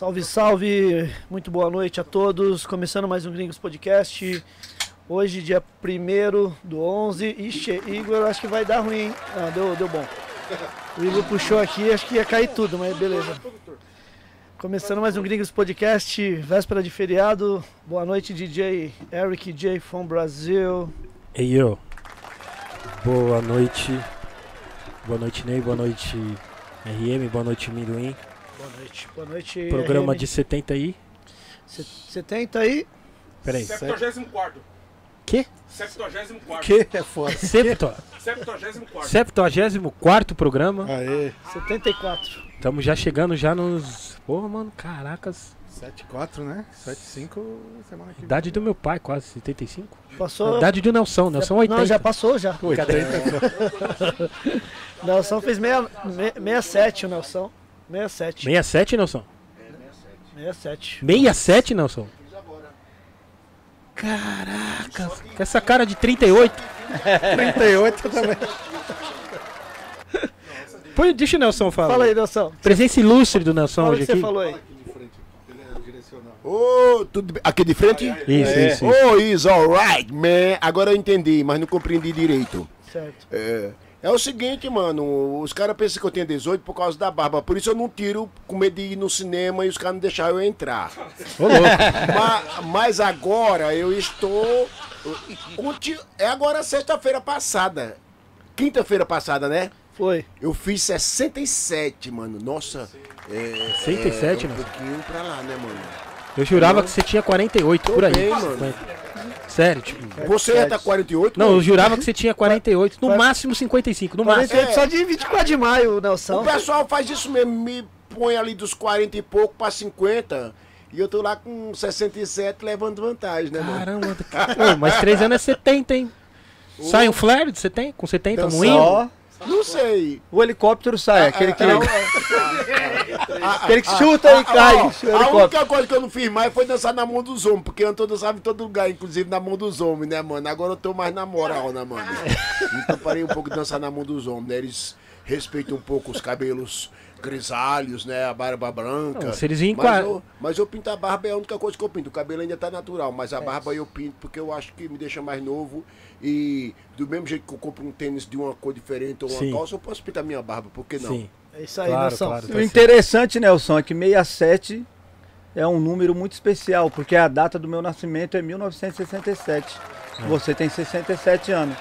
Salve, salve! Muito boa noite a todos. Começando mais um Gringos Podcast. Hoje, dia 1 do 11. Ixi, Igor, acho que vai dar ruim, hein? Ah, deu, deu bom. O Igor puxou aqui, acho que ia cair tudo, mas beleza. Começando mais um Gringos Podcast, véspera de feriado. Boa noite, DJ Eric J from Brasil. Ei, eu. Boa noite. Boa noite, Ney. Boa noite, RM. Boa noite, Minduim. Boa noite. Boa noite. Programa RM. de 70 aí. Se- 70 aí. Peraí. 74. Que? 74. Que é foda. Septo... 74. 74 programa. Aê. 74. Estamos já chegando já nos. Porra, mano, caracas. 7-4, né? 7-5 semana que vem. Idade do meu pai, quase 75. Passou. Idade do Nelson. Nelson 80. Não, já passou já. 80. Nelson fez meia- me- 67, o Nelson. 67. 67, Nelson? 67. 67, Nelson? Caraca, com essa cara de 38. 38 também. Põe, deixa o Nelson falar. Fala aí, Nelson. Presença ilustre do Nelson Fala o hoje que você aqui. falou aí. Ô, tudo bem? Aqui de frente? Isso, É. isso, isso. Oh, is alright, man. Agora eu entendi, mas não compreendi direito. Certo. É, é o seguinte, mano. Os caras pensam que eu tenho 18 por causa da barba. Por isso eu não tiro com medo de ir no cinema e os caras não deixaram eu entrar. Ô, louco. Ma- mas agora eu estou. É agora sexta-feira passada. Quinta-feira passada, né? Foi. Eu fiz 67, mano. Nossa. É, 67, é um mano? pouquinho pra lá, né, mano? Eu jurava que você tinha 48 por aí. bem, mano. 50. Sério, tipo. Você já tá 48? Não, eu jurava que você tinha 48. No máximo 55. No máximo. 48 só de 24 de maio, o Nelson. O pessoal faz isso mesmo, me põe ali dos 40 e pouco pra 50. E eu tô lá com 67 levando vantagem, né, mano? Caramba. Pô, mas 3 anos é 70, hein? Sai um flare de 70? Com 70, Dançar. moinho? Ó, Não sei. o helicóptero sai, aquele que, Não, aquele que chuta e cai. a, única coisa que eu não fiz mais foi dançar na mão dos homens, porque eu tô dançando em todo lugar, inclusive na mão dos homens, né, mano? Agora eu tô mais na moral, né, mano? Então parei um pouco de dançar na mão dos homens, né? Eles respeitam um pouco os cabelos grisalhos, né? A barba branca. Não, se eles mas, a- eu, mas eu pinto a barba é a única coisa que eu pinto. O cabelo ainda tá natural, mas a barba eu pinto porque eu acho que me deixa mais novo. E do mesmo jeito que eu compro um tênis de uma cor diferente ou uma Sim. calça, eu posso pintar minha barba, por que não? Sim. É isso aí, Claro, Nelson. claro. tá O interessante, Nelson, é que 67 é um número muito especial, porque a data do meu nascimento é 1967. Você tem 67 anos.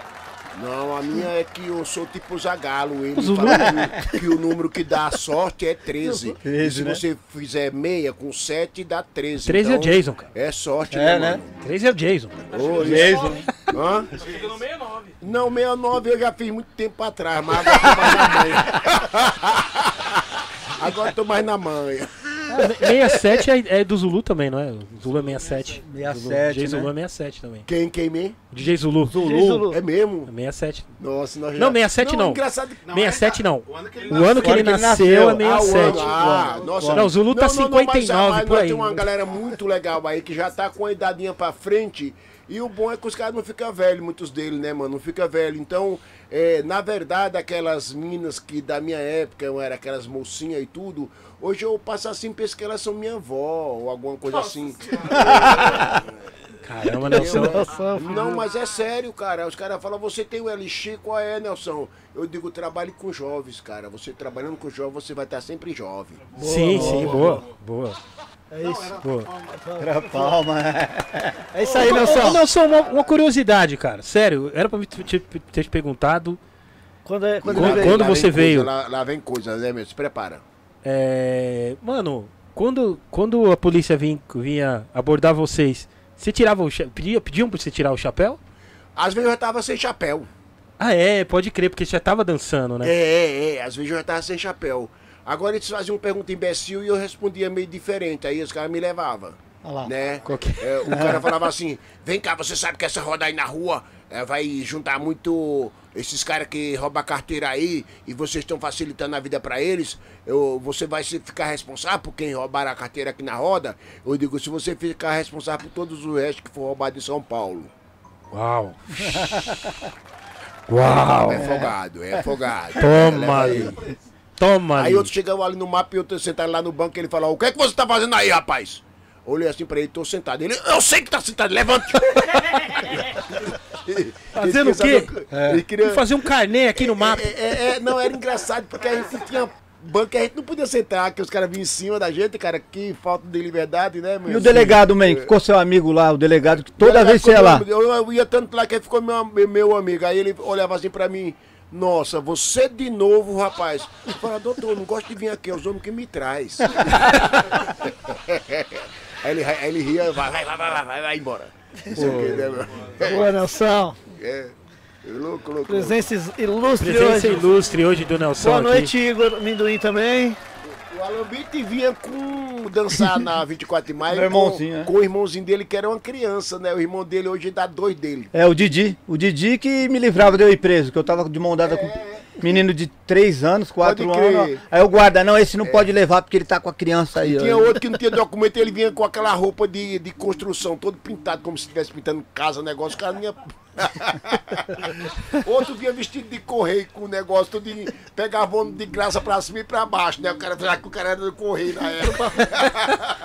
Não, a minha é que eu sou tipo Zagalo. Ele Zulu. fala que, que o número que dá a sorte é 13. 13, e se né? você fizer meia com 7, dá 13. 13 é o Jason, cara. É sorte, É, né, né? mano? 3 é o Jason. Ô, Jason. Hã? Fica no 69. Não, 69 eu já fiz muito tempo atrás, mas agora eu tô mais na manha. agora eu tô mais na manha. 67 é, é do Zulu também, não é? O Zulu é 67. 67, DJ né? Zulu é 67 também. Quem, quem me? DJ Zulu. DJ Zulu. É mesmo? É 67. Nossa, nós já... Não, 67 não. Engraçado que... 67 não. O ano que ele ano que ele nasceu é nasceu. Ah, o 67. ano. Ah, nossa. Não, o Zulu tá Não, não, não, mas, 59 mas por nós aí. Tem uma galera muito legal aí que já tá com a idadinha pra frente. E o bom é que os caras não ficam velhos, muitos deles, né, mano? Não fica velho. Então, é, na verdade, aquelas minas que da minha época eu era aquelas mocinhas e tudo, hoje eu passo assim, penso que elas são minha avó ou alguma coisa assim. Caramba, Nelson. Não, mas é sério, cara. Os caras falam, você tem o LX, qual é, Nelson? Eu digo, trabalhe com jovens, cara. Você trabalhando com jovens, você vai estar sempre jovem. Sim, sim, boa. Boa. É isso. boa. Era palma. É isso aí, Ô, Nelson. Nelson, uma, uma curiosidade, cara. Sério, era pra me te- te- ter te perguntado. Quando, é, quando, Quando- veio? quando você veio? Coisa, lá, lá vem coisa, né, meu? Se prepara. É, mano, quando, quando a polícia vinha, vinha abordar vocês, você tirava o cha- pedia, pediam pra você tirar o chapéu? Às vezes eu já tava sem chapéu. Ah, é, pode crer, porque você já tava dançando, É, né? é, é. Às vezes eu já tava sem chapéu. Agora eles faziam uma pergunta imbecil e eu respondia meio diferente. Aí os caras me levavam. Olha lá. Né? Qual que- É, o cara falava assim: vem cá, você sabe que essa roda aí na rua é, vai juntar muito esses caras que roubam a carteira aí e vocês estão facilitando a vida pra eles. Eu, você vai se ficar responsável por quem roubar a carteira aqui na roda? Eu digo: se você ficar responsável por todos os restos que for roubado em São Paulo. Uau. Uau. É folgado, é folgado. Toma Leva aí. Toma Aí ali. outro chegava ali no mapa e outro sentado lá no banco, ele falou, o que é que você tá fazendo aí, rapaz? Olhei assim pra ele, tô sentado. Ele, eu sei que tá sentado, levante. Fazendo o quê? saber- Ele queria... Fazer um carnê aqui no mapa. É, é, é, não, era engraçado, porque a gente tinha banco que a gente não podia sentar, que os caras vinham em cima da gente, cara, que falta de liberdade, né, meu? E o delegado, man, que ficou seu amigo lá, o delegado, que toda vez você ia lá. Eu, eu ia tanto lá que ele ficou meu, meu amigo. Aí ele olhava assim pra mim, nossa, você de novo, rapaz. Fala, doutor, eu não gosto de vir aqui, é os homens que me traz. aí, ele, aí ele ria, vai, vai, vai, vai, vai, vai, embora. Né, meu? Boa, Nelson. É, louco, louco. louco. Presença ilustre Presença hoje. ilustre hoje do Nelson Boa aqui. noite, Igor Minduim também. O Alambite vinha com dançar na 24 de maio Meu irmãozinho, com, né? com o irmãozinho dele, que era uma criança, né? O irmão dele hoje dá dois dele. É, o Didi. O Didi que me livrava de eu ir preso, que eu tava de mão dada com menino de 3 anos, 4 Pode crer. anos. Aí o guarda, não, esse não pode levar porque ele tá com a criança aí. ó. Tinha outro que não tinha documento, ele vinha com aquela roupa de, de construção, todo pintado, como se estivesse pintando casa, negócio, o cara vinha. outro vinha vestido de correio com o negócio, todo de, pegava ônibus de graça pra cima e pra baixo, né? O cara já que o cara era do correio na época.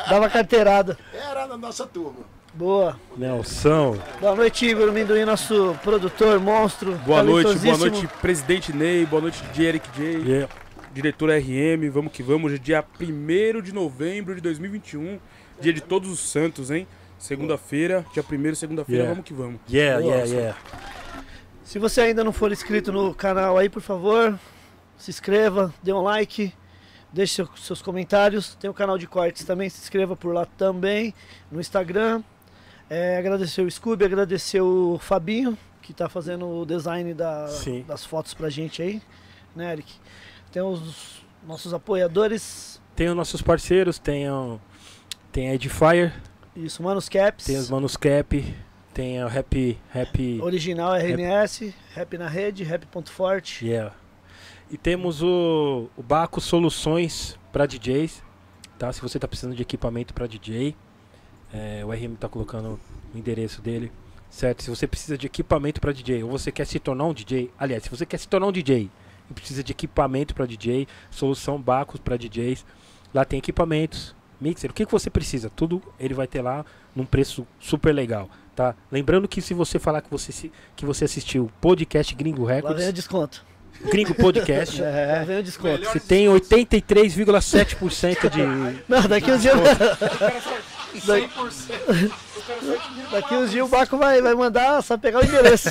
Dava carteirada. Era na nossa turma. Boa. Nelson. Boa noite, Igor Minduim, nosso produtor, monstro. Boa noite, boa noite, presidente Ney, boa noite, DJ Eric J, Yeah. diretor RM, vamos que vamos, hoje é dia 1 de novembro de 2021, dia de todos os santos, hein? Segunda-feira, dia 1 segunda-feira, Yeah. vamos que vamos. Yeah, Boa. yeah, yeah. Se você ainda não for inscrito no canal aí, por favor, se inscreva, dê um like, deixe seu- seus comentários. Tem o canal de cortes também, se inscreva por lá também, no Instagram. É, agradecer o Scooby, agradecer o Fabinho, que tá fazendo o design da- das fotos pra gente aí, né, Eric? Tem os nossos apoiadores, Tem os nossos parceiros, tem, o, tem a Edifier, isso, Manos Caps, tem os Manus Cap, tem a Happy. Happy. original RNS, Rap na Rede, Rap Ponto Forte. Yeah. E temos o, o Baco Soluções para DJs, tá? Se você tá precisando de equipamento para DJ, é, o RM tá colocando o endereço dele, certo? Se você precisa de equipamento para DJ ou você quer se tornar um DJ, aliás, se você quer se tornar um DJ e precisa de equipamento para DJ, solução Bacos para DJs, lá tem equipamentos, mixer, o que, que você precisa? Tudo ele vai ter lá num preço super legal, tá? Lembrando que se você falar que você, se- que você assistiu o podcast Gringo Lá vem o Records, desconto. Gringo Podcast, Lá vem o desconto. você tem 83,7% de. Não, daqui uns dias. daqui, daqui uns dias o Baco vai, vai mandar só pegar o endereço.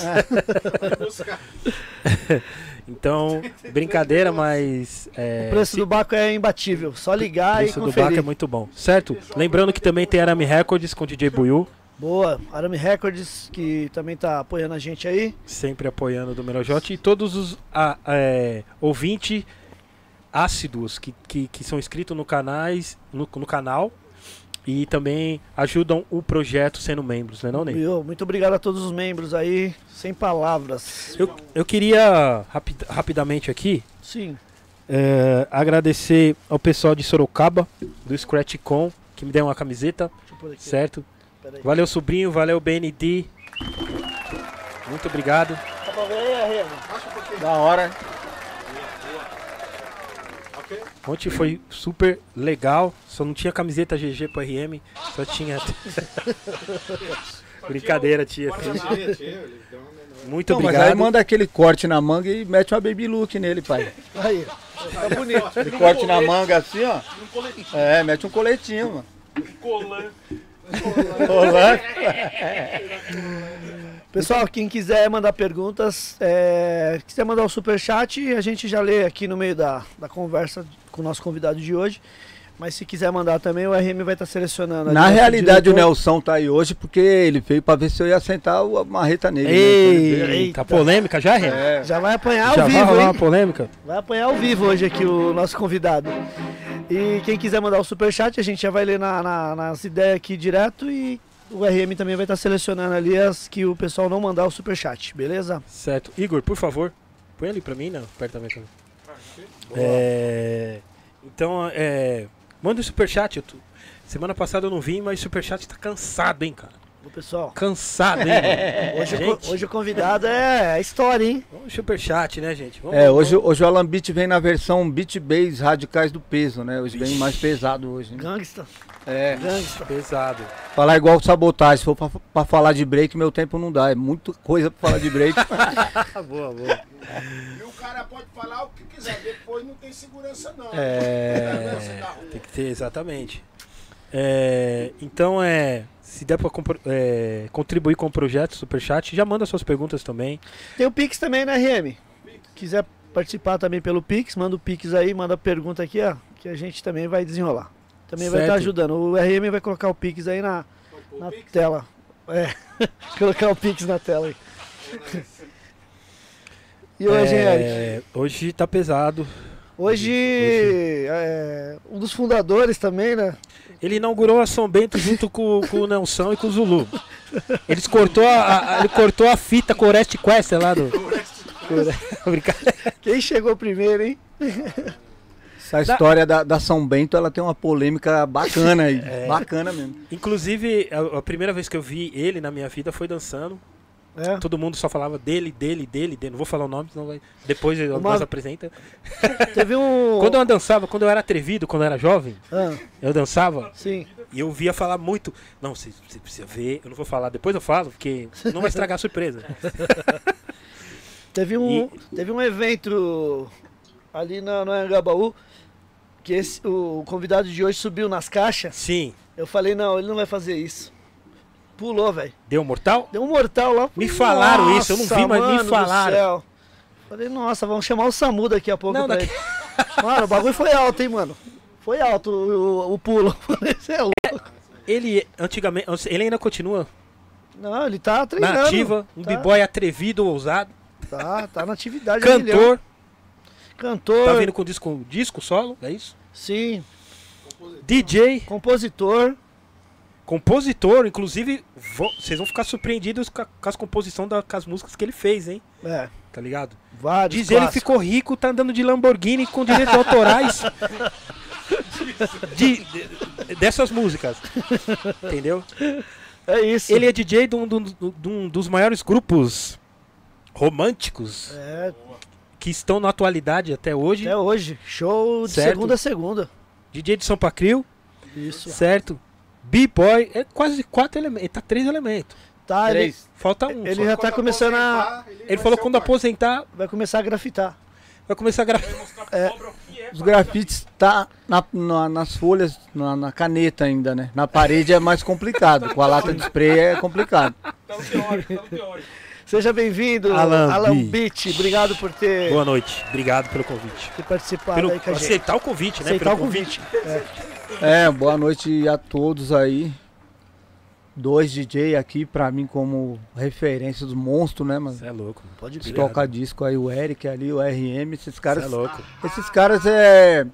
Então, brincadeira, mas. É, o preço do Baco é imbatível. Só o ligar e preço do Baco é muito bom, certo? Lembrando que também tem Arame Records com DJ Buiu, Boa. Arame Records, que também tá apoiando a gente aí. sempre apoiando do Merojote. E todos os a, é, ouvintes ácidos que, que, que são inscritos no, canais, no, no canal e também ajudam o projeto sendo membros, né, não, Ney? Viu? Muito obrigado a todos os membros aí. Sem palavras. Eu, eu queria rapid- rapidamente aqui Sim. É, agradecer ao pessoal de Sorocaba, do ScratchCon, que me deu uma camiseta, Deixa eu pôr aqui. certo? Valeu, sobrinho, valeu, BND. Muito obrigado. Tá pra ver aí, Remo? Da hora. Ontem foi super legal, só não tinha camiseta GG pro RM, só tinha. Brincadeira, tia. Muito Não, mas obrigado. aí manda aquele corte na manga e mete uma baby look nele, pai. Aí. Tá bonito. Aquele corte na manga assim, ó. É, mete um coletinho, mano. Colan. Rolando. Pessoal, quem quiser mandar perguntas, é, quiser mandar o superchat, a gente já lê aqui no meio da, da conversa com o nosso convidado de hoje. Mas se quiser mandar também, o RM vai estar selecionando. ali Na nosso realidade, o. Nelson tá aí hoje porque ele veio pra ver se eu ia sentar a marreta nele. né? Eita, polêmica já, RM? É. Já vai apanhar Já ao vai vivo, rolar hein? uma polêmica? Vai apanhar ao vivo hoje aqui o nosso convidado. E quem quiser mandar o superchat, a gente já vai ler na, na- nas ideias aqui direto e o RM também vai estar selecionando ali as que o pessoal não mandar o superchat, beleza? Certo. Igor, por favor, põe ali pra mim, não, perto da minha câmera. É, então, é, manda o superchat. Tô- Semana passada eu não vim, mas o superchat tá cansado, hein, cara. Ô, pessoal, Cansado, hein, hoje, o hoje o convidado é a história, hein? vamos superchat, né, gente? Vamos, É, hoje, vamos- hoje o Alan Beat vem na versão Beat Bass Radicais do Peso, né? Hoje vem mais pesado hoje. né? Gangsta, É. gangsta. Pesado. Falar igual sabotagem, se for pra, pra falar de break, meu tempo não dá. É muita coisa pra falar de break. boa, boa. O cara pode falar o que quiser, depois não tem segurança não. É, Segurança da rua. tem que ter, exatamente. É, então, é, se der pra compro- é, contribuir com o projeto Superchat, já manda suas perguntas também. Tem o Pix também na RM. Quiser participar também pelo Pix, manda o Pix aí, manda a pergunta aqui, ó, que a gente também vai desenrolar. Também vai estar Certo. ajudando. O RM vai colocar o Pix aí na, na tela. É, colocar o Pix na tela aí. E hoje, Eric? É, hoje tá pesado. Hoje, é, um dos fundadores também, né? Ele inaugurou a São Bento junto com, com o Nelson e com o Zulu. Eles cortou a, a- ele cortou a fita com o Quest lá do. Quem chegou primeiro, hein? Essa história da, da São Bento, ela tem uma polêmica bacana aí. É. Bacana mesmo. Inclusive, a, a primeira vez que eu vi ele na minha vida foi dançando. É. Todo mundo só falava dele, dele, dele, dele. Não vou falar o nome, senão vai. Depois Uma- nós apresenta. Teve um. Quando eu dançava, quando eu era atrevido, quando eu era jovem, Ah, eu dançava sim. e eu via falar muito. Não, você você precisa ver, eu não vou falar, depois eu falo, porque não vai estragar a surpresa. Teve um, teve um evento ali na, no Anhangabaú que esse, o convidado de hoje subiu nas caixas. Sim, Eu falei, não, ele não vai fazer isso. Pulou, velho. deu mortal? Deu um mortal lá. Me falaram isso, eu não vi, mas me falaram. céu. Falei, nossa, vamos chamar o SAMU daqui a pouco Não, daqui-. Mano, o bagulho foi alto, hein, mano. Foi alto o, o- o pulo. Você é louco. Ele antigamente, ele ainda continua Não, ele tá na treinando. ativa, um tá, b-boy atrevido, ousado, Tá, tá na atividade. a milhão. cantor, Cantor. tá vindo com disco, disco solo, é isso? Sim. DJ, Compositor. Compositor, inclusive, vo- vocês vão ficar surpreendidos com, a- com as composições da, com as músicas que ele fez, hein? É, Tá ligado? vários Diz ele clássicos. ficou rico, tá andando de Lamborghini com direitos autorais de, de- dessas músicas. Entendeu? É isso. Ele é DJ de um, de um- de um dos maiores grupos românticos É, que estão na atualidade até hoje. até hoje. Show de Certo. segunda a segunda. DJ de São Pacril, Isso. certo? B-Boy, é quase quatro elementos. Tá três elementos. Tá, ele, Três. Falta um. ele só. já tá começando a. Ele falou que quando aposentar, Vai começar a grafitar. vai começar a gravar. Os grafites tá na- na- nas folhas, na, na caneta ainda, né? Na parede é mais complicado. Com a lata de spray é complicado. Tá no teórico, tá no teórico. Seja bem-vindo, Alan Alan, Beach. Obrigado por ter, Boa noite. Obrigado pelo convite. ter participado Pelo, aí com a gente. aceitar o convite, né? Aceitar Pelo o convite. É, boa noite a todos aí. Dois DJ aqui pra mim como referência dos monstros, né, mano? Você é louco. Pode crer. toca disco aí, o Eric ali, o RM, esses Você caras. é louco. Esses caras é.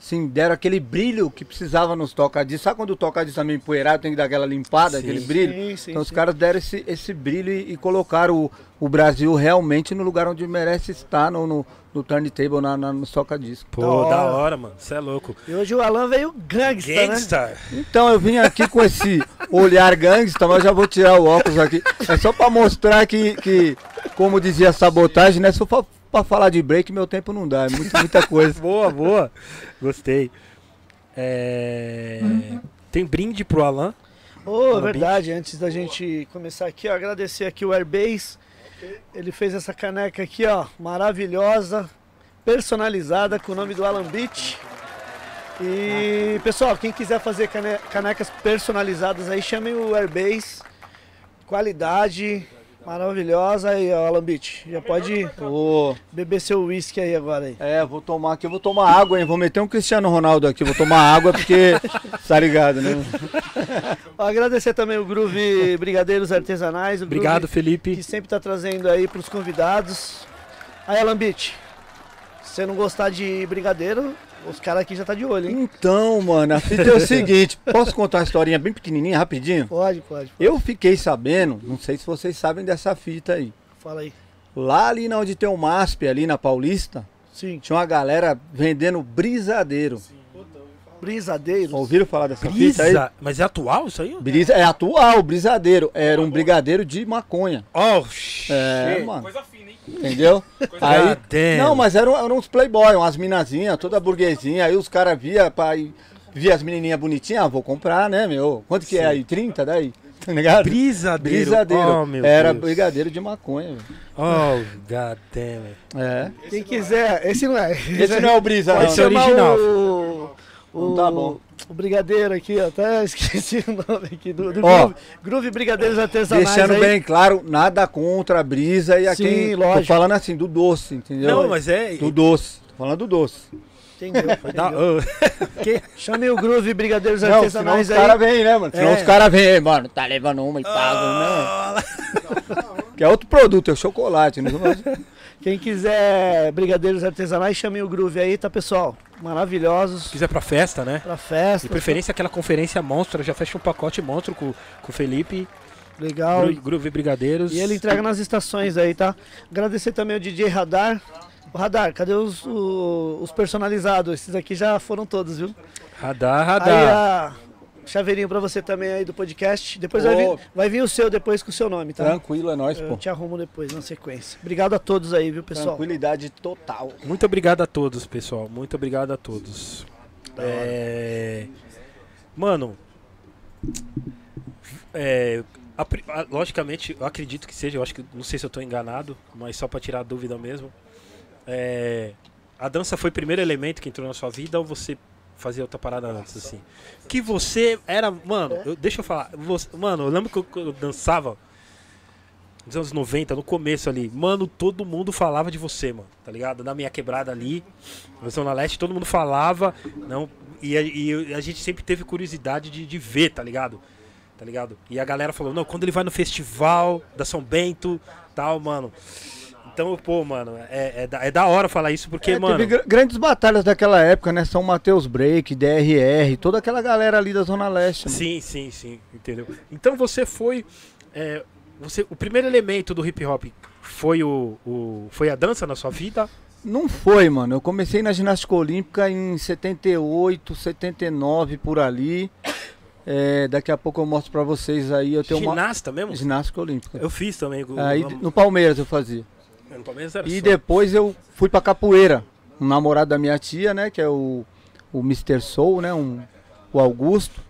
Sim, deram aquele brilho que precisava nos toca disco. Sabe quando o toca disco tá meio empoeirado, tem que dar aquela limpada, Sim. aquele brilho? Sim, sim, então os caras deram esse, esse brilho e, e colocaram o, o Brasil realmente no lugar onde merece estar, no, no, no turntable, na, na, no toca disco. Pô, Da da hora. hora, mano. Você é louco. E hoje o Alan veio gangsta, né? Gangsta. Então eu vim aqui com esse olhar gangsta, mas já vou tirar o óculos aqui. É só pra mostrar que, que como dizia a sabotagem, né? Se pra falar de break, meu tempo não dá. É muito- muita coisa. Boa, boa. Gostei. É, Tem brinde pro Alan. É Alan verdade, antes da gente começar aqui, ó, agradecer aqui o Airbase. Ele fez essa caneca aqui, ó, maravilhosa, personalizada com o nome do Alan Beach. E pessoal, quem quiser fazer cane- canecas personalizadas aí, chamem o Airbase. Qualidade maravilhosa aí, ó, Alan Beach. Já pode Ô, beber seu whisky aí agora aí. é, vou tomar aqui, eu vou tomar água, hein? Vou meter um Cristiano Ronaldo aqui, vou tomar água porque. Tá ligado, né? Ó, agradecer também o Groove Brigadeiros Artesanais. O Groove Obrigado, Felipe. que sempre tá trazendo aí pros convidados. Aí, Alan Beach, se você não gostar de brigadeiro, os caras aqui já tá de olho, hein? Então, mano, a fita é o seguinte: posso contar uma historinha bem pequenininha, rapidinho? Pode, pode. Eu fiquei sabendo, não sei se vocês sabem dessa fita aí. Fala aí. Lá ali na onde tem o MASP, ali na Paulista, Sim. tinha uma galera vendendo brisadeiro. Brisadeiro. Ouviram falar dessa fita aí? Brisa, mas é atual isso aí? Brisa, é atual, brisadeiro. Era um brigadeiro de maconha. Oh, É, mano. Coisa fina, Entendeu? Aí, não, mas eram, eram uns playboy, umas minazinhas, toda burguesinha. Aí os caras via, e via as menininhas bonitinhas, ah, vou comprar, né, meu? Quanto que é aí? 30 daí? Tá ligado? Brisadeiro. Brisadeiro. Oh, meu Era Deus. brigadeiro de maconha, velho. Oh, god damn it. É. Quem quiser, esse não é. Esse não é o brisa. Pode Esse é chamar original. O, o, Não tá bom. o brigadeiro aqui, até esqueci o nome aqui do, do Ó. Groove, Groove Brigadeiros Artesanais Deixando aí. bem claro, nada contra a brisa e a Sim, quem. Tô lógico. falando assim, do doce, entendeu? Não, mas é. Do doce. Tô falando do doce. Entendeu? Entendeu. oh, que- Chame o Groove Brigadeiros Não, senão Artesanais os aí. caras vêm, né, mano? Senão É. os caras vêm, mano, tá levando uma e paga, né? Que é outro produto, é o chocolate, né? Quem quiser brigadeiros artesanais, chame o Groove aí, tá, pessoal? Maravilhosos. Se quiser pra festa, né? Pra festa. De preferência aquela conferência monstro, já fecha um pacote monstro com, com o Felipe, Legal. Gru- Groove Brigadeiros. E ele entrega nas estações aí, tá? Agradecer também o DJ Radar. O Radar, cadê os, o- os personalizados? Esses aqui já foram todos, viu? Radar, Aí radar. a chaveirinho pra você também aí do podcast. Depois vai vir, vai vir o seu depois com o seu nome, tá? Tranquilo, é nóis, Eu pô. te arrumo depois na sequência. Obrigado a todos aí, viu, pessoal? Tranquilidade total. Muito obrigado a todos, pessoal. Muito obrigado a todos. É... Mano, é, a pri- a- logicamente, eu acredito que seja, eu acho que não sei se eu tô enganado, mas só pra tirar a dúvida mesmo. É, a dança foi o primeiro elemento que entrou na sua vida ou você fazia outra parada antes, assim? Que você era. Mano, eu- deixa eu falar. você- mano, eu lembro que eu, eu dançava nos anos 90, no começo ali. Mano, todo mundo falava de você, mano, tá ligado? Na minha quebrada ali, na Zona Leste, todo mundo falava. Não, e, a- e a gente sempre teve curiosidade de, de ver, tá ligado? Tá ligado? E a galera falou, não, quando ele vai no festival da São Bento, tal, mano. Então, pô, mano, é, é, da, é da hora falar isso, porque, É, mano. Teve gr- grandes batalhas daquela época, né? São Mateus Break, DRR, toda aquela galera ali da Zona Leste. mano. Sim, sim, sim, entendeu? Então você foi. é, você, o primeiro elemento do hip hop foi, o, o- foi a dança na sua vida? Não foi, mano. Eu comecei na ginástica olímpica em 78, 79, por ali. É, daqui a pouco eu mostro pra vocês aí. Eu tenho uma Ginasta mesmo? ginástica olímpica. Eu fiz também. Aí no Palmeiras eu fazia. No Palmeiras era E só. depois eu fui pra capoeira. Um namorado da minha tia, né? Que é o, o Mr. Soul, né? Um, o Augusto.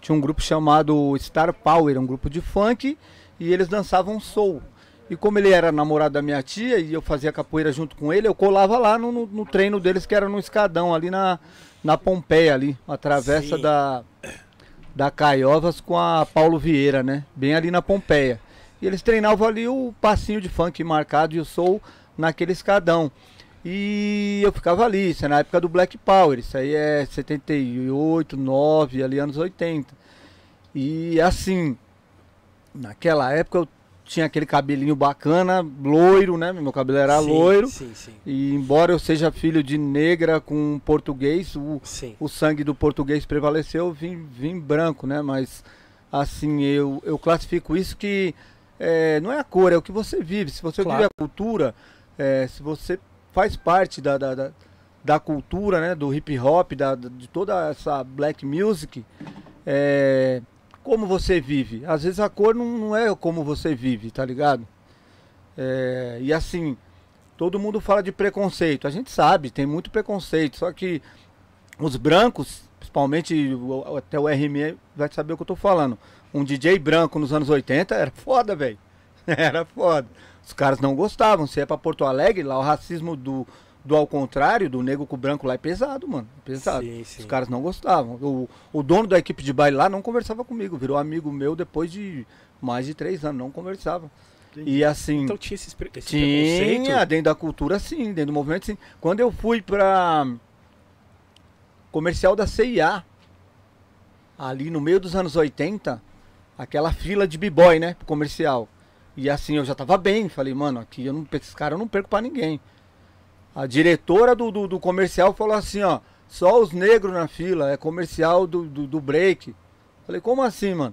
Tinha um grupo chamado Star Power, um grupo de funk. E eles dançavam soul. E como ele era namorado da minha tia e eu fazia capoeira junto com ele, eu colava lá no, no- no treino deles, que era no escadão, ali na, na Pompeia, ali. A travessa Sim. da, da Caiovas com a Paulo Vieira, né? Bem ali na Pompeia. E eles treinavam ali o passinho de funk marcado e o soul naquele escadão. E eu ficava ali, isso é na época do Black Power, isso aí é 78, 9, ali anos 80. E assim, naquela época eu tinha aquele cabelinho bacana, loiro, né? Meu cabelo era Sim, loiro. Sim, sim. E embora eu seja filho de negra com português, o, o sangue do português prevaleceu, eu vim, vim branco, né? Mas assim, eu, eu classifico isso que é, não é a cor, é o que você vive. Se você Claro. vive a cultura, é, se você faz parte da, da, da, da cultura, né? Do hip hop, da, de toda essa black music, é, como você vive. Às vezes a cor não, não é como você vive, tá ligado? É, e assim, todo mundo fala de preconceito. A gente sabe, tem muito preconceito. Só que os brancos, principalmente até o RME vai saber o que eu tô falando. Um DJ branco nos anos 80 era foda, velho. Era foda. Os caras não gostavam. Se é pra Porto Alegre, lá o racismo do, do ao contrário, do negro com o branco lá é pesado, mano. É pesado. Sim, sim. Os caras não gostavam. O, o dono da equipe de baile lá não conversava comigo. Virou amigo meu depois de mais de três anos. Não conversava. E assim. Então tinha esse, esse Tinha, dentro da cultura sim, dentro do movimento sim. Quando eu fui pra comercial da CIA, ali no meio dos anos 80, aquela fila de b-boy, né, comercial. E assim, eu já tava bem, falei, mano, aqui eu não, esses caras eu não perco pra ninguém. A diretora do, do, do comercial falou assim, ó, só os negros na fila, é comercial do, do, do break. Falei, como assim, mano?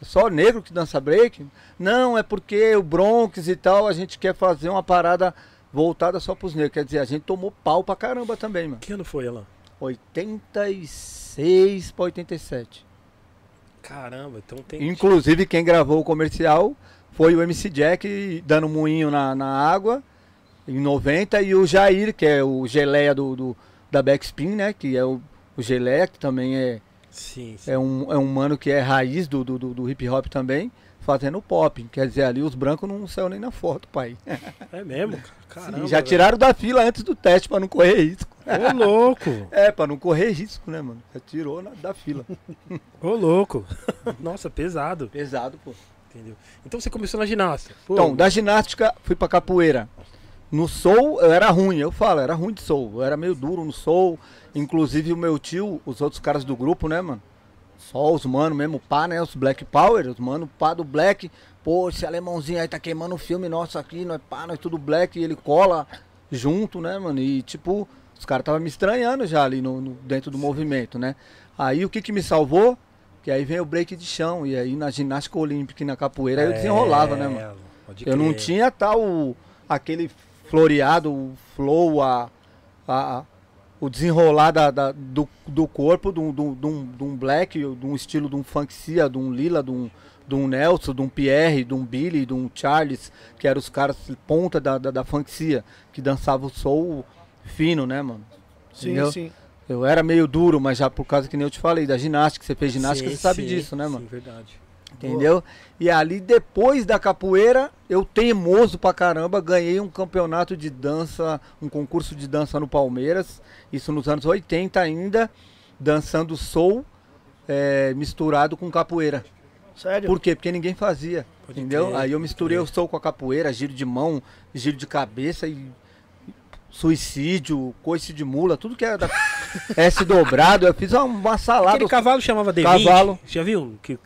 É só negro que dança break? Não, é porque o Bronx e tal, a gente quer fazer uma parada voltada só pros negros. Quer dizer, a gente tomou pau pra caramba também, mano. Que ano foi, Alan? 86 para 87. Caramba, então tem. Inclusive, quem gravou o comercial foi o MC Jack dando moinho na, na água em 90 e o Jair, que é o geleia do, do- da Backspin, né? Que é o, o geleia, que também é, Sim, sim. é, um, é um mano que é raiz do, do, do- do hip hop também, fazendo pop. Quer dizer, ali os brancos não saiu nem na foto, pai. É mesmo, cara. Caramba. já velho. tiraram da fila antes do teste pra não correr risco. Ô, louco. É, pra não correr risco, né, mano? Já tirou na- da fila. Ô, louco. Nossa, pesado. Pesado, pô. Entendeu? Então você começou na ginástica. Pô, Então, da ginástica fui pra capoeira. No soul eu era ruim, eu falo, era ruim de soul. Eu era meio duro no soul. Inclusive o meu tio, os outros caras do grupo, né, mano? Só os mano mesmo, pá, né? Os Black Power, os mano, pá do Black. Pô, esse alemãozinho aí tá queimando o filme nosso aqui, nós pá, nós tudo Black. E ele cola junto, né, mano? E tipo, os caras tava me estranhando já ali no, no- dentro do movimento, né? Aí o que que me salvou? Que aí vem o break de chão. E aí na ginástica olímpica e na capoeira eu desenrolava, né, mano? É, Eu não tinha tal aquele floreado, o flow, a- a- o desenrolar da- da- do, do corpo de um, de um- de black, de um estilo de um funk cia, de um lila, de um, de um Nelson, de um Pierre, de um Billy, de um Charles, que eram os caras ponta da, da, da funk cia, que dançava o soul fino, né, mano? Sim, Entendeu? sim. Eu era meio duro, mas já por causa que nem eu te falei, da ginástica, você fez ginástica, Sim, você sabe sim, disso, né, mano? Sim, verdade. Entendeu? E ali depois da capoeira, eu teimoso pra caramba, ganhei um campeonato de dança, um concurso de dança no Palmeiras, isso nos anos 80 ainda, dançando soul é, misturado com capoeira. Sério? Por quê? Porque ninguém fazia. Pode entendeu? crer, Aí eu misturei o soul com a capoeira, giro de mão, giro de cabeça e suicídio, coice de mula, tudo que era da S dobrado, eu fiz uma, uma salada. Aquele cavalo chamava D20. Cavalo. Já viu? Que,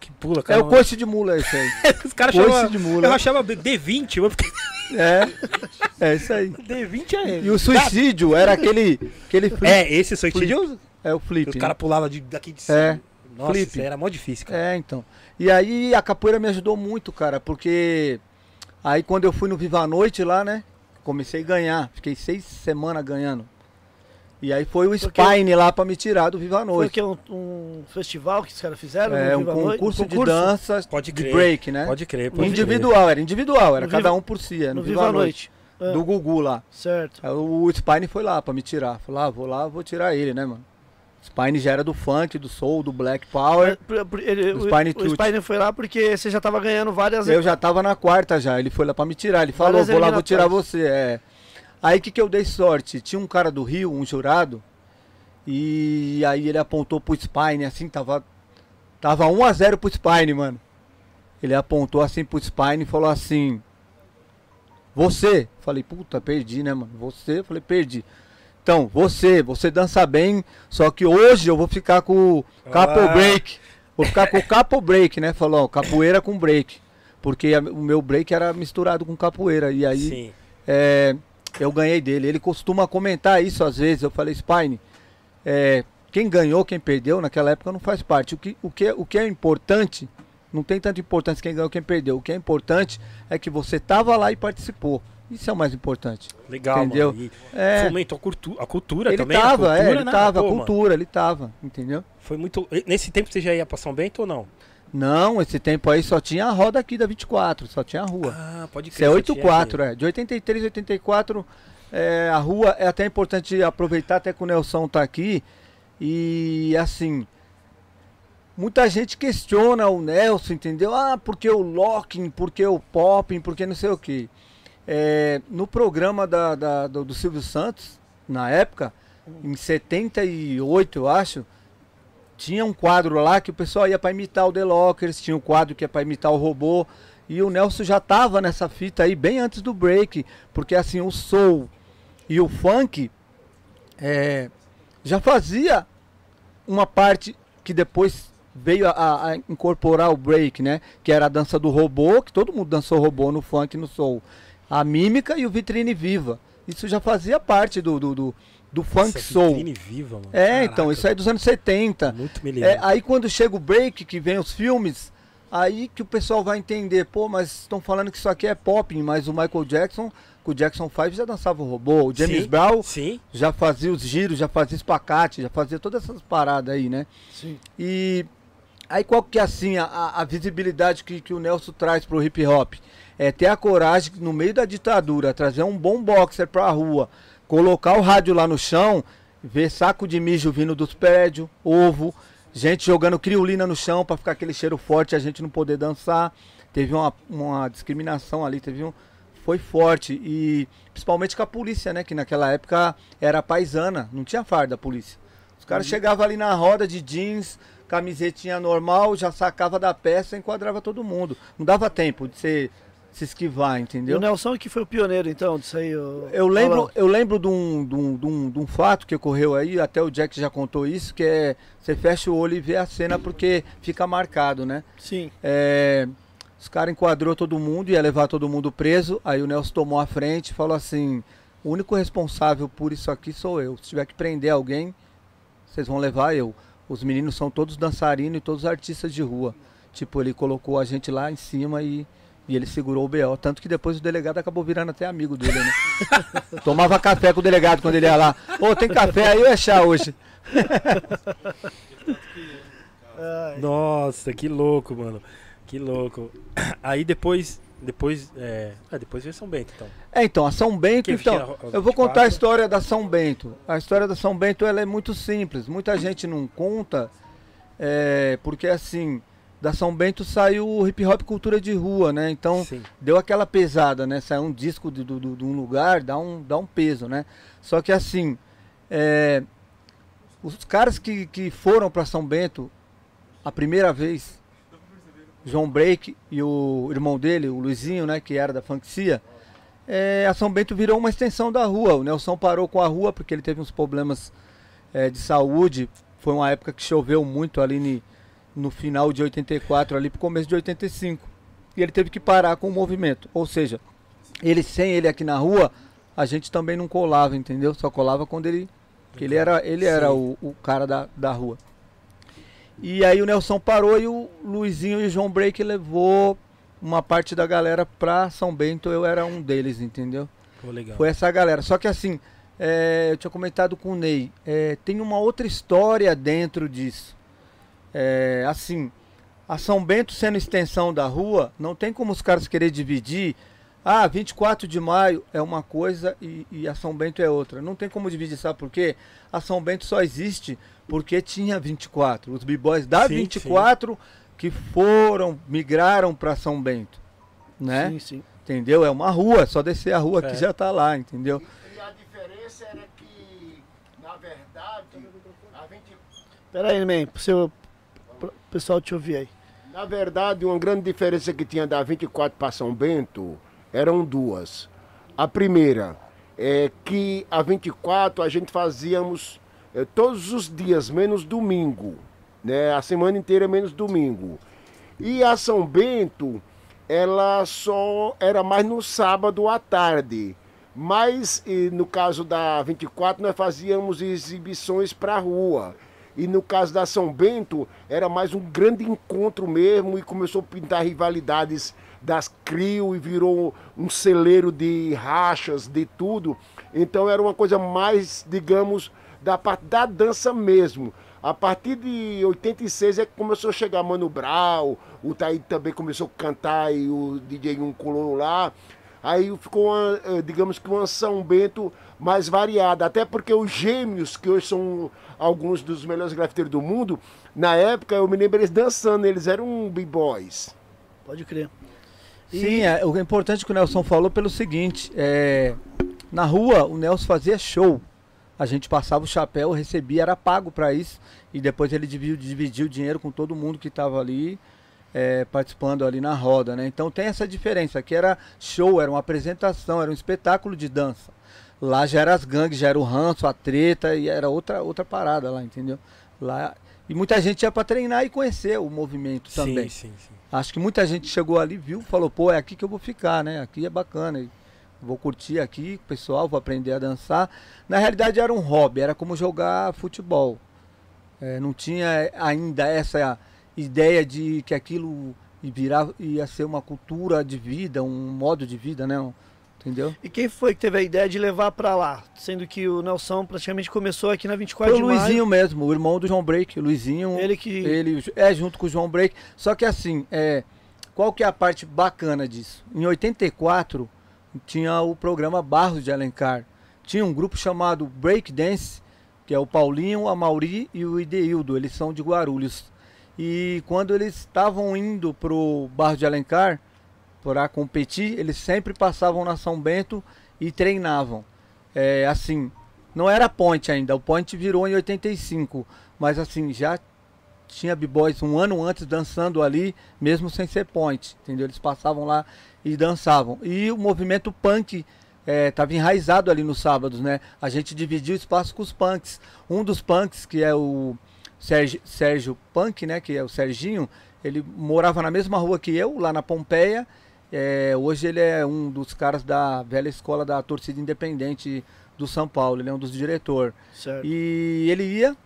que pula, É cara. o coice de mula esse aí. Os caras chamavam. de mula. Eu achava D20. Eu fiquei. É, é isso aí. D20 é. E o suicídio era aquele, aquele flip. É, esse suicídio. É o flip. Os né? caras pulavam de, daqui de cima. É, Nossa, flip. isso era mó difícil, cara. É, então. E aí a capoeira me ajudou muito, cara, porque aí quando eu fui no Viva a Noite lá, né? Comecei a ganhar. Fiquei seis semanas ganhando. E aí foi o Porque- Spine lá pra me tirar do Viva a Foi Noite. que um, um festival que os caras fizeram? É, no um Viva a Noite? concurso, Um de dança Pode de crer. break, né? Pode crer, pode Individual, era individual, era No cada Viva- um por si, é, No no, Viva a Noite. Ah, Do Gugu lá. Certo. Aí o Spine foi lá pra me tirar. Falei, ah, vou lá, vou tirar ele, né, mano? Spine já era do funk, do soul, do black power. Por- ele- Do o, Spine o Tooth. Spine foi lá porque você já tava ganhando várias. Eu já tava na quarta já, ele foi lá pra me tirar. Ele falou, Várias vou lá, vou tirar você. É. Aí que que eu dei sorte? Tinha um cara do Rio, um jurado, e aí ele apontou pro Spine, assim, tava. Tava 1x0 pro Spine, mano. Ele apontou assim pro Spine e falou assim. Você. Falei, puta, perdi, né, mano? Você, falei, perdi. Então, você, você dança bem, só que hoje eu vou ficar com o capo Ah. break. Vou ficar com o capo break, né? Falou, ó, capoeira com break. Porque o meu break era misturado com capoeira. E aí Sim. é, eu ganhei dele. Ele costuma comentar isso às vezes. Eu falei, Spine, é, quem ganhou, quem perdeu, naquela época não faz parte. O que, o, que, o que é importante, não tem tanta importância quem ganhou, quem perdeu. O que é importante é que você estava lá e participou. Isso é o mais importante. Legal, Entendeu? mano. E É, fomentou a, cultu a cultura ele também. a tava, é, cultura, ele né? tava, a Pô, mano, cultura, ele tava, entendeu? Foi muito. Nesse tempo você já ia pra São Bento ou não? Não, esse tempo aí só tinha a roda aqui da 24, só tinha a rua. Ah, pode Isso é só 84, tinha é. De 83 a 84, é, a rua é até importante aproveitar até que o Nelson tá aqui. E assim, muita gente questiona o Nelson, entendeu? Ah, porque o locking, porque o popping, porque não sei o que. no programa da, da- do, do Silvio Santos, na época, em 78, eu acho, tinha um quadro lá que o pessoal ia para imitar o The Lockers, tinha um quadro que é para imitar o robô. E o Nelson já tava nessa fita aí bem antes do break, porque assim, o soul e o funk é, já fazia uma parte que depois veio a, a- incorporar o break, né? Que era a dança do robô, que todo mundo dançou robô no funk e no soul. A mímica e o vitrine viva. Isso já fazia parte do, do, do, do funk Nossa, soul. viva, mano. É, então, Caraca, isso aí é dos anos 70. Muito me É, aí quando chega o break, que vem os filmes, Aí que o pessoal vai entender, pô, mas estão falando que isso aqui é pop, mas o Michael Jackson, com o Jackson 5 já dançava o robô, o James Sim, Brown Sim. já fazia os giros, já fazia espacate, já fazia todas essas paradas aí, né? Sim. E aí qual que é assim a, a- a visibilidade que, que o Nelson traz pro hip hop? É ter a coragem no meio da ditadura, trazer um bom boxer pra rua, colocar o rádio lá no chão, ver saco de mijo vindo dos prédios, ovo, gente jogando criolina no chão pra ficar aquele cheiro forte e a gente não poder dançar. Teve uma, uma discriminação ali, teve um. Foi forte. E principalmente com a polícia, né? Que naquela época era paisana, não tinha farda a polícia. Os caras chegavam ali na roda de jeans, camisetinha normal, já sacava da peça e enquadrava todo mundo. Não dava tempo de você se esquivar, E entendeu? o Nelson que foi o pioneiro, então, disso aí. o- Eu lembro, eu lembro de um, de, um, de, um, de um fato que ocorreu aí, até o Jack já contou isso, que é você fecha o olho e vê a cena porque fica marcado, né? Sim. É, os caras enquadrou todo mundo, ia levar todo mundo preso, aí o Nelson tomou a frente e falou assim, o único responsável por isso aqui sou eu. Se tiver que prender alguém, vocês vão levar eu. Os meninos são todos dançarinos e todos artistas de rua. Tipo, ele colocou a gente lá em cima e, e ele segurou o BO. Tanto que depois o delegado acabou virando até amigo dele, né? Tomava café com o delegado quando ele ia lá. Ô, tem café aí é chá hoje? Nossa, que louco, mano. Que louco. Aí depois. Depois. É, ah, depois veio São Bento, então. É, então, a São Bento, Quem então, eu vou contar a 24? história da São Bento. A história da São Bento, ela é muito simples. Muita gente não conta, é, porque assim, da São Bento saiu o hip hop cultura de rua, né? Então, Sim. deu aquela pesada, né? Saiu um disco de, do- do- de um lugar, dá um, dá um peso, né? Só que assim, é, os caras que, que foram para São Bento a primeira vez, João Break e o irmão dele, o Luizinho, né? Que era da Funkcia, é, a São Bento virou uma extensão da rua. O Nelson parou com a rua porque ele teve uns problemas é, de saúde. Foi uma época que choveu muito ali no final de 84, ali pro começo de 85. E ele teve que parar com o movimento. Ou seja, ele sem ele aqui na rua, a gente também não colava, entendeu? Só colava quando ele. que ele era, ele era o, o cara da, da rua. E aí o Nelson parou e o Luizinho e o João Break levou uma parte da galera pra São Bento. Eu era um deles, entendeu? Pô, legal. Foi essa galera. Só que assim, é, eu tinha comentado com o Ney, é, tem uma outra história dentro disso. É, assim, a São Bento sendo extensão da rua, não tem como os caras querer dividir. Ah, 24 de maio é uma coisa e, e a São Bento é outra. Não tem como dividir, sabe por quê? A São Bento só existe porque tinha 24. Os b-boys da Sim, 24 que foram, migraram para São Bento. Né? Sim, sim. Entendeu? É uma rua, só descer a rua É. que já tá lá, entendeu? E a diferença era que, na verdade, a 20, Pera aí, man, pro seu pro pessoal te ouvir aí. na verdade, uma grande diferença que tinha da 24 para São Bento eram duas. A primeira é que a 24 a gente fazíamos eh, todos os dias, menos domingo. Né? A semana inteira menos domingo. E a São Bento, ela só era mais no sábado à tarde. Mas no caso da 24, nós fazíamos exibições para rua. E no caso da São Bento, era mais um grande encontro mesmo e começou a pintar rivalidades das CRIO e virou um celeiro de rachas, de tudo. Então era uma coisa mais, digamos, da parte da dança mesmo. A partir de 86 é que começou a chegar Mano Brown, o Taíde também começou a cantar e o DJ um colou lá. Aí ficou, uma, eh, digamos que uma São Bento mais variada. Até porque os gêmeos, que hoje são alguns dos melhores grafiteiros do mundo, na época eu me lembro eles dançando, eles eram b-boys. Pode crer. E- Sim, é, o importante que o Nelson falou pelo seguinte, é, na rua o Nelson fazia show. A gente passava o chapéu, recebia, era pago para isso. E depois ele dividiu, dividiu o dinheiro com todo mundo que estava ali é, participando ali na roda, né? Então tem essa diferença. Aqui era show, era uma apresentação, era um espetáculo de dança. Lá já era as gangues, já era o ranço, a treta e era outra, outra parada lá, entendeu? Lá, e muita gente ia para treinar e conhecer o movimento também. Sim, sim, sim. Acho que muita gente chegou ali, viu, falou, pô, é aqui que eu vou ficar, né? Aqui é bacana. Vou curtir aqui, pessoal, vou aprender a dançar. Na realidade era um hobby, era como jogar futebol. É, não tinha ainda essa ideia de que aquilo virar ia ser uma cultura de vida, um modo de vida, né? Entendeu? E quem foi que teve a ideia de levar pra lá? Sendo que o Nelson praticamente começou aqui na 24 Foi o de maio. Luizinho mesmo, o irmão do João Break, o Luizinho. Ele que. Ele é junto com o João Break. Só que assim, é, qual que é a parte bacana disso? Em 84 tinha o programa Barros de Alencar. Tinha um grupo chamado Break Dance, que é o Paulinho, a Mauri e o Ideildo. Eles são de Guarulhos. E quando eles estavam indo pro Barros de Alencar para competir, eles sempre passavam na São Bento e treinavam. É, assim, não era point ainda, o point virou em 85, mas assim, já tinha b-boys um ano antes dançando ali, mesmo sem ser point, entendeu? Eles passavam lá e dançavam. E o movimento punk estava enraizado ali nos sábados, né? A gente dividia o espaço com os punks. Um dos punks, que é o Sérgio, Sérgio Punk, né? Que é o Serginho, ele morava na mesma rua que eu, lá na Pompeia. É, hoje ele é um dos caras da velha escola da torcida independente do São Paulo, ele é um dos diretores. Certo. E ele ia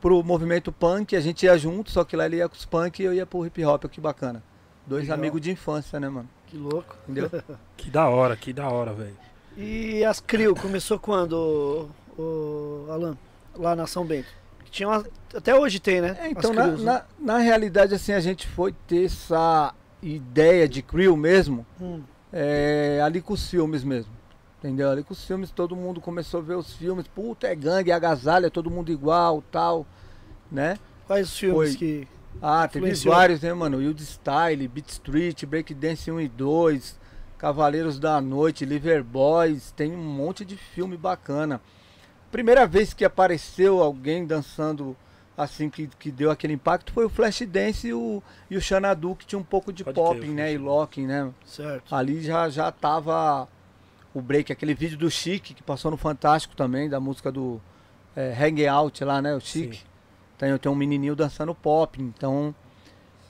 pro movimento punk, a gente ia junto, só que lá ele ia com os punk e eu ia pro hip hop, que bacana. Dois Legal. amigos de infância, né, mano? Que louco. Entendeu? Que da hora, que da hora, velho. E as CRIO começou quando, o, o Alan? Lá na São Bento? Tinha uma- até hoje tem, né? É, então, na, na, na realidade, assim, a gente foi ter essa ideia de crew mesmo, Hum, é, ali com os filmes mesmo. Entendeu? Ali com os filmes, todo mundo começou a ver os filmes. Puta, é gangue, é agasalho, é todo mundo igual, tal, né? Quais os filmes Foi. que. Ah, teve vários, né, mano? Wild Style, Beat Street, Breakdance 1 e 2, Cavaleiros da Noite, Liver Boys, tem um monte de filme bacana. Primeira vez que apareceu alguém dançando assim, que, que deu aquele impacto, foi o Flashdance e o, e o Xanadu, que tinha um pouco de Pode popping, crer, o né, e locking, né? Certo. Ali já, já tava o break, aquele vídeo do Chique, que passou no Fantástico também, da música do é, Hang Out lá, né, o Chique. Sim. Tem, tem um menininho dançando pop, então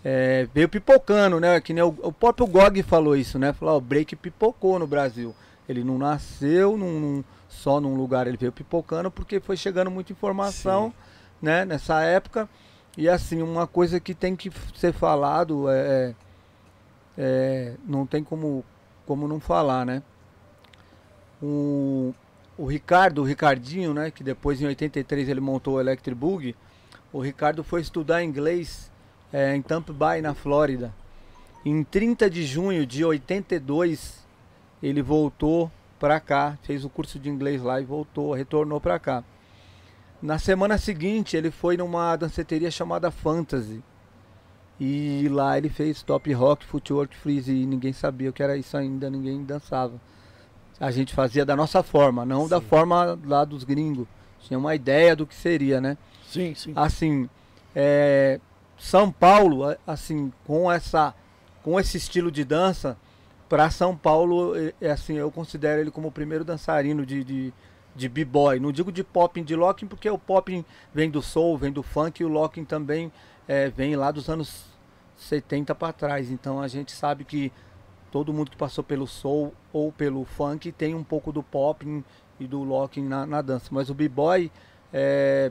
é, veio pipocando, né? Que nem o, o próprio Gog falou isso, né? Falou, ó, o break pipocou no Brasil. Ele não nasceu num, num- só num lugar, ele veio pipocando porque foi chegando muita informação, né? Nessa época. E assim, uma coisa que tem que ser falado é, é, não tem como, como não falar, né? O, o Ricardo, o Ricardinho, né? Que depois em 83 ele montou o Electric Boogie. O Ricardo foi estudar inglês é, em Tampa Bay, na Flórida. Em 30 de junho de 82, ele voltou para cá, fez o curso de inglês lá e voltou, retornou para cá. Na semana seguinte, ele foi numa danceteria chamada Fantasy. E lá ele fez top rock, footwork, freeze e ninguém sabia o que era isso ainda, ninguém dançava. A gente fazia da nossa forma, não da Sim. forma lá dos gringos. Tinha uma ideia do que seria, né? Sim, sim. assim, é, São Paulo, assim, com essa, com esse estilo de dança, para São Paulo, é, é assim, eu considero ele como o primeiro dançarino de, de, de b-boy. Não digo de popping, de locking, porque o popping vem do soul, vem do funk, e o locking também é, vem lá dos anos 70 para trás. Então a gente sabe que todo mundo que passou pelo soul ou pelo funk tem um pouco do popping e do locking na, na dança. Mas o b-boy é,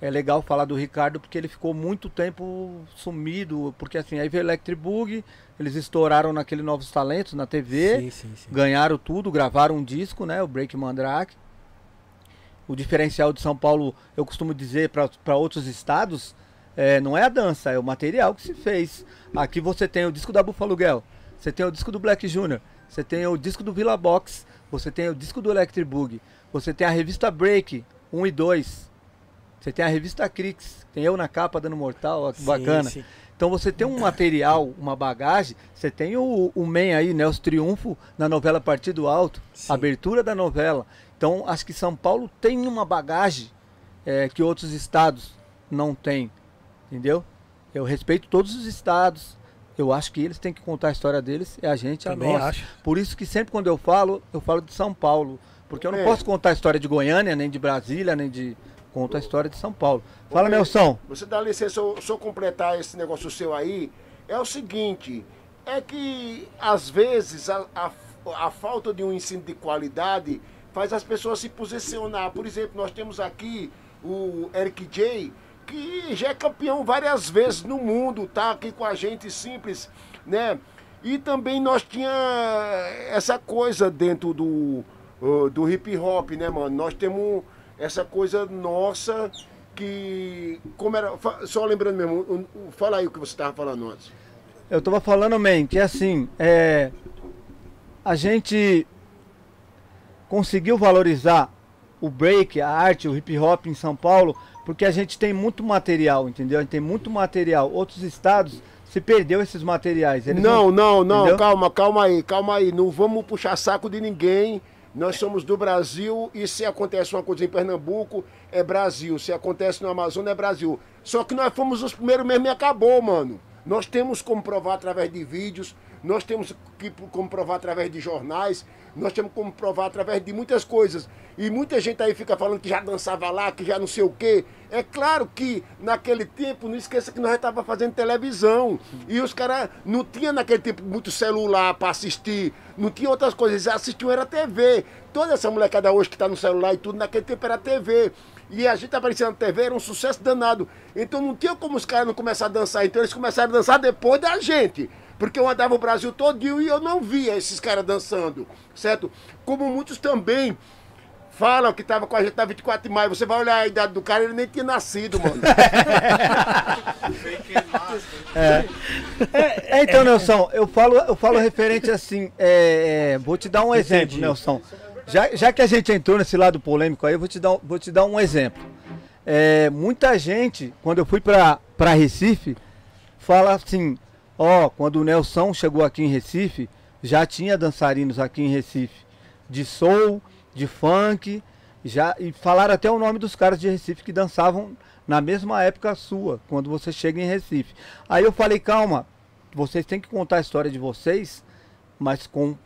é legal falar do Ricardo porque ele ficou muito tempo sumido, porque assim, aí veio Electric Boogie, eles estouraram naquele Novos Talentos na TV, Sim, sim, sim. ganharam tudo, gravaram um disco, né, o Break Mandrake. O diferencial de São Paulo, eu costumo dizer para outros estados, é, não é a dança, é o material que se fez. Aqui você tem o disco da Buffalo Girl, você tem o disco do Black Junior, você tem o disco do Villa Box, você tem o disco do Electric Boogie, você tem a revista Break 1 e 2, você tem a revista Crix, tem eu na capa dando mortal, ó, que Sim, bacana. sim. Então você tem um material, uma bagagem, você tem o, o Man aí, né? Os Triunfo na novela Partido Alto, Sim. abertura da novela. Então acho que São Paulo tem uma bagagem é, que outros estados não têm, entendeu? Eu respeito todos os estados, eu acho que eles têm que contar a história deles, é a gente, a Também nossa. acho. Por isso que sempre quando eu falo, eu falo de São Paulo. Porque eu não É. posso contar a história de Goiânia, nem de Brasília, nem de. Conto a história de São Paulo. Fala, Ô, Nelson. Você dá licença, eu só completar esse negócio seu aí. É o seguinte, é que às vezes a, a, a falta de um ensino de qualidade faz as pessoas se posicionar. Por exemplo, nós temos aqui o Eric J, que já é campeão várias vezes no mundo, tá aqui com a gente simples, né? E também nós tinha essa coisa dentro do, uh, do hip hop, né, mano? Nós temos essa coisa nossa que. Como era. Só lembrando mesmo, fala aí o que você estava falando antes. Eu tava falando, man, que assim, é, a gente conseguiu valorizar o break, a arte, o hip hop em São Paulo, porque a gente tem muito material, entendeu? A gente tem muito material. Outros estados se perdeu esses materiais. Não, não, não, Entendeu? calma, calma aí, calma aí. Não vamos puxar saco de ninguém. Nós somos do Brasil e se acontece uma coisa em Pernambuco, é Brasil. Se acontece no Amazonas, é Brasil. Só que nós fomos os primeiros mesmo e acabou, mano. Nós temos como provar através de vídeos, nós temos que como provar através de jornais, nós temos como provar através de muitas coisas. E muita gente aí fica falando que já dançava lá, que já não sei o quê. É claro que naquele tempo, não esqueça que nós estávamos fazendo televisão. E os caras não tinham naquele tempo muito celular para assistir, não tinha outras coisas, eles assistiam era TV. Toda essa molecada hoje que está no celular e tudo, naquele tempo era TV. E a gente aparecia na TV, era um sucesso danado. Então não tinha como os caras não começar a dançar. Então eles começaram a dançar depois da gente. Porque eu andava o Brasil todinho e eu não via esses caras dançando, certo? Como muitos também falam que tava com a gente na 24 de maio. Você vai olhar a idade do cara, ele nem tinha nascido, mano. É, então, Nelson, eu falo, eu falo referente assim, é, é, vou te dar um exemplo, Entendi. Nelson. Já, já que a gente entrou nesse lado polêmico aí, eu vou te dar, um- vou te dar um exemplo. É, muita gente, quando eu fui pra Recife, fala assim, ó, quando o Nelson chegou aqui em Recife, já tinha dançarinos aqui em Recife, de soul, de funk, já, e falaram até o nome dos caras de Recife que dançavam na mesma época sua, quando você chega em Recife. Aí eu falei, calma, vocês têm que contar a história de vocês, mas com.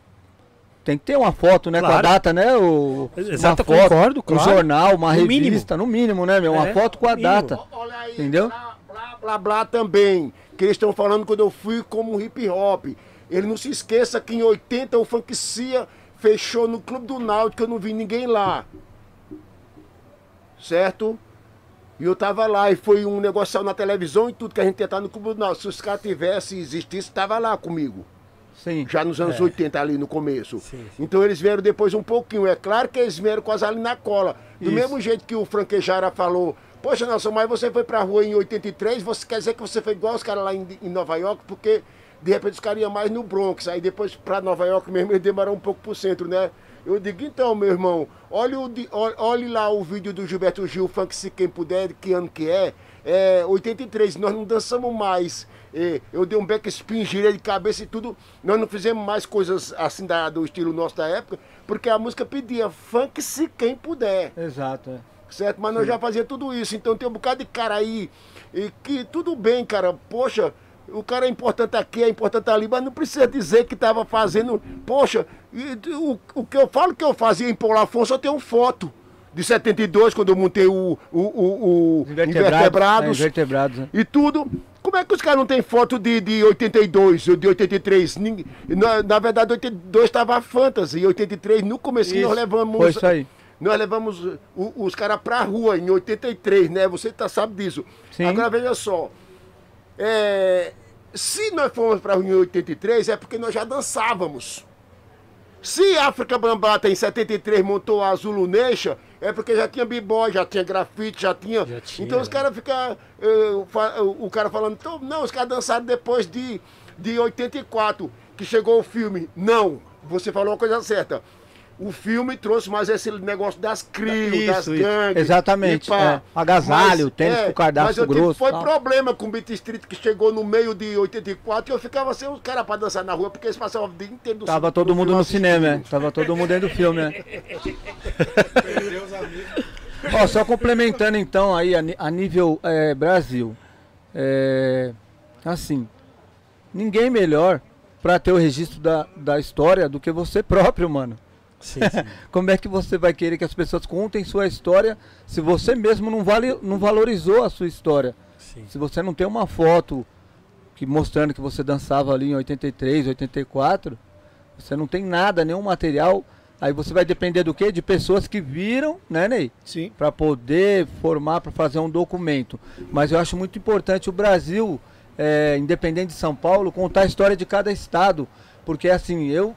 Tem que ter uma foto, né? Com a Claro. data, né? O, Exato, uma foto, concordo, um claro. jornal, uma No mínimo. revista, no mínimo, né, meu? Uma É, foto com a mínimo. data. Olha aí, Entendeu? Blá, blá, blá, blá também. Que eles estão falando quando eu fui como hip hop. Ele não se esqueça que em 80 o Funk Cia fechou no Clube do Náutico, eu não vi ninguém lá. Certo? E eu tava lá e foi um negócio na televisão e tudo que a gente ia estar no Clube do Náutico. Se os caras tivessem, existisse, tava lá comigo. Sim. Já nos anos 80 ali no começo. Sim, sim. Então eles vieram depois um pouquinho. É claro que eles vieram quase ali na cola. Do Isso. mesmo jeito que o Franquejara falou, poxa Nelson, mas você foi pra rua em 83, você quer dizer que você foi igual os caras lá em, em Nova York, porque de repente os caras iam mais no Bronx. Aí depois pra Nova York mesmo eles demoraram um pouco pro centro, né? Eu digo, então, meu irmão, olha, o, olhe lá o vídeo do Gilberto Gil, Funk Se Quem Puder, que ano que é. É 83, nós não dançamos mais. É, eu dei um backspin, girei de cabeça e tudo. Nós não fizemos mais coisas assim da- do estilo nosso da época, porque a música pedia funk se quem puder, Exato, é. Certo? Mas nós já fazia tudo isso. Então tem um bocado de cara aí e que tudo bem, cara. Poxa, o cara é importante aqui, é importante ali, mas não precisa dizer que tava fazendo. Poxa, e o, o que eu falo que eu fazia em Paulo Afonso, eu tenho foto. De 72, quando eu montei o, o, o, o Os Invertebrados É, invertebrados, né? e tudo. Como é que os caras não têm foto de, de 82 ou de 83? Ninguém- na, na verdade, 82 estava a Fantasy, e 83 no começo nós levamos. foi isso aí. Nós levamos o- os caras pra rua em 83, né? Você tá, sabe disso. Sim. Agora veja só. É, se nós fomos pra rua em 83, é porque nós já dançávamos. Se África Bambata em 73 montou a Zulu Nation, é porque já tinha b-boy, já tinha grafite, já tinha. Já tinha, então os caras ficam. eh, fa- o cara falando, então, não, os caras dançaram depois de, de 84, que chegou o filme. Não, você falou uma coisa certa. O filme trouxe mais esse negócio das crios, das gangues. Exatamente, é. Agasalho, tênis com cardápio mas eu tive- grosso, Foi tal. problema com o Beat Street que chegou no meio de 84 e eu ficava sem os caras pra dançar na rua, porque eles passavam o dia inteiro do Tava do todo mundo no cinema, é. Tava todo mundo dentro do filme, né? Perdeu os amigos. Ó, só complementando então aí a, a nível é, Brasil. É, assim, ninguém melhor pra ter o registro da, da história do que você próprio, mano. Sim, sim. Como é que você vai querer que as pessoas contem sua história se você mesmo não, vale, não valorizou a sua história? sim. Se você não tem uma foto que mostrando que você dançava ali em 83, 84, você não tem nada, nenhum material Aí você vai depender do quê? De pessoas que viram, né, Ney? Sim. Para poder formar, para fazer um documento. Mas eu acho muito importante o Brasil, é, independente de São Paulo, contar a história de cada estado. Porque assim, eu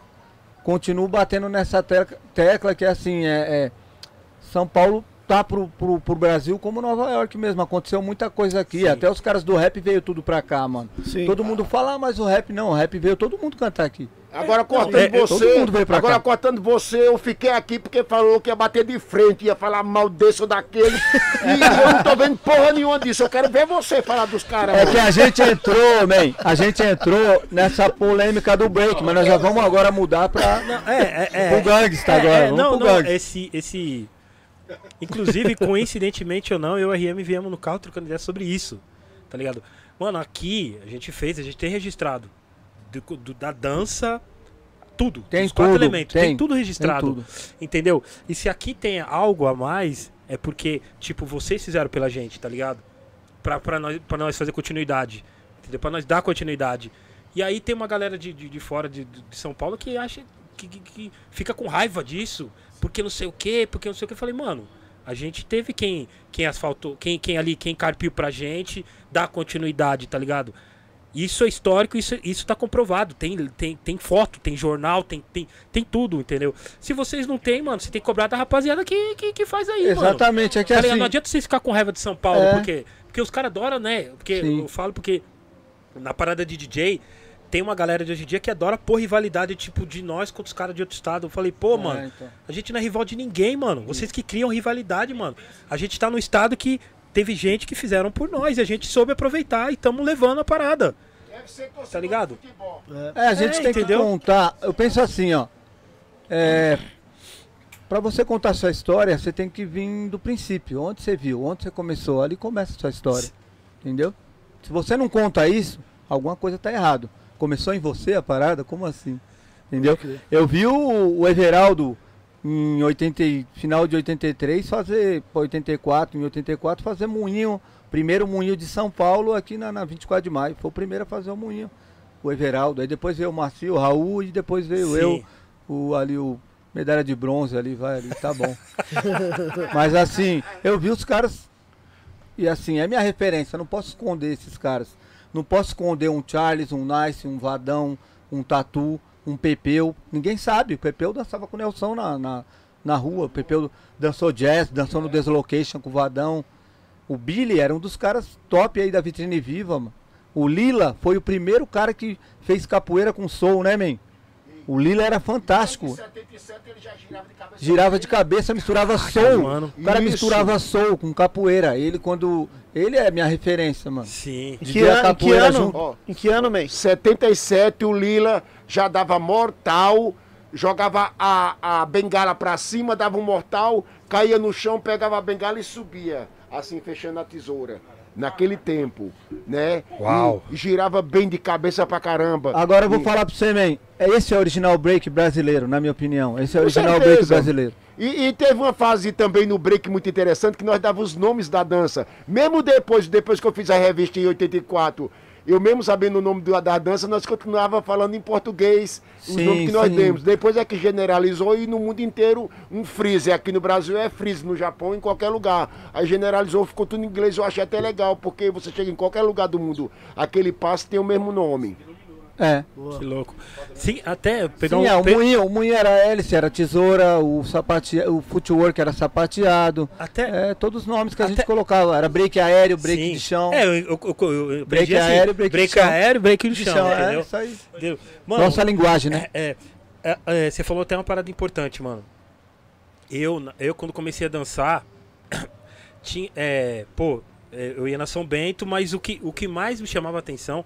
continuo batendo nessa tecla, tecla que assim, é, é, São Paulo tá pro, pro, pro Brasil como Nova York mesmo. Aconteceu muita coisa aqui. Sim. Até os caras do rap veio tudo pra cá, mano. Sim. Todo mundo fala, ah, mas o rap não, o rap veio todo mundo cantar aqui. Agora cortando é, é, todo você, mundo veio pra agora cá. cortando você, eu fiquei aqui porque falou que ia bater de frente, ia falar mal desse ou daquele. e eu não tô vendo porra nenhuma disso. Eu quero ver você falar dos caras. É mano. que a gente entrou, man, a gente entrou nessa polêmica do break, mas nós já vamos agora mudar pra. Não, é, é, é. Pro gangsta É, agora, é, vamos não, pro não, gangsta. esse, esse... Inclusive, coincidentemente ou não, eu e a RM viemos no carro trocando ideia sobre isso, tá ligado? Mano, aqui a gente fez, a gente tem registrado do- do- da dança, tudo, Tem os quatro tudo, elementos, tem, tem, tudo registrado, tudo. entendeu? E se aqui tem algo a mais, é porque, tipo, vocês fizeram pela gente, tá ligado? Pra, pra, nós, pra nós fazer continuidade, entendeu? Pra nós dar continuidade. E aí tem uma galera de, de, de fora de, de São Paulo que acha que, que, que fica com raiva disso, porque não sei o quê, porque não sei o que. Eu falei, mano, a gente teve quem, quem asfaltou, quem, quem ali, quem carpiu pra gente, dar continuidade, tá ligado? Isso é histórico, isso, isso tá comprovado. Tem, tem, tem foto, tem jornal, tem, tem, tem tudo, entendeu? Se vocês não têm, mano, você tem que cobrar da rapaziada que, que, que faz aí, mano. Exatamente, é que Tá assim. Não adianta vocês ficar com raiva de São Paulo, É. porque, porque os caras adoram, né? Porque Sim. eu falo porque na parada de DJ tem uma galera de hoje em dia que adora pôr rivalidade, tipo, de nós contra os caras de outro estado. Eu falei, pô, É, mano, então. a gente não é rival de ninguém, mano. Vocês que criam rivalidade, mano. A gente tá no estado que teve gente que fizeram por nós e a gente soube aproveitar e tamo levando a parada. Deve ser Tá ligado? É, a gente É, tem entendeu? que contar. Eu penso assim, ó. É, para você contar sua história, você tem que vir do princípio. Onde você viu, onde você começou, ali começa a sua história. Entendeu? Se você não conta isso, alguma coisa tá errado. Começou em você a parada? Como assim? Entendeu? Eu vi o, o Everaldo em 80, e- final de 83 fazer, pra 84, em 84 fazer moinho, primeiro moinho de São Paulo aqui na, na 24 de maio. Foi o primeiro a fazer o moinho o Everaldo, aí depois veio o Marcio, o Raul e depois veio Sim. eu, o ali o medalha de bronze ali, vai ali, tá bom. Mas assim, eu vi os caras e assim, é minha referência, não posso esconder esses caras. Não posso esconder um Charles, um Nice, um Vadão, um Tatu, um Pepeu. Ninguém sabe, o Pepeu dançava com o Nelson na, na, na rua, o Pepeu dançou jazz, dançou no Deslocation com o Vadão. O Billy era um dos caras top aí da vitrine viva, mano. O Lila foi o primeiro cara que fez capoeira com soul, né, man? O Lila era fantástico. Em 77 ele já girava de cabeça. Girava de cabeça, misturava soul. O cara Isso. misturava soul com capoeira. Ele quando. Ele é minha referência, mano. Sim. Em que, an- em que ano? Ó. Em que ano, man? 77 o Lila já dava mortal, jogava a, a bengala pra cima, dava um mortal, caía no chão, pegava a bengala e subia, assim fechando a tesoura. Naquele tempo, né? Uau. E girava bem de cabeça pra caramba. Agora eu vou E- falar pra você, man. É Esse é o original break brasileiro, na minha opinião. Esse é o original break brasileiro. E, e teve uma fase também no break muito interessante que nós dávamos os nomes da dança. Mesmo depois, depois que eu fiz a revista em 84, eu mesmo sabendo o nome da dança, nós continuava falando em português os Sim, nomes que nós sim. demos. Depois é que generalizou e no mundo inteiro um freeze. Aqui no Brasil é freeze, no Japão, em qualquer lugar. Aí generalizou, ficou tudo em inglês. Eu achei até legal, porque você chega em qualquer lugar do mundo, aquele passo tem o mesmo nome. É. Que louco. Sim, até pegar Sim, um. é, o pe- moinho, o moinho era hélice, era tesoura, o sapate, o footwork era sapateado. Até. É, todos os nomes que a Até- gente colocava. Era break aéreo, break Sim. de chão. É, eu, eu, eu, eu Break assim, aéreo, break de chão. aéreo, break de de chão, chão, é entendeu? isso aí. Entendeu? Mano, Nossa linguagem, né? É, é, é, você falou até uma parada importante, mano. Eu, eu quando comecei a dançar, tinha, é, pô, é, eu ia na São Bento, mas o que, o que mais me chamava a atenção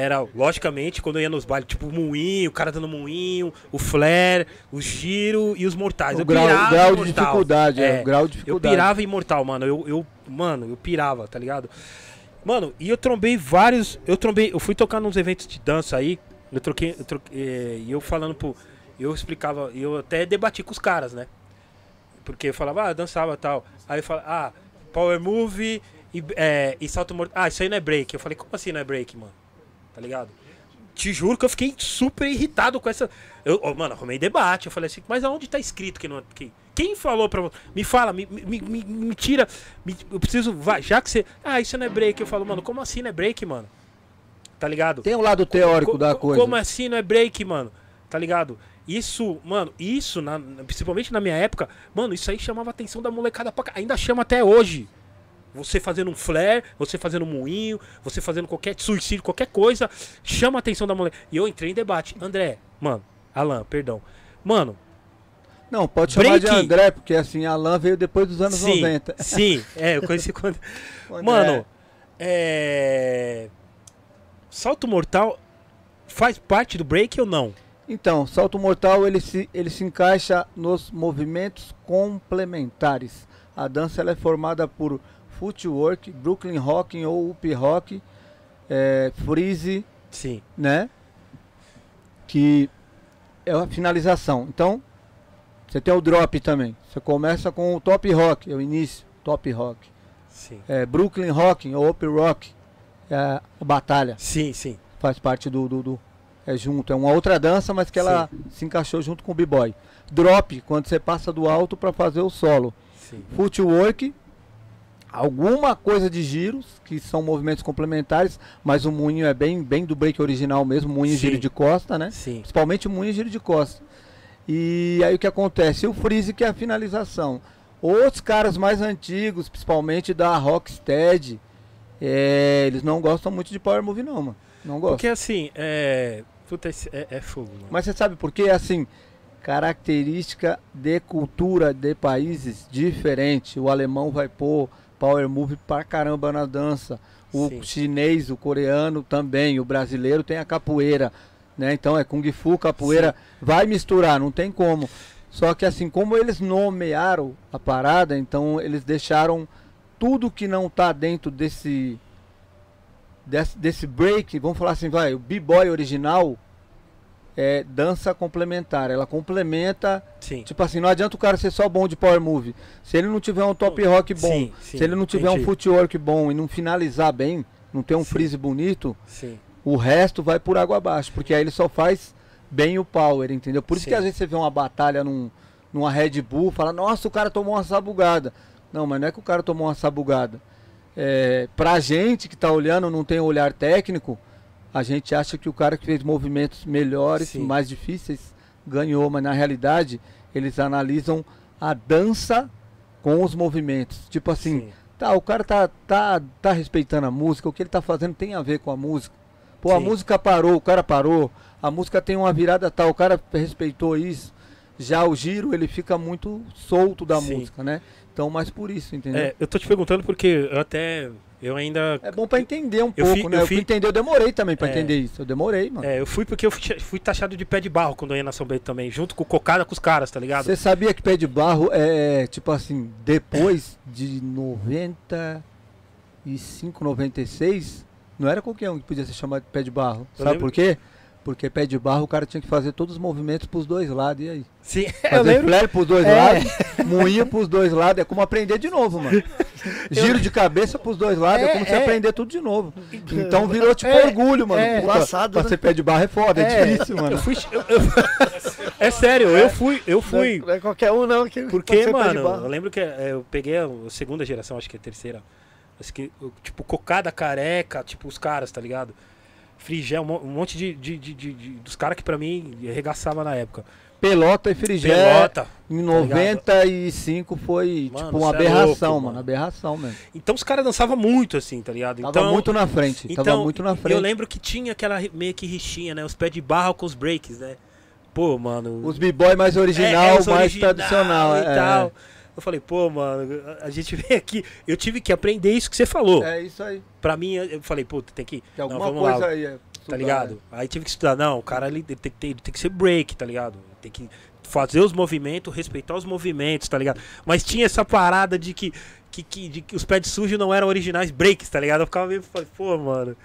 era, logicamente, quando eu ia nos bailes, tipo o moinho, o cara dando moinho, o flare, o giro e os mortais. O eu grau, pirava grau de dificuldade, é, É, o grau de Eu dificuldade. pirava em mortal, mano. Eu, eu, mano, eu pirava, tá ligado? Mano, e eu trombei vários. Eu trombei. Eu fui tocar nos eventos de dança aí. Eu troquei. Eu troquei eh, e eu falando pro. Eu explicava. Eu até debati com os caras, né? Porque eu falava, ah, eu dançava e tal. Aí eu falava, ah, power move e, eh, e salto mortal. Ah, isso aí não é break. Eu falei, como assim não é break, mano? Tá ligado? te juro que eu fiquei super irritado com essa. Eu, ó, mano, arrumei debate. Eu falei assim, mas aonde tá escrito que não. Que, quem falou pra você? Me fala, me, me, me, me tira. me- eu preciso. Vai, já que você. Ah, isso não é break. Eu falo, mano, como assim não é break, mano? Tá ligado? Tem o lado teórico Co- da co- coisa. Como assim não é break, mano? Tá ligado? Isso, mano, isso, na- principalmente na minha época, mano, isso aí chamava a atenção da molecada pra. Ainda chama até hoje. Você fazendo um flare, você fazendo um moinho, você fazendo qualquer suicídio, qualquer coisa, chama a atenção da molecada. E eu entrei em debate. André, mano, Alan, perdão. Mano, Não, pode chamar de Break. André, porque assim, Alan veio depois dos anos sim, 90. sim, é, eu conheci quando. Mano, é. Salto mortal faz parte do break ou não? Então, salto mortal ele se, ele se encaixa nos movimentos complementares. A dança ela é formada por footwork, Brooklyn Rocking ou Up Rock, é, freeze, Sim. né? Que é a finalização. Então, você tem o drop também. Você começa com o top rock, é o início, top rock. Sim. É, Brooklyn Rocking ou Up Rock, é a batalha. Sim, sim. faz parte do, do, do- é junto, é uma outra dança, mas que ela se encaixou junto com o b-boy. Drop, quando você passa do alto para fazer o solo. Sim. Footwork, alguma coisa de giros, que são movimentos complementares, mas o moinho é bem, bem do break original mesmo, moinho e Sim. giro de costa, né? Sim. Principalmente o moinho e giro de costa. E aí o que acontece? O freeze que é a finalização. Os caras mais antigos, principalmente da Rocksteady, é, eles não gostam muito de Power Move não, mano. Não gostam. Porque assim, é. Puta, é, é fogo, mano. Mas você sabe por quê? Assim, característica de cultura de países diferente. O alemão vai pôr power move pra caramba na dança. O Sim. chinês, o coreano também. O brasileiro tem a capoeira, né? Então é kung fu, capoeira, vai misturar, não tem como. Só que assim, como eles nomearam a parada, então eles deixaram tudo que não tá dentro desse desse, desse break, vamos falar assim, vai, o b-boy original é dança complementar. Ela complementa, Sim. tipo assim, não adianta o cara ser só bom de power move. Se ele não tiver um top rock bom, Sim, sim, se ele não tiver um entendi. footwork bom e não finalizar bem, não ter um freeze bonito, Sim. o resto vai por água abaixo, porque aí ele só faz bem o power, entendeu? Por isso que às vezes você vê uma batalha num, numa Red Bull, fala, nossa, o cara tomou uma sabugada. Não, mas não é que o cara tomou uma sabugada. É, pra gente que tá olhando, não tem olhar técnico, a gente acha que o cara que fez movimentos melhores, Sim. mais difíceis, ganhou, mas na realidade eles analisam a dança com os movimentos. Tipo assim, Sim. Tá, o cara tá, tá, tá respeitando a música, o que ele tá fazendo tem a ver com a música. Pô, a Sim. música parou, o cara parou, a música tem uma virada tal, o cara respeitou isso. Já o giro, ele fica muito solto da música, né? Então, mais por isso, entendeu? É, eu tô te perguntando porque eu até. Eu ainda. É bom pra entender um Eu pouco, fi- né? eu Eu fui entender, eu demorei também pra É. entender isso. Eu demorei, mano. É, eu fui porque eu fui, fui taxado de pé de barro quando eu ia na São Bento também, junto com o cocada com os caras, tá ligado? Você sabia que pé de barro é, tipo assim, depois de 95, 96, não era qualquer um que podia ser chamado de pé de barro. Eu Sabe lembro- por quê? Porque pé de barro o cara tinha que fazer todos os movimentos pros dois lados. E aí? Sim, eu Fazer lembro. flare pros dois É. lados, moinho pros dois lados. É como aprender de novo, mano. Giro de cabeça pros dois lados, é, É, como você é. aprender tudo de novo. Então virou tipo É, orgulho, mano. é. Puta, Embaçado, pra né? ser pé de barro é foda, é, difícil, mano. Eu fui. eu- eu- é sério, eu fui. Eu fui. Não, é- é qualquer um, não. Que Porque, ser pé de mano, barro. eu lembro que é, eu peguei a segunda geração, acho que é a terceira. Acho que, eu, tipo, cocada careca, tipo, os caras, tá ligado? Frigel, um mo- monte de, de, de- de- dos caras que pra mim arregaçava na época. Pelota e frigé. Pelota. Em Tá ligado? 95 foi Mano, tipo uma cê é aberração, louco, mano. Aberração mesmo. Então os caras dançavam muito, assim, tá ligado? Tava Então, muito na frente. então, tava muito na frente. Eu lembro que tinha aquela meio que rixinha, né? Os pés de barro com os breaks, né? Pô, mano. Os b-boy mais original, É, os mais original tradicional. e é. tal. Eu falei, pô, mano, a- gente vem aqui. Eu tive que aprender isso que você falou. É isso aí. Pra mim, eu falei, puta, tem que. Tem não, alguma vamos coisa lá, aí. é, tá estudar, ligado? Aí tive que estudar. Não, o cara ele tem, ele tem que ser break, tá ligado? Tem que fazer os movimentos, respeitar os movimentos, tá ligado? Mas tinha essa parada de que, que, que, de que os pés sujos não eram originais breaks, tá ligado? Eu ficava meio, pô, mano.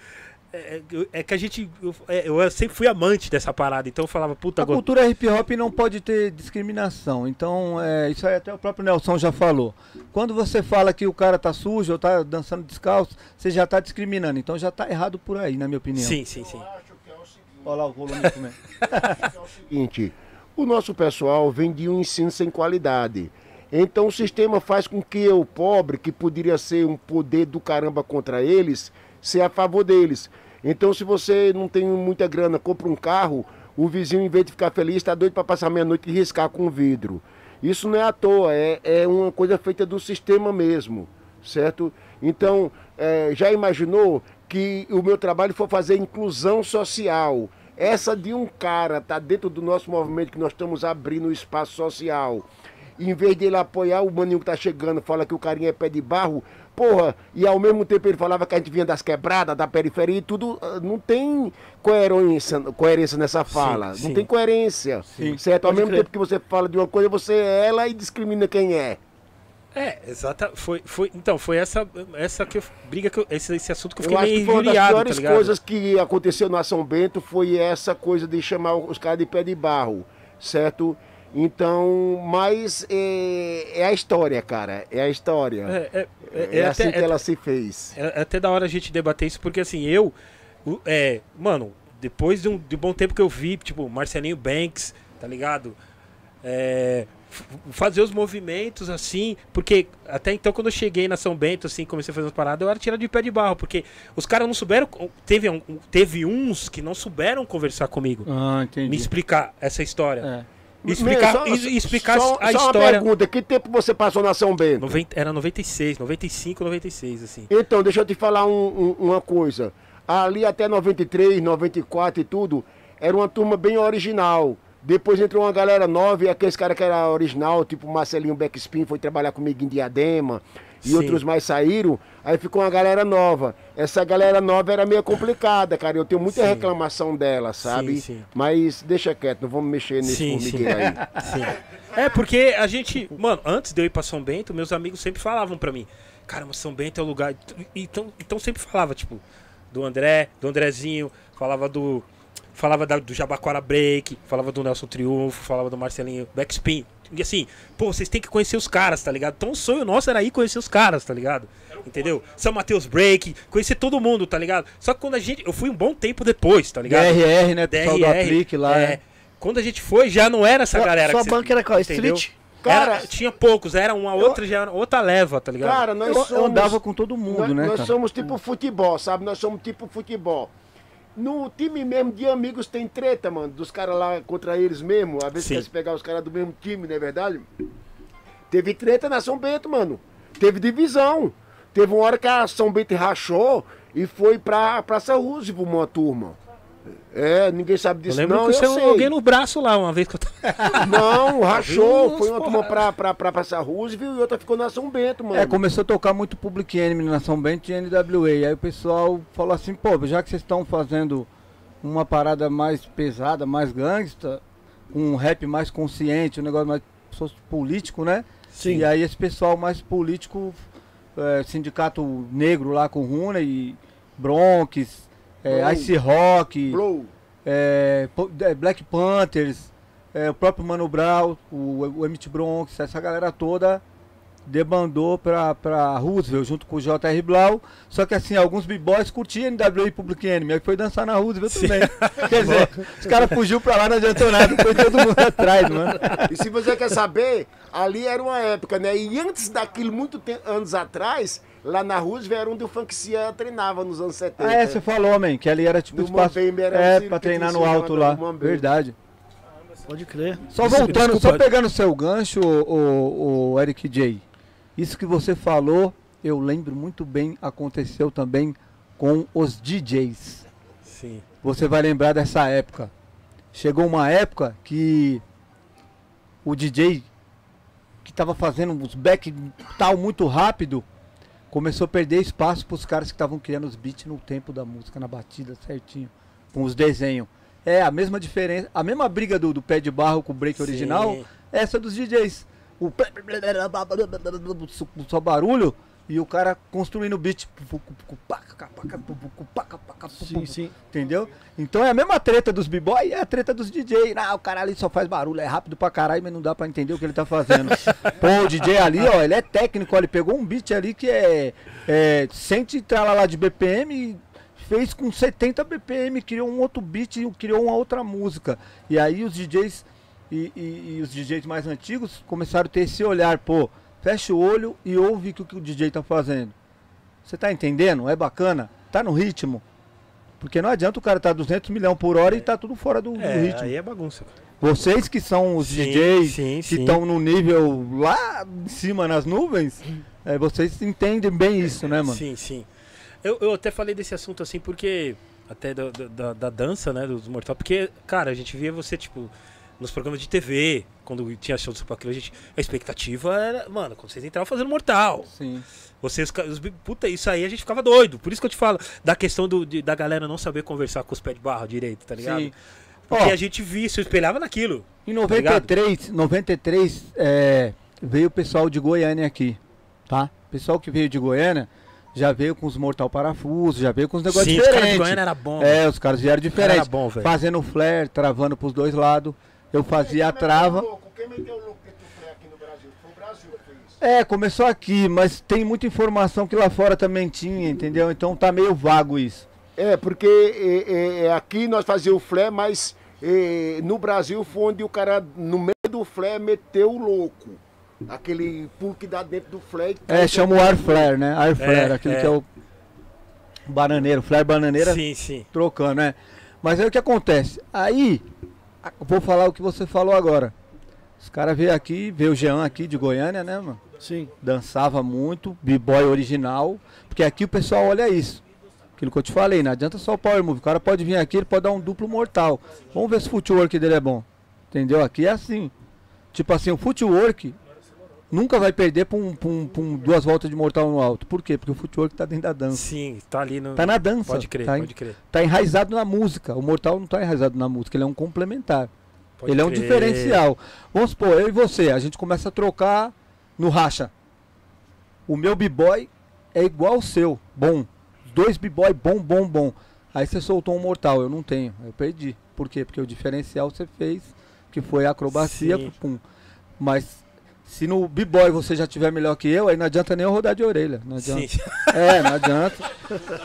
É, é- é que a gente. Eu, é, eu sempre fui amante dessa parada, então eu falava, puta, A agora. cultura hip hop não pode ter discriminação. Então, é, isso aí até o próprio Nelson já falou. Quando você fala que o cara tá sujo ou tá dançando descalço, você já tá discriminando. Então já tá errado por aí, na minha opinião. Sim, sim, sim. Eu acho que é o seguinte, Olha lá o volume comendo. seguinte: o nosso pessoal vem de um ensino sem qualidade. Então o sistema faz com que o pobre, que poderia ser um poder do caramba contra eles, seja a favor deles. Então se você não tem muita grana, compra um carro, o vizinho, em vez de ficar feliz, está doido para passar meia-noite e riscar com vidro. Isso não é à toa, é, é uma coisa feita do sistema mesmo, certo? Então, é, já imaginou que o meu trabalho for fazer inclusão social? Essa de um cara tá dentro do nosso movimento que nós estamos abrindo o espaço social. Em vez dele apoiar o maninho que tá chegando, fala que o carinha é pé de barro, porra, e ao mesmo tempo ele falava que a gente vinha das quebradas, da periferia e tudo, ah, não tem coerência, coerência nessa fala. sim. Não tem coerência. Sim, certo? Ao pode mesmo crer. tempo que você fala de uma coisa, você é ela e discrimina quem é. É, exata. Foi, foi, então, foi essa, essa que eu, briga que eu, esse, esse assunto que eu Eu fiquei acho que foi uma das injuriado, tá piores ligado? coisas que aconteceu na São Bento foi essa coisa de chamar os caras de pé de barro, certo? Então, mas é, é a história, cara. É a história. É, é, É, é, é assim até, que é- ela se fez. É até da hora a gente debater isso, porque assim, eu. É, mano, depois de um, de um bom tempo que eu vi, tipo, Marcelinho Banks, tá ligado? É, fazer os movimentos assim, porque até então quando eu cheguei na São Bento, assim, comecei a fazer umas paradas, eu era tirado de pé de barro, porque os caras não souberam. Teve, um- teve uns que não souberam conversar comigo, Ah, entendi. me explicar essa história. É. Explicar, Só- explicar só, a só uma história. pergunta, que tempo você passou na São Bento? 90 era 96, 95, 96, assim. Então, deixa eu te falar um- um- uma coisa. Ali até 93, 94 e tudo, era uma turma bem original. Depois entrou uma galera nova e aqueles caras que era original, tipo Marcelinho Backspin, foi trabalhar comigo em Diadema. E Sim. outros mais saíram, aí ficou uma galera nova. Essa galera nova era meio complicada, cara. Eu tenho muita Sim. reclamação dela, sabe? sim. Mas deixa quieto, não vamos mexer nesse Sim, sim. formigueiro aí. Sim. É, porque a gente. Mano, antes de eu ir pra São Bento, meus amigos sempre falavam pra mim: Cara, mas São Bento é o lugar. Então, então sempre falava, tipo, do André, do Andrezinho, falava do. Falava da- do Jabaquara Break, falava do Nelson Triunfo, falava do Marcelinho Backspin. E assim, pô, vocês têm que conhecer os caras, tá ligado? Então o sonho nosso era ir conhecer os caras, tá ligado? Entendeu? São Mateus Break, conhecer todo mundo, tá ligado? Só que quando a gente. Eu fui um bom tempo depois, tá ligado? DRR, né? Pessoal do Aplique lá. é. né? Quando a gente foi, já não era essa Sua- galera. sua banca era qual? entendeu? Street? Cara, Era- tinha poucos, era uma outra, já era outra leva, tá ligado? Cara, nós Eu, somos... eu andava com todo mundo, nós, né, nós cara? somos tipo futebol, sabe? Nós somos tipo futebol. No time mesmo de amigos tem treta, mano, dos caras lá contra eles mesmo. Às vezes Sim. quer se pegar os caras do mesmo time, não é verdade? Teve treta na São Bento, mano. Teve divisão. Teve uma hora que a São Bento rachou e foi pra Praça Roosevelt uma turma. É, ninguém sabe eu disso lembro não, que eu sei. alguém no braço lá uma vez que eu tava. Não, rachou. uns Foi uma turma pra, pra, pra Praça Roosevelt e outra ficou na São Bento, mano. É, começou a tocar muito Public Enemy na São Bento e NWA. Aí o pessoal falou assim, pô, já que vocês estão fazendo uma parada mais pesada, mais gangsta, com um rap mais consciente, um negócio mais político, né? Sim. E aí esse pessoal mais político, é, sindicato negro lá com Runa e Bronx, é. Ice Rock, é, é, Black Panthers, é, o próprio Mano Brown, o, o Emmett Bronx, essa galera toda debandou pra, pra Roosevelt junto com o J.R. Blau. Só que assim, alguns b-boys curtiam NWA Public Enemy, aí foi dançar na Roosevelt também. Quer dizer, os caras fugiu pra lá, não adiantou nada, foi todo mundo atrás, mano. E se você quer saber, ali era uma época, né? E antes daquilo, muito anos atrás, lá na Roosevelt era onde o Funk Cia treinava nos anos 70. Ah, é, você falou, man, que ali era tipo No espaço. Mambembe era É, pra treinar no alto lá. Verdade. Pode crer. Só voltando, desculpa. só pegando o seu gancho, o, o, o Eric J. Isso que você falou, eu lembro muito bem, aconteceu também com os DJs. Sim. Você vai lembrar dessa época. Chegou uma época que o DJ que estava fazendo os back tal muito rápido começou a perder espaço para os caras que estavam criando os beats no tempo da música, na batida certinho, com os desenhos. É a mesma diferença, a mesma briga do, do pé de barro com o break Sim. original, essa dos DJs. O só barulho e o cara construindo o beat. Sim, sim. Entendeu? Então é a mesma treta dos b-boy e é a treta dos DJ. Ah, o cara ali só faz barulho, é rápido pra caralho, mas não dá pra entender o que ele tá fazendo. Pô, o DJ ali, ó, ele é técnico, ó, ele pegou um beat ali que é, é 100 e tralala de BPM e fez com 70 BPM, criou um outro beat e criou uma outra música. E aí os DJs e, e- e os DJs mais antigos começaram a ter esse olhar, pô, fecha o olho e ouve o que, o DJ tá fazendo. Você tá entendendo? É bacana? Tá no ritmo? Porque não adianta o cara tá 200 milhões por hora e tá tudo fora do, do É, ritmo. aí é bagunça. Vocês que são os Sim, DJs sim, que estão no nível lá em cima nas nuvens, é, vocês entendem bem isso, né, mano? Sim, sim. Eu, eu até falei desse assunto assim porque. Até da, da- da, da dança, né? Dos Mortal. Porque, cara, a gente via você, tipo, nos programas de TV, quando tinha show do Super Aquilo, a gente. A expectativa era, mano, quando vocês entravam fazendo mortal. Sim. Vocês, os, puta, isso aí a gente ficava doido. Por isso que eu te falo da questão do, de- da galera não saber conversar com os pés de barra direito, tá ligado? Sim. Porque Ó. a gente via, se espelhava naquilo. Em 93, 93 é, veio o pessoal de Goiânia aqui, tá? O pessoal que veio de Goiânia já veio com os mortal parafuso, já veio com os negócios Sim, os caras de diferentes. Goiânia era bom. É, os caras vieram Era diferentes. bom, velho. Fazendo flare, travando pros dois lados. Eu fazia a trava. Quem meteu o louco dentro do flare aqui no Brasil? Foi o Brasil que fez isso. É, começou aqui, mas tem muita informação que lá fora também tinha, entendeu? Então tá meio vago isso. É, porque é, é, é, aqui nós fazíamos o flare, mas é, no Brasil foi onde o cara, no meio do flare, meteu o louco. Aquele pulo que dá dentro do flare. e É, chama o ar flare, né? Ar flare, É, aquele é. que é o bananeiro, flare bananeira Sim, sim. trocando, né? Mas aí o que acontece? Aí, vou falar o que você falou agora. Os caras veio aqui, veio o Jean aqui de Goiânia, né, mano? Sim. Dançava muito, b-boy original, porque aqui o pessoal olha isso. Aquilo que eu te falei, não adianta só o power move. O cara pode vir aqui, ele pode dar um duplo mortal. Vamos ver se o footwork dele é bom. Entendeu? Aqui é assim. Tipo assim, o footwork nunca vai perder pra, um, pra um- pra um- duas voltas de mortal no alto. Por quê? Porque o footwork tá dentro da dança. Sim, tá ali no. Tá na dança. Pode crer, tá, em- pode crer. tá enraizado na música. O mortal não tá enraizado na música, ele é um complementar. pode ele é um crer. diferencial. Vamos supor, eu e você, a gente começa a trocar no racha. O meu b-boy é igual ao seu, bom. Dois b-boy bom, bom, bom. Aí você soltou um mortal, eu não tenho. Eu perdi. Por quê? Porque o diferencial você fez, que foi a acrobacia, Sim. pum. Mas se no b-boy você já tiver melhor que eu, aí não adianta nem eu rodar de orelha. Não adianta. Sim. É, não adianta.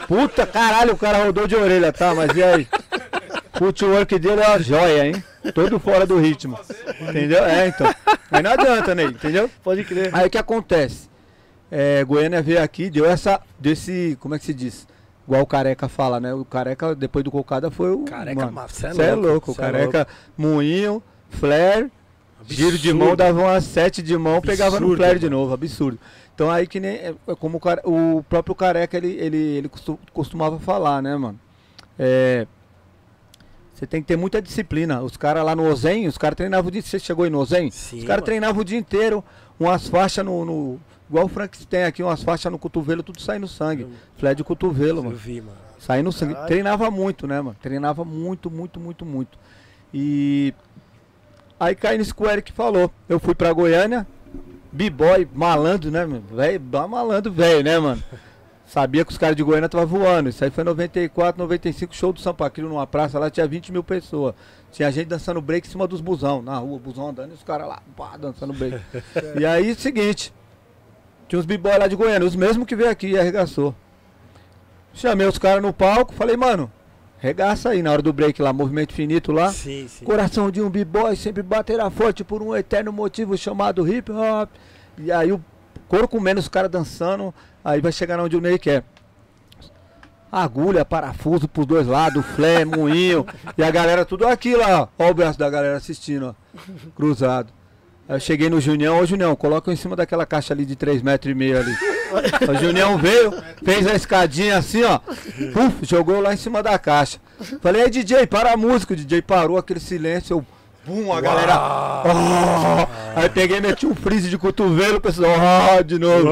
Puta caralho, o cara rodou de orelha, tá? Mas e aí? Footwork dele é uma joia, hein? Todo fora do ritmo. Entendeu? É, então. Aí não adianta, Ney, entendeu? Pode crer. Aí o que acontece? É, Goiânia veio aqui, deu essa. Desse. Como é que se diz? Igual o careca fala, né? O careca, depois do cocada, foi o. Careca, mano, mano, cê é é louco, louco. O é careca, moinho, flare, Giro de Absurdo. mão, dava umas sete de mão, pegava no Absurdo, flare de novo, absurdo. Então aí que nem. é é como o, o próprio careca ele, ele, ele costu- costumava falar, né, mano? É. Você tem que ter muita disciplina. Os caras lá no Ozen, os caras treinavam o dia. Você chegou aí no Ozen? Sim, os caras treinavam o dia inteiro, umas faixas no, no- Igual o Frank tem aqui, umas faixas no cotovelo, tudo saindo sangue. Flare de cotovelo, Eu mano. vi, mano. Saindo sangue. Treinava muito, né, mano? Treinava muito, muito, muito, muito. E aí cai nisso que o Eric falou. Eu fui pra Goiânia, b-boy, malandro, né, mano? Velho, malandro velho, né, mano? Sabia que os caras de Goiânia estavam voando. Isso aí foi 94, 95, show do Sampaquilo numa praça lá, tinha 20 mil pessoas. Tinha gente dançando break em cima dos busão, na rua, busão andando e os caras lá, pá, dançando break. e aí, seguinte, tinha uns b-boy lá de Goiânia, os mesmos que veio aqui e arregaçou. Chamei os caras no palco, falei, mano, regaça aí na hora do break lá, movimento finito lá. Sim, sim. Coração de um b-boy sempre baterá forte por um eterno motivo chamado hip hop. E aí o couro comendo os caras dançando, aí vai chegar onde o Ney quer. Agulha, parafuso pros dois lados, flare, moinho. e a galera tudo aqui lá, ó. Ó o braço da galera assistindo, ó. Cruzado. Aí eu cheguei no Junião, ô Junião, coloca em cima daquela caixa ali de 3 metros e meio ali. O Junião veio, fez a escadinha assim, ó. Puf, jogou lá em cima da caixa. Falei, aí DJ, para a música. O DJ parou, aquele silêncio, eu. Bum, a galera. "Ah!" Aí peguei e meti um freeze de cotovelo, o pessoal, ah, de novo.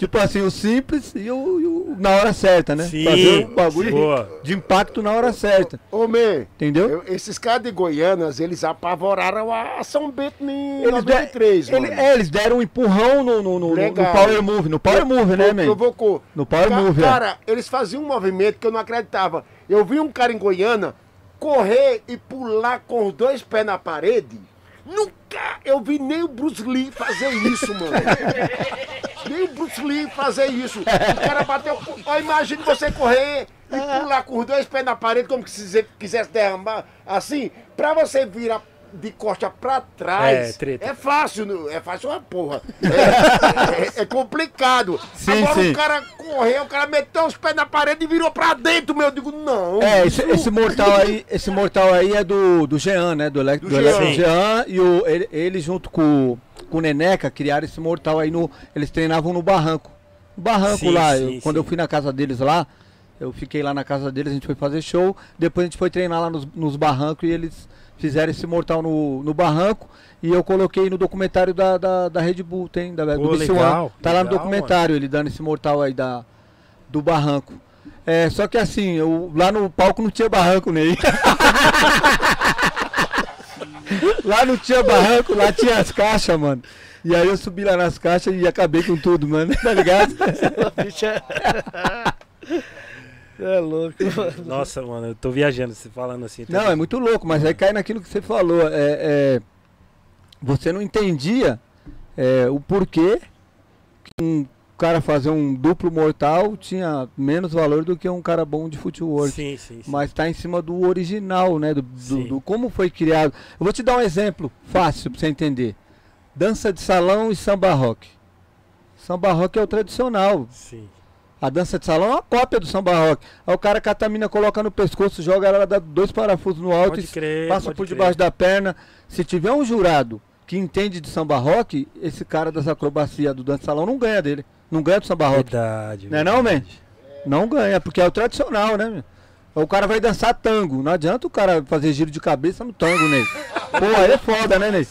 Tipo assim, o simples e o, e o- na hora certa, né? Sim, Fazer o bagulho boa. de impacto na hora certa. Ô, Mê, Entendeu? eu- esses caras de Goianas, eles apavoraram a São Bento em Eles, der- 93, ele- mano. é, eles deram um empurrão no, no, no- no- Power Move. No Power Move, né, man? Provocou. No Power Ca- Move, é. Cara, eles faziam um movimento que eu não acreditava. Eu vi um cara em Goiânia correr e pular com os dois pés na parede. Nunca eu vi nem o Bruce Lee fazer isso, mano. nem o Bruce Lee fazer isso. O cara bateu. Ó, imagine você correr e pular com os dois pés na parede, como que se você quisesse derramar, assim, pra você virar de costa pra trás, É, treta. é fácil, é fácil uma porra. É, é- é complicado. Sim, Agora sim. o cara correu, o cara meteu os pés na parede e virou pra dentro, meu. Eu digo, não. É, esse, esse mortal aí, esse mortal aí é do, do Jean, né? Do, Do do, Jean. Jean e o, ele, ele junto com, com o Neneca criaram esse mortal aí no. Eles treinavam no barranco. No barranco Sim, lá. sim, eu- quando eu fui na casa deles lá, eu fiquei lá na casa deles, a gente foi fazer show, depois a gente foi treinar lá nos, nos barrancos e eles fizeram esse mortal no, no barranco. E eu coloquei no documentário da, da, da Red Bull, tem, da, do Pô, One. legal, Tá lá no legal, documentário, ele dando esse mortal aí da, do barranco. É, só que assim, eu, lá no palco não tinha barranco nem. lá não tinha barranco, lá tinha as caixas, mano. E aí eu subi lá nas caixas e acabei com tudo, mano, tá ligado? É... louco, mano. Nossa, mano, eu tô viajando, você falando assim. Não, é muito louco, mas aí cai naquilo que você falou. É, é, você não entendia é, o porquê que um cara fazer um duplo mortal tinha menos valor do que um cara bom de footwork. Sim, sim, sim. Mas tá em cima do original, né? Do, do- do como foi criado. Eu vou te dar um exemplo fácil pra você entender. Dança de salão e samba rock. Samba rock é o tradicional. Sim. A dança de salão é uma cópia do samba rock. Aí o cara cata a mina, coloca no pescoço, joga ela, dá dois parafusos no alto Pode e crer. passa por crer. debaixo da perna. Se tiver um jurado que entende de samba rock, esse cara das acrobacias do dança de salão não ganha dele. Não ganha do samba rock. Verdade. Não é não, verdade. Não ganha, porque é o tradicional, né? O cara vai dançar tango. Não adianta o cara fazer giro de cabeça no tango, Ney. Pô, aí é foda, né, Ney?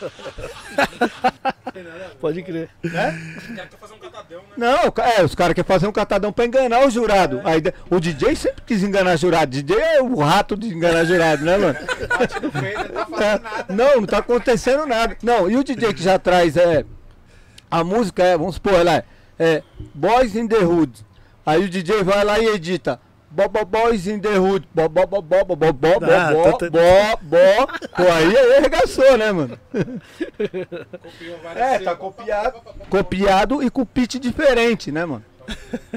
Pode crer. Não, o ca- é, os caras querem fazer um catadão pra enganar o jurado. Aí, de- o DJ sempre quis enganar jurado. DJ é o rato de enganar jurado, né, mano? Não tá É, nada. não, não tá acontecendo nada. Não, e o DJ que já traz é. A música é, vamos supor, ela é, é Boys in the Hood. Aí o DJ vai lá e edita. Bo, bo, boys in the Hood. Bo, bo, bo, bo, bo, bo, bo, bo, Ah, bo, tá- tá- bo, bo. Pô, aí, aí arregaçou, né, mano? Copiou várias É, tá copiado. Copiado e com pitch diferente, né, mano?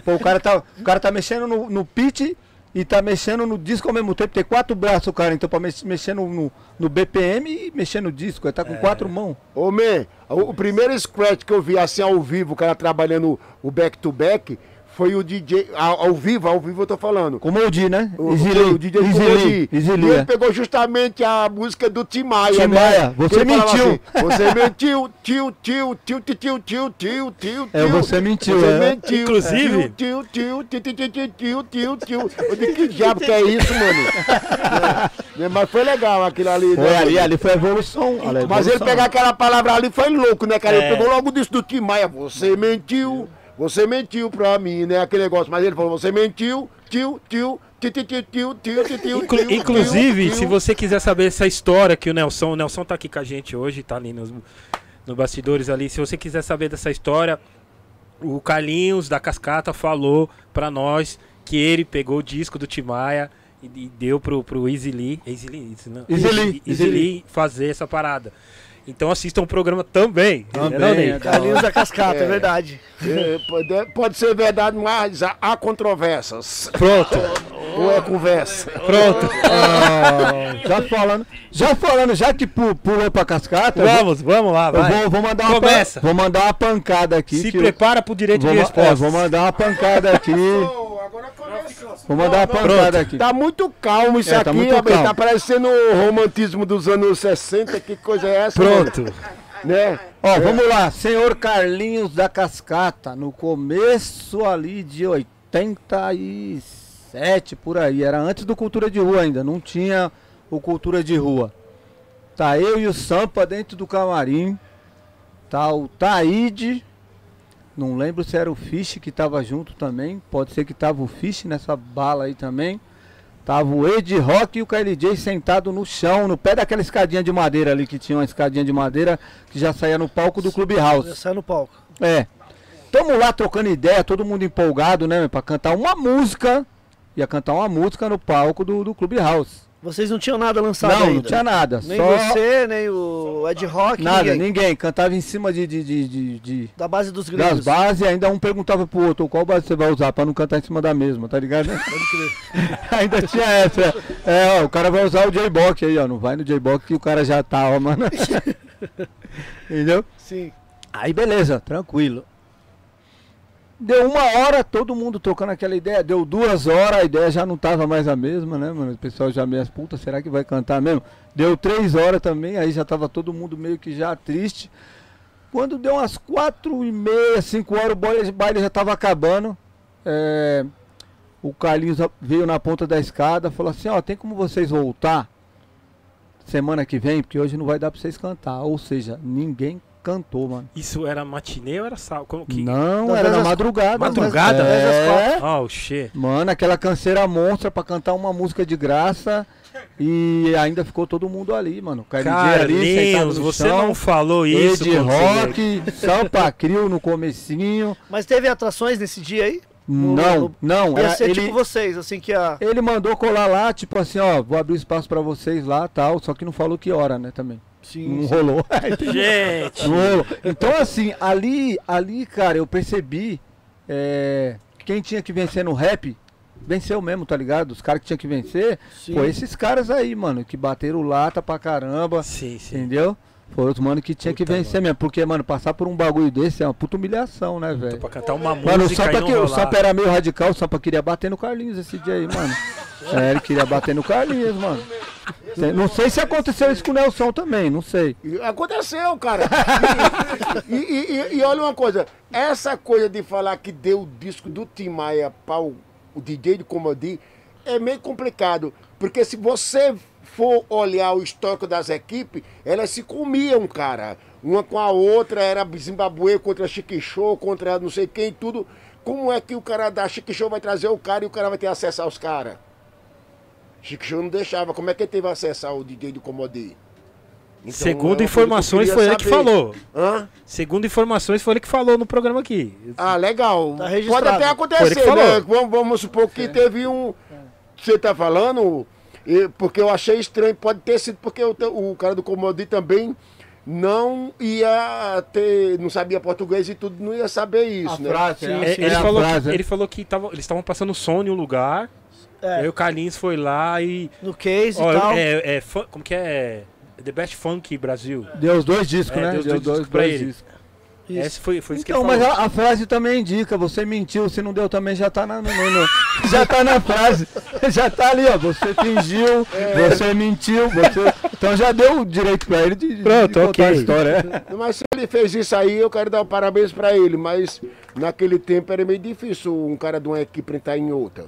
Pô, o cara tá, o cara tá mexendo no, no pitch e tá mexendo no disco ao mesmo tempo. Tem quatro braços, o cara, então pra mex- mexer no, no, no BPM e mexer no disco. Ele tá com quatro mãos. Ô, man, o, o primeiro scratch que eu vi assim ao vivo, o cara trabalhando o back-to-back, foi o DJ, ao, ao vivo, ao vivo eu tô falando. Com o Moldi, né? O, Easy o, DJ. Lee, Easy E ele é. pegou justamente a música do Tim Maia, Tim né? Maia, Que você mentiu. assim, você mentiu, tio, tio, tio, tio, tio, tio, tio, tio, É, você mentiu, Você é. mentiu. Inclusive- Tio, tio, tio, tio, tio, tio, tio, tio. Eu digo, que diabo que é isso, mano? É, Mas foi legal aquilo ali. Foi né? ali, ali foi a evolução. Mas ele pegar aquela palavra ali foi louco, né, cara? É. Ele pegou logo disso do Tim Maia. Você mentiu, você mentiu pra mim, né? Aquele negócio. Mas ele falou: você mentiu, tio, tio, Inclusive, se você quiser saber essa história que o Nelson, o Nelson tá aqui com a gente hoje, tá ali nos, nos bastidores ali. Se você quiser saber dessa história, o Carlinhos da Cascata falou para nós que ele pegou o disco do Timaya e, e deu pro, pro Easy Lee, Easy Lee, né? Easy Lee, Easy Lee fazer essa parada. Então assistam o programa também. Também, né, é. Carlinhos da Cascata, é, É. verdade. É, pode, pode ser verdade, mas há, há controvérsias. Pronto, Ou é conversa. pronto. Ah, já falando, já falando, já que pu- pulou pra cascata, eu vou- Vamos, vamos lá, eu vai. vou, vou mandar uma Começa. pan- vou mandar uma pancada aqui. Se que eu- prepara pro direito vou, de ma- resposta. é, vou mandar uma pancada aqui. Agora começou. Vou mandar uma Pronto. pancada aqui. Tá muito calmo isso É, aqui, tá muito calmo. Tá parecendo o romantismo dos anos 60. Que coisa é essa? mano? Pronto. Né? Ó, vamos lá, senhor Carlinhos da Cascata, no começo ali de 87 por aí, era antes do Cultura de Rua ainda, não tinha o Cultura de Rua. Tá eu e o Sampa dentro do camarim, tá o Taíde, não lembro se era o Fish que tava junto também, pode ser que tava o Fish nessa bala aí também. Tava o Ed Rock e o KLJ sentado no chão, no pé daquela escadinha de madeira ali, que tinha uma escadinha de madeira que já saía no palco do Clube Já House. sai no palco. É. Tamo lá trocando ideia, todo mundo empolgado, né, pra cantar uma música. Ia cantar uma música no palco do, do Clube House. Vocês não tinham nada lançado não, ainda? não tinha nada. Nem só você, nem o Ed Rock, nada, ninguém. ninguém. Cantava em cima de, de, de, de- Da base dos das gringos. bases e ainda um perguntava pro outro qual base você vai usar pra não cantar em cima da mesma, tá ligado? ainda tinha essa. É, ó, o cara vai usar o J-Box aí, ó. Não vai no J-Box que o cara já tá, ó, mano. Entendeu? Sim. Aí beleza, tranquilo. Deu uma hora, todo mundo trocando aquela ideia. Deu duas horas, a ideia já não tava mais a mesma, né, mano? O pessoal já meio, puta, será que vai cantar mesmo? Deu três horas também, aí já tava todo mundo meio que já triste. Quando deu umas quatro e meia, cinco horas, o baile, o baile já tava acabando. É, o Carlinhos veio na ponta da escada, falou assim, ó, tem como vocês voltar semana que vem? Porque hoje não vai dar pra vocês cantar. Ou seja, ninguém cantou, mano. Isso era matinê ou era sábado? Como que... Não, Das era na madrugada. Madrugada? mano. É. Oh, shit. Mano, aquela canseira monstra pra cantar uma música de graça e ainda ficou todo mundo ali, mano. Carlinhos você chão, não falou isso. Ed. Rock, Sampa Crio no comecinho. Mas teve atrações nesse dia aí? Não, não, Ia era, ser ele, tipo vocês, assim que a. ele mandou colar lá, tipo assim, ó, vou abrir espaço pra vocês lá, tal, só que não falou que hora, né, também. Sim. Não rolou. Gente, Não rolou. Então, assim, ali, ali, cara, eu percebi é, que quem tinha que vencer no rap, venceu mesmo, tá ligado? Os caras que tinham que vencer, Sim. foi esses caras aí, mano, que bateram lata pra caramba, sim, sim. entendeu? Foram os mano que tinha que Puta, vencer mesmo, porque, mano, passar por um bagulho desse é uma puta humilhação, né, velho? pra cantar uma música Mano, o Sampa, não que, o. Sampa era meio radical, o Sampa queria bater no Carlinhos esse dia aí, mano. É, ele queria bater no Carlinhos, mano. Não sei se aconteceu isso com o Nelson também, não sei. Aconteceu, cara. E, e- e- e olha uma coisa, essa coisa de falar que deu o disco do Tim Maia para o, o DJ de Comodi é meio complicado. Porque se você for olhar o histórico das equipes, elas se comiam, cara. Uma com a outra, era Zimbabue contra Chiquixô, contra não sei quem, tudo. Como é que o cara da Chiquixô vai trazer o cara e o cara vai ter acesso aos caras? Chiquixô não deixava. Como é que ele teve acesso ao DJ do Comodi? Então, é Segundo que eu informações, queria foi ele que falou. Hã? Segundo informações, foi ele que falou no programa aqui. Ah, legal. Tá Pode até acontecer, que né? Vamos, vamos supor que teve um. Você tá falando? E- Porque eu achei estranho, pode ter sido porque o, o cara do Comodi também não ia ter. não sabia português e tudo, não ia saber isso, né? frase, É, é, ele, é a falou frase, que, ele falou que tava, eles estavam passando som em um lugar. É, Aí o Carlinhos foi lá e. no case Ó, e tal. é, é como que é? The Best Funk Brasil. Deu os dois discos, É, né? deu os Deu dois discos pra ele. Isso. Esse foi, foi Então, mas a, a frase também indica, você mentiu, se não deu também já tá na, no- no- já tá na frase. Já tá ali, ó. Você fingiu, É. você mentiu, você. Então já deu o direito pra ele de, de Pronto, contar ok. a história. é. Mas se ele fez isso aí, eu quero dar um parabéns pra ele. Mas naquele tempo era meio difícil um cara de uma equipe entrar em outra.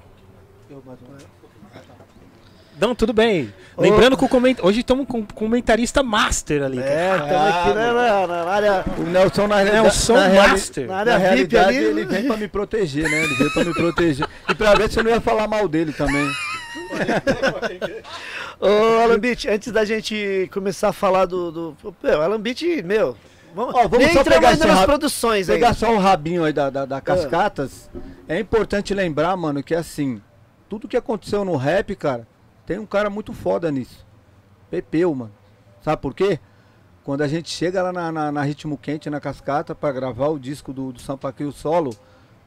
Não, tudo bem. Lembrando que o coment... hoje estamos com um comentarista master ali. cara. É, estamos aqui na, na- na área. O Nelson na, É, o som na, master. Na área na VIP realidade ali. ele vem pra me proteger, né? Ele veio pra me proteger. E pra ver se eu não ia falar mal dele também. Ô, Alambit, antes da gente começar a falar do. do meu, Alambit, meu. Vamos, Ó, vamos só pegar esse nas produções aí. Pegar só o rabinho aí da, da, da Cascatas, é importante lembrar, mano, que assim, tudo que aconteceu no rap, cara, tem um cara muito foda nisso. Pepeu, mano. Sabe por quê? Quando a gente chega lá na, na, na Ritmo Quente, na Cascata, pra gravar o disco do, do Sampa Crio solo,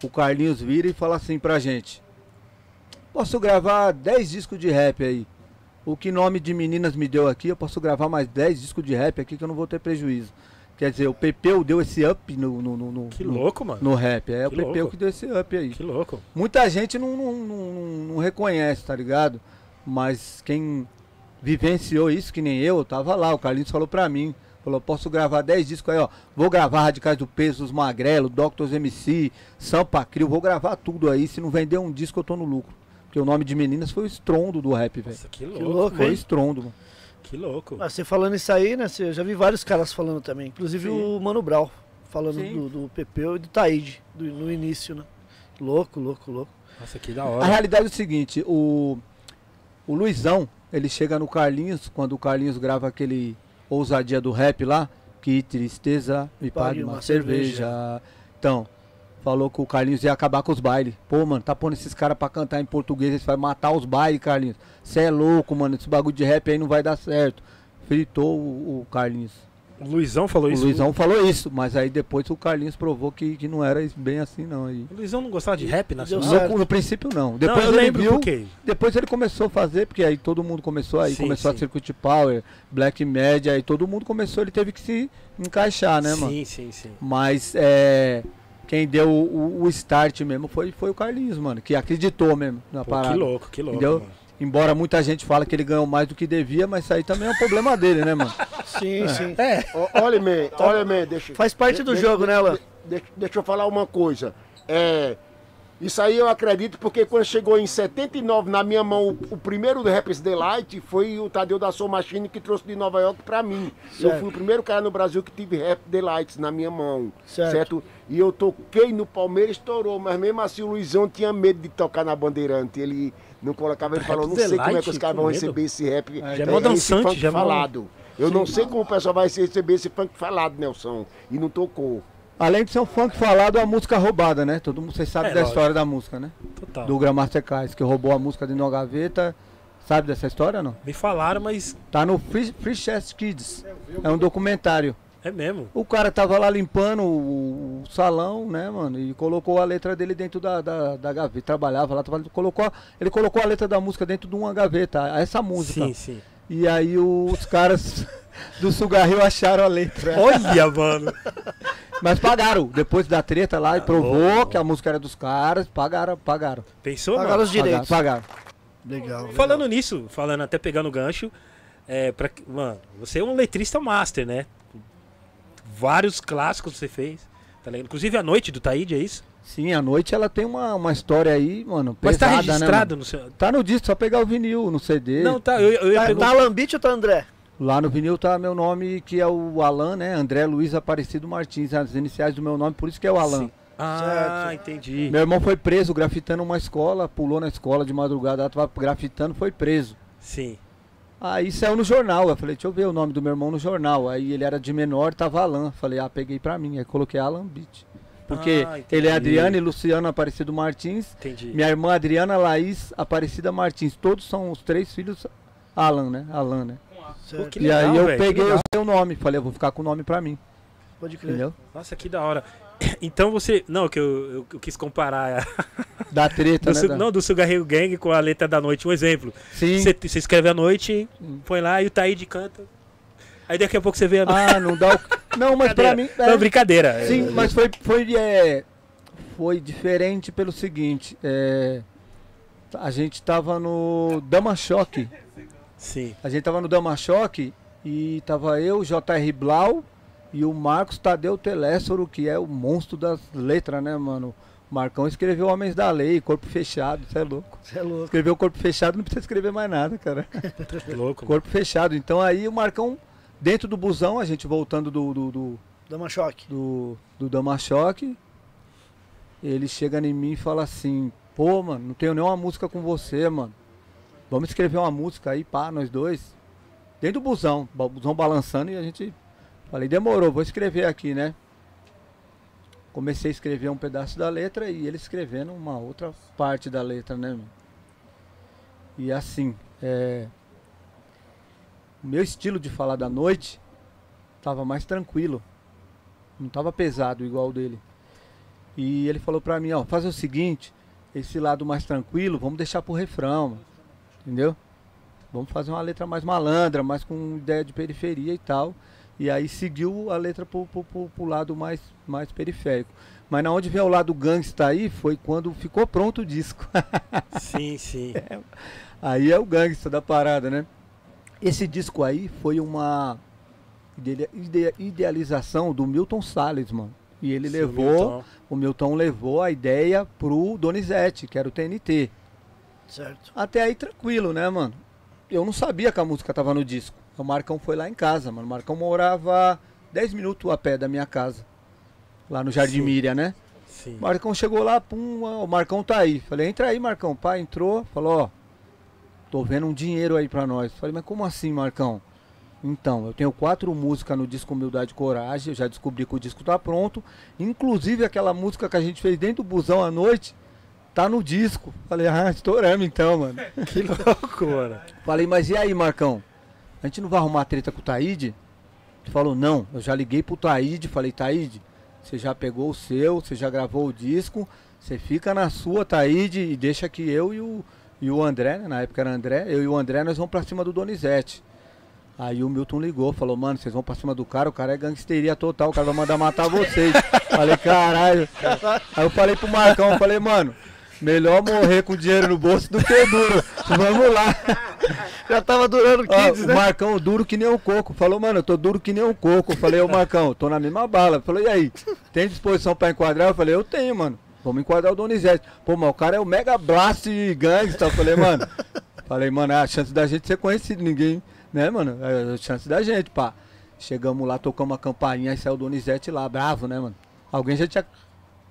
o Carlinhos vira e fala assim pra gente: Posso gravar 10 discos de rap aí. O que nome de meninas me deu aqui, eu posso gravar mais 10 discos de rap aqui que eu não vou ter prejuízo. Quer dizer, o Pepeu deu esse up no, no, no, no- Que louco, mano. no rap. É o Que Pepeu louco. que deu esse up aí. Que louco. Muita gente não, não, não- não reconhece, tá ligado? Mas quem vivenciou isso, que nem eu, eu tava lá. O Carlinhos falou pra mim. Falou, posso gravar 10 discos aí, ó. Vou gravar Radicais do Peso, os Magrelo, Doctors MC, Sampa Crio. Vou gravar tudo aí. Se não vender um disco, eu tô no lucro. Porque o nome de meninas foi o estrondo do rap, velho. Nossa, que Que louco. louco, Foi o hein? estrondo, mano. Que louco. Ah, Você falando isso aí, né? você- Eu já vi vários caras falando também. Inclusive Sim. o Mano Brown falando Sim. do, do Pepeu e do Taíde do- no início, né? Louco, louco, louco. Nossa, que da A hora. realidade é o seguinte, o, o Luizão, ele chega no Carlinhos, quando o Carlinhos grava aquele ousadia do rap lá, que tristeza, me pague uma, cerveja. Então, falou que o Carlinhos ia acabar com os bailes. Pô, mano, tá pondo esses caras pra cantar em português, eles vai matar os bailes, Carlinhos. Você é louco, mano, esse bagulho de rap aí não vai dar certo. Fritou o, o Carlinhos. O Luizão falou O isso. Luizão falou isso, mas aí depois o Carlinhos provou que, que não era bem assim não. Aí. O Luizão não gostava de rap nacional? No, no princípio não. Depois não, eu ele lembro viu, depois ele começou a fazer, porque aí todo mundo começou, aí Sim, começou sim. a Circuit Power, Black Media, aí todo mundo começou, ele teve que se encaixar, né, mano? sim, sim, sim. Mas é, quem deu o, o start mesmo foi, foi o Carlinhos, mano, que acreditou mesmo na Pô, parada. que louco, que louco, Entendeu? mano. Embora muita gente fala que ele ganhou mais do que devia, mas isso aí também é um problema dele, né, mano? Sim, sim. É, Ó, Olha, man, olha, man, deixa. Faz parte do de- jogo, de- né, Alan? de- de- Deixa eu falar uma coisa. É. Isso aí eu acredito porque quando chegou em 79 na minha mão o, o primeiro do Raps Delight foi o Tadeu da Soul Machine que trouxe de Nova York pra mim. Eu Certo. fui o primeiro cara no Brasil que tive Rap Delights na minha mão. Certo. Certo. E eu toquei no Palmeiras, estourou, mas mesmo assim o Luizão tinha medo de tocar na Bandeirante. Ele não colocava, ele Rap falou, não sei como é que os caras vão medo? receber esse rap. Já é mó dançante, funk já é mó- falado. Eu não sei como o pessoal vai receber esse funk falado, Nelson. E não tocou. Além de ser um funk falado, é uma música roubada, né? Todo mundo, vocês sabem É, da lógico. história da música, né? total. Do Grandmaster Cais, que roubou a música de uma gaveta. Sabe dessa história, não? Me falaram, mas Tá no Free, Free Chess Kids. É um documentário. É mesmo. O cara tava lá limpando o, o salão, né, mano? E colocou a letra dele dentro da, da, da gaveta. Trabalhava lá, trabalhava, colocou, ele colocou a letra da música dentro de uma gaveta, essa música. Sim, sim. E aí os caras do Sugarril acharam a letra. Olha, mano. Mas pagaram. Depois da treta lá e provou louco. que a música era dos caras, pagaram, pagaram. Pensou, Pagaram mano? os direitos. Pagaram. Legal. Falando nisso, falando até pegando o gancho, é, pra, que- mano, você é um letrista master, né? Vários clássicos você fez. Tá ligado? Inclusive a noite do Taíde, é isso? Sim, a noite ela tem uma, uma história aí, mano, Mas pesada, tá registrado né? no seu. Tá no disco, só pegar o vinil, no CD. Não, tá. Eu, eu ia Tá, perguntar. tá Alan Beach ou tá André? Lá no vinil tá meu nome, que é o Alan, né? André Luiz Aparecido Martins, as iniciais do meu nome, por isso que é o Alan. Sim. Ah, Certo. entendi. Meu irmão foi preso grafitando uma escola, pulou na escola de madrugada, tava grafitando, foi preso. Sim. Aí saiu no jornal, eu falei, deixa eu ver o nome do meu irmão no jornal. Aí ele era de menor, tava Alan. Falei, ah, peguei pra mim. Aí coloquei Alan Beach. Porque Ah, ele é. Adriano e Luciano Aparecido Martins. Entendi. Minha irmã Adriana Laís Aparecida Martins. Todos são os três filhos Alan, né? Alan, né? Pô, que e legal, aí eu que peguei legal. o seu nome. Falei, eu vou ficar com o nome pra mim. Pode crer. Entendeu? Nossa, que da hora. Então você. Não, que eu, eu, eu quis comparar. Da treta, Do né? Não, do Sugarreio Gang com a letra da noite. Um exemplo. Sim. Você, você escreve à noite, põe lá e o Taíde canta. Aí daqui a pouco você vê a. Ah, não dá o... Não, mas pra mim... Não, é, brincadeira. Sim, É, mas foi, foi, é, foi diferente pelo seguinte. é, a gente tava no Dama Choque. Sim. A gente tava no Dama Choque e tava eu, J.R. Blau e o Marcos Tadeu Teléssoro, que é o monstro das letras, né, mano? O Marcão escreveu Homens da Lei, Corpo Fechado, você é louco. Você é louco. Escreveu Corpo Fechado, não precisa escrever mais nada, cara. Louco. Corpo Fechado. Então aí o Marcão, dentro do busão, a gente voltando do- do- do, Dá uma choque. do, do Damachoque, ele chega em mim e fala assim, pô, mano, não tenho nenhuma música com você, mano. Vamos escrever uma música aí, pá, nós dois. Dentro do busão, o busão balançando e a gente. Falei, demorou, vou escrever aqui, né? Comecei a escrever um pedaço da letra e ele escrevendo uma outra parte da letra, né? E assim, é. O meu estilo de falar da noite tava mais tranquilo. Não tava pesado igual o dele. E ele falou pra mim, ó, faz o seguinte, esse lado mais tranquilo, vamos deixar pro refrão, entendeu? Vamos fazer uma letra mais malandra, mais com ideia de periferia e tal. E aí seguiu a letra pro, pro, pro, pro lado mais, mais periférico. Mas na onde vem o lado gangsta aí foi quando ficou pronto o disco. Sim, sim. Aí é o gangsta da parada, né? Esse disco aí foi uma idea- ide- idealização do Milton Salles, mano. E ele Sim, levou, Milton. o Milton levou a ideia pro Donizete, que era o TNT. Certo. Até aí tranquilo, né, mano? Eu não sabia que a música tava no disco. O Marcão foi lá em casa, mano. O Marcão morava 10 minutos a pé da minha casa. Lá no Jardim Sim. Miriam, né? Sim. O Marcão chegou lá, pum, o Marcão tá aí. Falei, entra aí, Marcão. Pá, entrou, falou, ó, tô vendo um dinheiro aí pra nós. Falei, mas como assim, Marcão? Então, eu tenho quatro músicas no disco Humildade e Coragem. Eu já descobri que o disco tá pronto. Inclusive aquela música que a gente fez dentro do busão à noite, tá no disco. Falei, ah, estouramos então, mano. Que louco, mano. Falei, mas e aí, Marcão? A gente não vai arrumar treta com o Taíde? Ele falou, não. Eu já liguei pro Taíde, falei, Taíde, você já pegou o seu, você já gravou o disco, você fica na sua, Taíde, e deixa que eu e o, e o André, né, na época era André, eu e o André, nós vamos pra cima do Donizete. Aí o Milton ligou, falou, mano, vocês vão pra cima do cara, o cara é gangsteria total, o cara vai mandar matar vocês. falei, caralho. Aí eu falei pro Marcão, falei, mano, melhor morrer com dinheiro no bolso do que duro. Vamos lá. Já tava durando Ó, 15, o né? Marcão duro que nem um coco. Falou, mano, eu tô duro que nem um coco. Eu falei, ô Marcão, tô na mesma bala. Falou, e aí? Tem disposição pra enquadrar? Eu falei, eu tenho, mano. Vamos enquadrar o Donizete. Pô, mas o cara é o Mega Blast gangsta. Eu falei, mano. Falei, mano, é a chance da gente ser conhecido. Ninguém, né, mano? É a chance da gente, pá. Chegamos lá, tocamos a campainha, aí saiu o Donizete lá, bravo, né, mano? Alguém já tinha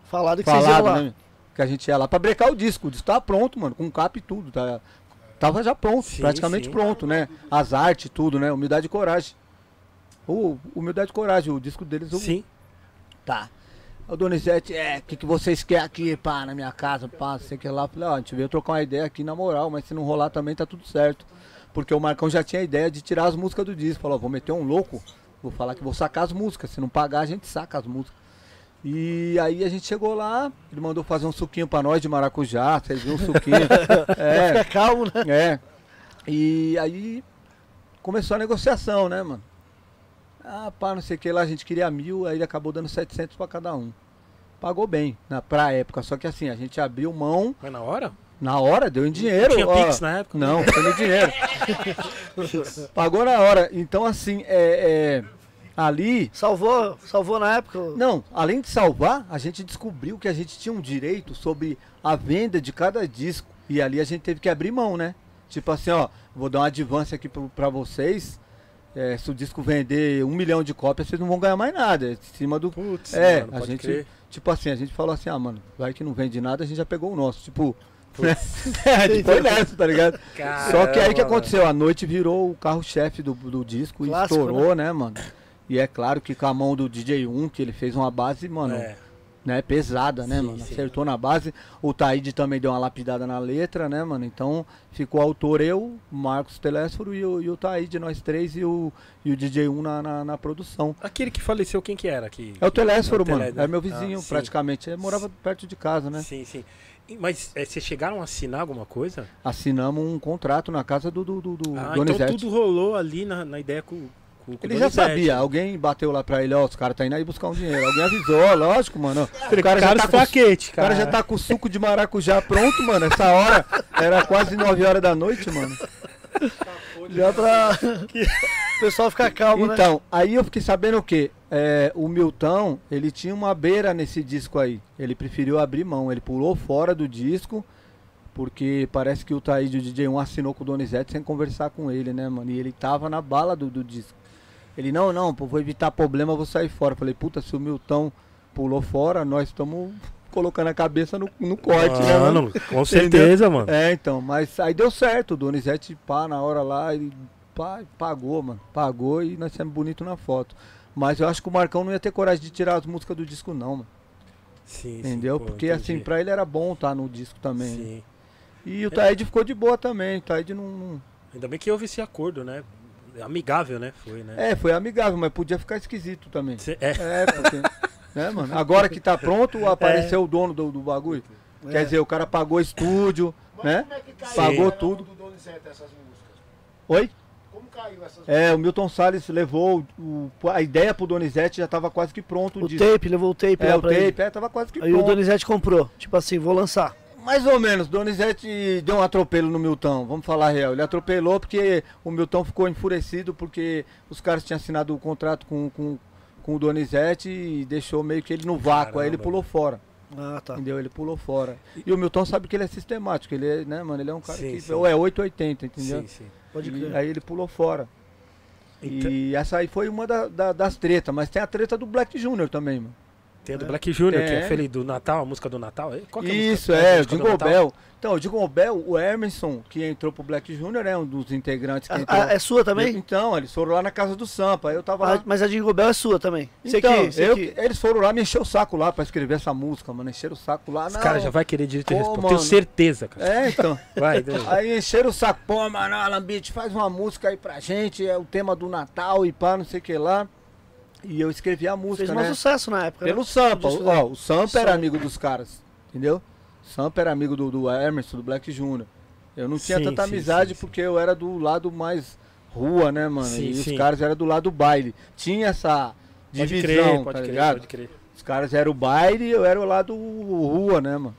Falado que vocês iam falado, lá. né? Que a gente ia lá pra brecar o disco. O disco tava pronto, mano, com capa e tudo. Tá, tava já pronto, Sim, praticamente sim. pronto, né? As artes, tudo, né? Humildade e coragem. O Humildade e Coragem, o disco deles. o- Sim. Tá. O Donizete, é, o que, que vocês querem aqui, pá, na minha casa, pá, sei que lá. Falei, ó, a gente veio trocar uma ideia aqui na moral, mas se não rolar também tá tudo certo. Porque o Marcão já tinha a ideia de tirar as músicas do disco. Falou, ó, vou meter um louco, vou falar que vou sacar as músicas. Se não pagar, a gente saca as músicas. E aí a gente chegou lá, ele mandou fazer um suquinho pra nós de maracujá, vocês viram um suquinho. é, Fica calmo, né? é. E aí começou a negociação, né, mano? Ah, pá, não sei o que lá, a gente queria mil, aí ele acabou dando 700 pra cada um. Pagou bem, na, pra época, só que assim, a gente abriu mão, Mas na hora? na hora, deu em dinheiro. Tinha ó. Pix na época? Não, foi no dinheiro. Pagou na hora. Então, assim, é, é, ali Salvou, salvou na época. não, além de salvar, a gente descobriu que a gente tinha um direito sobre a venda de cada disco. E ali a gente teve que abrir mão, né? Tipo assim, ó, vou dar uma advance aqui pra vocês. É, se o disco vender um milhão de cópias, vocês não vão ganhar mais nada. É em cima do. Putz, é, mano, a gente. crer. Tipo assim, a gente falou assim, ah, mano, vai que não vende nada, a gente já pegou o nosso. Tipo. né? é, foi nessa, tá ligado? Só que aí o que Caramba, aconteceu? A noite virou o carro-chefe do, do disco e Clássico, estourou, né? mano? E é claro que com a mão do DJ1, que ele fez uma base, mano, É. né, pesada, né, Sim, mano? sim. Acertou na base. O Taíde também deu uma lapidada na letra, né, mano? Então ficou autor eu, Marcos Telésforo e o, e o Taíde, nós três, e o, e o DJ1 na, na, na produção. Aquele que faleceu, quem que era? Que, É o Telésforo, É o mano. Telé? É meu vizinho, Ah, praticamente. Ele morava perto de casa, né? Sim, sim. Mas é, vocês chegaram a assinar alguma coisa? Assinamos um contrato na casa do, do, do, do ah, Donizete. então tudo rolou ali na, na ideia com, com, com Ele já sabia, alguém bateu lá pra ele, ó, os caras tá indo aí buscar um dinheiro. Alguém avisou, lógico, mano. O cara, já Cara, tá com, plaquete, o cara já tá com o suco de maracujá pronto, mano. Essa hora era quase 9 horas da noite, mano. Já pra o pessoal ficar calmo, né? Então, aí eu fiquei sabendo o quê? É, o Milton, ele tinha uma beira nesse disco aí. Ele preferiu abrir mão, ele pulou fora do disco, porque parece que o Taíde, o DJ1, assinou com o Donizete sem conversar com ele, né, mano? E ele tava na bala do, do disco. Ele, não, não, pô, vou evitar problema, eu vou sair fora. Falei, puta, se o Milton pulou fora, nós estamos colocando a cabeça no, no corte, né, mano? Mano, com certeza, mano. É, então, mas aí deu certo, o Donizete, pá, na hora lá, ele pá, pagou, mano. Pagou e nós saímos bonito na foto. Mas eu acho que o Marcão não ia ter coragem de tirar as músicas do disco, não, mano. Sim, sim, Entendeu? pô, Porque entendi. assim, pra ele era bom estar no disco também. né? Sim. E o Taíde ficou de boa também. O Taíde não, não- Ainda bem que houve esse acordo, né? Amigável, né? Foi, né? É, foi amigável, mas podia ficar esquisito também. Cê- é. É, porque. né, mano? Agora que tá pronto, apareceu o dono do, do bagulho. É. Quer dizer, o cara pagou estúdio, né? Como é que caiu Pagou a tudo. do Donizete essas músicas? Oi? Como caiu essas É, o Milton Salles levou o- a ideia pro Donizete, já tava quase que pronto. O tape, levou o tape É, lá o pra ele. tape, é, tava quase que Aí o pronto. Donizete comprou. Tipo assim, vou lançar. Mais ou menos, Donizete deu um atropelo no Milton, vamos falar a real. Ele atropelou porque o Milton ficou enfurecido porque os caras tinham assinado o contrato com, com, com o Donizete e deixou meio que ele no vácuo, aí ele Caramba. pulou fora. Ah, tá. Entendeu? Ele pulou fora. E o Milton sabe que ele é sistemático, ele é, né, mano? Ele é um cara Sim, que. sim. Ou é 880, entendeu? Sim, sim. Pode E crer. aí ele pulou fora. Então- E essa aí foi uma da- da- das tretas, mas tem a treta do Black Junior também, mano. Tem a do Black Junior, que é Tem. feliz do Natal, a música do Natal. Qual que é a Isso, música? é, a o Jingle? Bell. Então, o Jingle Bell, o Emerson, que entrou pro Black Junior, é um dos integrantes que Ah, entrou. ah, é sua também? Então, eles foram lá na casa do Sampa, eu tava Ah, lá. mas a Jingle Bell é sua também. Então, que, você eu- que- eles foram lá me encher o saco lá pra escrever essa música, mano. Encheram o saco lá. Os caras já vai querer direito de resposta. Tenho certeza, cara. É, então. Vai, Deus. Aí encheram o saco, pô, mano, Alan Beat, faz uma música aí pra gente, é o tema do Natal e pá, não sei o que lá. E eu escrevi a música, fez mais né? sucesso na época. Pelo né? Sampa, ó, o Sampa era amigo dos caras, entendeu? Sampa era amigo do, do Emerson, do Black Junior. Eu não tinha Sim, tanta sim, amizade sim, porque eu era do lado mais rua, né, mano? E os caras eram do lado do baile. Tinha essa Pode divisão, crer, tá pode crer, ligado? pode crer. Os caras eram o baile e eu era o lado rua, né, mano?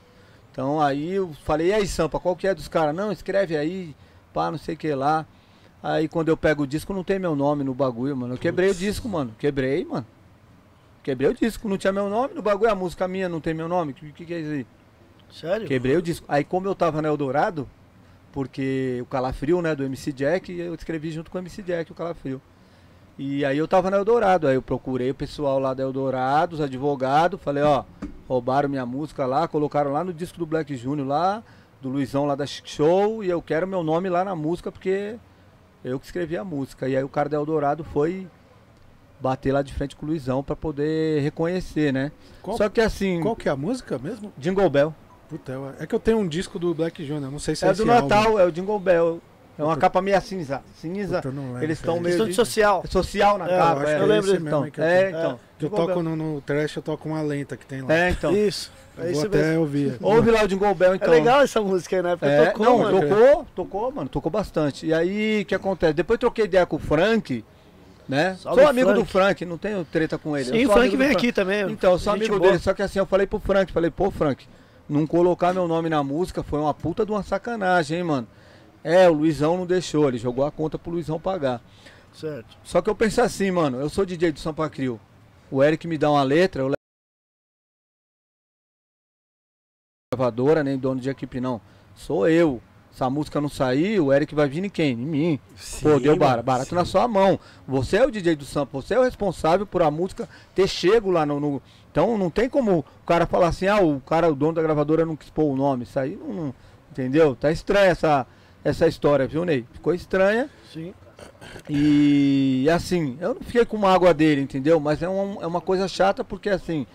Então aí eu falei, e aí, Sampa, qual que é dos caras? Não, escreve aí, pá, não sei o que lá. Aí quando eu pego o disco, não tem meu nome no bagulho, mano. Eu quebrei o disco, mano. Quebrei, mano. Quebrei o disco, não tinha meu nome no bagulho. A música minha não tem meu nome. O que, que, que é isso aí? Sério? Quebrei o disco. Aí como eu tava na Eldorado, porque o Calafrio, né, do MC Jack, eu escrevi junto com o MC Jack o Calafrio. E aí eu tava na Eldorado, aí eu procurei o pessoal lá da Eldorado, os advogados, falei, ó, roubaram minha música lá, colocaram lá no disco do Black Junior lá, do Luizão lá da Chic Show, e eu quero meu nome lá na música porque eu que escrevi a música. E aí o cara da Eldorado foi bater lá de frente com o Luizão pra poder reconhecer, né? Qual- Só que assim, Qual que é a música mesmo? Jingle Bell. Puta, eu- é que eu tenho um disco do Black Junior, não sei se é, É do álbum. Natal, é o Jingle Bell. É uma Puta. capa meio cinza. Cinza. Puta, eu não lembro, Eles estão cara. meio de social. é social na É, capa. eu acho é. que eu lembro então. eu É, então. Eu toco no, no trash, eu toco uma lenta que tem lá. É, então. Isso. É Vou mesmo. até ouvir. Ouve lá o Jingle Bell, É então. legal essa música aí na época. É, tocou, não, mano. tocou, tocou, mano, tocou bastante. E aí, o que acontece? Depois troquei ideia com o Frank, né? Salve, sou amigo Frank. do Frank, não tenho treta com ele. Sim, o Frank vem aqui também. Então, sou amigo boa. dele, só que assim, eu falei pro Frank, falei, pô, Frank, não colocar meu nome na música foi uma puta de uma sacanagem, hein, mano. É, o Luizão não deixou, ele jogou a conta pro Luizão pagar. Certo. Só que eu penso assim, mano, eu sou DJ do Sampa Crio. O Eric me dá uma letra, eu gravadora, nem dono de equipe não. Sou eu. Se a música não sair, o Eric vai vir em quem? Em mim. Pô, Sim, deu mano, barato, barato sim. na sua mão. Você é o DJ do Sampa, você é o responsável por a música ter chego lá no, no- Então não tem como o cara falar assim, ah, o cara, o dono da gravadora não quis pôr o nome. Isso aí não. não- entendeu? Tá estranha essa, essa história, viu, Ney? Ficou estranha. Sim. E assim, eu não fiquei com mágoa dele, entendeu? Mas é, um- é uma coisa chata porque assim,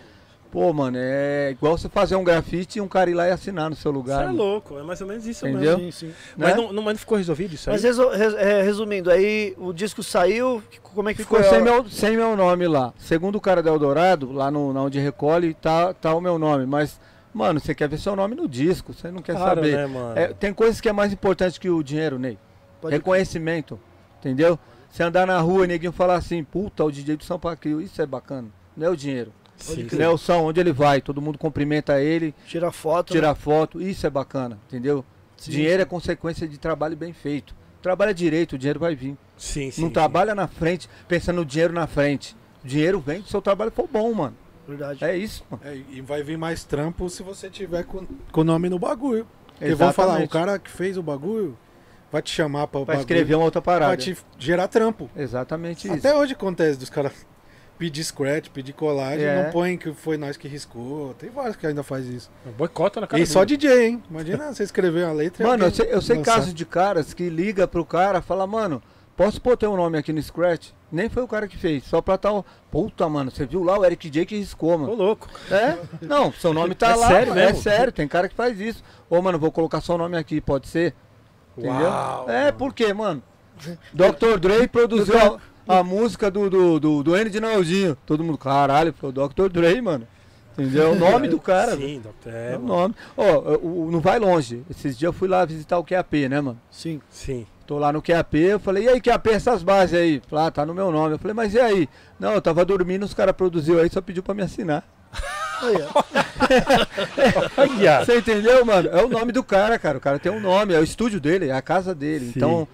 pô, mano, é igual você fazer um grafite e um cara ir lá e assinar no seu lugar. é mano, louco, é mais ou menos isso Entendeu? mesmo. Sim, sim. Mas, né? não, não, mas não ficou resolvido isso aí? Mas resu- res- é, resumindo, aí o disco saiu, como é que Ficou ficou? sem meu, sem meu nome lá. Segundo o cara da Eldorado, lá no, na onde recolhe, tá, tá o meu nome. Mas, mano, você quer ver seu nome no disco, você não quer Claro, saber. né, mano? É, tem coisas que é mais importante que o dinheiro, Ney. Pode- Reconhecimento, entendeu? Você andar na rua e neguinho falar assim, puta, o DJ do São Paulo, isso é bacana. Não é o dinheiro. Sim, é som, onde ele vai, todo mundo cumprimenta ele, Tira foto. né? tira foto, isso é bacana, entendeu? Sim, dinheiro sim. é consequência de trabalho bem feito. Trabalha direito, o dinheiro vai vir. sim, sim. não sim. trabalha na frente, pensando no dinheiro na frente. O dinheiro vem se o seu trabalho for bom, mano. Verdade. É isso, mano. É, e vai vir mais trampo se você tiver com, o nome no bagulho. Porque vão falar, o cara que fez o bagulho vai te chamar Vai bagulho, escrever uma outra parada. vai te gerar trampo. Exatamente isso. Até hoje acontece dos caras pedir scratch, pedir colagem, É. não põe que foi nós que riscou. Tem vários que ainda faz isso. Boicota na cara E só. DJ, hein? Imagina você escrever uma letra e Mano, eu sei, eu sei casos de caras que liga pro cara fala, mano, posso pôr teu nome aqui no Scratch? Nem foi o cara que fez, só pra tal. Puta, mano, você viu lá o Eric J que riscou, mano. louco. É? Não, seu nome tá É lá. sério mano, É sério, tem cara que faz isso. Ô, mano, vou colocar seu nome aqui, pode ser? Entendeu? Uau, é, por quê, mano? Dr. Dre produziu a, música do, do, do, do N de Naldinho. Todo mundo, caralho, foi o Dr. Dre, mano. Entendeu? O nome do cara. Sim, doutor. É, É, o nome. Ó, o- o- não vai longe. Esses dias eu fui lá visitar o QAP, né, mano? Sim. Sim. Tô lá no QAP, eu falei, e aí, QAP, essas bases aí? Falei, ah, tá no meu nome. Eu falei, mas e aí? Não, eu tava dormindo, os caras produziu aí, só pediu pra me assinar. Aí, ó. Olha. Você entendeu, mano? É o nome do cara, cara. O cara tem um nome, é o estúdio dele, é a casa dele. Sim. Então,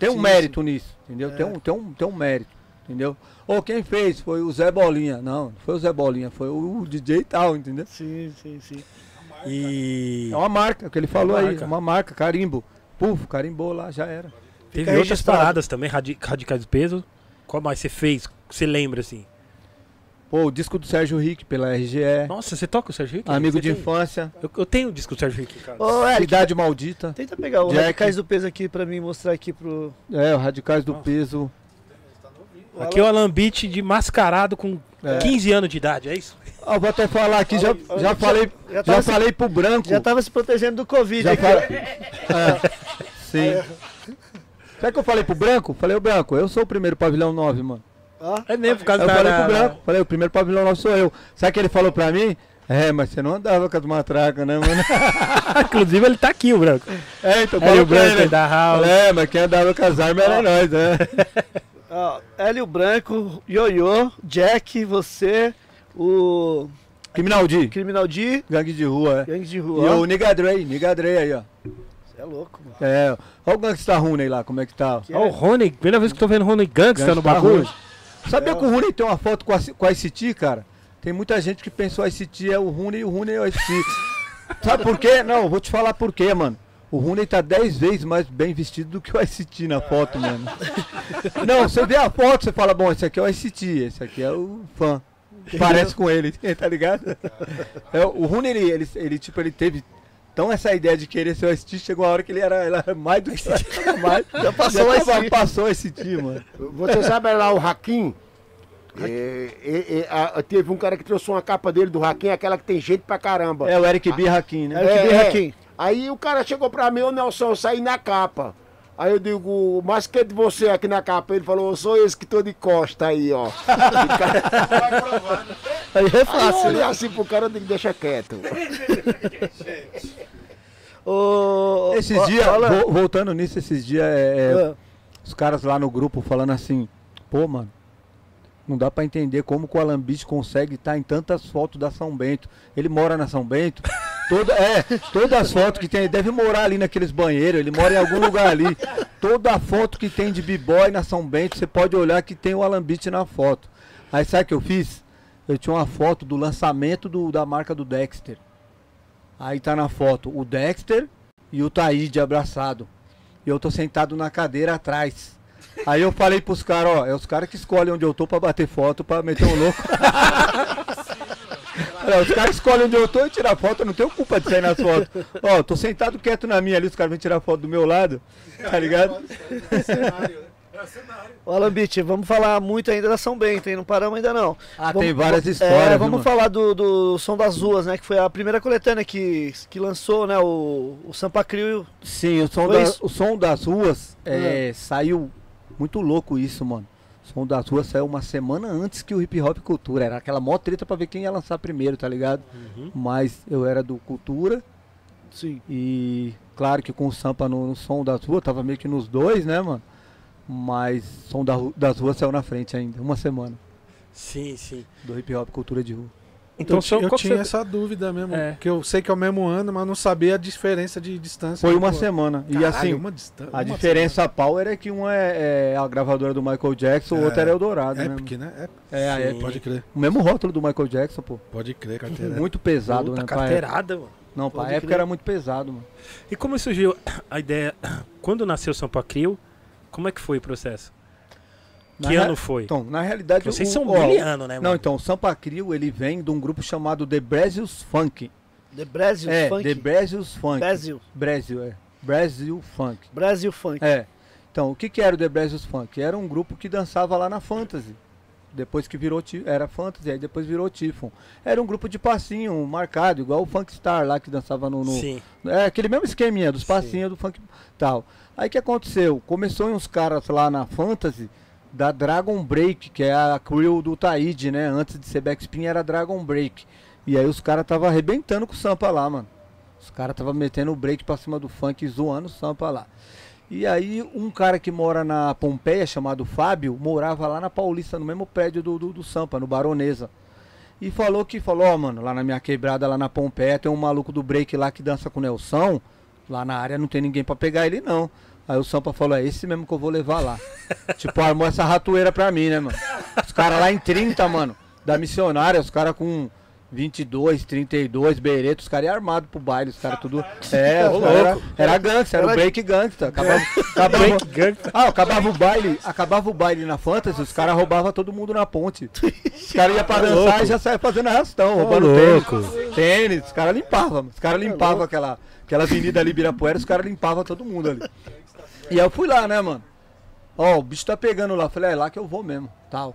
tem um Sim, mérito nisso, entendeu? É. Tem, um, tem, um, tem um mérito, entendeu? Ou quem fez foi o Zé Bolinha. Não, não foi o Zé Bolinha, foi o DJ e tal, entendeu? Sim, sim, sim. E É uma marca, o que ele falou aí, marca. uma marca, carimbo. Puf, carimbou lá, já era. teve outras paradas também, radi- radicais do peso. Qual mais você fez? Você lembra, assim? Pô, o disco do Sérgio Rick pela RGE. Nossa, você toca o Sérgio Rick? Amigo Você de tem? infância. Eu, eu tenho o disco do Sérgio Rick. Ô, Eric, Cidade Maldita. tenta pegar o Jack. Radicais do Peso aqui pra mim mostrar aqui pro... É, o Radicais do Nossa. Peso. Aqui é o Alan Beat de mascarado com É. 15 anos de idade, é isso? Ah, vou até falar aqui, já, já falei, Já já se, falei pro Branco. já tava se protegendo do Covid Já aqui. fala- É, sim. Sabe que eu falei pro Branco? Falei, ô Branco, eu sou o primeiro pavilhão 9, mano. Ó, É mesmo, por causa Eu da... falei pro Branco, falei, o primeiro pavilhão 9 sou eu. Sabe o que ele falou pra mim? É, mas você não andava com as matracas, né, mano? Inclusive ele tá aqui, o branco. É, então Hélio falou pra Branco ele. da House. É, mas quem andava com as armas era nós, né? ó, Hélio Branco, Ioiô, Jack, você, o Criminal D, Criminal D, gangue de rua, é. Gangue de E Rua. o Nigga Dre, aí, ó. Você é louco, mano. É, olha o Gangsta Rooney lá, como é que tá. Que Ó, o Rony, primeira vez que eu tô vendo o Rony Gangsta no bagulho. Rooney. Sabia que o Rooney tem uma foto com a, com a ICT, cara? Tem muita gente que pensou a ICT é o Rooney e o Rooney é o ICT. Sabe por quê? Não, vou te falar por quê, mano. O Rooney tá 10 vezes mais bem vestido do que o ICT na foto, mano. Não, você vê a foto, você fala, bom, esse aqui é o ICT, esse aqui é o fã. Parece com ele, tá ligado? É, o Rooney, ele, ele, ele, tipo, ele teve tão essa ideia de querer ser o ICT, chegou a hora que ele era, ele era mais do que mais. Já passou o tava- ICT. Passou o ICT, mano. Você sabe lá o Hakim? É, é, é, a- teve um cara que trouxe uma capa dele do Hakim, aquela que tem jeito pra caramba. É o Eric B. Hakim, né? Eric B. Hakim. Aí o cara chegou pra mim, ô Nelson, eu saí na capa. Aí eu digo, mas que de você aqui na capa? Ele falou, eu sou esse que tô de costa aí, ó. Aí é Aí eu fácil, né? assim pro cara, eu digo, deixa quieto. Ô, Esses ó, dias, fala- vo- voltando nisso, esses dias, é, é, Ah, os caras lá no grupo falando assim, pô, mano, não dá pra entender como que o Alambite consegue estar em tantas fotos da São Bento. Ele mora na São Bento. Toda, é, todas as fotos que tem, deve morar ali naqueles banheiros, ele mora em algum lugar ali. Toda foto que tem de b-boy na São Bento, você pode olhar que tem o Alambite na foto. Aí sabe o que eu fiz? Eu tinha uma foto do lançamento do- da marca do Dexter. Aí tá na foto o Dexter e o Taíde abraçado. E eu tô sentado na cadeira atrás. Aí eu falei pros caras, ó, é os caras que escolhem onde eu tô pra bater foto, pra meter um louco. É, os caras escolhem onde eu tô e tirar foto, eu não tenho culpa de sair nas fotos. Ó, tô sentado quieto na minha ali, os caras vêm tirar foto do meu lado, tá ligado? Ô, Alambite, vamos falar muito ainda da São Bento, hein? Não paramos ainda não. Ah, Vamos- tem várias é, histórias, viu, vamos mano? falar do, do Som das Ruas, né? Que foi a primeira coletânea que, que lançou, né? O, o Sampa Crio. Sim, o som, da- o som das ruas é, saiu muito louco isso, mano. Som das ruas saiu uma semana antes que o hip hop cultura. Era aquela mó treta pra ver quem ia lançar primeiro, tá ligado? Uhum. Mas eu era do cultura Sim. e claro que com o Sampa no, no som das ruas, tava meio que nos dois, né, mano? Mas som da das ruas saiu na frente ainda, uma semana. Sim, sim. Do hip hop cultura de rua. Então, eu, são, eu tinha foi- essa dúvida mesmo. É. Porque eu sei que é o mesmo ano, mas não sabia a diferença de distância. Foi uma Pô, semana. E caralho, assim, uma distância. a diferença power é que uma é, é a gravadora do Michael Jackson, o É, outro era Eldorado, né? Epic, né? É, É. Epic. pode crer, O mesmo rótulo do Michael Jackson, pô. pode crer, carteira. Muito pesado, Puta, né? pra época. carteirada, mano. Não, pra Pode época crer. era muito pesado, mano. E como surgiu a ideia? Quando nasceu o Sampa Crio, como é que foi o processo? Na Que ano foi? Então, na realidade... Vocês o- são ó, miliano, né, mano? Não, então, o Sampa Crio, ele vem de um grupo chamado The Brasil's Funk. The Brasil é, Funk. The Brasil's Funk. Brasil. Brasil, é. Brasil Funk. Brasil Funk. É. Então, o que que era o The Brasil's Funk? Era um grupo que dançava lá na Fantasy. Depois que virou era Fantasy, aí depois virou Tifon. Era um grupo de passinho marcado, igual o Funk Star lá que dançava no, no, Sim. É aquele mesmo esqueminha dos passinhos do funk tal. Aí o que aconteceu? Começou uns caras lá na Fantasy da Dragon Break, que é a crew do Taíde, né? Antes de ser Backspin era Dragon Break. E aí os caras tava arrebentando com o Sampa lá, mano. Os caras tava metendo o break pra cima do funk zoando o Sampa lá. E aí um cara que mora na Pompeia, chamado Fábio, morava lá na Paulista, no mesmo prédio do, do, do Sampa, no Baronesa. E falou que, falou, ó, mano, lá na minha quebrada, lá na Pompeia, tem um maluco do break lá que dança com o Nelson. Lá na área não tem ninguém pra pegar ele, não. Aí o Sampa falou, é esse mesmo que eu vou levar lá. tipo, armou essa ratoeira pra mim, né, mano? Os caras lá em 30, mano, da missionária, os caras com 22, 32, Bereto, os caras iam armados pro baile, os caras tudo. É, os cara era, era gangsta, era o break gangsta. Acabava, acabava, ah, acabava o baile, acabava o baile na Fantasy, os caras roubavam todo mundo na ponte. Os caras iam pra dançar e já saiam fazendo arrastão, roubando tênis. Tênis, os caras limpavam, os caras limpavam aquela, aquela avenida ali, Ibirapuera, os caras limpavam todo mundo ali. E aí eu fui lá, né, mano? Ó, o bicho tá pegando lá. Falei, é lá que eu vou mesmo, tal.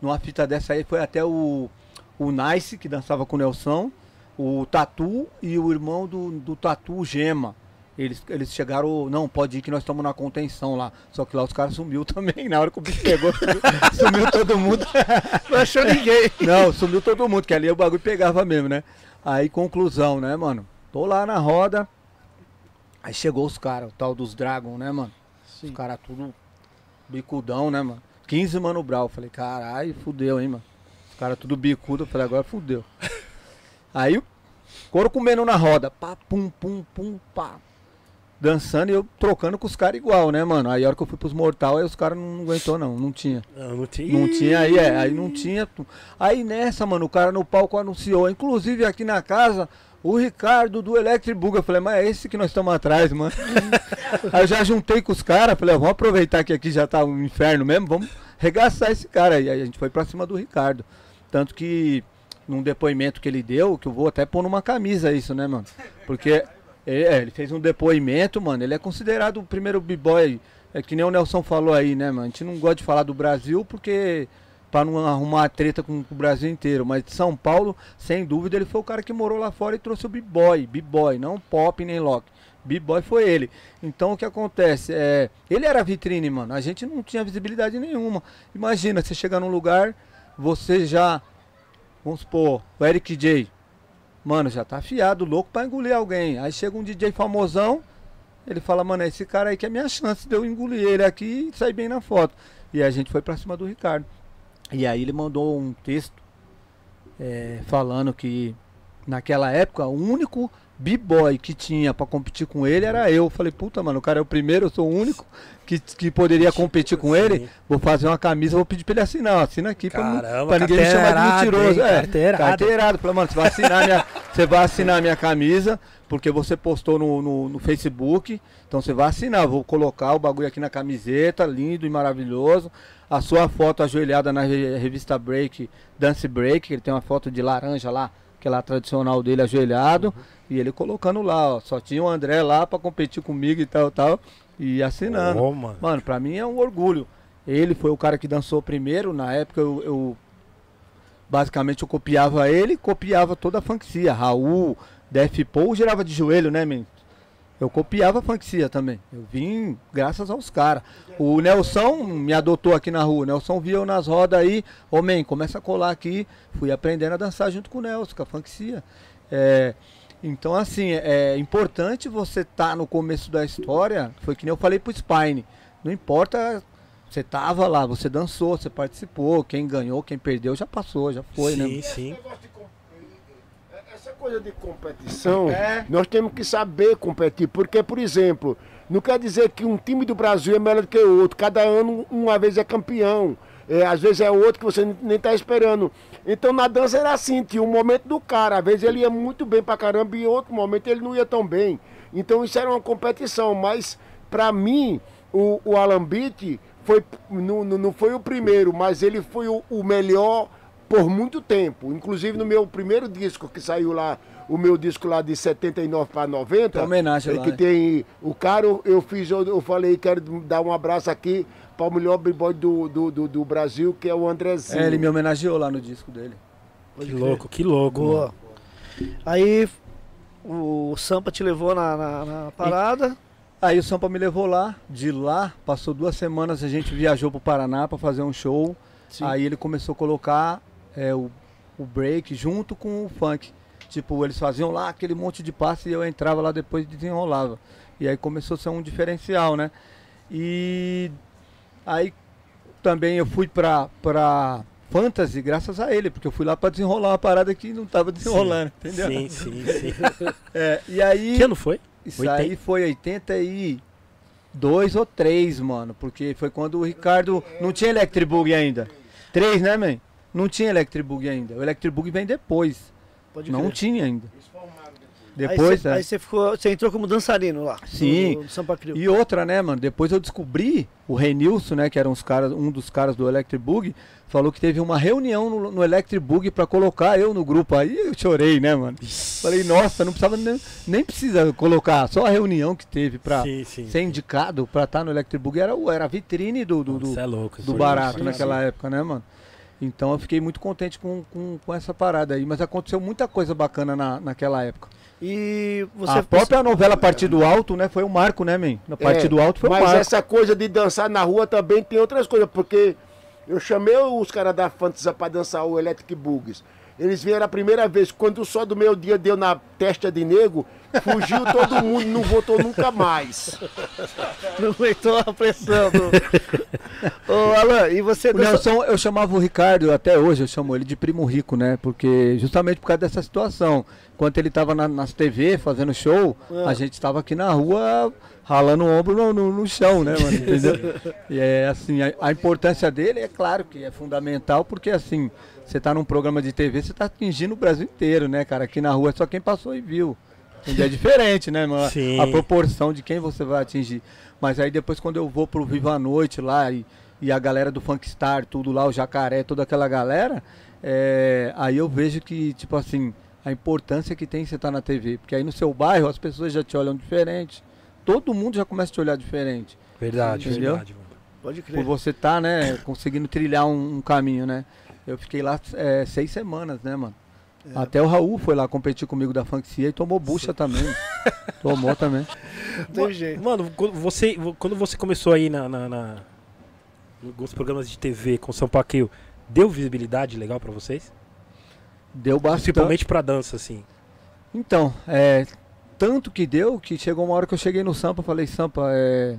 Numa fita dessa aí foi até o, o Nice, que dançava com o Nelson, o Tatu e o irmão do, do Tatu, Gema. Eles, eles chegaram, não, pode ir que nós estamos na contenção lá. Só que lá os caras sumiu também. Na hora que o bicho pegou, sumiu, sumiu todo mundo. Não achou ninguém. Não, sumiu todo mundo, que ali o bagulho pegava mesmo, né? Aí, conclusão, né, mano? Tô lá na roda. Aí chegou os caras, o tal dos Dragon, né, mano? Os caras tudo bicudão, né, mano? 15 mano brau. Falei, caralho, fudeu, hein, mano? Os caras tudo bicudo. Eu falei, agora fudeu. Aí, couro comendo na roda. Pá, pum, pum, pum, pá. Dançando e eu trocando com os caras igual, né, mano? Aí a hora que eu fui pros mortal, aí os caras não aguentou, não. Não tinha. Não, não tinha. Não tinha, aí é, aí não tinha. Aí nessa, mano, o cara no palco anunciou, inclusive aqui na casa, o Ricardo do Electric Bug. Eu falei, mas é esse que nós estamos atrás, mano. aí eu já juntei com os caras, falei, vamos aproveitar que aqui já tá um inferno mesmo, vamos regaçar esse cara aí. Aí a gente foi pra cima do Ricardo. Tanto que num depoimento que ele deu, que eu vou até pôr numa camisa isso, né, mano? Porque ele, é, ele fez um depoimento, mano, ele é considerado o primeiro b-boy, é que nem o Nelson falou aí, né, mano? A gente não gosta de falar do Brasil porque pra não arrumar treta com, com o Brasil inteiro, mas de São Paulo, sem dúvida, ele foi o cara que morou lá fora e trouxe o b-boy, b-boy, não pop nem lock. B-boy foi ele. Então o que acontece? É, ele era vitrine, mano. A gente não tinha visibilidade nenhuma. Imagina, você chegar num lugar, você já. Vamos supor, o Eric J. Mano, já tá afiado, louco pra engolir alguém. Aí chega um DJ famosão, ele fala, mano, esse cara aí que é minha chance de eu engolir ele aqui e sair bem na foto. E a gente foi pra cima do Ricardo. E aí ele mandou um texto é, falando que naquela época o único b-boy que tinha pra competir com ele era eu. Falei, puta, mano, o cara é o primeiro, eu sou o único que, que poderia competir com ele. Vou fazer uma camisa, vou pedir pra ele assinar. Assina aqui pra, Caramba, pra ninguém me chamar de mentiroso. É, Carteirada. carteirado. Falei, mano, você vai assinar minha, você vai assinar minha camisa, porque você postou no, no, no Facebook. Então você vai assinar. Vou colocar o bagulho aqui na camiseta, lindo e maravilhoso. A sua foto ajoelhada na re- revista Break, Dance Break, que ele tem uma foto de laranja lá, aquela tradicional dele ajoelhado. E ele colocando lá, ó. Só tinha o André lá pra competir comigo e tal, tal. E assinando. Ô, mano. Mano, pra mim é um orgulho. Ele foi o cara que dançou primeiro. Na época eu, eu- basicamente eu copiava ele, copiava toda a funkcia. Raul, Def Paul girava de joelho, né, men? Eu copiava a também. Eu vim graças aos caras. O Nelson me adotou aqui na rua. O Nelson via eu nas rodas aí. Men, começa a colar aqui. Fui aprendendo a dançar junto com o Nelson, com a funkcia. É, então, assim, é importante você estar no começo da história. Foi que nem eu falei pro Spine. Não importa, você tava lá, você dançou, você participou. Quem ganhou, quem perdeu, já passou, já foi, sim, né? sim. Essa coisa de competição, É. nós temos que saber competir, porque, por exemplo, não quer dizer que um time do Brasil é melhor do que o outro. Cada ano, uma vez é campeão. É, às vezes é outro que você nem está esperando. Então na dança era assim, tinha um momento do cara. Às vezes ele ia muito bem pra caramba e em outro momento ele não ia tão bem. Então isso era uma competição. Mas pra mim, o, o Alan Beat foi, não, não não foi o primeiro, mas ele foi o, o melhor por muito tempo. Inclusive no meu primeiro disco que saiu lá, o meu disco lá de 79 para 90. Tem homenagem é lá, Que né? tem o cara, eu fiz, eu, eu falei, quero dar um abraço aqui para o melhor b-boy do, do, do, do Brasil, que é o Andrezinho. É, ele me homenageou lá no disco dele. Que louco, que louco. Boa. Aí o Sampa te levou na, na- na parada. Aí o Sampa me levou lá, de lá, passou duas semanas, a gente viajou pro Paraná pra fazer um show. Sim. Aí ele começou a colocar é, o, o break junto com o funk. Tipo, eles faziam lá aquele monte de passe e eu entrava lá depois e desenrolava. E aí começou a ser um diferencial, né? E aí também eu fui pra, pra Fantasy graças a ele, porque eu fui lá pra desenrolar uma parada que não tava desenrolando, entendeu? Sim, sim, sim. É, e aí. que ano foi? Isso 80? aí foi 82 ou 3, mano. Porque foi quando o Ricardo. Não tinha Electric Bug ainda. 3, né, man? Não tinha Electric Bug ainda. O Electric Bug vem depois. Pode não crer. tinha ainda. Aí Depois, você- é. Aí você ficou. Você entrou como dançarino lá. Sim. No, no Sampa Crio. E outra, né, mano? Depois eu descobri, o Renilson, né, que era uns caras, um dos caras do Electric Bug, falou que teve uma reunião no, no Electric Bug pra colocar eu no grupo. Aí eu chorei, né, mano? Falei, nossa, não precisava nem, nem precisa colocar, só a reunião que teve sim. ser indicado pra estar no Electric Bug era, o- era a vitrine do, do, do, é louco. do barato naquela época, né, mano? Então eu fiquei muito contente com, com, com essa parada aí, mas aconteceu muita coisa bacana na, naquela época. E você. a própria novela Partido Alto, né, foi um marco, né, man? No Partido Alto foi um É, Mas marco. essa coisa de dançar na rua também tem outras coisas, porque eu chamei os caras da Fantasa pra dançar o Electric Bugs. Eles vieram a primeira vez, quando o sol do meio dia deu na testa de nego, fugiu todo mundo, não voltou nunca mais. Não aguentou a pressão. Do... Ô, Alan, e você O Nelson, eu chamava o Ricardo, até hoje eu chamo ele de primo rico, né? Porque justamente por causa dessa situação. Enquanto ele tava na, nas TV fazendo show, Ah. a gente tava aqui na rua ralando o ombro no, no- no chão, né, mano? Entendeu? E é assim, a, a importância dele é claro que é fundamental, porque assim, você tá num programa de TV, você tá atingindo o Brasil inteiro, né, cara? Aqui na rua é só quem passou e viu. Entendeu? É diferente, né, mano? Sim. A proporção de quem você vai atingir. Mas aí depois quando eu vou pro Viva a Noite lá e, e a galera do Funkstar, tudo lá, o Jacaré, toda aquela galera, é, aí eu vejo que, tipo assim, a importância que tem você estar na TV. Porque aí no seu bairro as pessoas já te olham diferente. Todo mundo já começa a te olhar diferente. Verdade, Entendeu? verdade, mano. Pode Por crer. você estar, né, conseguindo trilhar um, um caminho, né? Eu fiquei lá é, seis semanas, né, mano? Até o Raul foi lá competir comigo da Funkcia e tomou bucha também. Tomou também. Tem jeito. Mano, quando você, quando você começou aí na, na, na- nos programas de TV com São Paqueu, deu visibilidade legal pra vocês? Deu bastante. Principalmente pra dança, assim. Então, é, tanto que deu que chegou uma hora que eu cheguei no Sampa, falei, Sampa, é,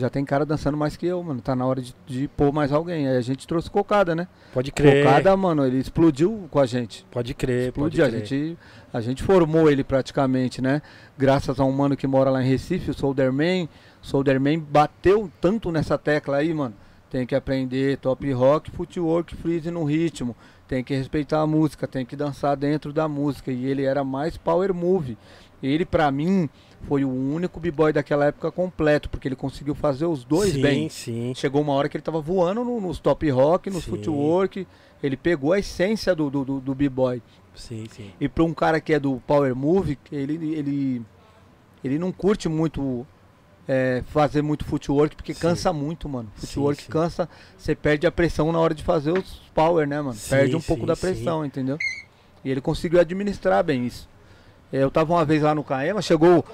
já tem cara dançando mais que eu, mano, tá na hora de, de pôr mais alguém. Aí a gente trouxe Cocada, né? Pode crer. Cocada, mano, ele explodiu com a gente. Pode crer, pode Explodiu, a crer. gente, a gente formou ele praticamente, né? Graças a um mano que mora lá em Recife, o Solderman. Solderman bateu tanto nessa tecla aí, mano. Tem que aprender top rock, footwork, freeze no ritmo. Tem que respeitar a música, tem que dançar dentro da música. E ele era mais power move. Ele, pra mim, foi o único b-boy daquela época completo, porque ele conseguiu fazer os dois sim, bem. Sim, Chegou uma hora que ele tava voando no- nos top rock, nos Sim. footwork. Ele pegou a essência do, do, do, do b-boy. sim, sim. E para um cara que é do Power Move, ele, ele, ele não curte muito é, fazer muito footwork, porque Sim. cansa muito, mano. Sim, Footwork sim. cansa, você perde a pressão na hora de fazer os power, né, mano? Sim, perde um pouco sim, da sim. pressão, entendeu? E ele conseguiu administrar bem isso. É, Eu tava uma vez lá no Caema, chegou.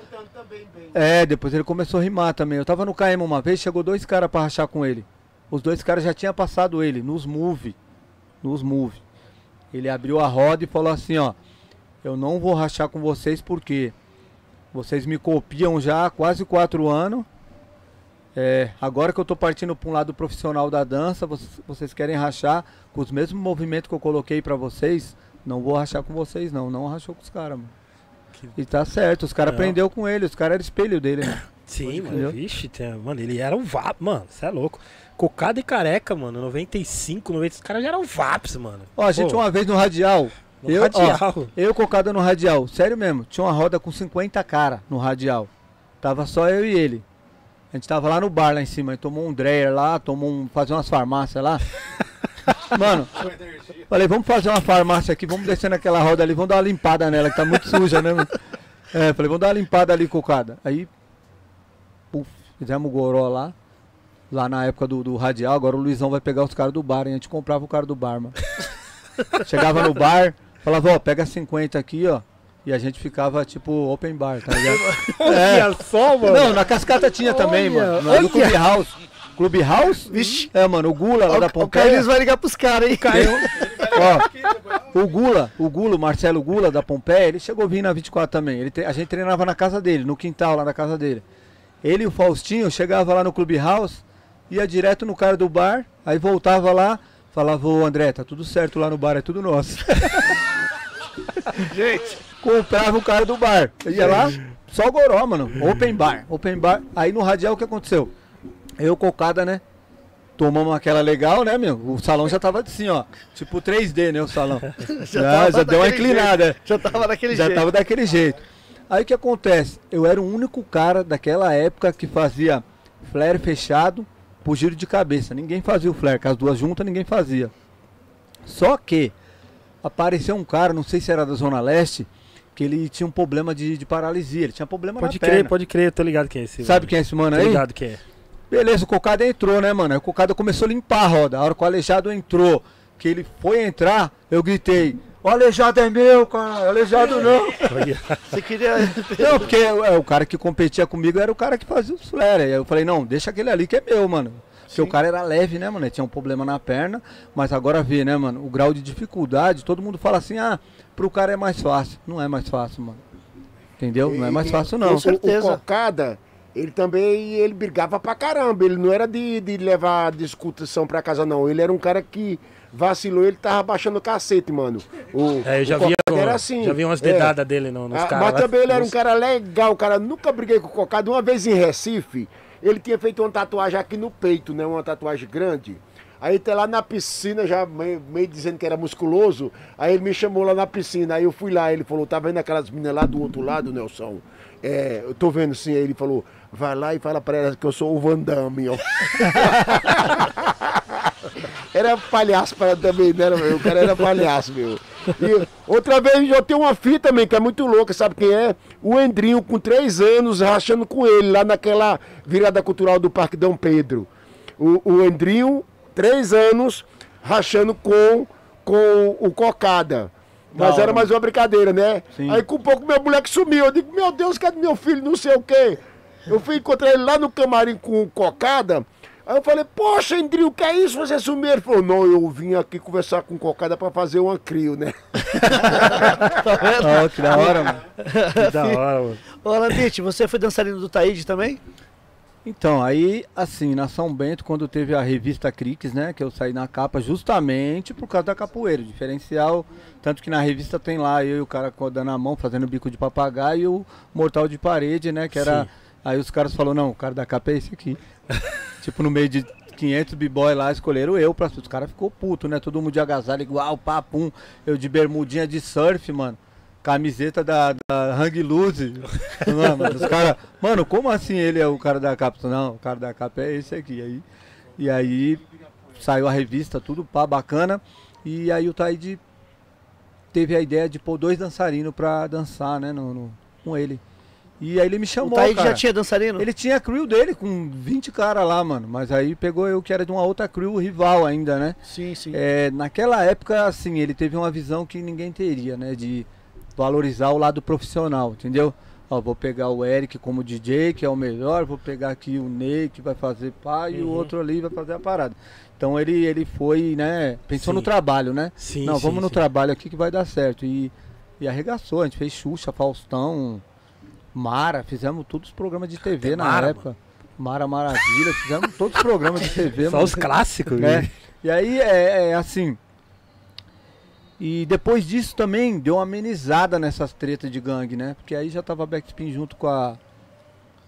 É, depois ele começou a rimar também. Eu tava no Caema uma vez, chegou dois caras pra rachar com ele. Os dois caras já tinham passado ele, nos move. Nos move. Ele abriu a roda e falou assim, ó. Eu não vou rachar com vocês porque vocês me copiam já há quase quatro anos. É, agora que eu tô partindo para um lado profissional da dança, vocês, vocês querem rachar com os mesmos movimentos que eu coloquei para vocês? Não vou rachar com vocês, não. Não rachou com os caras, mano. Que- E tá certo, os caras aprendeu com ele, os caras eram espelho dele, né? Sim, mano. entendeu? Vixe, tem- mano, ele era um VAP, mano. Você é louco. Cocada e careca, mano. 95, 90. Os caras já eram VAPs, mano. Ó, a gente Pô, uma vez no radial, no eu- ó, radial. eu cocada no radial, sério mesmo, tinha uma roda com 50 cara no radial. Tava só eu e ele. A gente tava lá no bar lá em cima, tomou um Dreyer lá, tomou um. fazer umas farmácias lá. Mano, falei, vamos fazer uma farmácia aqui, vamos descer naquela roda ali, vamos dar uma limpada nela, que tá muito suja, né? mano? É, falei, vamos dar uma limpada ali, cocada. Aí, puf, fizemos o goró lá. Lá na época do, do radial, agora o Luizão vai pegar os caras do bar, hein? A gente comprava o cara do bar, mano. Chegava no bar, falava, ó, pega 50 aqui, ó. E a gente ficava tipo open bar, tá ligado? Olha só, mano. Não, na cascata tinha também, Olha, mano. No, Clube House. Clube House? Vixe. É, mano, o Gula lá Ó, da o Pompeia. Carlinhos vai ligar pros caras, hein? Ó, o Gula, o Gula, o Marcelo Gula da Pompeia, ele chegou a vir na 24 também. Ele, a gente treinava na casa dele, no quintal lá da casa dele. Ele e o Faustinho chegava lá no Clube House, ia direto no cara do bar, aí voltava lá, falava, ô André, tá tudo certo lá no bar, é tudo nosso. Gente, comprava o cara do bar. Ia lá, só goró, mano. Open bar, open bar. Aí no radial o que aconteceu? Eu, cocada, né? tomamos aquela legal, né, meu? O salão já tava assim, ó. Tipo 3D, né, o salão. já, tava já deu uma inclinada. jeito. Já tava daquele Já jeito. tava daquele jeito. Aí o que acontece? Eu era o único cara daquela época que fazia flare fechado por giro de cabeça. Ninguém fazia o flare, com as duas juntas ninguém fazia. Só que apareceu um cara, não sei se era da Zona Leste, que ele tinha um problema de, de paralisia. Ele tinha problema Pode na crer, perna. pode crer, tô ligado quem é esse. Sabe quem é esse mano Tô aí? ligado quem é. Beleza, o Cocada entrou, né, mano? Aí o Cocada começou a limpar a roda. A hora que o Aleijado entrou, que ele foi entrar, eu gritei: O Aleijado é meu, cara, Aleijado não. Você queria. Não, porque é, o cara que competia comigo era o cara que fazia os flare. Aí eu falei, não, deixa aquele ali que é meu, mano. Porque o cara era leve, né, mano? Ele tinha um problema na perna, mas agora vê, né, mano? O grau de dificuldade, todo mundo fala assim, ah, pro cara é mais fácil. Não é mais fácil, mano. Entendeu? Não é mais fácil, não. Com certeza. O, o Cocada, ele também ele brigava pra caramba. Ele não era de, de levar discussão pra casa, não. Ele era um cara que vacilou, ele tava baixando o cacete, mano. O, É, eu já vi, era assim. já vi umas é. dedadas dele no, nos Ah, caras. mas lá. também ele era um cara legal, cara. Nunca briguei com o Cocada. Uma vez em Recife, ele tinha feito uma tatuagem aqui no peito, né? Uma tatuagem grande. Aí tá lá na piscina, já meio, meio dizendo que era musculoso. Aí ele me chamou lá na piscina. Aí eu fui lá, ele falou, tá vendo aquelas meninas lá do outro lado, Nelson? É, eu tô vendo sim. Aí ele falou, vai lá e fala pra elas que eu sou o Van Damme, ó. Era palhaço para também, né? O cara era palhaço, meu. E outra vez eu tenho uma fita também, que é muito louca, sabe quem é? O Endrinho, com três anos, rachando com ele, lá naquela virada cultural do Parque Dom Pedro. O, o Endrinho, três anos, rachando com, com o Cocada. Mas era mais uma brincadeira, né? Sim. Aí com um pouco meu moleque sumiu. Eu digo, meu Deus, cadê meu filho? Não sei o quê. Eu fui encontrar ele lá no camarim com o Cocada. Aí eu falei, poxa, o que é isso? Você sumiu? Ele falou, não, eu vim aqui conversar com o Cocada pra fazer uma crio, né? Ó, que da hora, mano. Que da hora, mano. Ô, Alandite, você foi dançarino do Taíde também? Então, aí, assim, na São Bento, quando teve a revista Crix, né, que eu saí na capa justamente por causa da capoeira, o diferencial, tanto que na revista tem lá eu e o cara dando a mão, fazendo bico de papagaio e o mortal de parede, né, que era... Sim. Aí os caras falaram, não, o cara da capa é esse aqui. tipo, no meio de 500 b-boy lá, escolheram eu, pra... os caras ficou puto, né, todo mundo de agasalho igual, papum, eu de bermudinha de surf, mano. Camiseta da, da Hang Loose. Mano, os cara, mano, como assim ele é o cara da capa? Não, o cara da capa é esse aqui. Aí, e aí saiu a revista, tudo pá, bacana. E aí o Taíde teve a ideia de pôr dois dançarinos pra dançar, né, no, no- com ele. E aí ele me O chamou, Taíde cara. já tinha dançarino? Ele tinha a crew dele com 20 caras lá, mano. Mas aí pegou eu que era de uma outra crew rival ainda, né? Sim, sim. É, naquela época, assim, ele teve uma visão que ninguém teria, né? De valorizar o lado profissional, entendeu? Ó, vou pegar o Eric como DJ, que é o melhor, vou pegar aqui o Ney, que vai fazer pá, e o Uhum. outro ali vai fazer a parada. Então ele, ele foi, né? Pensou Sim. no trabalho, né? Sim, Não, sim, vamos no sim. trabalho aqui que vai dar certo. E, e arregaçou, a gente fez Xuxa, Faustão, Mara, fizemos todos os programas de TV Até na Mara, época. Mara Maravilha, fizemos todos os programas de TV. Só mano. os clássicos, É. né? E aí é, é assim. E depois disso também deu uma amenizada nessas tretas de gangue, né? Porque aí já tava Backspin junto com a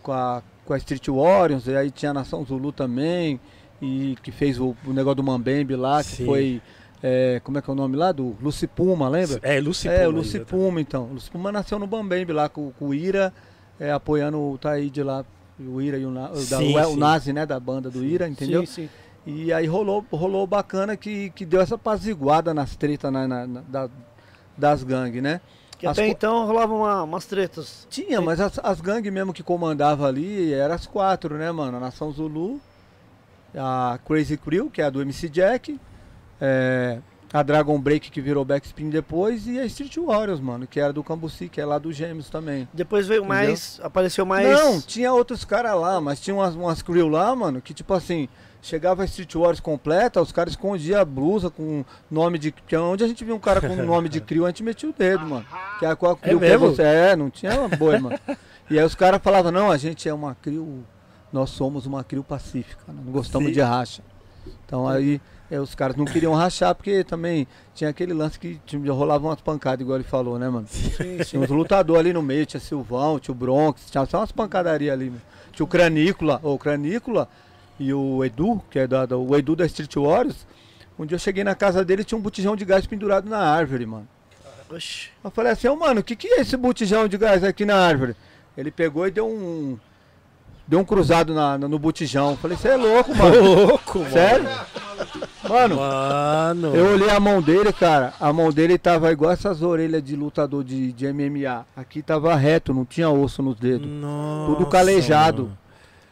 com a, com a Street Warriors, e aí tinha a Nação Zulu também, e que fez o, o negócio do Mambembe lá, que Sim. foi. É, como é que é o nome lá? Do Lucy Puma, lembra? É, Lucy é, o Puma, Lucy exatamente. Puma, então. O Lucy Puma nasceu no Bambembe lá, com, com o Ira, é, apoiando o Taíde lá. O Ira e o, Na, o da- Sim, o, o sim. Nazi, né? Da banda do Ira, entendeu? Sim, sim. E aí rolou, rolou bacana que, que deu essa apaziguada nas tretas na, na- na- da- das gangues, né? Que As até co- então rolavam uma- umas tretas. Tinha, mas as, as gangues mesmo que comandava ali eram as quatro, né, mano? A Nação Zulu, a Crazy Crew, que é a do MC Jack, é, a Dragon Break, que virou Backspin depois, e a Street Warriors, mano, que era do Cambuci, que é lá do Gêmeos também. Depois veio Entendeu? mais. Apareceu mais. Não, tinha outros caras lá, mas tinha umas, umas crew lá, mano, que tipo assim, chegava a Street Wars completa, os caras escondiam a blusa com nome de. Que onde a gente viu um cara com nome de crew, a gente metia o dedo, mano. Que é qual crew que é mesmo? você? É, não tinha uma boi, mano. E aí os caras falavam, não, a gente é uma crew, nós somos uma crew pacífica, não gostamos Sim. de racha. Então aí. é, os caras não queriam rachar porque também tinha aquele lance que tinha, rolavam umas pancadas, igual ele falou, né, mano? Tinha uns lutadores ali no meio, tinha Silvão, tinha o Bronx, tinha só umas pancadarias ali. Meu. Tinha o Cranícola, ou o Cranícola, e o Edu, que é da, da- o Edu da Street Warriors, um dia eu cheguei na casa dele e tinha um botijão de gás pendurado na árvore, mano. Oxi. Eu falei assim, ô mano, o que, que é esse botijão de gás aqui na árvore? Ele pegou e deu um. Deu um cruzado na, na- no botijão. Eu falei, você é louco, mano. Louco, mano. Sério? Mano, Mano. eu olhei a mão dele, cara. A mão dele tava igual essas orelhas de lutador de, de MMA. Aqui tava reto, não tinha osso nos dedos. Nossa, Tudo calejado. mano.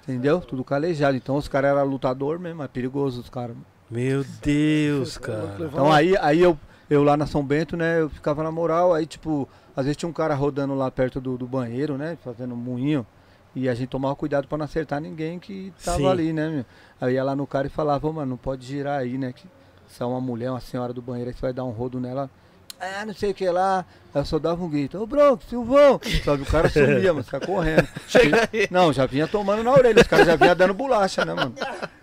Entendeu? Tudo calejado. Então os caras eram lutador mesmo, é perigoso os caras. Meu Deus, cara. Então aí, aí eu, eu lá na São Bento, né, eu ficava na moral, aí tipo, às vezes tinha um cara rodando lá perto do, do banheiro, né, fazendo um moinho, e a gente tomava cuidado pra não acertar ninguém que tava Sim. ali, né, meu. Aí ia lá no cara e falava, mano, não pode girar aí, né, que se é uma mulher, uma senhora do banheiro, aí você vai dar um rodo nela, ah, não sei o que lá, aí eu só dava um grito, ô Bronco, Silvão, sabe, o cara sumia, mano, saia correndo. Chega aí. Não, já vinha tomando na orelha, os caras já vinham dando bolacha, né, mano.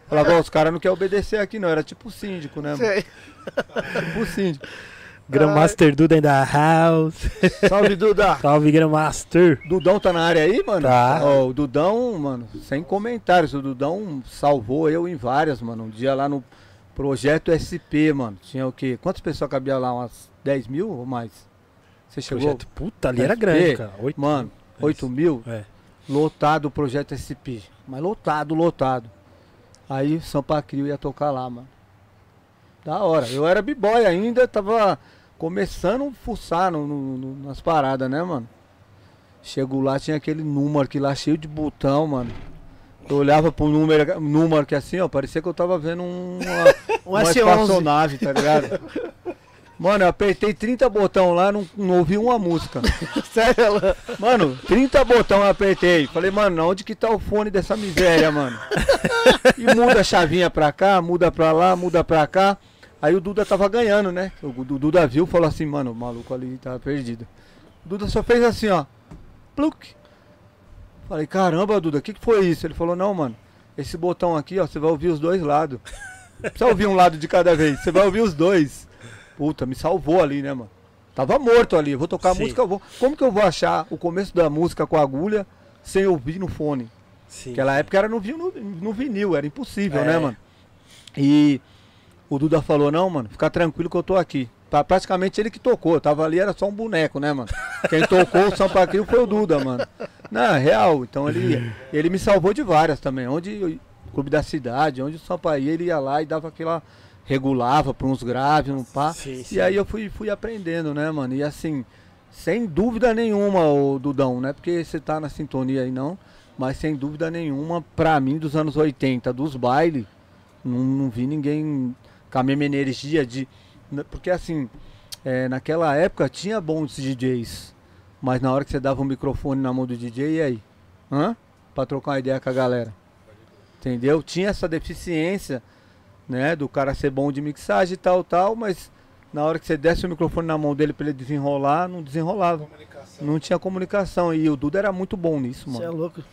Falava, ó, os caras não querem obedecer aqui não, era tipo síndico, né, mano. Sei. Tipo síndico. Grandmaster Duda in the house. Salve, Duda. Salve, Grandmaster. Dudão tá na área aí, mano? Tá. Ó, o Dudão, mano, sem comentários. O Dudão salvou eu em várias, mano. Um dia lá no Projeto SP, mano. Tinha o quê? Quantas pessoas cabia lá? Umas 10 mil ou mais? Você chegou? Projeto, puta, ali era SP, grande, cara. Oito, Mano, 8 mil? É. Lotado o Projeto SP. Mas lotado, lotado. Aí Sampa Crio ia tocar lá, mano. Da hora. Eu era b-boy ainda, tava começando a fuçar no- no- no- nas paradas, né, mano? Chego lá, tinha aquele número que lá cheio de botão, mano. Eu olhava pro número, número que assim, ó, parecia que eu tava vendo um, uma, Um uma S11. espaçonave, tá ligado? Mano, eu apertei 30 botão lá, não, não ouvi uma música. Sério? Mano, 30 botão eu apertei. Falei, mano, onde que tá o fone dessa miséria, mano? E muda a chavinha pra cá, muda pra lá, muda pra cá. Aí o Duda tava ganhando, né? O, Duda viu e falou assim, mano, o maluco ali tava perdido. O Duda só fez assim, ó. Pluk. Falei, caramba, Duda, o que, que foi isso? Ele falou, não, mano, esse botão aqui, ó, você vai ouvir os dois lados. Não precisa ouvir um lado de cada vez, você vai ouvir os dois. Puta, me salvou ali, né, mano? Tava morto ali, eu vou tocar a Sim. música, eu vou. Como que eu vou achar o começo da música com a agulha sem ouvir no fone? Sim. Naquela época era no, no, no vinil, era impossível, É. né, mano? E o Duda falou, não, mano, fica tranquilo que eu tô aqui. Pra- Praticamente ele que tocou, tava ali, era só um boneco, né, mano? Quem tocou o Sampa Crio foi o Duda, mano. Não, é real. Então ele, ele me salvou de várias também. Onde eu- Clube da Cidade, onde o Sampaio ele ia lá e dava aquela. regulava pra uns graves, um pá. Sim, sim. E aí eu fui, fui aprendendo, né, mano? E assim, sem dúvida nenhuma, o Dudão, não é porque você tá na sintonia aí não, mas sem dúvida nenhuma, pra mim, dos anos 80, dos bailes, não, não vi ninguém com a mesma energia de. Porque assim, é, naquela época tinha bons DJs, mas na hora que você dava um microfone na mão do DJ, e aí? Hã? Pra trocar uma ideia com a galera. Entendeu? Tinha essa deficiência, né? Do cara ser bom de mixagem e tal, tal, mas na hora que você desse o microfone na mão dele pra ele desenrolar, não desenrolava. Não tinha comunicação. E o Duda era muito bom nisso, Você é mano. louco.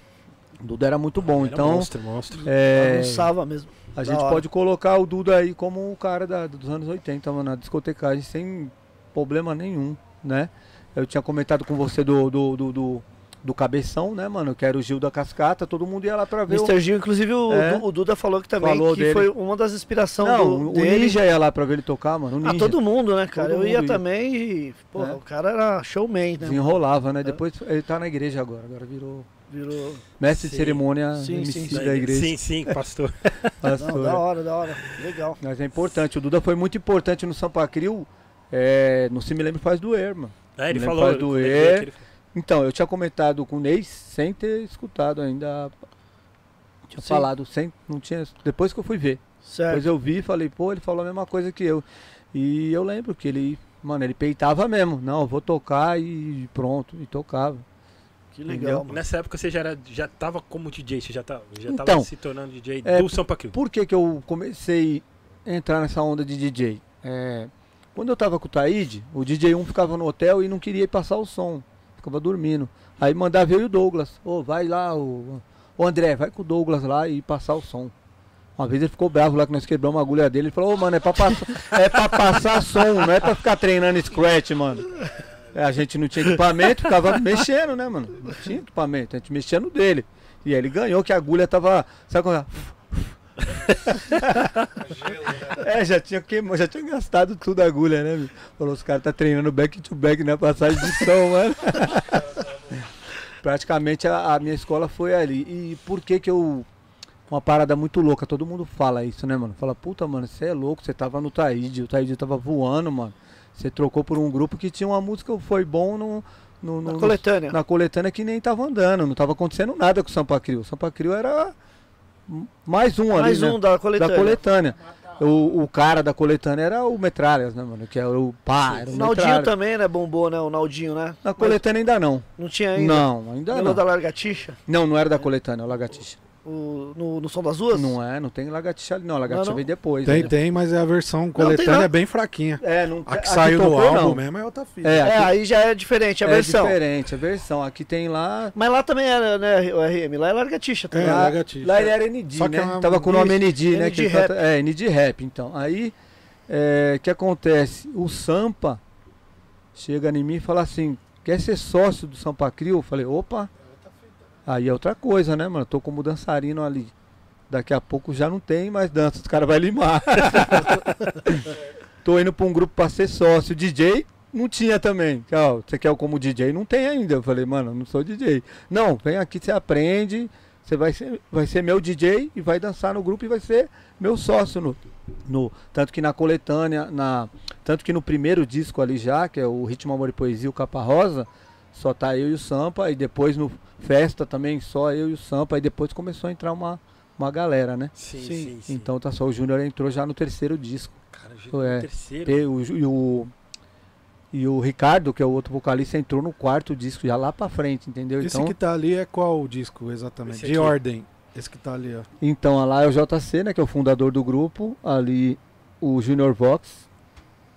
O Duda era muito bom. Era então, Monstro, monstro. é, Bagunçava mesmo. A Da gente hora. pode colocar o Duda aí como o cara da- dos anos 80, mano, na discotecagem, sem problema nenhum, né? Eu tinha comentado com você do, do, do, do, do Cabeção, né, mano? Que era o Gil da Cascata, todo mundo ia lá pra ver o... Mr. Gil, inclusive o, É. O Duda falou que também Falou que dele. foi uma das inspirações Não, do, o dele. Ninja ia lá pra ver ele tocar, mano. O Ah, todo mundo, né, cara? Todo eu ia ia. também e, pô, É. o cara era showman, né? desenrolava, né? Depois ele tá na igreja agora, agora virou Virou. mestre de Sim. cerimônia Sim, MC sim, sim. da igreja. Sim, sim, pastor. Pastor. Não, da hora, da hora. Legal. Mas é importante, o Duda foi muito importante no Sampa Crio, é, no Se Me Lembra Faz Doer, mano. É, ele Me falou. faz doer. ele. Então, eu tinha comentado com o Ney sem ter escutado ainda. Tinha Sim. falado, sem, não tinha. Depois que eu fui ver. Certo. Depois eu vi e falei, pô, ele falou a mesma coisa que eu. E eu lembro que ele, mano, ele peitava mesmo. Não, eu vou tocar e pronto, e tocava. Que legal. Nessa época você já, era, já tava como DJ, você já, tá, já Então, tava se tornando DJ é, do Sampa Crio. Por que, que eu comecei a entrar nessa onda de DJ? É, quando eu tava com o Taíde, o DJ 1 ficava no hotel e não queria ir passar o som. Ficava dormindo. Aí mandava eu e o Douglas. Ô, vai lá, o, André, vai com o Douglas lá e passar o som. Uma vez ele ficou bravo lá que nós quebramos a agulha dele. Ele falou, ô mano, é pra, passar, é pra passar som, não é pra ficar treinando scratch, mano. É, a gente não tinha equipamento, ficava mexendo, né, mano? Não tinha equipamento, a gente mexia no dele. E aí ele ganhou que a agulha tava. Sabe quando. é, já tinha queimado, já tinha gastado tudo a agulha, né? meu? Falou, os caras tá treinando back to back na passagem de som, mano. Praticamente a, a minha escola foi ali. E por que que eu. Uma parada muito louca, todo mundo fala isso, né, mano? Fala, puta, mano, você é louco, você tava no Taíde, o Taíde tava voando, mano. Você trocou por um grupo que tinha uma música, foi bom no. no, Na no- coletânea. na coletânea que nem tava andando, não tava acontecendo nada com o Sampa Crio. O Sampa Crio era mais um ali, Mais né? um da coletânea. da coletânea. O, o cara da coletânea era o Metralhas, né, mano? Que era o pá, era o Naldinho Metralhas. também, né? Bombou, né? O Naldinho, né? Na coletânea ainda não. Não tinha ainda. Não, ainda não. da Largatixa? Não, não era da coletânea, é o Lagartixa. O, no, no Som das Ruas? Não é, não tem Lagartixa ali, não. A Lagartixa Não, não? veio depois. Tem, né? tem, mas é a versão coletânea não. é bem fraquinha. É, não A que aqui saiu no tocou, álbum não. mesmo é outra fita. É, É, aqui aí já é diferente a é versão. diferente, a versão. Aqui tem lá. Mas lá também era, né, o RM? Lá é Largatixa também. É, lá, Lagartixa. lá ele era ND, Só que né? é uma- Tava com o nome ND, né? ND que Rap. canta- É, ND Rap, então. Aí, é, o que acontece? O Sampa chega em mim e fala assim: quer ser sócio do Sampa Crio? Eu falei: opa. Aí é outra coisa, né, mano? Tô como dançarino ali. Daqui a pouco já não tem mais dança, os caras vão limar. tô indo pra um grupo pra ser sócio. DJ não tinha também. Ó, você quer como DJ? Não tem ainda. Eu falei, mano, não sou DJ. Não, vem aqui, você aprende. Você vai ser, vai ser meu DJ e vai dançar no grupo e vai ser meu sócio no, no tanto que na coletânea, na tanto que no primeiro disco ali já, que é o Ritmo Amor e Poesia, o Capa Rosa, só tá eu e o Sampa e depois no Festa também só eu e o Sampa e depois começou a entrar uma uma galera, né? Sim, Sim. sim. Então tá só o Júnior entrou já no terceiro disco. Cara, já é, é, terceiro. E o, e o e o Ricardo, que é o outro vocalista, entrou no quarto disco já lá pra frente, entendeu? Esse Então, que tá ali é qual disco exatamente? De ordem. Esse que tá ali, ó. Então, lá é o JC, né, que é o fundador do grupo. Ali o Junior Vox.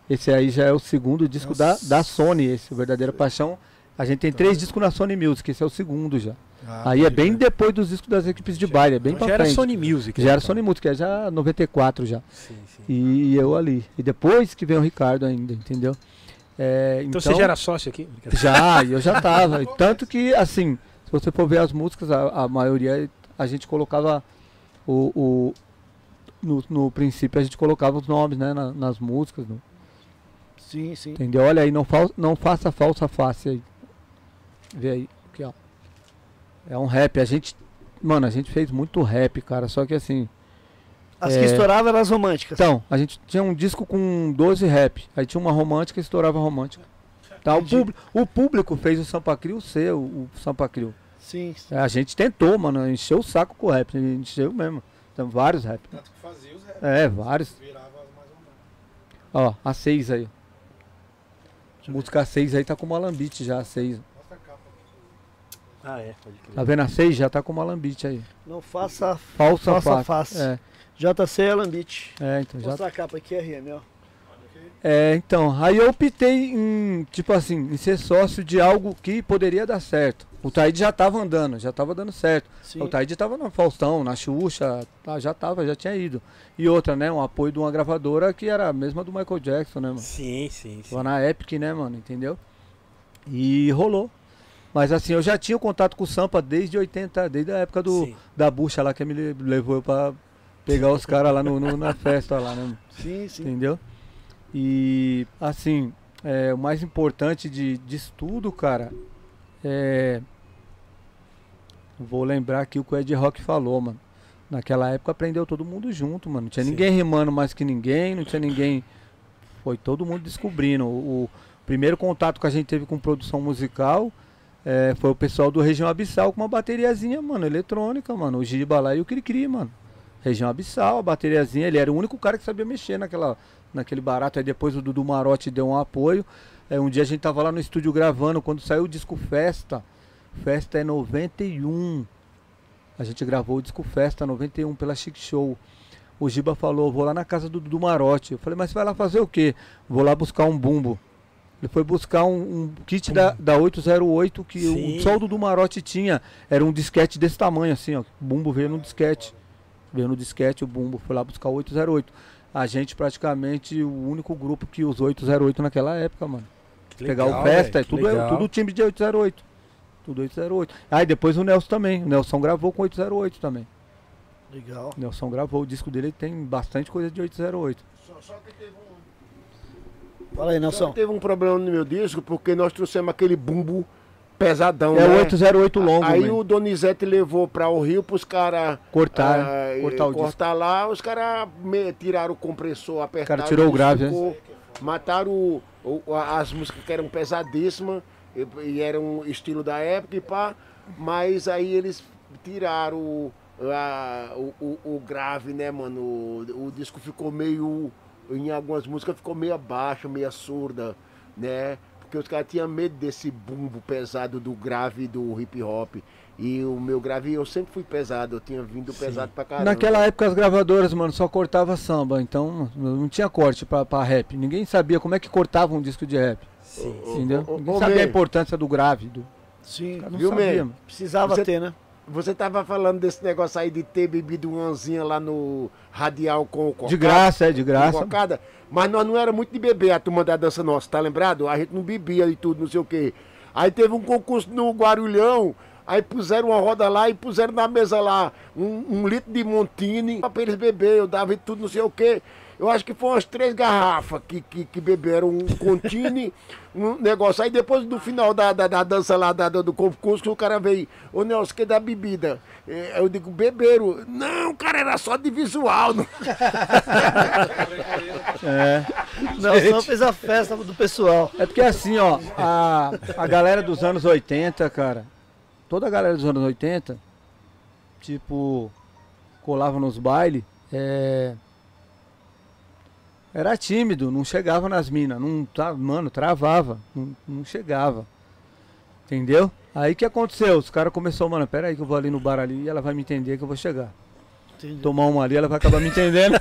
Esse aí já é o segundo disco É o da, da Sony, esse, o Verdadeira Paixão. A gente tem três discos na Sony Music, esse é o segundo já. Ah, aí é bem crer. depois dos discos das equipes de baile, é bem Então pra já era frente. Sony Music. já era então. Sony Music, é já 94 já. Sim, sim. E, eu ali. E depois que vem o Ricardo ainda, entendeu? É, Então, você já era sócio aqui? já, eu já tava. Tanto que, assim, se você for ver as músicas, a, a maioria a gente colocava o. o- no, no princípio a gente colocava os nomes, né, na- nas músicas, no- Sim, sim. entendeu? Olha aí, não, fal, não faça falsa face aí. Vê aí, aqui ó. É um rap, a gente, mano, a gente fez muito rap, cara, só que assim, As É. que estouravam eram as românticas. então, a gente tinha um disco com 12 rap, aí tinha uma romântica e estourava a romântica. Tá, o, público, o público fez o Sampa Crio ser o, o Sampa Crio. Sim, sim. É, A gente tentou, mano, encheu o saco com o rap, encheu mesmo. Tem vários rap. Tanto que fazia os rap, É, vários. virava mais ou menos. Ó, a 6 aí. Música 6 aí tá com uma alambite já, a 6. Ah, é, pode crer. Tá vendo a 6? Já tá com uma alambite aí. Não faça Falsa, Falsa face. É, JC Alambit. é, então já Mostra a capa aqui, RM, ó. É, então, aí eu optei em, tipo assim, em ser sócio de algo que poderia dar certo. O Taíde já tava andando, já tava dando certo. Sim. O Taíde tava no Faustão, na Xuxa, tá, já tava, já tinha ido. E outra, né, um apoio de uma gravadora que era a mesma do Michael Jackson, né, mano? Sim, sim, sim. Tava na Epic, né, mano, entendeu? E rolou. Mas assim, eu já tinha contato com o Sampa desde 80, desde a época do, Sim. da bucha lá que me le- levou pra pegar os caras lá no, no- na festa lá, né? Sim, sim. Entendeu? E assim, é, o mais importante de, disso tudo, cara, é. Vou lembrar aqui o que o Ed Rock falou, mano. Naquela época aprendeu todo mundo junto, mano. Não tinha Sim. ninguém rimando mais que ninguém, não tinha ninguém. Foi todo mundo descobrindo. O, o primeiro contato que a gente teve com produção musical é, foi o pessoal do Região Abissal com uma bateriazinha, mano, eletrônica, mano. O Giba lá e o Cricri, mano. Região Abissal, a bateriazinha, ele era o único cara que sabia mexer naquela, naquele barato. Aí depois o Dudu Marotti deu um apoio. É, um dia a gente tava lá no estúdio gravando, quando saiu o disco Festa. Festa é 91. A gente gravou o disco Festa 91 pela Chic Show. O Giba falou, vou lá na casa do Dudu Marotti. Eu falei, mas você vai lá fazer o quê? Vou lá buscar um bumbo. Ele foi buscar um, um kit da, da 808 que Sim. o só o Dudu Marotti tinha. Era um disquete desse tamanho, assim, ó. O bumbo veio no disquete. Veio no disquete, o bumbo foi lá buscar o 808. A gente praticamente o único grupo que usou 808 naquela época, mano. Que Pegar legal, o Festa, é tudo, é legal. tudo time de 808. Tudo 808. Aí depois o Nelson também. O Nelson gravou com 808 também. Legal. Nelson gravou o disco dele, tem bastante coisa de 808. Só, só que teve um, Fala aí, só Nelson. que teve um problema no meu disco, porque nós trouxemos aquele bumbo pesadão, É né? o 808 longo, Aí man. o Donizete levou para o Rio pros caras Cortar, ah, cortar o disco. cortar lá, os caras tiraram o compressor, apertaram. cara tirou o disco, grave, né? Mataram o- o- as músicas que eram pesadíssimas e, e eram estilo da época e pá, mas aí eles tiraram o, a- o, o- o grave, né, mano? O, o disco ficou meio. Em algumas músicas ficou meio abaixo, meio surda, né? Porque os caras tinham medo desse bumbo pesado do grave do hip hop. E o meu grave, eu sempre fui pesado, eu tinha vindo pesado pra caramba. Naquela época as gravadoras, mano, só cortava samba, então não tinha corte pra, pra rap. Ninguém sabia como é que cortava um disco de rap, Sim. entendeu? Ninguém sabia a importância do grave, do... Sim. Não Viu, sabia. Precisava Você- ter, né? Você tava falando desse negócio aí de ter bebido uma anzinha lá no radial com o De graça, é, de graça. cocada, mas nós não era muito de beber a turma da dança nossa, tá lembrado? A gente não bebia e tudo, não sei o quê. Aí teve um concurso no Guarulhão, aí puseram uma roda lá e puseram na mesa lá um, um litro de Montini pra eles beber, eu dava e tudo, não sei o quê. Eu acho que foram umas três garrafas que, que, que beberam um Contini, um negócio. Aí depois do final da, da, da dança lá da, do concurso, o cara veio, ô Nelson, que da bebida? Eh, Eu digo, beberam. Não, cara, era só de visual. não- É. Nelson fez a festa do pessoal. É porque assim, ó, a, a galera dos anos 80, cara, toda a galera dos anos 80, tipo, colava nos bailes, é, era tímido, não chegava nas minas, não, tá, mano, travava, não, não chegava, entendeu? Aí o que aconteceu? Os caras começaram, mano, pera aí que eu vou ali no bar ali e ela vai me entender que eu vou chegar. Entendeu? Tomar uma ali, ela vai acabar me entendendo.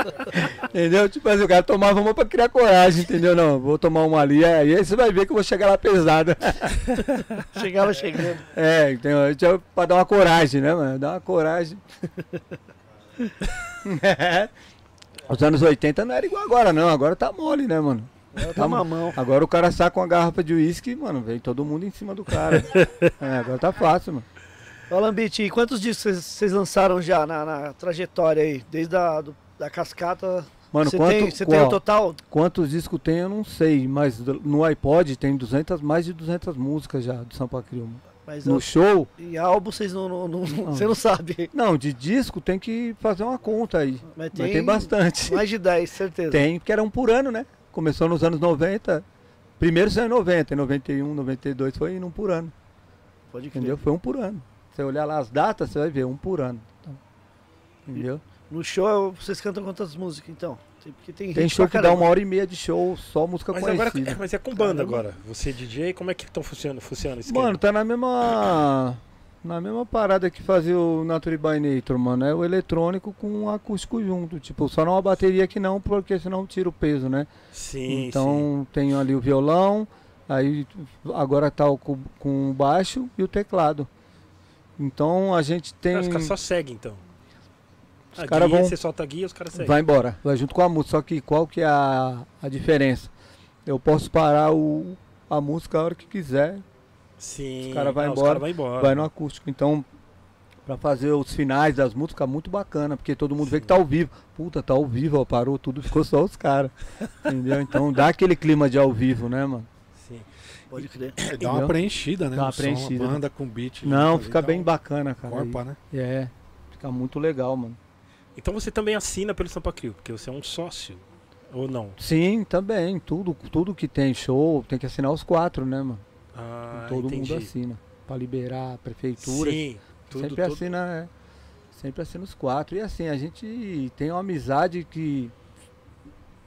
entendeu? Tipo assim, o cara tomava uma pra criar coragem, entendeu? Não, vou tomar uma ali, aí você vai ver que eu vou chegar lá pesada. Chegava chegando. É, então, é pra dar uma coragem, né, mano? Dar uma coragem. É. Os anos 80 não era igual agora, não. Agora tá mole, né, mano? Ela tá mamão. Agora o cara saca uma garrafa de uísque, mano, vem todo mundo em cima do cara. é, agora tá fácil, mano. Ô, Lambite, e quantos discos vocês- lançaram já na, na trajetória aí? Desde a do- da cascata. Mano, Você quanto, tem, você tem ó, o total? quantos discos tem eu não sei, mas no iPod tem 200, mais de 200 músicas já do Sampa Crio. Mas No eu- show, e álbum vocês não, não, não- você não sabe. não, de disco tem que fazer uma conta aí. Mas Mas tem, tem bastante. mais de 10, certeza. Tem, porque era um por ano, né? Começou nos anos 90. Primeiro saiu em 90, em 91, 92 foi um por ano. Pode crer. Entendeu? Foi um por ano. Você olhar lá as datas, você vai ver, um por ano. Então, entendeu? No show vocês cantam quantas músicas então? Tem- Porque tem, Tem show que dá uma hora e meia de show, só música Mas agora, conhecida. é, mas é com banda Caramba. agora. Você é DJ, como é que estão funcionando, funciona esse esquema? Mano, tá na mesma. Na mesma parada que fazia o Nature by Nature, mano. É o eletrônico com o acústico junto. Tipo, só não a bateria que não, porque senão tira o peso, né? sim, então tem ali o violão, aí agora tá o, com, com o baixo e o teclado. Então a gente sim. tem. Os caras só seguem então. Os A caras guia, vão- Você solta a guia, os caras seguem. Vai embora, vai junto com a música. Só que qual que é a, a diferença? Eu posso parar o, a música a hora que quiser, Sim. Os cara vai Ah, os embora, cara vai embora. vai no acústico. Então, pra fazer os finais das músicas, muito bacana, porque todo mundo vê que tá ao vivo. Puta, tá ao vivo, ó, parou tudo, ficou só os caras. Entendeu? Então dá aquele clima de ao vivo, né, mano? Sim. Pode crer. Dá Entendeu? uma preenchida, né? Dá uma som, preenchida. a banda com beat. Não, junto fica bem dá bacana, um cara. Corpa, né? E- É, fica muito legal, mano. Então você também assina pelo Sampa Crio, porque você é um sócio. Ou não? Sim, também. Tudo, tudo que tem show tem que assinar os quatro, né, mano? Ah, Todo entendi. mundo assina. Pra liberar a prefeitura. Sim, tudo, sempre tudo. assina, é, sempre assina os quatro. E assim, a gente tem uma amizade que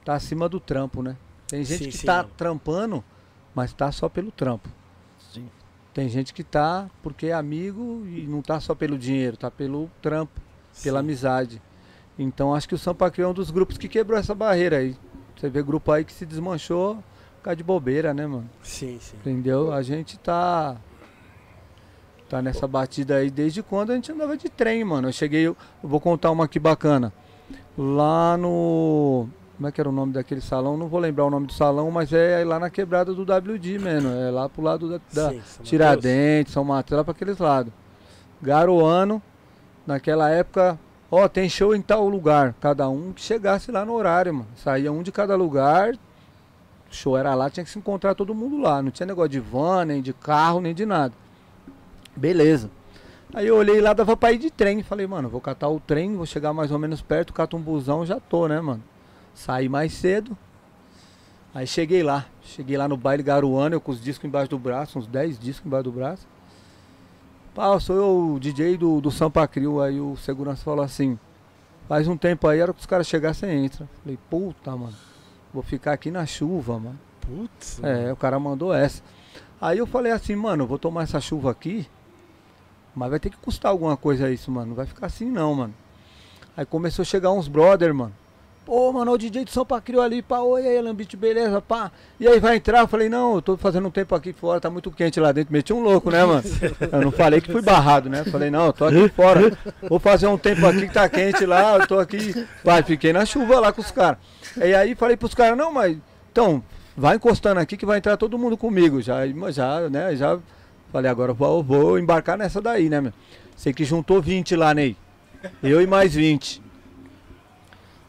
tá acima do trampo, né? Tem gente Sim, que sim. tá trampando, mas tá só pelo trampo. Sim. Tem gente que tá porque é amigo e não tá só pelo dinheiro, tá pelo trampo, pela Sim. amizade. Então acho que o Sampa Crio é um dos grupos que quebrou essa barreira aí. Você vê grupo aí que se desmanchou por causa de bobeira, né, mano? Sim, sim. Entendeu? A gente tá. Tá nessa batida aí desde quando a gente andava de trem, mano. Eu cheguei, eu vou contar uma aqui bacana. Lá no. Como é que era o nome daquele salão? Não vou lembrar o nome do salão, mas é lá na quebrada do WD, mano. É lá pro lado da, da Sim, São Tiradentes, São Mateus, lá pra aqueles lados. Garoano, naquela época, Ó, tem show em tal lugar. Cada um que chegasse lá no horário, mano. Saía um de cada lugar. O show era lá, tinha que se encontrar todo mundo lá. Não tinha negócio de van, nem de carro, nem de nada. Beleza. Aí eu olhei lá, dava pra ir de trem. Falei, mano, vou catar o trem, vou chegar mais ou menos perto, cato um busão, já tô, né, mano? Saí mais cedo. Aí cheguei lá. Cheguei lá no baile Garuana, eu com os discos embaixo do braço, uns 10 discos embaixo do braço. Pá, sou eu o DJ do, do Sampa Crio. Aí o segurança falou assim: faz um tempo aí, era que os caras chegassem, entra. Falei, puta, mano, vou ficar aqui na chuva, mano. Putz. É, o cara mandou essa. Aí eu falei assim, mano, vou tomar essa chuva aqui, mas vai ter que custar alguma coisa isso, mano. Não vai ficar assim não, mano. Aí começou a chegar uns brother, mano. Pô, mano, o DJ de São Pacrio ali, pá, oi aí, Lambite, beleza, pá. E aí vai entrar? Eu falei, não, eu tô fazendo um tempo aqui fora, tá muito quente lá dentro. Meti um louco, né, mano? Eu não falei que fui barrado, né? Falei, não, eu tô aqui fora. Vou fazer um tempo aqui que tá quente lá, eu tô aqui. Pai, fiquei na chuva lá com os caras. E aí falei pros caras, não, mas. Então, vai encostando aqui que vai entrar todo mundo comigo. Já, já né, já. Falei, agora eu vou, vou embarcar nessa daí, né, meu? Sei que juntou 20 lá, Ney. Eu e mais 20.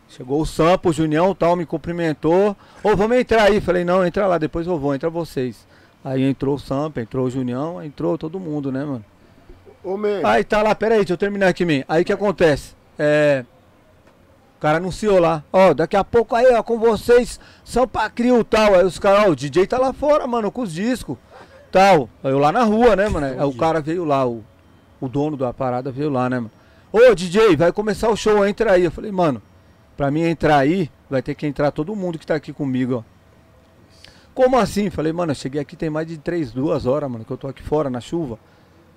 Chegou o Sampo, o Junião tal, me cumprimentou. Ô, vamos entrar aí. Falei, não, entra lá, depois eu vou, entra vocês. Aí entrou o Sampo, entrou o Junião, entrou todo mundo, né, mano? Ô, man, Aí tá lá, peraí, deixa eu terminar aqui, man. Aí o que acontece? É. O cara anunciou lá, ó, daqui a pouco aí, ó, com vocês, São Pacrio tal. Aí os caras, ó, o DJ tá lá fora, mano, com os discos, tal. Aí eu lá na rua, né, mano? Aí o cara veio lá, o, o dono da parada veio lá, né, mano? Ô, DJ, vai começar o show, entra aí. Eu falei, mano, pra mim entrar aí, vai ter que entrar todo mundo que tá aqui comigo, ó. Como assim? Falei, mano, eu cheguei aqui tem mais de três, duas horas, mano, que eu tô aqui fora na chuva.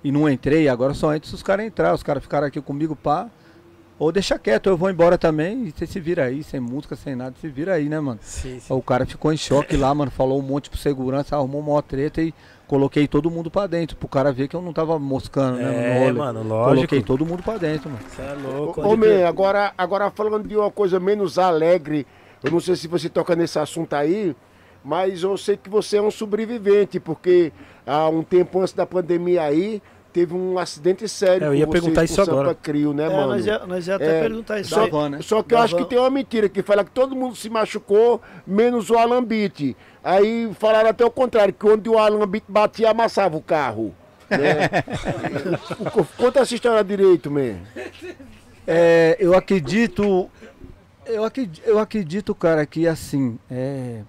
E não entrei, agora só entro se os caras entrar. Os caras ficaram aqui comigo, pá. Ou deixa quieto, eu vou embora também. E você se vira aí, sem música, sem nada, se vira aí, né, mano? Sim, sim. O cara ficou em choque lá, mano. Falou um monte pro segurança, arrumou uma treta e coloquei todo mundo pra dentro. Pro cara ver que eu não tava moscando, né? no É, rolê. mano, lógico. Coloquei todo mundo pra dentro, mano. Você é louco. Ô, man, agora, agora falando de uma coisa menos alegre, eu não sei se você toca nesse assunto aí, mas eu sei que você é um sobrevivente, porque há um tempo antes da pandemia aí, teve um acidente sério É, eu ia perguntar isso agora. Sampa Crio, né, É, mano? nós, ia, nós ia até É, perguntar isso. Só, van, né? só que eu acho que tem uma mentira que fala que todo mundo se machucou, menos o Alambite. Aí falaram até o contrário, que onde o Alambite batia, amassava o carro. Né? Conta essa história direito, man. É, eu acredito. Eu acredito, eu acredito, cara, que assim. É,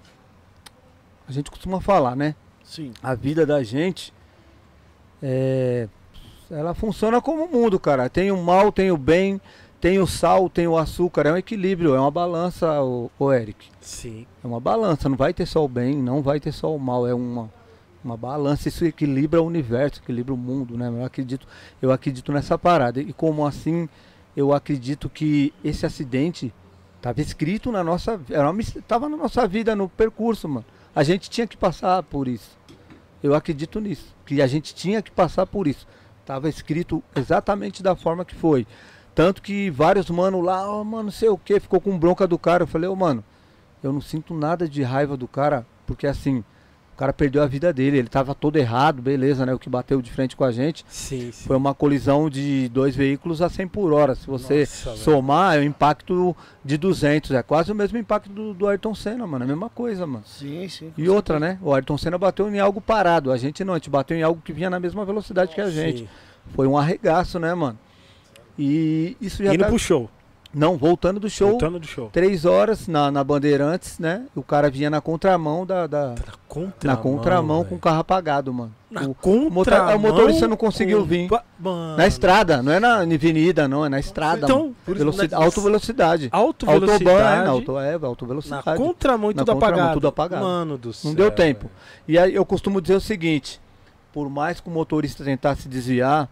a gente costuma falar, né? Sim. a vida da gente é, ela funciona como o mundo, cara. Tem o mal, tem o bem, tem o sal, tem o açúcar. É um equilíbrio, é uma balança, o, Eric. Sim. É uma balança. Não vai ter só o bem, não vai ter só o mal. É uma, uma balança. Isso equilibra o universo, equilibra o mundo, né? Eu acredito, eu acredito nessa parada. E como assim, eu acredito que esse acidente estava escrito na nossa, era uma, tava na nossa vida, no percurso, mano. A gente tinha que passar por isso. Eu acredito nisso, que a gente tinha que passar por isso. Tava escrito exatamente da forma que foi. Tanto que vários mano lá, ó, mano, sei o que, ficou com bronca do cara. Eu falei, ô, mano, eu não sinto nada de raiva do cara, porque assim, cara perdeu a vida dele, ele tava todo errado, beleza, né? O que bateu de frente com a gente Sim, sim. foi uma colisão de dois veículos a 100 por hora. Se você Nossa, velho. somar, é um impacto de 200. É quase o mesmo impacto do, do Ayrton Senna, mano. É a mesma coisa, mano. Sim, sim. E outra, né? O Ayrton Senna bateu em algo parado. A gente não, a gente bateu em algo que vinha na mesma velocidade que a gente. Sim. Foi um arregaço, né, mano? E isso já Indo tá... pro show. Não, voltando do show, Voltando do show. três horas na, na Bandeirantes, né? O cara vinha na contramão da. da- Na contramão. na contramão com o carro apagado, mano. Na O- contramão. o motorista não conseguiu com- vir. Mano. na estrada, não é na avenida, não, é na estrada. Então, por isso- Velocidade, na- alta velocidade. Alto Autobahn, é, velocidade. na auto, é, alta Na velocidade. contramão e Na tudo contramão, apagado. tudo apagado. Mano do céu. Não deu tempo. E aí eu costumo dizer o seguinte: por mais que o motorista tentasse desviar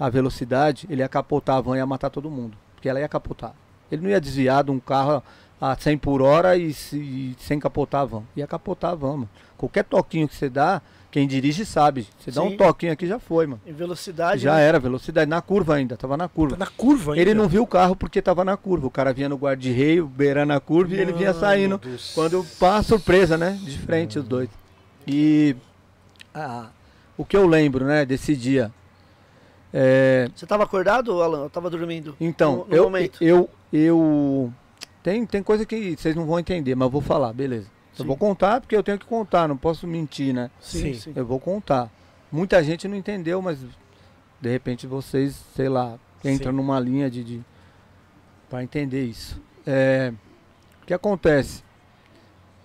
a velocidade, ele ia capotar a van e ia matar todo mundo. Porque ela ia capotar. Ele não ia desviar de um carro a 100 por hora e, se- sem capotar a van. Ia capotar mano. Qualquer toquinho que você dá, quem dirige sabe. Você dá Sim. um toquinho aqui já foi, mano. Em velocidade. Já né? era, velocidade. Na curva ainda, tava na curva. Tá na curva ainda. Ele não viu o carro porque tava na curva. O cara vinha no guarda-reio, beirando a curva e ele vinha Mano saindo. do Quando pá, surpresa, né? De frente os dois. E ah, o que eu lembro, né, desse dia. É, Você tava acordado, Alan? Eu tava dormindo? então, no, no eu, momento. eu, eu. Tem, tem coisa que vocês não vão entender, mas eu vou falar, beleza. Eu Sim. vou contar porque eu tenho que contar, não posso mentir, né? Sim, Sim. sim. Eu vou contar. Muita gente não entendeu, mas de repente vocês, sei lá, entram Sim. numa linha de, de para entender isso. É, o que acontece?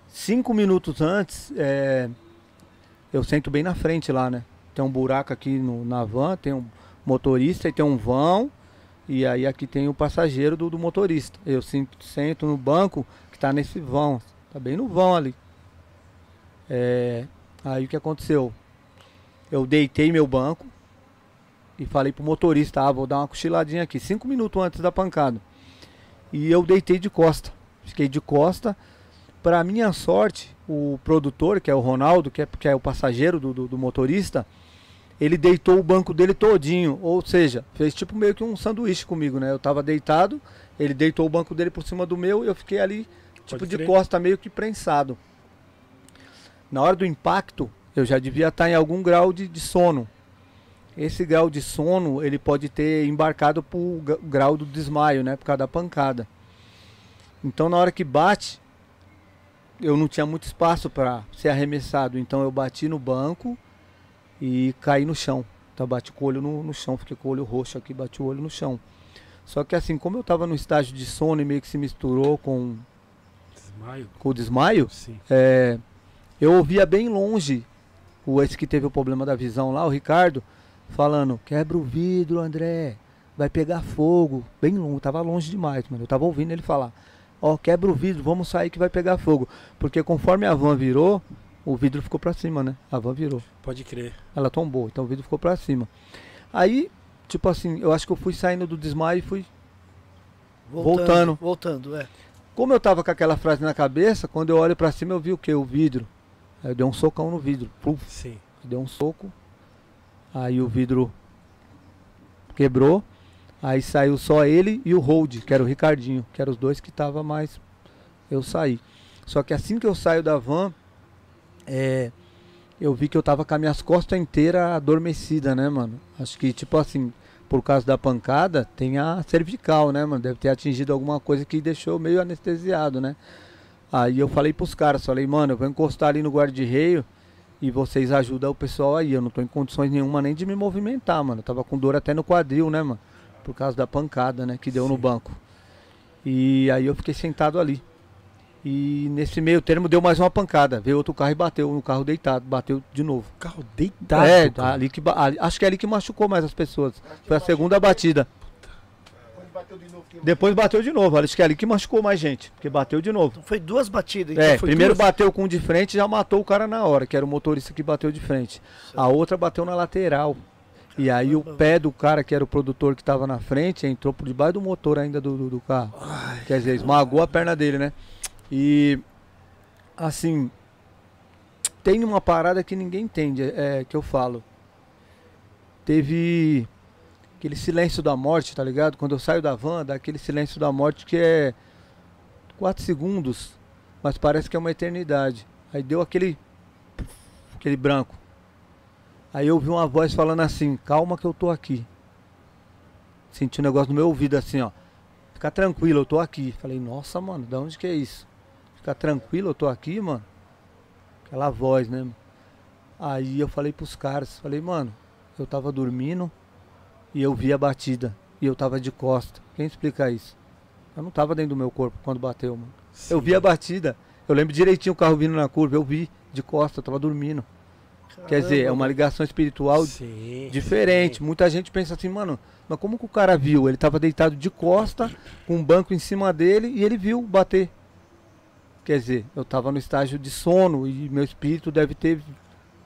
Cinco minutos antes, é, eu sento bem na frente lá, né? Tem um buraco aqui no, na van, tem um motorista e tem um vão. E aí aqui tem o passageiro do, do motorista. Eu sinto- sento no banco que tá nesse vão. Tá bem no vão ali. É, aí o que aconteceu? Eu deitei meu banco e falei pro motorista, ah, vou dar uma cochiladinha aqui, cinco minutos antes da pancada. E eu deitei de costa. Fiquei de costa. Para minha sorte, o produtor, que é o Ronaldo, que é, que é o passageiro do, do, do motorista, ele deitou o banco dele todinho. Ou seja, fez tipo meio que um sanduíche comigo, né? Eu tava deitado, ele deitou o banco dele por cima do meu e eu fiquei ali, tipo de costa, meio que prensado. Na hora do impacto, eu já devia estar em algum grau de, de sono. Esse grau de sono, ele pode ter embarcado pro gra- grau do desmaio, né? Por causa da pancada. Então, na hora que bate, eu não tinha muito espaço para ser arremessado. Então, eu bati no banco e caí no chão. Então, bati com o olho no, no chão, fiquei com o olho roxo aqui, bati o olho no chão. Só que assim, como eu estava no estágio de sono e meio que se misturou com, Desmaio? com o desmaio, Sim. é, eu ouvia bem longe o esse que teve o problema da visão lá, o Ricardo, falando: quebra o vidro, André, vai pegar fogo. Bem longe, tava longe demais, mano. Eu tava ouvindo ele falar: ó, quebra o vidro, vamos sair que vai pegar fogo. Porque conforme a van virou, o vidro ficou pra cima, né? A van virou. Pode crer. Ela tombou, então o vidro ficou pra cima. Aí, tipo assim, eu acho que eu fui saindo do desmaio e fui Voltando. Voltando, é. Como eu tava com aquela frase na cabeça, quando eu olho pra cima eu vi o que? O vidro. Aí eu dei um socão no vidro. Puf, Sim. dei um soco. Aí o vidro quebrou. Aí saiu só ele e o Hold, que era o Ricardinho, que eram os dois que tava mais. Eu saí. Só que assim que eu saio da van, é, eu vi que eu tava com as minhas costas inteiras adormecidas, né, mano? Acho que, tipo assim, por causa da pancada, tem a cervical, né, mano? Deve ter atingido alguma coisa que deixou meio anestesiado, né? Aí eu falei pros caras, falei, mano, eu vou encostar ali no guarda-reio e vocês ajudam o pessoal aí. Eu não tô em condições nenhuma nem de me movimentar, mano. Eu tava com dor até no quadril, né, mano? Por causa da pancada, né, que deu no Sim. banco. E aí eu fiquei sentado ali. E nesse meio termo deu mais uma pancada. Veio outro carro e bateu no carro deitado. Bateu de novo. Carro deitado. é, cara. ali que, ali- acho que é ali que machucou mais as pessoas. Foi a segunda batida. Depois bateu de novo. Acho que é ali que machucou mais gente. Porque bateu de novo. Então foi duas batidas. Então É, foi primeiro duas. bateu com um de frente e já matou o cara na hora, que era o motorista que bateu de frente. A outra bateu na lateral. E aí o pé do cara, que era o produtor que estava na frente, entrou por debaixo do motor ainda do, do, do carro. Quer dizer, esmagou a perna dele, né? E assim, tem uma parada que ninguém entende, é, que eu falo. Teve aquele silêncio da morte, tá ligado? Quando eu saio da van, dá aquele silêncio da morte que é 4 segundos, mas parece que é uma eternidade. Aí deu aquele aquele branco. Aí eu ouvi uma voz falando assim: "Calma que eu tô aqui". Senti um negócio no meu ouvido assim, ó. Fica tranquilo, eu tô aqui. Falei: "Nossa, mano, da onde que é isso?" Fica tranquilo, eu tô aqui, mano. Aquela voz, né? Aí eu falei pros caras, falei: "Mano, eu tava dormindo e eu vi a batida e eu tava de costa. Quem explica isso?" Eu não tava dentro do meu corpo quando bateu, mano. Eu vi a batida. Eu lembro direitinho o carro vindo na curva, eu vi de costa, eu tava dormindo. Quer dizer, é uma ligação espiritual Sim. diferente. Muita gente pensa assim, mano, mas como que o cara viu? Ele tava deitado de costa, com um banco em cima dele e ele viu bater. Quer dizer, eu tava no estágio de sono e meu espírito deve ter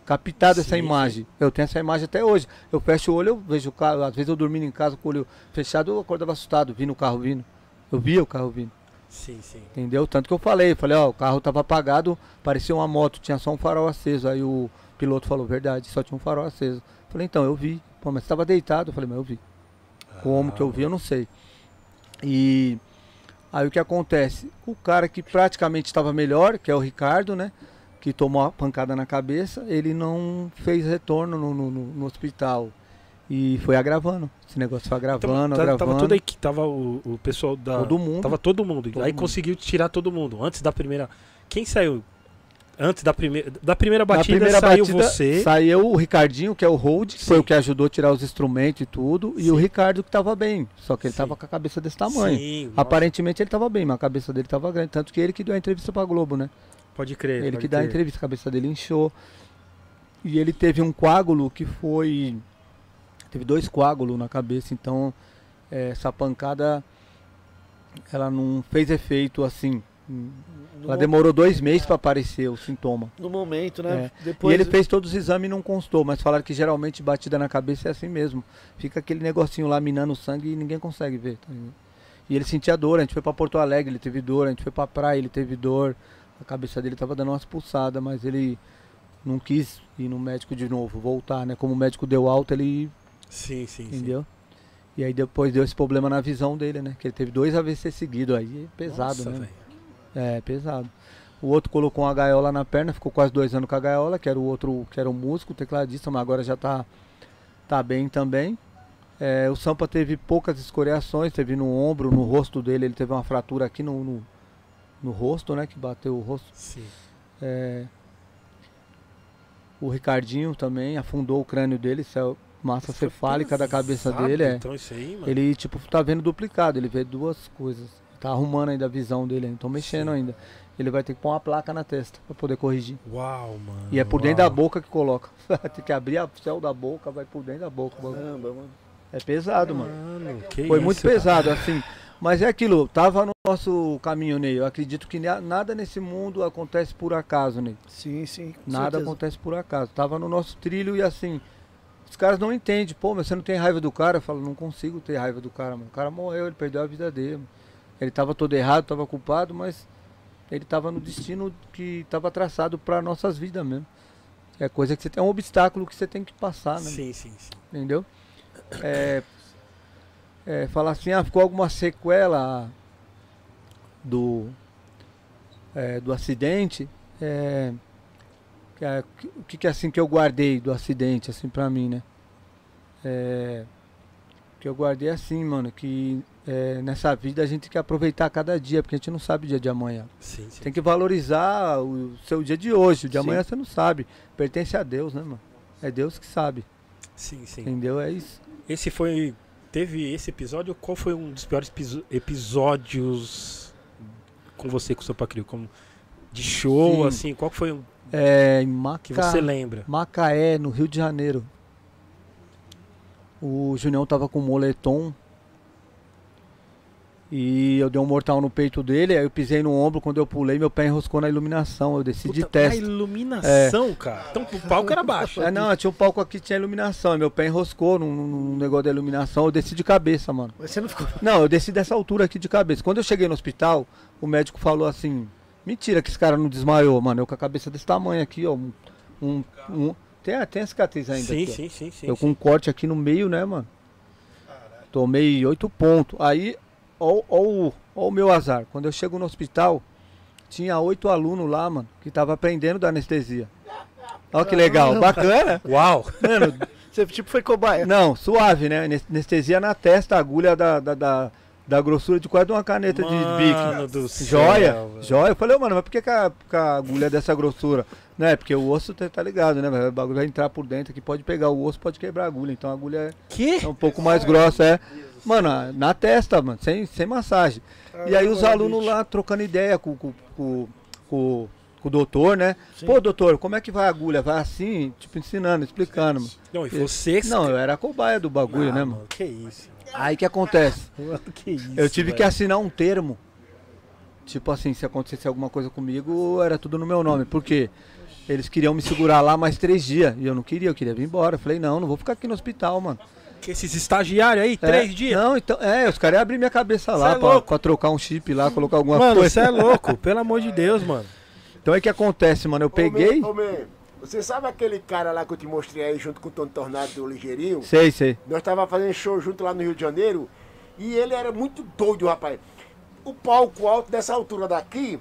captado essa Sim, imagem. Eu tenho essa imagem até hoje. Eu fecho o olho, eu vejo o carro. Às vezes eu dormindo em casa com o olho fechado, eu acordava assustado, vindo o carro vindo. Eu via o carro vindo. Sim, sim. Entendeu? Tanto que eu falei, falei, ó, o carro tava apagado, parecia uma moto, tinha só um farol aceso. Aí o piloto falou, verdade, só tinha um farol aceso. Falei, então, eu vi. Pô, mas você tava deitado? Eu falei, mas eu vi. Como que eu vi, eu não sei. E aí o que acontece? O cara que praticamente estava melhor, que é o Ricardo, né? Que tomou a pancada na cabeça, ele não fez retorno no, no- no- hospital. E foi agravando. Esse negócio foi agravando, Então, agravando. tava toda aí, tava o, o pessoal da. Todo mundo. Tava todo mundo. Todo aí mundo. conseguiu tirar todo mundo. Antes da primeira. Quem saiu? Antes da primeira. Da primeira batida primeira saiu batida, você. Saiu o Ricardinho, que é o hold, que foi o que ajudou a tirar os instrumentos e tudo. E Sim. o Ricardo que tava bem. Só que ele Sim. tava com a cabeça desse tamanho. Sim, Aparentemente ele tava bem, mas a cabeça dele tava grande. Tanto que ele que deu a entrevista pra Globo, né? Pode crer. ele pode que dá a entrevista, a cabeça dele inchou. E ele teve um coágulo que foi. Teve dois coágulos na cabeça, então eh, essa pancada ela não fez efeito assim. No, Ela mo- demorou dois meses pra aparecer o sintoma. no momento, né? É. Depois, E ele fez todos os exames e não constou, mas falaram que geralmente batida na cabeça é assim mesmo. Fica aquele negocinho lá minando o sangue e ninguém consegue ver. tá? E ele sentia dor, a gente foi pra Porto Alegre, ele teve dor, a gente foi pra praia, ele teve dor. A cabeça dele tava dando umas pulsadas, mas ele não quis ir no médico de novo, voltar, né? Como o médico deu alta, ele Sim, sim, sim. entendeu? E aí depois deu esse problema na visão dele, né? Que ele teve dois AVC seguidos aí, é pesado, Nossa, né? velho. É, pesado. O outro colocou uma gaiola na perna, ficou quase dois anos com a gaiola, que era o outro, que era o músico, tecladista, mas agora já tá, tá bem também. É, o Sampa teve poucas escoriações, teve no ombro, no rosto dele, ele teve uma fratura aqui no, no, no rosto, né? Que bateu o rosto. Sim. É, o Ricardinho também afundou o crânio dele, é massa cefálica da cabeça dele. É. Então isso aí, mano. Ele, tipo, tá vendo duplicado, ele vê duas coisas. Tá arrumando ainda a visão dele, estão mexendo Sim. ainda. Ele vai ter que pôr uma placa na testa pra poder corrigir. Uau, mano. E é por dentro uau. da boca que coloca. Tem que abrir a céu da boca, vai por dentro da boca. o. Caramba, mano. É pesado, mano. Mano, que Foi isso, muito cara. pesado, assim. Mas é aquilo, tava no nosso caminho, Ney. Eu acredito que na- nada nesse mundo acontece por acaso, Ney. Sim, sim. com Nada certeza. acontece por acaso. Tava no nosso trilho e assim, os caras não entendem. Pô, mas você não tem raiva do cara? Eu falo, não consigo ter raiva do cara, mano. O cara morreu, ele perdeu a vida dele. mano. Ele tava todo errado, tava culpado, mas ele tava no destino que tava traçado para nossas vidas mesmo. É coisa que você tem é um obstáculo que você tem que passar, né? Sim, sim, sim. Entendeu? É, é, falar assim, ah, ficou alguma sequela do, é, do acidente. É, é- o que, que é assim que eu guardei do acidente, assim, pra mim, né? É, que eu guardei assim, mano, que é, nessa vida a gente tem que aproveitar cada dia, porque a gente não sabe o dia de amanhã. Sim, sim. Tem que valorizar o seu dia de hoje. O de Sim. amanhã você não sabe. Pertence a Deus, né, mano? É Deus que sabe. Sim, sim. Entendeu? É isso. Esse foi. Teve esse episódio? Qual foi um dos piores episódios com você, com o seu Pacrio? Como de show, Sim. assim? Qual foi um É, em Maca... que você lembra? Macaé, no Rio de Janeiro. O Junião tava com moletom. E eu dei um mortal no peito dele, aí eu pisei no ombro, quando eu pulei, meu pé enroscou na iluminação, eu desci de Puta, A testa. iluminação, cara. Então o palco era baixo. É, não, tinha um palco aqui que tinha iluminação, meu pé enroscou num, num negócio da iluminação, eu desci de cabeça, mano. Você não ficou. Não, eu desci dessa altura aqui de cabeça. Quando eu cheguei no hospital, o médico falou assim: Mentira que esse cara não desmaiou, mano. Eu com a cabeça desse tamanho aqui, ó. Um, um, um- tem, tem a cicatriz ainda. Sim, aqui, sim, sim, sim. Eu sim. com um corte aqui no meio, né, mano? Tomei oito pontos. Aí, ó, ó, o- ó o meu azar. Quando eu chego no hospital, tinha oito alunos lá, mano, que tava aprendendo da anestesia. Ó que legal, bacana. Uau! Mano, Você tipo foi cobaia. não, suave, né? Anes- Anestesia na testa, agulha da, da, da, da grossura de quase uma caneta de. Mano do céu, Joia, velho. joia. Eu falei, mano, mas por que, que a, que a agulha é dessa grossura? Né? Porque o osso tá, tá ligado, né? O bagulho vai entrar por dentro aqui, pode pegar o osso, pode quebrar a agulha. Então a agulha é, Que? é um pouco mais grossa, é. Mano, na testa, mano, sem, sem massagem. E aí os alunos lá trocando ideia com, com, com, com, com o doutor, né? Sim. Pô, doutor, como é que vai a agulha? Vai assim, tipo, ensinando, explicando, mano. Não, e você que. Não, eu era a cobaia do bagulho, Ah, né, mano? Que isso? Aí que acontece? Mano, que isso? Eu tive que assinar um termo. Tipo assim, se acontecesse alguma coisa comigo, era tudo no meu nome. Por quê? Eles queriam me segurar lá mais três dias. E eu não queria, eu queria vir embora. Eu falei, não, não vou ficar aqui no hospital, mano. Que esses estagiários aí, É, três dias? Não, então, é, os caras iam abrir minha cabeça lá é pra, pra trocar um chip lá, colocar alguma Mano, coisa. você é louco, pelo amor de Deus, mano. Então aí que acontece, mano. Eu peguei. Ô, man, ô, man, você sabe aquele cara lá que eu te mostrei aí junto com o Tony Tornado do Ligeirinho? Sei, sei. Nós tava fazendo show junto lá no Rio de Janeiro e ele era muito doido, rapaz. O palco alto dessa altura daqui,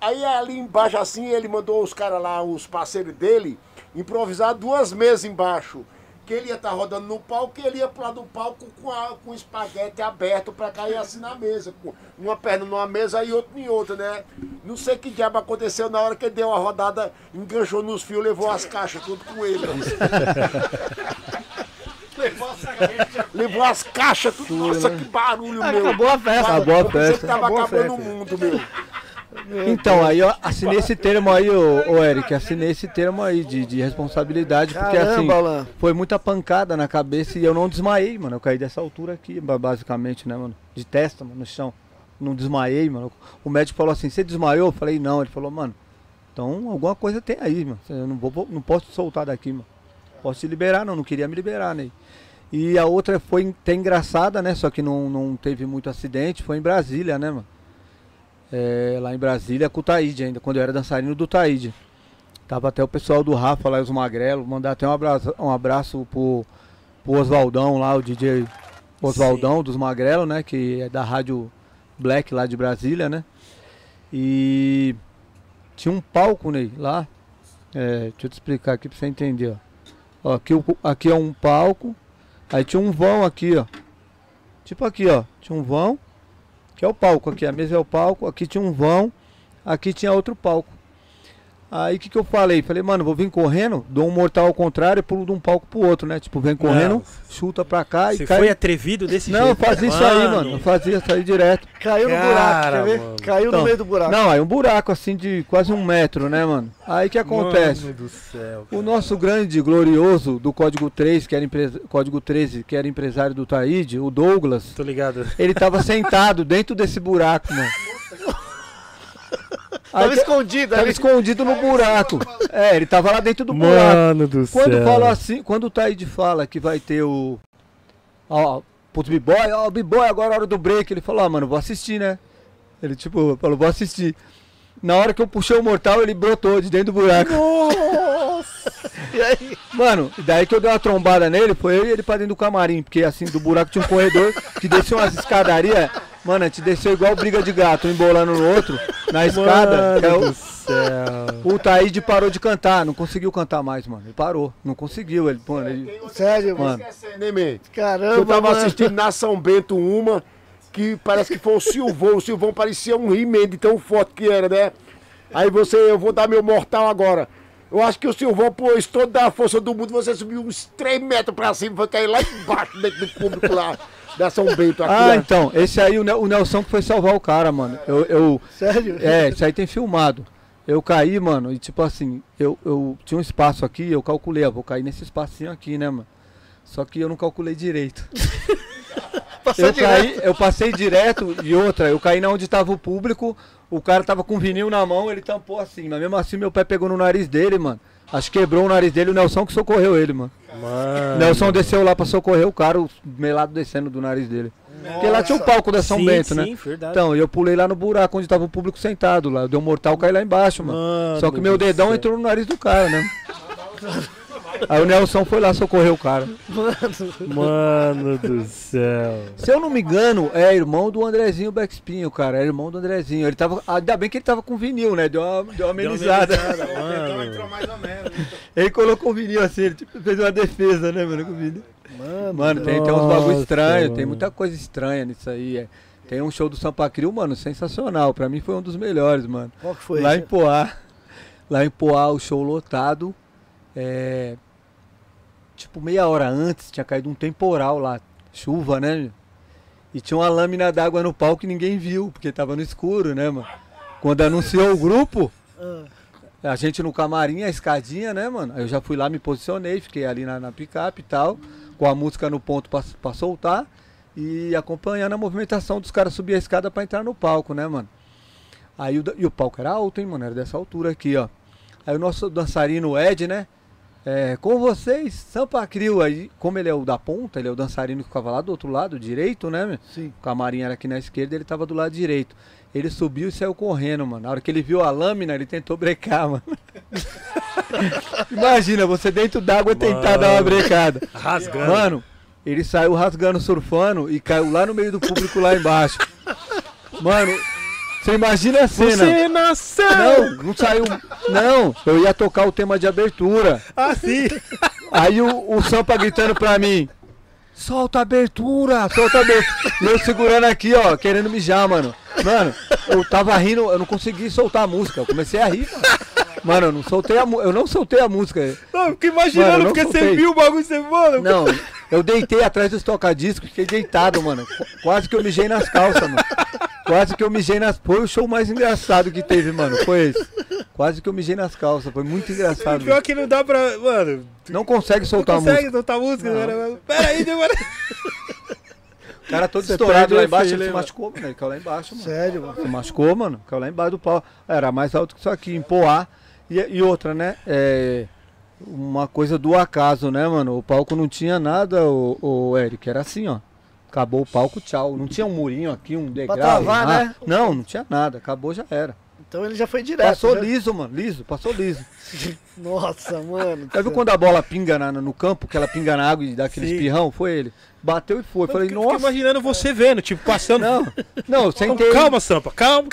aí ali embaixo assim, ele mandou os caras lá, os parceiros dele, improvisar duas mesas embaixo. Que ele ia estar rodando no palco e ele ia pro lado do palco com, a, com o espaguete aberto pra cair assim na mesa. Com uma perna numa mesa e outra em outra, né? Não sei que diabo aconteceu na hora que ele deu a rodada, enganchou nos fios, levou as caixas tudo com ele. levou as caixas, tudo. Nossa, que barulho, meu. Acabou a festa. Acabou a Eu pensei que festa. tava Acabou acabando o mundo, meu. Então, aí eu assinei esse termo aí, ô, ô Eric, assinei esse termo aí de, de responsabilidade, porque assim, Caramba, Alan. foi muita pancada na cabeça e eu não desmaiei, mano. Eu caí dessa altura aqui, ba- basicamente, né, mano? De testa, mano, no chão. Não desmaiei, mano. O médico falou assim, você desmaiou? Eu falei, não. Ele falou, mano, então alguma coisa tem aí, mano. Eu não, vou, não posso te soltar daqui, mano. Posso te liberar, não. Não queria me liberar, né? E a outra foi até engraçada, né? Só que não, não teve muito acidente. Foi em Brasília, né, mano? É, lá em Brasília com o Taíde ainda, quando eu era dançarino do Taíde. Tava até o pessoal do Rafa lá, os Magrelo, mandar até um abraço, um abraço pro, pro Oswaldão lá, o DJ Oswaldão dos Magrelo, né? Que é da rádio Black lá de Brasília, né? E tinha um palco, Ney, lá. É, deixa eu te explicar aqui pra você entender, ó. Ó, aqui, aqui é um palco, aí tinha um vão aqui, ó. Tipo aqui, ó. Tinha um vão, que é o palco aqui. A mesa é o palco, aqui tinha um vão, aqui tinha outro palco. Aí o que, que eu falei? Falei, mano, vou vir correndo, dou um mortal ao contrário e pulo de um palco pro outro, né? Tipo, vem correndo, Não. chuta pra cá e Você cai. foi atrevido desse Não, eu jeito? fazia isso aí, mano. Eu fazia isso aí direto. Caiu no Cara, buraco, quer ver? mano. Caiu Então, no meio do buraco. Não, aí um buraco assim de quase um metro, né, mano? Aí o que acontece? Mano do céu. O nosso grande glorioso do Código 3, que era empresa, Código 13, que era empresário do Taíde, o Douglas, Tô ligado. ele tava sentado dentro desse buraco, mano. Tava escondido tava ali. escondido no buraco. É, ele tava lá dentro do buraco. Mano do Quando céu. fala assim, quando o Taíde fala que vai ter o. Ó, putz, B-Boy, ó, B-Boy, agora é hora do break. Ele falou, ah, mano, vou assistir, né? Ele, tipo, falou, vou assistir. Na hora que eu puxei o mortal, ele brotou de dentro do buraco. E aí? Mano, daí que eu dei uma trombada nele, foi eu e ele pra dentro do camarim, porque assim, do buraco tinha um corredor que descia umas escadarias. Mano, a gente desceu igual briga de gato, um embolando no outro, na escada. Mano caiu- do céu. o Taíde parou de cantar, não conseguiu cantar mais, mano. Ele parou, não conseguiu. Ele, mano, ele- Sério, mano. Man? Caramba, Eu tava mano. assistindo na São Bento uma, que parece que foi o Silvão. O Silvão parecia um He-Man de tão forte que era, né? Aí você, eu vou dar meu mortal agora. Eu acho que o Silvão pôs toda a força do mundo, você subiu uns 3 metros pra cima, foi cair lá embaixo, dentro do público lá, da São Bento. Aqui, Ah, ó. então, esse aí, o Nel- o Nelson que foi salvar o cara, mano. Eu, eu, Sério? é, isso aí tem filmado. Eu caí, mano, e tipo assim, eu, eu tinha um espaço aqui, eu calculei, ó, vou cair nesse espacinho aqui, né, mano? Só que eu não calculei direito. Passou Eu direto. caí, eu passei direto e outra, eu caí na onde tava o público, o cara tava com vinil na mão, ele tampou assim, mas mesmo assim meu pé pegou no nariz dele, mano. Acho que quebrou o nariz dele, o Nelson que socorreu ele, mano. Mano. Nelson desceu lá pra socorrer o cara, o melado descendo do nariz dele. Porque lá tinha o palco da São sim, Bento, né? Sim, verdade. Então, eu pulei lá no buraco onde tava o público sentado lá. Eu dei um mortal, caí lá embaixo, mano. Mano Só que meu dedão céu. entrou no nariz do cara, né? Aí o Nelson foi lá socorrer o cara. Mano do céu. Se eu não me engano, é irmão do Andrezinho Backspinho, cara. É irmão do Andrezinho. Ele tava. Ainda bem que ele tava com vinil, né? Deu uma, deu uma amenizada. Então entrou mais ou menos. Ele colocou o vinil assim, ele tipo, fez uma defesa, né, mano, com o vinil. Mano, Mano, tem, tem uns bagulho estranho, tem mano. muita coisa estranha nisso aí. é. Tem um show do Sampa Crio, mano, sensacional. Pra mim foi um dos melhores, mano. qual que foi? lá em? Poá. Lá em Poá, o show lotado. É, tipo, meia hora antes, tinha caído um temporal lá. Chuva, né? E tinha uma lâmina d'água no palco que ninguém viu, porque tava no escuro, né, mano? Quando anunciou o grupo, Ah, a gente no camarim, a escadinha, né, mano? Aí eu já fui lá, me posicionei, fiquei ali na, na picape e tal, com a música no ponto pra, pra soltar e acompanhando a movimentação dos caras subir a escada pra entrar no palco, né, mano? Aí o, e o palco era alto, hein, mano? Era dessa altura aqui, ó. Aí o nosso dançarino Ed, né? É, com vocês, Sampa Crio. Aí, como ele é o da ponta, ele é o dançarino que ficava lá do outro lado, direito, né, meu? sim. O camarim era aqui na esquerda, ele tava do lado direito. Ele subiu e saiu correndo, mano. Na hora que ele viu a lâmina, ele tentou brecar, mano. Imagina, você dentro d'água tentar dar uma brecada. Rasgando. Mano, ele saiu rasgando, surfando e caiu lá no meio do público lá embaixo. Mano, você imagina a cena. Você nasceu! Não, não saiu. Não, eu ia tocar o tema de abertura. Ah, sim! Aí o, o Sampa gritando pra mim. Solta a abertura, solta a abertura. Eu segurando aqui, ó, querendo mijar, mano. Mano, eu tava rindo, eu não consegui soltar a música. Eu comecei a rir, mano. Mano, eu não soltei a, eu não soltei a música. Não, fiquei Mano, imaginando, eu não porque você soltei. viu o bagulho, você, mano. Não, eu deitei atrás dos tocadiscos, fiquei deitado, mano. Qu- Quase que eu mijei nas calças, mano. Quase que eu mijei nas. Foi o show mais engraçado que teve, mano. Foi esse. Quase que eu mijei nas calças. Foi muito engraçado. Pior que não dá pra. Mano, Não consegue não soltar a consegue música. soltar a música, mano. Pera aí, demora. O cara todo Você estourado lá embaixo, efeito, ele se né, machucou, mano. Ele caiu lá embaixo, mano. Sério, mano. Se machucou, mano. Caiu lá embaixo do pau. Era mais alto que isso aqui, em Poá. E, e outra, né? É. Uma coisa do acaso, né, mano? O palco não tinha nada, o, o Eric. Era assim, ó. Acabou o palco, tchau. Não tinha um murinho aqui, um degrau. travar, ah, né? Não, não tinha nada. Acabou, já era. Então ele já foi direto. Passou né? liso, mano. Liso, passou liso. Nossa, mano. Já viu quando a bola pinga na- no campo, que ela pinga na água e dá aquele Sim. espirrão? Foi ele. Bateu e foi. Falei, nossa. imaginando você vendo, tipo, passando. Não, não, sentei. calma, Sampa, calma.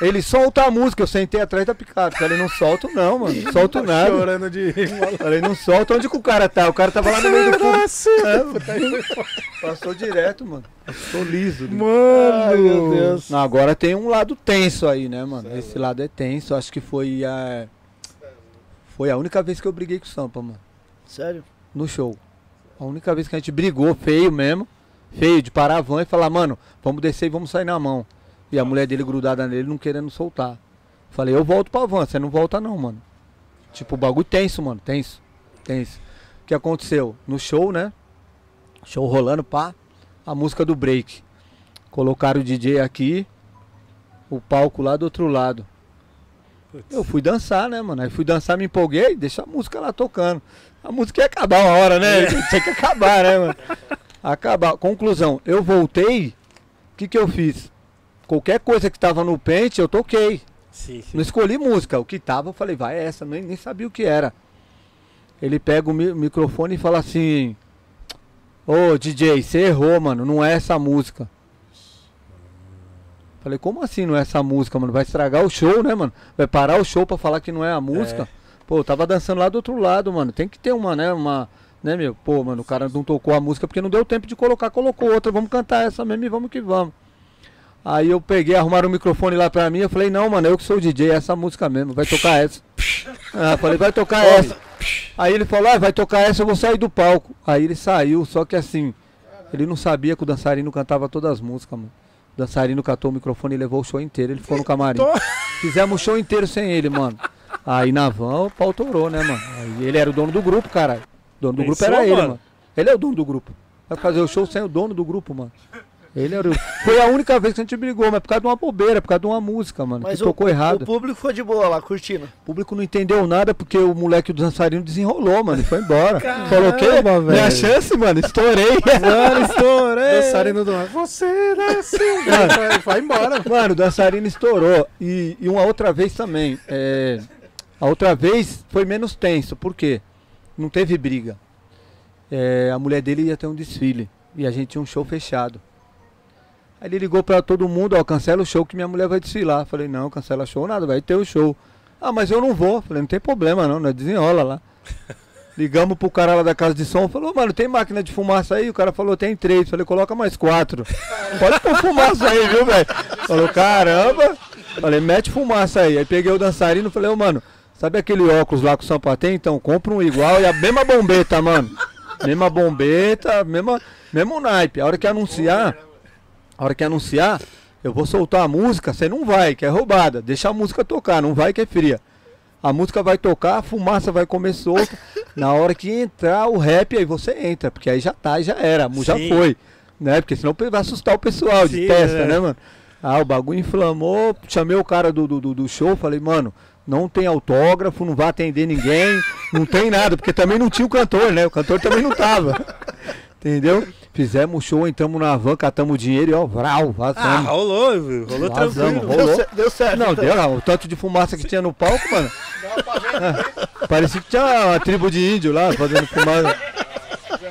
Ele solta a música, eu sentei atrás da picada. Falei, não solto não, mano. Não solto nada. Chorando de Falei, não solta. Onde que o cara tá? O cara tava lá no meio do fogo. É, passou direto, mano. Passou liso. liso. Ai, meu Deus. Não, agora tem um lado tenso aí, né, mano? Esse lado é tenso. Acho que foi a. Foi a única vez que eu briguei com o Sampa, mano. Sério? No show. A única vez que a gente brigou, feio mesmo. Feio, de parar a van e falar, mano, vamos descer e vamos sair na mão. E a mulher dele grudada nele, não querendo soltar. Falei, eu volto pra van, você não volta não, mano. Tipo, o bagulho tenso, mano, tenso. Tenso. O que aconteceu? No show, né? Show rolando, pá. A música do break. Colocaram o DJ aqui, o palco lá do outro lado. Eu fui dançar, né, mano? Aí fui dançar, me empolguei, deixa a música lá tocando. A música ia acabar uma hora, né? Tinha que acabar, né, mano? Acabar. Conclusão, eu voltei, o que que eu fiz? Qualquer coisa que tava no pente, eu toquei. Sim, sim. Não escolhi música. O que tava, eu falei, vai essa, nem, nem sabia o que era. Ele pega o mi- microfone e fala assim: Ô DJ, você errou, mano, não é essa música. Falei, como assim não é essa música, mano? Vai estragar o show, né, mano? Vai parar o show pra falar que não é a música. Pô, eu tava dançando lá do outro lado, mano. Tem que ter uma, né, uma. Né, meu? Pô, mano, o cara não tocou a música porque não deu tempo de colocar, colocou outra. Vamos cantar essa mesmo e vamos que vamos. Aí eu peguei, arrumaram o microfone lá pra mim, eu falei, não, mano, eu que sou o DJ, é essa música mesmo, vai tocar essa. Ah, falei, vai tocar essa. Aí ele falou, ah, vai tocar essa, eu vou sair do palco. Aí ele saiu, só que assim, ele não sabia que o dançarino cantava todas as músicas, mano. O dançarino catou o microfone e levou o show inteiro, ele ficou no camarim. Fizemos o show inteiro sem ele, mano. Aí na van o pau torou, né, mano? Aí ele era o dono do grupo, caralho. O dono do grupo Pensou, era ele, mano? mano. Ele é o dono do grupo. Vai fazer o show sem o dono do grupo, mano. Ele era. Foi a única vez que a gente brigou, mas por causa de uma bobeira, por causa de uma música, mano, Mas que o, tocou errado. o público foi de boa lá, curtindo. O público não entendeu nada porque o moleque do dançarino desenrolou, mano, e foi embora. Falou o quê? Caramba, Minha velho. chance, mano, estourei. Mano, estourei. Dançarino do. Você nasceu. Vai, vai embora. Mano, o dançarino estourou. E, e uma outra vez também. é, a outra vez foi menos tenso, por quê? Não teve briga. É, a mulher dele ia ter um desfile. E a gente tinha um show fechado. Aí ele ligou pra todo mundo, ó, cancela o show que minha mulher vai desfilar. Falei, não, cancela show nada, vai ter o show. Ah, mas eu não vou. Falei, não tem problema não, né? Desenrola lá. Ligamos pro cara lá da casa de som, falou, mano, tem máquina de fumaça aí? O cara falou, tem três. Falei, coloca mais quatro. Pode pôr fumaça aí, viu, velho? Falou, caramba. Falei, mete fumaça aí. Aí peguei o dançarino e falei, ô, mano, sabe aquele óculos lá que o Sampa tem? Então, compra um igual e a mesma bombeta, mano. Mesma bombeta, mesma, mesmo naipe. A hora que anunciar, a hora que anunciar, eu vou soltar a música, você não vai, que é roubada. Deixa a música tocar, não vai que é fria. A música vai tocar, a fumaça vai comer solta. Na hora que entrar o rap, aí você entra, porque aí já tá, já era, já Sim. foi. Né? Porque senão vai assustar o pessoal de Sim, testa, é. né, mano? Ah, o bagulho inflamou, chamei o cara do, do- do show, falei, mano, não tem autógrafo, não vai atender ninguém, não tem nada, porque também não tinha o cantor, né? O cantor também não tava. Entendeu? Fizemos o show, entramos na van, catamos o dinheiro e ó, vral, Ah, vazamos. rolou, viu? rolou Vazamos, tranquilo. rolou. Deu, cer- deu certo. Não, então. deu não. O tanto de fumaça que tinha no palco, mano. É, parecia que tinha uma tribo de índio lá fazendo fumaça.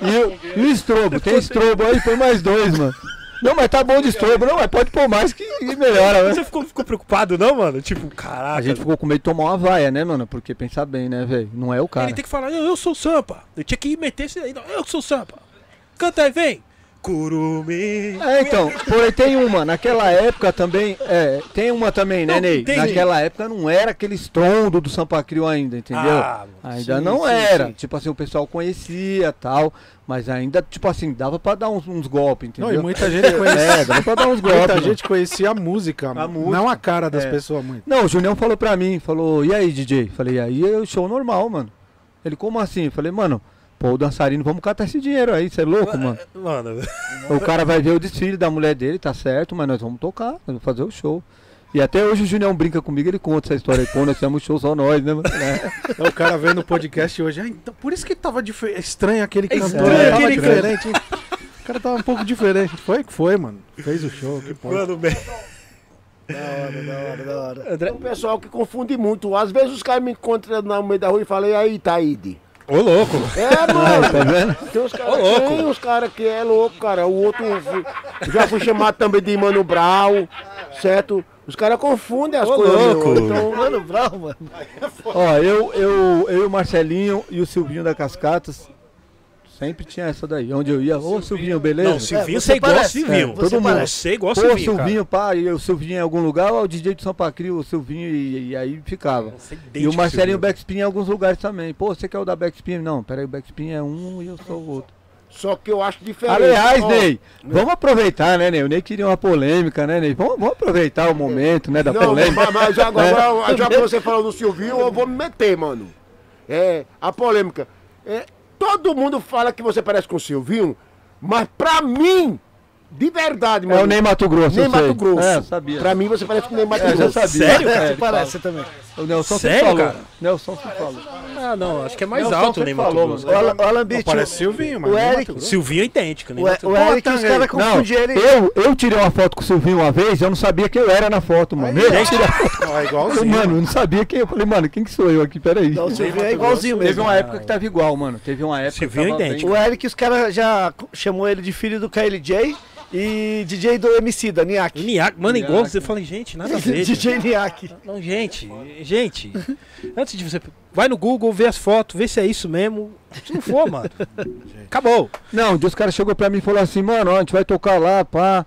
E, o- e o estrobo, tem estrobo aí, põe mais dois, mano. Não, mas tá bom de estrobo. Não, mas pode pôr mais que melhora, né? Você ficou, ficou preocupado, não, mano? Tipo, caraca. A gente ficou com medo de tomar uma vaia, né, mano? Porque pensar bem, né, velho? Não é o cara. Ele tem que falar, eu, eu sou o Sampa. Eu tinha que meter esse aí. Não, eu sou o Sampa. Canta aí, vem. Curumi. É, então, porém tem uma, naquela época também, é, tem uma também, né, Não, Ney? tem. Naquela época não era aquele estrondo do Sampa Crio ainda, entendeu? Ah, ainda sim, não sim, era. sim. Tipo assim, o pessoal conhecia tal, mas ainda, tipo assim, dava pra dar uns, uns golpes, Não, entendeu? e muita gente conhecia. É, dava pra dar uns golpes. Muita gente conhecia a música, mano, música. não a cara das É. pessoas muito. Não, o Junião falou pra mim, falou, e aí, DJ? Falei, aí é o show normal, mano. Ele, como assim? Falei, mano, pô, o dançarino, vamos catar esse dinheiro aí, você é louco, mano? Mano, O cara vai ver o desfile da mulher dele, tá certo, mas nós vamos tocar, nós vamos fazer o show. E até hoje o Junião brinca comigo, ele conta essa história aí, pô, nós fizemos show só nós, né, mano? É. O cara veio no podcast hoje, ah, então por isso que tava dife- estranho aquele cantor, estranho tava aquele diferente. hein? O cara tava um pouco diferente. Foi que foi, mano. Fez o show, que pô. mano, bem. Da hora, da hora, da hora. Tem um pessoal que confunde muito. Às vezes os caras me encontram no meio da rua e falam, e aí, Taíde? Ô, louco. É, mano. Tá vendo? Tem uns caras tem uns cara que é louco, cara. O outro já fui chamado também de Mano Brau, certo? Os caras confundem as Ô, coisas. louco. Então, Mano, bravo, mano. Ó, eu, eu, eu e o Marcelinho e o Silvinho da Cascatas, sempre tinha essa daí. Onde eu ia, ô Silvinho, beleza? Não, Silvinho, É, você você igual parece. Silvinho. É, todo mundo. Você igual Pô, Silvinho, cara. Silvinho, pá, e o Silvinho em algum lugar, ó, o DJ de São Pacrio, o Silvinho, e, e aí ficava. Você é E o Marcelinho. Backspin em alguns lugares também. Pô, você quer o da Backspin? Não, peraí, o Backspin é um e eu sou o outro. só que eu acho diferente. Aliás, Ó, Ney, vamos aproveitar, né, Ney? O Ney queria uma polêmica, né, Ney? Vamos, vamos aproveitar o momento, né, da Não, polêmica. mas, mas agora, já que você falou do Silvinho, eu vou me meter, mano. É, a polêmica. É, todo mundo fala que você parece com o Silvinho, mas pra mim, de verdade, mano. É o Ney Mato Grosso, Ney eu. Mato Grosso. É, eu sabia. Pra mim você parece com o Ney Mato É, já Grosso. sabia. Sério, É, Você ele parece também. O Nelson Sério, falou. cara? Nelson sempre falou. Ah, não, acho que é mais Nelson alto o Ney Mato Grosso. O Alan, Beach, Parece Silvinho, mas o é Eric-. Silvinho é idêntico, Ney o, o. Eric, os caras confundem ele. Eu, eu tirei uma foto com o Silvinho uma vez, eu não sabia quem eu era na foto, mano. Eu tirei a foto. Não, é Eu, igualzinho. mano, eu não sabia quem eu falei, mano, quem que sou eu aqui? Peraí. Não, o Silvinho é igualzinho Teve mesmo. uma época que tava igual, mano. Teve uma época Silvinho que é idêntico. O Eric, os caras já chamou ele de filho do KLJ e DJ do MC, da Niak. Niak, mano, igual você fala, gente, nada a ver. DJ Niak. Não, gente, gente, antes de você. Vai no Google, vê as fotos, vê se é isso mesmo. Se não for, mano. Acabou. Não, um dia os caras chegou pra mim e falou assim, mano, ó, a gente vai tocar lá, pá.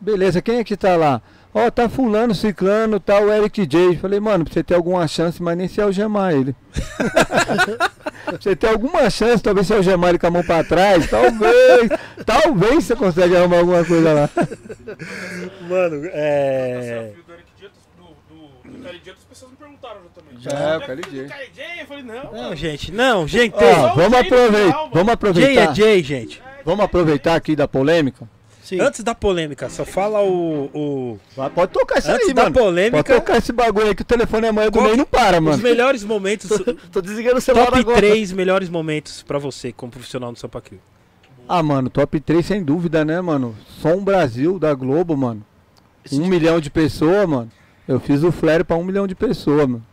Beleza, quem é que tá lá? Ó, tá fulano, ciclano, tá o Eric J. Falei, mano, pra você ter alguma chance, mas nem se algemar ele. pra você ter alguma chance, talvez se algemar ele com a mão pra trás, talvez, talvez você consegue arrumar alguma coisa lá. Mano, é. as pessoas me perguntaram já também. Já, o é o KLJ? Eu falei, não, Não, mano. gente, não, gente. Vamos Jay aproveitar, vamos Jay aproveitar, é Jay, gente. vamos aproveitar aqui da polêmica. Sim. Antes da polêmica, só fala o. o Pode tocar isso antes aí, da mano. polêmica, Pode tocar esse bagulho aí que o telefone amanhã do que- não para, os mano. melhores momentos. Tô desligando o celular top agora. 3 melhores momentos pra você como profissional no Sampa Crio. Ah, mano, top 3 sem dúvida, né, mano? Som Brasil da Globo, mano. Um milhão de pessoas, mano. Eu fiz o flare pra um milhão de pessoas, mano.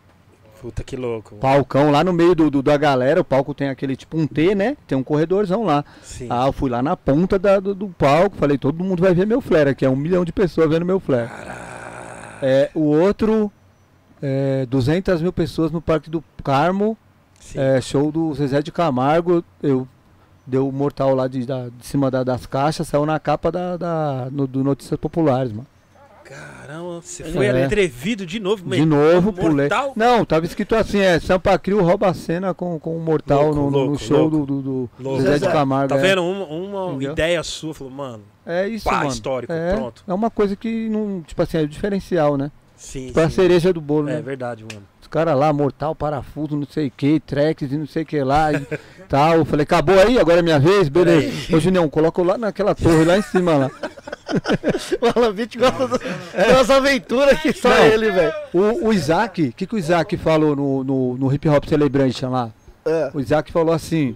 Puta que louco. Palcão lá no meio do, do- da galera, o palco tem aquele tipo um T, né? Tem um corredorzão lá. Sim. Ah, eu fui lá na ponta da- do, do palco, falei, todo mundo vai ver meu flare aqui, é um milhão de pessoas vendo meu flare. É, o outro, é, 200 mil pessoas no Parque do Carmo, é, show do Zezé de Camargo, eu deu o mortal lá de, da- de cima da- das caixas, saiu na capa da, da- no- do Notícias Populares, mano. Caramba, você foi É. atrevido de novo, De novo, pulei. mortal? Não, tava escrito assim, é, Sampa Crio rouba a cena com, com o mortal Louco, no, no- no louco, show louco. do, do, do Louco. Zezé de Camargo. Tá é. vendo? Uma, uma Entendeu? ideia sua, falou, mano, É isso, pá, mano. histórico, É, pronto. é uma coisa que não, tipo assim, é o diferencial, né? Sim, Pra sim. cereja do bolo, É né? verdade, mano. Os caras lá, mortal, parafuso, não sei o que, tracks e não sei o que lá e tal. Eu falei, acabou aí, agora é minha vez? Beleza. Ô, Julião, coloca lá naquela torre lá em cima lá. O Beach gosta do- das aventuras que só Não. ele, velho. O, o Isaac, o que, que o Isaac falou no, no, no Hip Hop Celebration lá? É. O Isaac falou assim: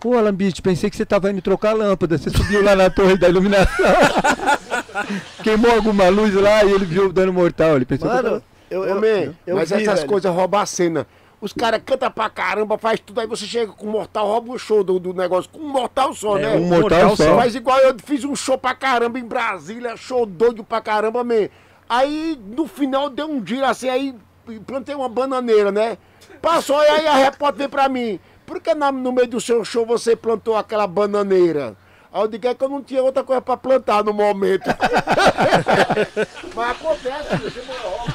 Pô, Beach, pensei que você tava indo trocar lâmpada. Você subiu lá na torre da iluminação. Queimou alguma luz lá e ele viu o dano mortal. Ele pensou Mano, eu, eu, man, eu mas vi, essas velho. coisas roubam a cena. os caras cantam pra caramba, faz tudo, aí você chega com o mortal, rouba o show do, do negócio, com um mortal só, É, né? um mortal Você só. faz igual eu fiz um show pra caramba em Brasília, show doido pra caramba mesmo. Aí no final deu um giro assim, aí plantei uma bananeira, né? Passou e aí a repórter veio pra mim. Por que na- no meio do seu show você plantou aquela bananeira? Aí eu digo é que eu não tinha outra coisa pra plantar no momento. Mas acontece, você show,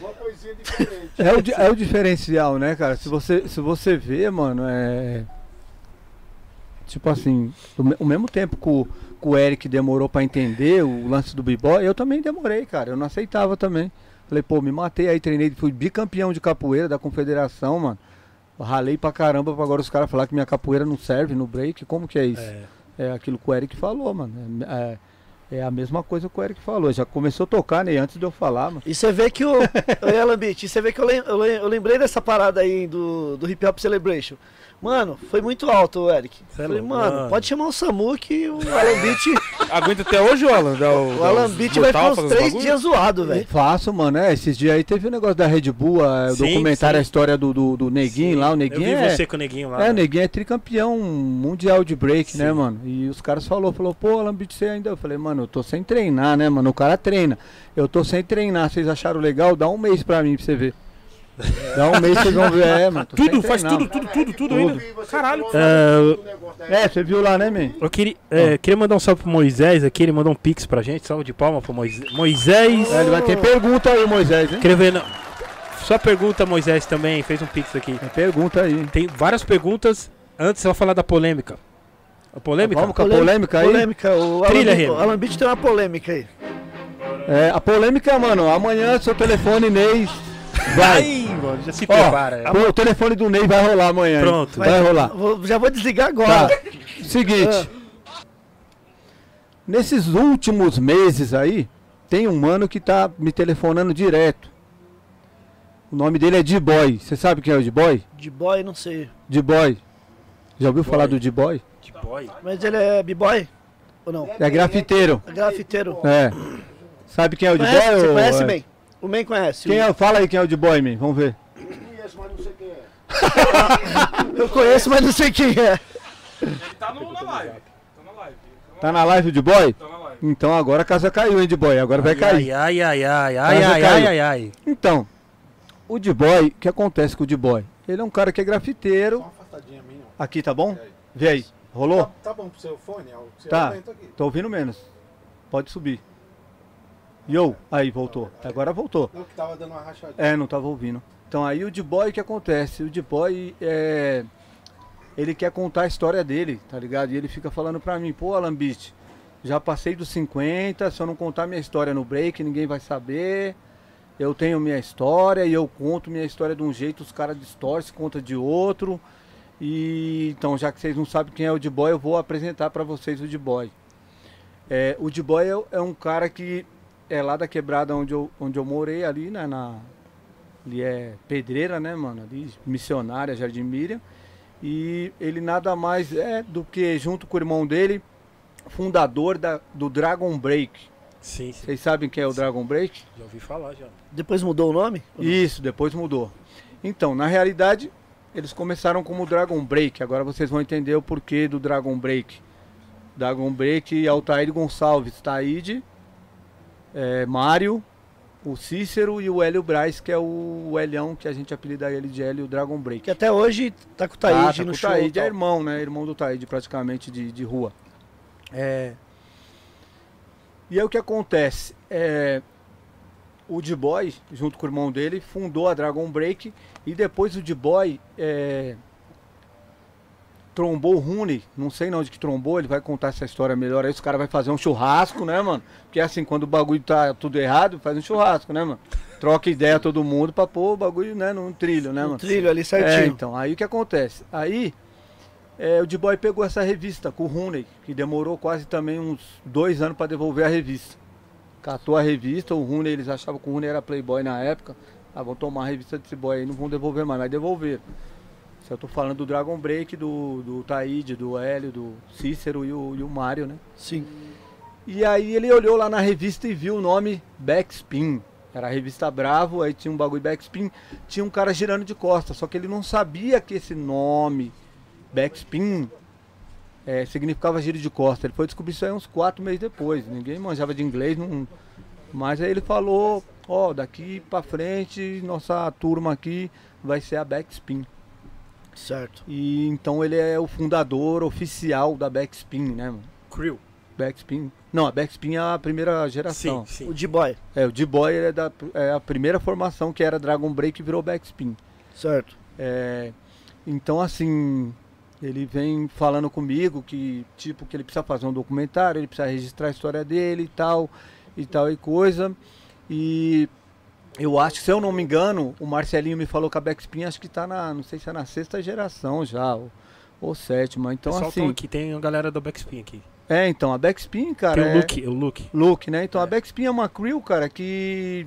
uma coisinha diferente. É o, é o diferencial, né, cara? Se você, se você vê, mano, é. Tipo assim, o, me- o mesmo tempo que o, que o Eric demorou pra entender o lance do b-boy, eu também demorei, cara. Eu não aceitava também. Falei, pô, me matei aí, treinei, fui bicampeão de capoeira da confederação, mano. Ralei pra caramba pra agora os caras falar que minha capoeira não serve no break. Como que é isso? É. É aquilo que o Eric falou, mano. É, é, é a mesma coisa que o Eric falou. Já começou a tocar, né? Antes de eu falar, mano. E você vê que o. Beat, e você vê que eu lem- eu lembrei dessa parada aí do, do Hip Hop Celebration. Mano, foi muito alto, Eric. É Falei, mano, mano. pode chamar o Samu que o Alan Beat, Aguenta até hoje, Alan? Dá o, o vai ficar uns três dias zoado, velho. Faço, mano. É, esses dias aí teve o negócio da Red Bull, o Sim, documentário, sim. a história do, do, do Neguinho lá. O Eu Neguinho vi é, você com o neguinho lá. é, o né? Neguinho é tricampeão mundial de break, né, Sim. mano? E os caras falou, falou, pô, Lambit, você ainda. Eu falei, mano, eu tô sem treinar, né, mano? O cara treina. Eu tô sem treinar. Vocês acharam legal? Dá um mês pra mim pra você ver. Dá um mês vocês vão ver, é, mano. Tudo, faz treinar. tudo, tudo, tudo, tudo ainda. Caralho. É, você viu lá, né, man? Eu queria, é, queria mandar um salve pro Moisés aqui, ele mandou um pix pra gente, salve de palma pro Moisés. Moisés, É, ele vai ter pergunta aí, Moisés, hein? queria ver, não. Só pergunta, Moisés também, fez um pix aqui. Tem pergunta aí. Tem várias perguntas, antes eu vou falar da polêmica. A polêmica? Vamos com a polêmica aí? Polêmica, o Alan, Trilha, o Alan Beat tem uma polêmica aí. É, a polêmica, mano, amanhã seu telefone, Ney, vai. Ai, mano, já se Ó, prepara. pô, o telefone do Ney vai rolar amanhã. Pronto. Vai, rolar. Vou- já vou desligar Tá. agora. Seguinte. Nesses últimos meses aí, tem um mano que tá me telefonando direto. O nome dele é D-Boy. Você sabe quem é o D-Boy? De boy, não sei. D-Boy. Já ouviu falar do D-Boy? De boy. Mas ele é b-boy? Ou não? É grafiteiro. É grafiteiro. É. Sabe quem é o? D-Boy? Você conhece, é? O Man conhece. Quem é? Fala aí quem é o D-Boy, man. Vamos ver. Eu conheço, mas não sei quem é. Ele tá no, na live. Tá na live. Tá na live o D-Boy? Tá na live. Então agora a casa caiu, hein, D-Boy? Agora vai cair. Ai, ai, ai, ai, Mas ai, ai, ai, ai, ai. Então, o D-Boy, o que acontece com o D-Boy? Ele é um cara que é grafiteiro. uma afastadinha minha. Aqui, tá bom? Vê aí. Rolou? Tá, tá bom pro seu fone? Você Tá. Tô ouvindo menos. Pode subir. Yo, aí voltou. Agora voltou. Não, que tava dando uma rachadinha. É, não tava ouvindo. Então aí o D-Boy, o que acontece? O D-Boy é. Ele quer contar a história dele, tá ligado? E ele fica falando pra mim, pô, Alan Beat, já passei dos 50, se eu não contar minha história no break, ninguém vai saber. Eu tenho minha história e eu conto minha história de um jeito, os caras distorcem, conta de outro. E então, já que vocês não sabem quem é o D-Boy, eu vou apresentar pra vocês o D-Boy. É, o D-Boy é, é um cara que é lá da quebrada onde eu, onde eu morei, ali, né, na, ele é pedreira, né, mano? Ali, missionária, Jardim Miriam. E ele nada mais é do que, junto com o irmão dele, fundador da, do Dragon Break. Sim, sim. Vocês sabem quem é o Dragon Break? Já ouvi falar já. Depois mudou o nome? Isso, depois mudou. Então, na realidade, eles começaram como Dragon Break. Agora vocês vão entender o porquê do Dragon Break. Dragon Break, Altair Gonçalves, Taíde, é, Mário, o Cícero e o Hélio Braz, que é o Helião, que a gente apelida ele de Hélio Dragon Break. Que até hoje tá com o Ah, Taíde tá no com o show. Taíde é irmão, né? Irmão do Taíde, praticamente, de, de rua. É... E aí o que acontece? É... O D-Boy, junto com o irmão dele, fundou a Dragon Break e depois o D-Boy é... trombou o Rune, não sei não onde que trombou, ele vai contar essa história melhor aí, os caras vão fazer um churrasco, né, mano? Porque assim, quando o bagulho tá tudo errado, faz um churrasco, né, mano? Troca ideia todo mundo pra pôr o bagulho, né, num trilho, né, No mano? trilho ali É, certinho. então, aí o que acontece? Aí é, o D-Boy pegou essa revista com o Rooney, que demorou quase também uns dois anos pra devolver a revista. Catou a revista, o Rooney, eles achavam que o Rooney era playboy na época. Ah, vão tomar a revista desse boy aí, não vão devolver mais, mas devolveram. Se eu tô falando do Dragon Break, do, do Taíde, do Hélio, do Cícero e o, e o Mário, né? Sim. E aí ele olhou lá na revista e viu o nome Backspin. Era a revista Bravo, aí tinha um bagulho backspin, tinha um cara girando de costas, só que ele não sabia que esse nome, backspin, é, significava giro de costas. Ele foi descobrir isso aí uns quatro meses depois. Ninguém manjava de inglês, não... mas aí ele falou, ó, daqui pra frente, nossa turma aqui vai ser a backspin. Certo. E então ele é o fundador oficial da backspin, né, mano? Crew. Backspin. Não, a backspin é a primeira geração. Sim, sim. O D-Boy. É, o D-Boy é, da, é a primeira formação que era Dragon Break e virou backspin. Certo. É, então, assim, ele vem falando comigo que, tipo, que ele precisa fazer um documentário, ele precisa registrar a história dele e tal, e tal e coisa. E eu acho, se eu não me engano, o Marcelinho me falou que a backspin acho que tá na, não sei se é na sexta geração já, ou, ou sétima. Então, Pessoal, assim, aqui, tem a galera do Backspin aqui. é, então, a backspin, cara, tem é... o Luke, o Luke. Luke, né? Então a Backspin é uma crew, cara, que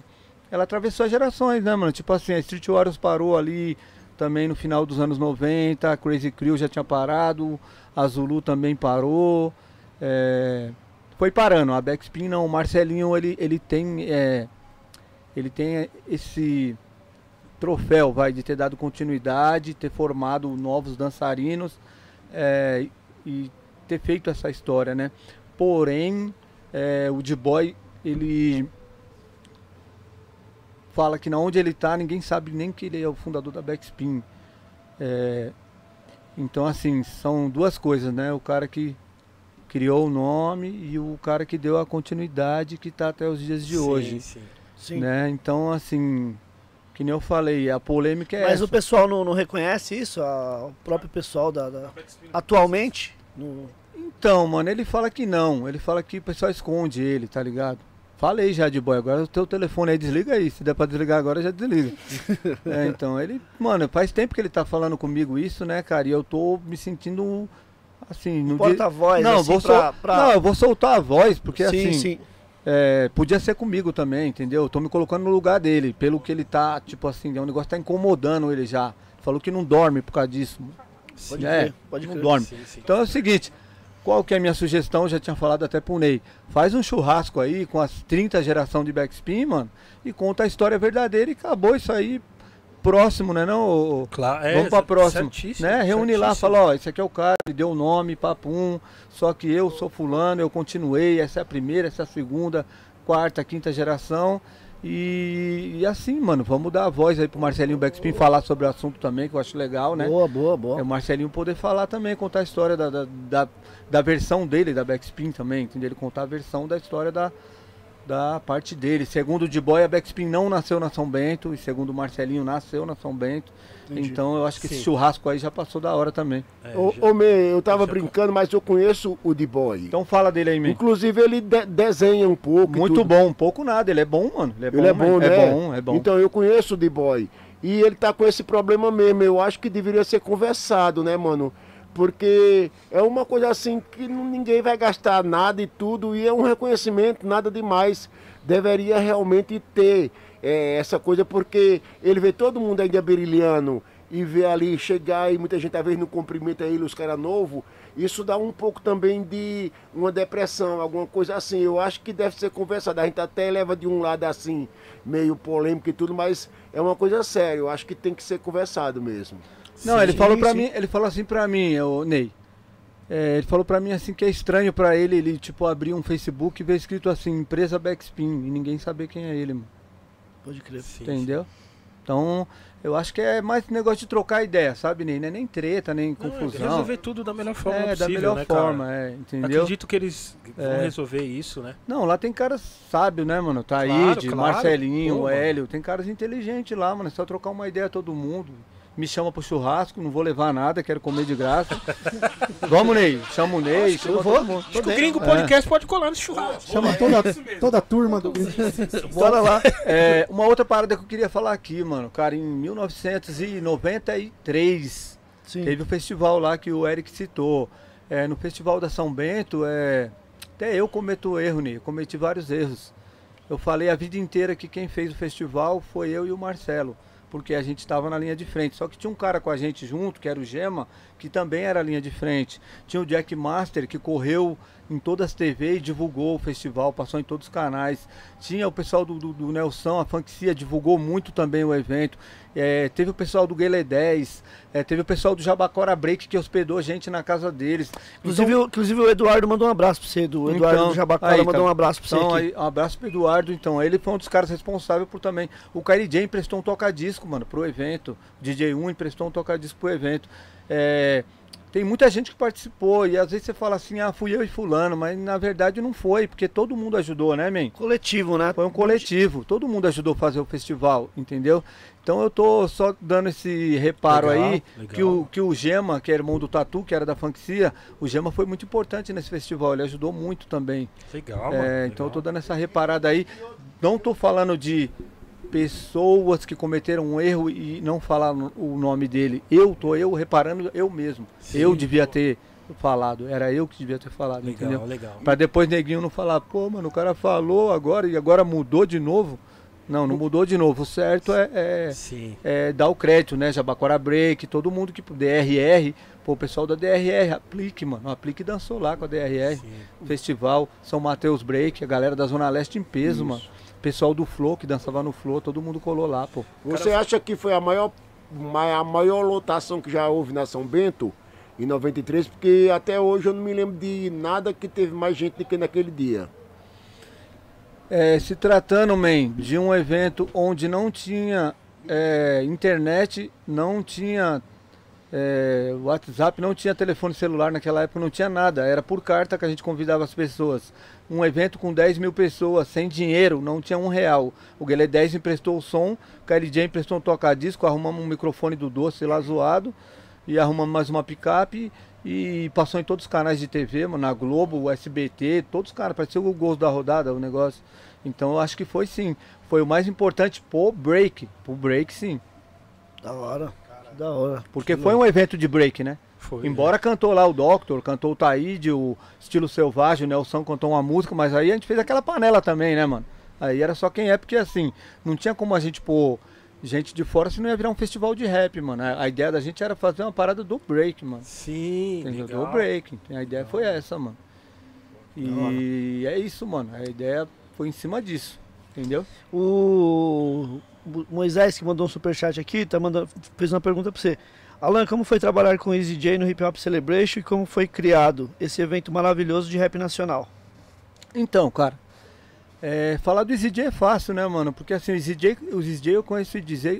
ela atravessou as gerações, né, mano? Tipo assim, a Street Warriors parou ali também no final dos anos 90, a Crazy Crew já tinha parado, a Zulu também parou. é, Foi parando. A Backspin não, o Marcelinho ele, ele tem. é, Ele tem esse troféu, vai, de ter dado continuidade, ter formado novos dançarinos é, e ter feito essa história, né? Porém, é, o D-Boy, ele fala que na onde ele tá, ninguém sabe nem que ele é o fundador da Backspin. É, então, assim, são duas coisas, né? O cara que criou o nome e o cara que deu a continuidade que tá até os dias de Sim, hoje, sim. Sim. né? Então, assim, que nem eu falei, a polêmica é Mas essa. o pessoal não, não reconhece isso? A- o próprio pessoal da, da- atualmente? No... Então, mano, ele fala que não. Ele fala que o pessoal esconde ele, tá ligado? Falei já de boy, agora o teu telefone aí desliga aí. Se der pra desligar agora, já desliga. é, então, ele, mano, faz tempo que ele tá falando comigo isso, né, cara? E eu tô me sentindo assim, Porta-voz, Não, assim, vou pra, sol- pra- Não, eu vou soltar a voz, porque sim, assim, sim. É, podia ser comigo também, entendeu? Eu tô me colocando no lugar dele, pelo que ele tá, tipo assim, é um negócio que tá incomodando ele já. Falou que não dorme por causa disso. Pode é, crer, pode não crer. dorme. Sim, sim. Então é o seguinte, qual que é a minha sugestão? Eu já tinha falado até pro Ney. Faz um churrasco aí com as 30 geração de backspin, mano, e conta a história verdadeira e acabou isso aí próximo, né não? Claro, é, Vamos pra próxima, certíssimo, né? Reúne lá, fala, ó, esse aqui é o cara, ele deu o nome, papum, só que eu sou fulano, eu continuei, essa é a primeira, essa é a segunda, quarta, quinta geração. E, e assim, mano, vamos dar a voz aí pro Marcelinho Backspin falar sobre o assunto também, que eu acho legal, né? Boa, boa, boa. É o Marcelinho poder falar também, contar a história da, da, da, da versão dele, da Backspin também, entendeu? Ele contar a versão da história da, da parte dele. Segundo o D-Boy, a Backspin não nasceu na São Bento, e segundo o Marcelinho, nasceu na São Bento. Entendi. Então eu acho que Sim. esse churrasco aí já passou da hora também. É, Ô, já- ô, Mê, eu tava já- brincando, mas eu conheço o D-Boy. Então fala dele aí, man. Inclusive, ele de- desenha um pouco. Muito tudo. bom, um pouco nada. Ele é bom, mano. Ele é bom, Ele é bom, man. né? É bom, é bom. Então, eu conheço o D-Boy. E ele tá com esse problema mesmo. Eu acho que deveria ser conversado, né, mano? Porque é uma coisa assim que ninguém vai gastar nada e tudo. E é um reconhecimento, nada demais. Deveria realmente ter é, essa coisa, porque ele vê todo mundo ainda brilhando e vê ali chegar e muita gente às vezes não cumprimenta ele, os caras novos. Isso dá um pouco também de uma depressão, alguma coisa assim. Eu acho que deve ser conversado. A gente até leva de um lado assim, meio polêmico e tudo, mas é uma coisa séria. Eu acho que tem que ser conversado mesmo. Não, Sim, ele falou pra sim. mim, ele falou assim pra mim, o Ney. É, ele falou pra mim assim que é estranho pra ele, ele tipo abrir um Facebook e ver escrito assim, empresa Backspin, e ninguém saber quem é ele, mano. Pode crer. Sim, Entendeu? Então, eu acho que é mais negócio de trocar ideia, sabe, Ney? Não é nem treta, nem Não, é confusão. resolver tudo da melhor forma é, possível, da melhor né, forma, cara? é, entendeu? Acredito que eles vão É. resolver isso, né? Não, lá tem caras sábios, né, mano? Taíde, Claro, claro. Marcelinho, Pô. Hélio, tem caras inteligentes lá, mano. É só trocar uma ideia todo mundo. Me chama pro churrasco, não vou levar nada, quero comer de graça. Vamos, Ney. Chama o Ney, chama eu vou. Acho que o. Gringo Podcast pode colar nesse churrasco. Chama toda, toda a turma do. Bora lá. É, uma outra parada que eu queria falar aqui, mano. Cara, em 1993, Sim. teve o festival lá que o Eric citou. É, no Festival da São Bento, é, até eu cometo erro, Ney. Eu cometi vários erros. Eu falei a vida inteira que quem fez o festival foi eu e o Marcelo. Porque a gente estava na linha de frente. Só que tinha um cara com a gente junto, que era o Gema, que também era linha de frente. Tinha o Jack Master, que correu em todas as TV e divulgou o festival, passou em todos os canais. Tinha o pessoal do, do, do Nelson, a Funkcia divulgou muito também o evento. É, teve o pessoal do Guelé 10, é, teve o pessoal do Jabacora Break que hospedou gente na casa deles. Inclusive, o- inclusive o Eduardo mandou um abraço pra você, Edu. O Eduardo Então, do Jabacora aí, mandou cara. um abraço pra você Então, aí, um abraço pro Eduardo, então. Ele foi um dos caras responsáveis por também. O Kairi J emprestou um toca-disco, mano, pro evento. O DJ1 emprestou um toca-disco pro evento. É, tem muita gente que participou e às vezes você fala assim, ah, fui eu e fulano, mas na verdade não foi, porque todo mundo ajudou, né, men? Coletivo, né? Foi um coletivo, todo mundo ajudou a fazer o festival, entendeu? Então eu tô só dando esse reparo Legal, aí, legal. que o, que o Gema, que é irmão do Tatu, que era da Funkcia, o Gema foi muito importante nesse festival, ele ajudou muito também. Legal, É, mano. então eu tô legal. dando essa reparada aí. Não tô falando de pessoas que cometeram um erro e não falar no- o nome dele. Eu tô eu reparando eu mesmo. Sim. Eu devia ter falado, era eu que devia ter falado, Legal, entendeu? legal. Pra depois neguinho não falar, pô, mano, o cara falou agora e agora mudou de novo. Não, não mudou de novo. O certo é, é, Sim. é dar o crédito, né? Jabaquara Break, todo mundo que DRR, pô, o pessoal da DRR, aplique, mano. Aplique dançou lá com a DRR. Sim. Festival, São Mateus Break, a galera da Zona Leste em peso, mano. Pessoal do Flow, que dançava no Flow, todo mundo colou lá, pô. Você acha que foi a maior, ma- a maior lotação que já houve na São Bento em 93? Porque até hoje eu não me lembro de nada que teve mais gente do que naquele dia. É, se tratando, man, de um evento onde não tinha é, internet, não tinha é, WhatsApp, não tinha telefone celular naquela época, não tinha nada. Era por carta que a gente convidava as pessoas. Um evento com 10 mil pessoas, sem dinheiro, não tinha um real. O Guelé 10 emprestou o som, o KLJ emprestou um toca-disco, arrumamos um microfone do doce lá zoado, e arrumamos mais uma picape e passou em todos os canais de TV, na Globo, SBT, todos os caras, parecia o Gols da Rodada o negócio. Então eu acho que foi sim. Foi o mais importante pro break. Pro break sim. Da hora. Da hora. Porque foi um evento de break, né? Foi, Embora cantou lá o Doctor, cantou o Taíde, o Estilo Selvagem, o Nelson cantou uma música, mas aí a gente fez aquela panela também, né, mano? Aí era só quem é, porque assim, não tinha como a gente pôr gente de fora, senão ia virar um festival de rap, mano. A, a ideia da gente era fazer uma parada do break, mano. Sim, Entendeu? legal. Do break. A ideia foi essa, mano. E é isso, mano. A ideia foi em cima disso. Entendeu? O Moisés, que mandou um superchat aqui, tá mandando, fez uma pergunta pra você. Alan, como foi trabalhar com o Easy J no Hip Hop Celebration e como foi criado esse evento maravilhoso de rap nacional? Então, cara, é, falar do Easy J é fácil, né, mano? Porque assim, o Easy J, o Easy J eu conheço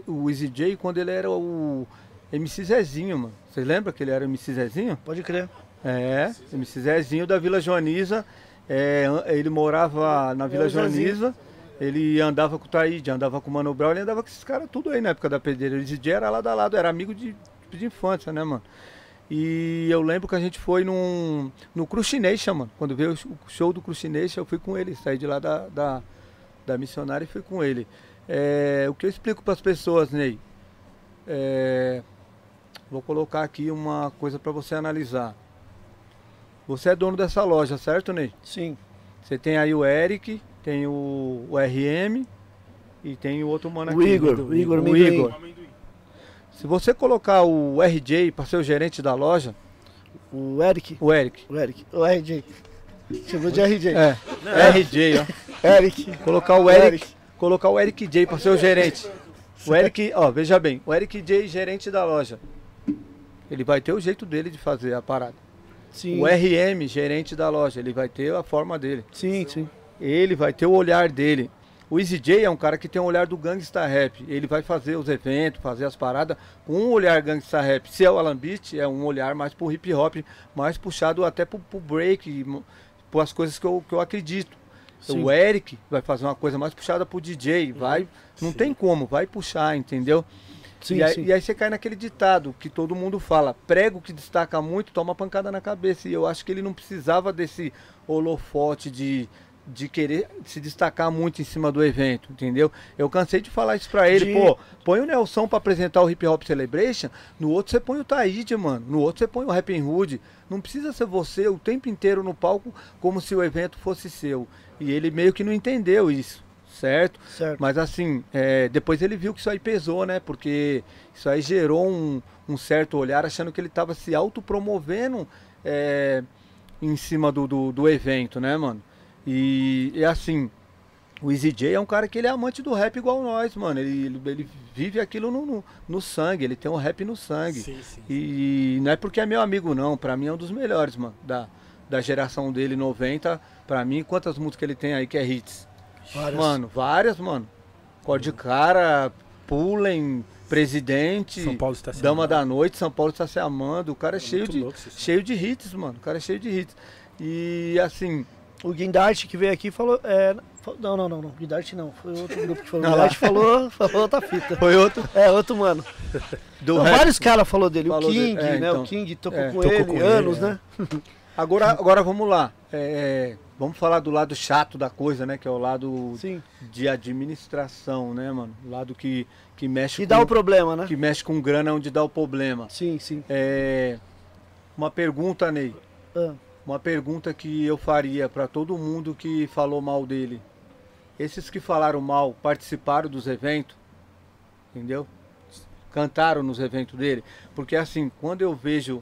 o Easy, J quando ele era o MC Zezinho, mano. Vocês lembram que ele era o MC Zezinho? Pode crer. É, MC Zezinho da Vila Joaniza. É, ele morava na Vila Zezinho. Joaniza. Ele andava com o Taíde, andava com o Mano Brown, ele andava com esses caras tudo aí na época da pedreira. O Easy J era lado a lado, era amigo de, de infância, né, mano? E eu lembro que a gente foi num, no Crucination, mano. Quando veio o show do Crucination, eu fui com ele. Saí de lá da, da, da missionária e fui com ele. É, o que eu explico para as pessoas, Ney? É, vou colocar aqui uma coisa para você analisar. Você é dono dessa loja, certo, Ney? Sim. Você tem aí o Eric, tem o, o RM e tem o outro mano O aqui. Igor, do- o Igor o. Igor. Se você colocar o RJ para ser o gerente da loja, O Eric. o Eric. O Eric. O RJ. Chamou de RJ. É, RJ, ó. Eric. Colocar o Eric, colocar o Eric J para ser o gerente. O Eric, ó, veja bem, o Eric J gerente da loja. Ele vai ter o jeito dele de fazer a parada. Sim. O RM gerente da loja, ele vai ter a forma dele. Sim, sim. Ele vai ter o olhar dele. O Easy J é um cara que tem um olhar do gangsta rap. Ele vai fazer os eventos, fazer as paradas com um olhar gangsta rap. Se é o Alan Beat, é um olhar mais pro hip hop, mais puxado até pro, pro break, por as coisas que eu, que eu acredito. Sim. O Eric vai fazer uma coisa mais puxada pro DJ, vai, não tem como, vai puxar, entendeu? Sim, e, aí, sim. e aí você cai naquele ditado que todo mundo fala, prego que destaca muito, toma pancada na cabeça. E eu acho que ele não precisava desse holofote de, de querer se destacar muito em cima do evento, entendeu? Eu cansei de falar isso pra ele, De- pô, põe o Nelson pra apresentar o Hip Hop Celebration, no outro você põe o Taíde, mano, no outro você põe o Rapping Hood. Não precisa ser você o tempo inteiro no palco como se o evento fosse seu. E ele meio que não entendeu isso, certo? Certo. Mas assim, é, depois ele viu que isso aí pesou, né? Porque isso aí gerou um, um certo olhar achando que ele estava se autopromovendo é, em cima do, do, do evento, né, mano? E, e assim, o Easy J é um cara que ele é amante do rap igual nós, mano. Ele, ele, vive aquilo no, no, no sangue, ele tem o rap no sangue. Sim, sim. E não é porque é meu amigo, não. Pra mim é um dos melhores, mano. Da, da geração dele, 90. Pra mim, quantas músicas ele tem aí que é hits? Várias. Mano, várias, mano. Cor de cara, Pulem, Presidente, São Paulo está se Dama amando. da Noite, São Paulo está se amando. O cara é, cheio muito de, cheio de hits, mano. O cara é cheio de hits. E assim, O Guindarte que veio aqui falou. É, não, não, não, não. Guindarte não. Foi outro grupo que falou. Guindarte falou, falou outra fita. foi outro É, outro mano. do vários caras falou dele. Falou o King, dele, é, né? então. o King tocou É, com tocou ele com ele, anos, é. né? Agora, agora vamos lá. É, vamos falar do lado chato da coisa, né? Que é o lado Sim. de administração, né, mano? O lado que, que mexe E com dá o problema, né? que mexe com grana onde dá o problema. Sim, sim. É, uma pergunta, Ney. Ah, Uma pergunta que eu faria pra todo mundo que falou mal dele. Esses que falaram mal participaram dos eventos? Entendeu? Cantaram nos eventos dele? Porque assim, quando eu vejo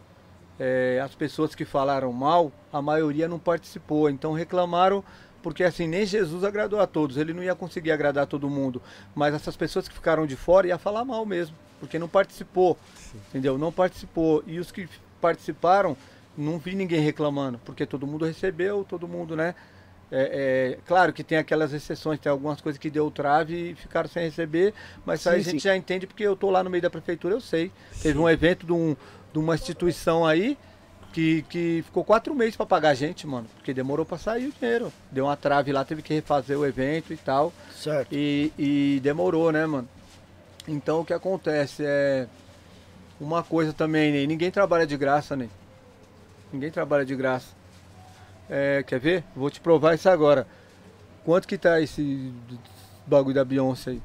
é, as pessoas que falaram mal, a maioria não participou. Então reclamaram, porque assim, nem Jesus agradou a todos. Ele não ia conseguir agradar todo mundo. Mas essas pessoas que ficaram de fora ia falar mal mesmo, porque não participou. Entendeu? Não participou. E os que participaram, não vi ninguém reclamando, porque todo mundo recebeu, todo mundo, né? É, é, claro que tem aquelas exceções, tem algumas coisas que deu trave e ficaram sem receber, mas aí a Sim, gente sim. já entende porque eu tô lá no meio da prefeitura, eu sei. Teve um evento de, um- de uma instituição aí que, que ficou quatro meses para pagar a gente, mano, porque demorou para sair o dinheiro. Deu uma trave lá, teve que refazer o evento e tal. certo. E, e demorou, né, mano? Então o que acontece é. Uma coisa também, Ney, ninguém trabalha de graça, Ney. Ninguém trabalha de graça. É, quer ver? Vou te provar isso agora. Quanto que tá esse bagulho da Beyoncé aí?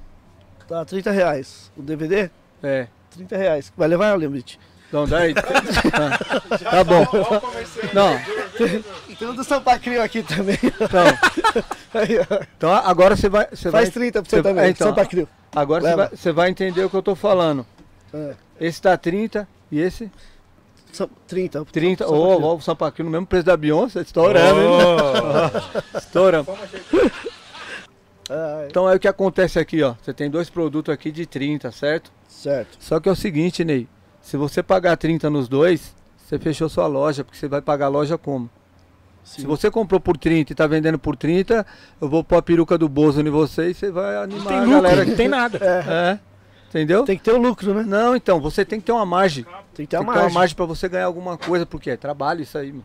Tá, 30 reais. O DVD? É. 30 reais. Vai levar, Limite? Não, daí. tá, tá bom. Não, Tem um do Sampacrio aqui também. então, Aí, então agora você vai. Faz vai 30 pra você também. é, então. Sampacrio. agora você vai, vai entender o que eu tô falando. É. Esse tá 30 e esse 30. 30. Ô, Sampacrio. ó, o Sampaquinho no mesmo preço da Beyoncé, estourando, hein? Oh, Estourando. Então é o que acontece aqui, ó. Você tem dois produtos aqui de 30, certo? certo. Só que é o seguinte, Ney. Se você pagar 30 nos dois, você fechou sua loja, porque você vai pagar a loja como? Sim. Se você comprou por 30 e tá vendendo por 30, eu vou pôr a peruca do Bozo em você e você vai animar tem a lucro, galera. não tem nada. É. Entendeu? Tem que ter o lucro, né? Não, então, você tem que ter uma margem. Tem que ter tem que ter uma margem. margem pra você ganhar alguma coisa, porque é trabalho isso aí, mano.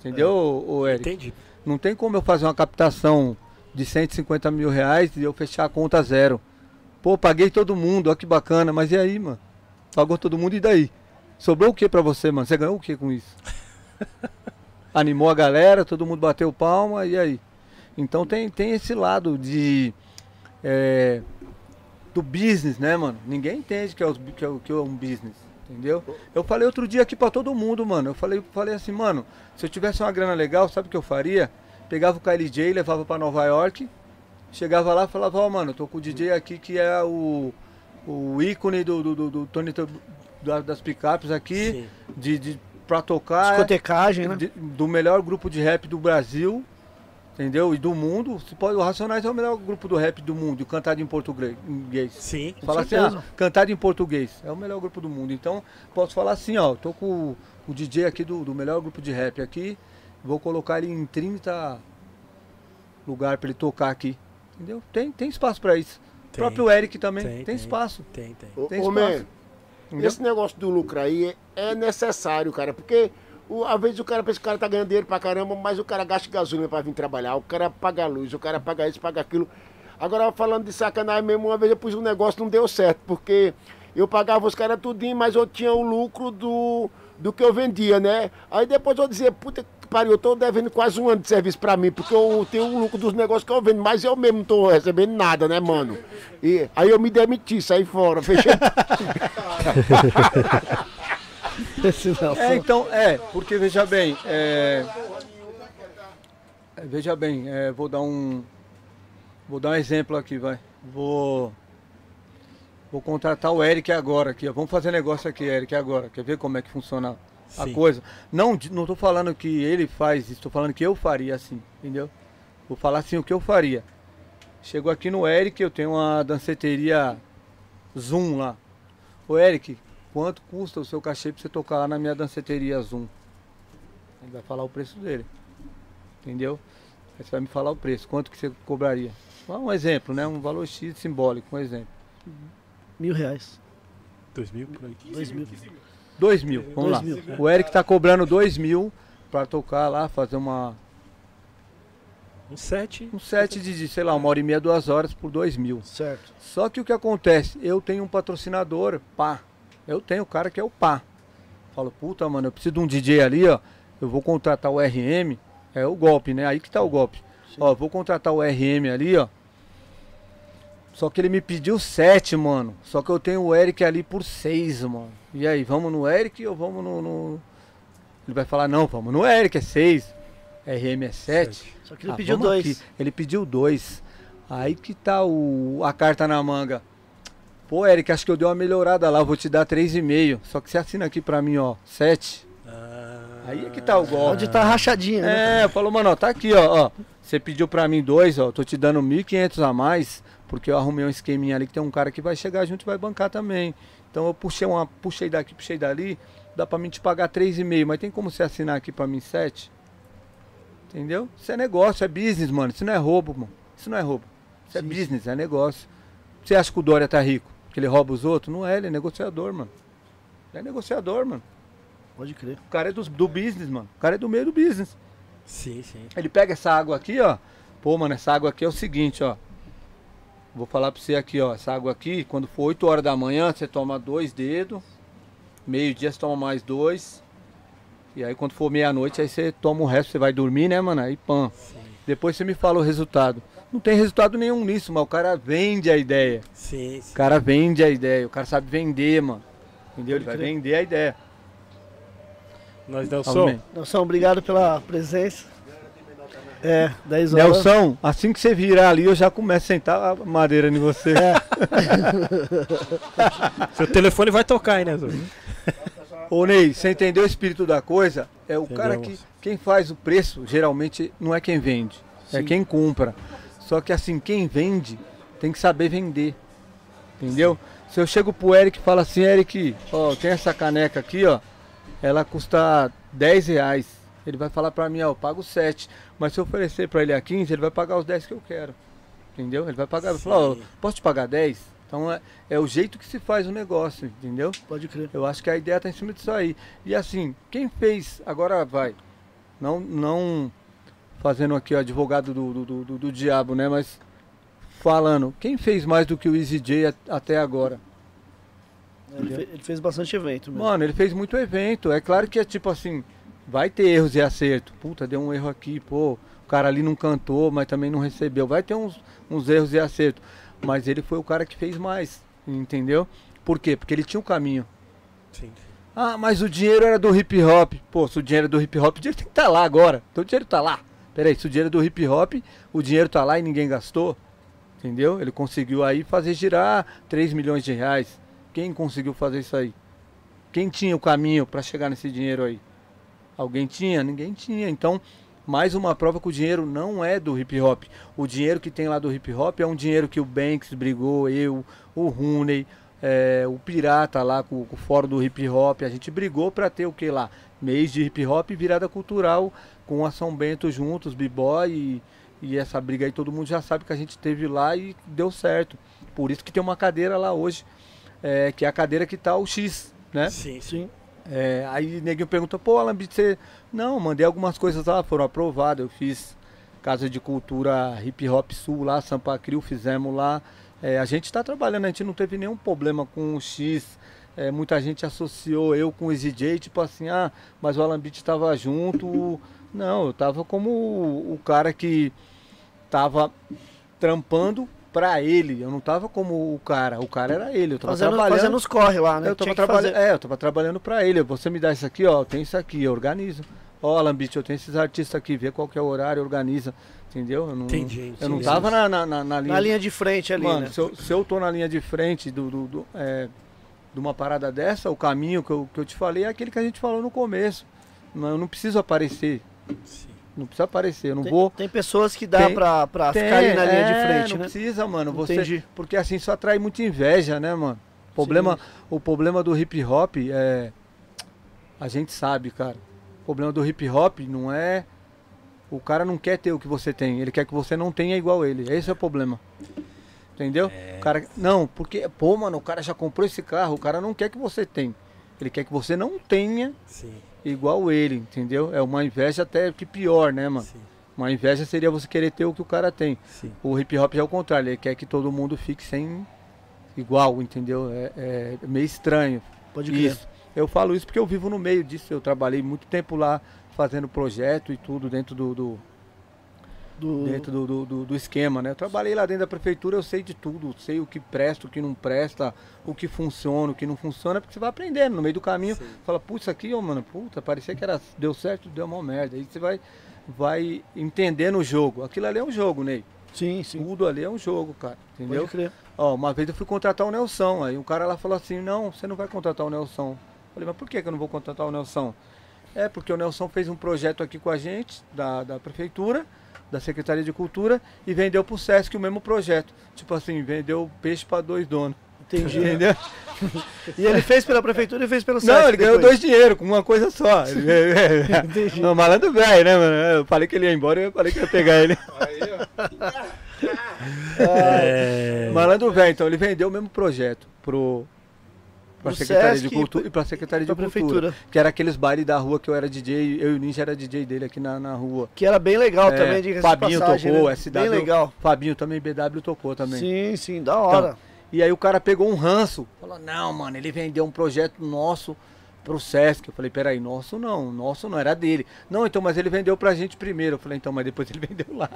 Entendeu, ô Eric? Entendi. Não tem como eu fazer uma captação de 150 mil reais e eu fechar a conta zero. Pô, paguei todo mundo, ó que bacana, mas e aí, mano? Pagou todo mundo e daí? Sobrou o que pra você, mano? Você ganhou o que com isso? Animou a galera, todo mundo bateu palma, e aí? Então tem, tem esse lado de. é, do business, né, mano? Ninguém entende que é, os- que é que é um business, entendeu? Eu falei outro dia aqui pra todo mundo, mano. Eu falei, falei assim, mano, se eu tivesse uma grana legal, sabe o que eu faria? Pegava o KLJ, levava pra Nova York, chegava lá e falava, ó, mano, eu tô com o DJ aqui que é o, o ícone do, do, do, do Tony das picapes aqui, Sim. de, de, pra tocar. Discotecagem, né? de- do melhor grupo de rap do Brasil, entendeu? E do mundo. Pode, o Racionais é o melhor grupo do rap do mundo, cantado em português. Sim. Fala assim, ah, cantado em português. É o melhor grupo do mundo. Então, posso falar assim, ó, tô com o, o DJ aqui do, do melhor grupo de rap aqui. Vou colocar ele em 30 lugar para ele tocar aqui. Entendeu? Tem, tem espaço para isso. O próprio Eric também tem, tem, tem. espaço. Tem, tem. Ô, Tem ô, espaço. man, esse negócio do lucro aí é, é necessário, cara, porque às vezes o cara pensa que o cara tá ganhando dinheiro pra caramba, mas o cara gasta gasolina pra vir trabalhar, o cara paga luz, o cara paga isso, paga aquilo. Agora, falando de sacanagem mesmo, uma vez eu pus um negócio não deu certo, porque eu pagava os caras tudinho, mas eu tinha o lucro do, do que eu vendia, né? Aí depois eu dizia, puta que pariu, eu tô devendo quase um ano de serviço pra mim, porque eu tenho o lucro dos negócios que eu vendo, mas eu mesmo não tô recebendo nada, né, mano? E aí eu me demiti, saí fora, fechei. É, então, é, porque veja bem, é, é, veja bem, é, vou dar um, vou dar um exemplo aqui, vai. Vou, vou contratar o Eric agora aqui, ó. Vamos fazer negócio aqui, Eric, agora. Quer ver como é que funciona a Sim. coisa. Não, não tô falando que ele faz isso, tô falando que eu faria assim, entendeu? Vou falar assim o que eu faria. Chegou aqui no Eric, eu tenho uma danceteria Zoom lá. Ô Eric, quanto custa o seu cachê pra você tocar lá na minha danceteria Zoom? Ele vai falar o preço dele. Entendeu? Aí você vai me falar o preço, quanto que você cobraria. Um exemplo, né? Um valor X simbólico, um exemplo. Mil reais. Dois mil por aí. Dois mil. Dois mil, vamos Dois lá. mil, O Eric tá cobrando dois mil pra tocar lá, fazer uma, Um set. um set de, de, sei lá, uma hora e meia, duas horas por dois mil. Certo. Só que o que acontece? Eu tenho um patrocinador, pá. Eu tenho o cara que é o pá. Falo, puta, mano, eu preciso de um DJ ali, ó. Eu vou contratar o RM. É o golpe, né? Aí que tá o golpe. Ó, vou contratar o RM ali, ó. Só que ele me pediu sete, mano. Só que eu tenho o Eric ali por seis, mano. E aí, vamos no Eric ou vamos no. no- Ele vai falar, não, vamos no Eric, é seis. RM é sete. Só que ele Ah, pediu vamos dois. aqui. Ele pediu dois. Aí que tá o, a carta na manga. Pô, Eric, acho que eu dei uma melhorada lá, eu vou te dar 3,5. Só que você assina aqui pra mim, ó, 7. Ah, Aí é que tá o golpe. Onde tá rachadinha, né? É, falou, mano, ó, tá aqui, ó, ó. Você pediu pra mim dois, ó, tô te dando 1.500 a mais, porque eu arrumei um esqueminha ali que tem um cara que vai chegar junto e vai bancar também. Então eu puxei uma, puxei daqui, puxei dali, dá pra mim te pagar 3,5, mas tem como você assinar aqui pra mim 7? Entendeu? Isso é negócio, é business, mano. Isso não é roubo, mano. Isso não é roubo. Isso é Sim, business, é negócio. Você acha que o Dória tá rico? Que ele rouba os outros? Não é, ele é negociador, mano. Ele é negociador, mano. Pode crer. O cara é do, do business, mano. O cara é do meio do business. Sim, sim. Ele pega essa água aqui, ó. Pô, mano, essa água aqui é o seguinte, ó. Vou falar pra você aqui, ó. Essa água aqui, quando for 8 horas da manhã, você toma dois dedos. Meio-dia você toma mais dois. E aí quando for meia-noite, aí você toma o resto, você vai dormir, né, mano? Aí pã. Depois você me fala o resultado. Não tem resultado nenhum nisso, mas o cara vende a ideia. Sim, O sim. cara vende a ideia. O cara sabe vender, mano. Entendeu? Ele vai vender a ideia. Nós, Nelson. Nelson, obrigado pela presença. É, 10 horas. Nelson, assim que você virar ali, eu já começo a sentar a madeira em você. Seu telefone vai tocar aí, né, Zô? Ô Ney, você entendeu o espírito da coisa? É o cara que. Entendemos. Quem faz o preço, geralmente, não é quem vende. É Sim. quem compra. Só que assim, quem vende tem que saber vender. Entendeu? Se eu chego pro Eric e falo assim, Eric, ó, tem essa caneca aqui, ó. Ela custa 10 reais. Ele vai falar pra mim, ó, eu pago 7. Mas se eu oferecer pra ele a 15, ele vai pagar os 10 que eu quero. Entendeu? Ele vai pagar, vai falar, ó, posso te pagar 10? Então é, é o jeito que se faz o negócio, entendeu? Pode crer. Eu acho que a ideia tá em cima disso aí. E assim, quem fez, agora vai, não, não fazendo aqui o advogado do, do, do, do- diabo, né? Mas falando, quem fez mais do que o Easy J até agora? Ele, fe- ele fez bastante evento mesmo. Mano, ele fez muito evento. É claro que é tipo assim, vai ter erros e acerto. Puta, deu um erro aqui, pô. O cara ali não cantou, mas também não recebeu. Vai ter uns, uns erros e acerto. Mas ele foi o cara que fez mais, entendeu? Por quê? Porque ele tinha um caminho. Sim. Ah, mas o dinheiro era do hip hop. Pô, se o dinheiro é do hip hop, o dinheiro tem que estar lá agora. Então o dinheiro tá lá. Peraí, se o dinheiro é do hip hop, o dinheiro tá lá e ninguém gastou. Entendeu? Ele conseguiu aí fazer girar 3 milhões de reais. Quem conseguiu fazer isso aí? Quem tinha o caminho para chegar nesse dinheiro aí? Alguém tinha? Ninguém tinha. Então, mais uma prova que o dinheiro não é do hip hop. O dinheiro que tem lá do hip hop é um dinheiro que o Banks brigou, eu, o Rooney, é, o Pirata lá com, com o fórum do hip hop. A gente brigou para ter o que lá? Mês de hip hop e virada cultural com a São Bento juntos, b-boy e, e essa briga aí todo mundo já sabe que a gente teve lá e deu certo. Por isso que tem uma cadeira lá hoje, é, que é a cadeira que tá o X, né? Sim, sim. É, aí neguinho pergunta, pô, Alambit, você. Não, mandei algumas coisas lá, foram aprovadas. Eu fiz Casa de Cultura Hip Hop Sul lá, Sampa Crio, fizemos lá. É, a gente está trabalhando, a gente não teve nenhum problema com o X. É, muita gente associou eu com o EasyJ, tipo assim, ah, mas o Alambit estava junto. Não, eu tava como o, o cara que tava trampando pra ele. Eu não tava como o cara. O cara era ele. Eu tava Fazendo, trabalhando. fazendo os corre lá, né? Eu tava trabalhando, é, eu tava trabalhando pra ele. Você me dá isso aqui, ó, eu tenho isso aqui, eu organizo. Ó, Alambit, eu tenho esses artistas aqui, vê qual que é o horário, organiza. Entendeu? Eu não, Entendi, Eu não entendi. tava na, na, na, na linha. Na linha de frente ali, Mano, né? se eu, se eu tô na linha de frente do. do- do- é, de uma parada dessa, o caminho que eu, que eu te falei é aquele que a gente falou no começo. Não, eu não preciso aparecer. Não precisa aparecer, eu não Tem, vou. tem pessoas que dá Tem- pra, pra Tem, ficar ali na linha é, de frente, não né? precisa, mano. Você, Entendi. porque assim isso atrai muita inveja, né, mano? O problema, o problema do hip hop é. A gente sabe, cara. O problema do hip hop não é. O cara não quer ter o que você tem, ele quer que você não tenha igual ele. Esse é o problema. Entendeu? O cara, não, porque, pô, mano, o cara já comprou esse carro, o cara não quer que você tenha. Ele quer que você não tenha Sim, igual ele, entendeu? É uma inveja até que pior, né, mano? sim, Uma inveja seria você querer ter o que o cara tem. sim. O hip hop é o contrário, ele quer que todo mundo fique sem igual, entendeu? É, é meio estranho. Pode crer. Isso. Eu falo isso porque eu vivo no meio disso. Eu trabalhei muito tempo lá fazendo projeto e tudo dentro do, do- Do... dentro do, do, do- do esquema, né? Eu trabalhei lá dentro da prefeitura, eu sei de tudo, sei o que presta, o que não presta, o que funciona, o que não funciona, porque você vai aprendendo no meio do caminho. Sim. Fala, putz, isso aqui, ó, mano, puta, parecia que era, deu certo, deu uma merda. Aí você vai, vai entendendo o jogo. Aquilo ali é um jogo, Ney. Sim, sim. Tudo ali é um jogo, cara. Entendeu? Pode crer. Ó, uma vez eu fui contratar o Nelson, aí um cara lá falou assim, não, você não vai contratar o Nelson. Falei, mas por que, que eu não vou contratar o Nelson? É porque o Nelson fez um projeto aqui com a gente, da, da prefeitura, da Secretaria de Cultura, e vendeu pro Sesc o mesmo projeto. Tipo assim, vendeu peixe para dois donos. Entendi. Entendeu? E ele fez pela prefeitura e fez pelo Não, Sesc ele ganhou depois. dois dinheiro com uma coisa só. Ele- Entendi. Não, malandro velho, né, mano? Eu falei que ele ia embora, eu falei que ia pegar ele. É, Malandro velho, então ele vendeu o mesmo projeto pro pra Pro Secretaria Sesc de Cultura e pra Secretaria de pra Cultura. prefeitura. Que era aqueles bailes da rua que eu era DJ, eu e o Ninja era DJ dele aqui na, na rua. Que era bem legal É, também, diga-se de Fabinho passagem, tocou, né? SW. Bem legal. Fabinho também, BW tocou também. Sim, sim, da hora. E aí o cara pegou um ranço, falou, não, mano, ele vendeu um projeto nosso pro Sesc. Eu falei, peraí, nosso não, nosso não, era dele. Não, então, mas ele vendeu pra gente primeiro. Eu falei, então, mas depois ele vendeu lá.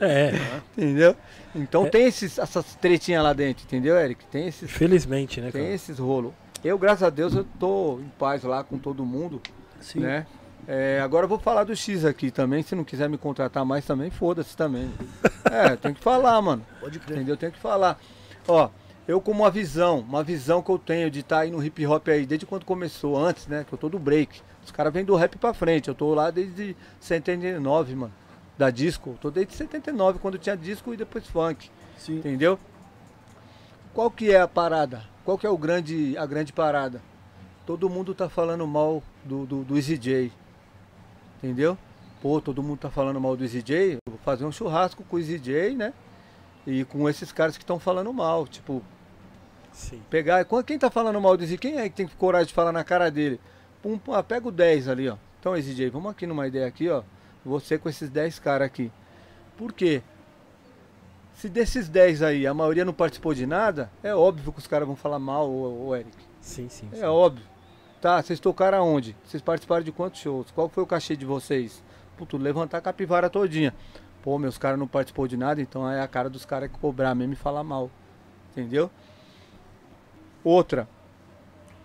é, entendeu? Então É. tem esses, essas tretinhas lá dentro, entendeu, Eric? Tem esses felizmente, né, Tem cara? esses rolos. Eu, graças a Deus, eu tô em paz lá com todo mundo, sim. né? É, agora eu vou falar do X aqui também. Se não quiser me contratar mais também, foda-se também. É, tem que falar, mano. Pode crer. Entendeu? Tem que falar. Ó, eu com uma visão, uma visão que eu tenho de estar aí no hip hop aí, desde quando começou, antes, né? Que eu tô do break. Os caras vêm do rap pra frente. Eu tô lá desde 79, mano. Da disco. Eu tô desde 79, quando tinha disco e depois funk. Sim. Entendeu? Qual que é a parada? Qual que é o grande, a grande parada? Todo mundo tá falando mal do, do, do Easy J. Entendeu? Pô, todo mundo tá falando mal do Easy J. Eu vou fazer um churrasco com o Easy J, né? E com esses caras que estão falando mal. Tipo, Sim. pegar. Quem tá falando mal do Easy Quem é que tem coragem de falar na cara dele? Pum, pum, ah, pega o 10 ali, ó. Então, Easy J, vamos aqui numa ideia aqui, ó. Você com esses 10 caras aqui. Por quê? Se desses 10 aí, a maioria não participou de nada, é óbvio que os caras vão falar mal, ô, ô, Eric. Sim, sim. sim. É óbvio. Tá, vocês tocaram aonde? Vocês participaram de quantos shows? Qual foi o cachê de vocês? Puto, levantar a capivara todinha. Pô, meus caras não participou de nada, então é a cara dos caras que cobrar mesmo e falar mal. Entendeu? Outra.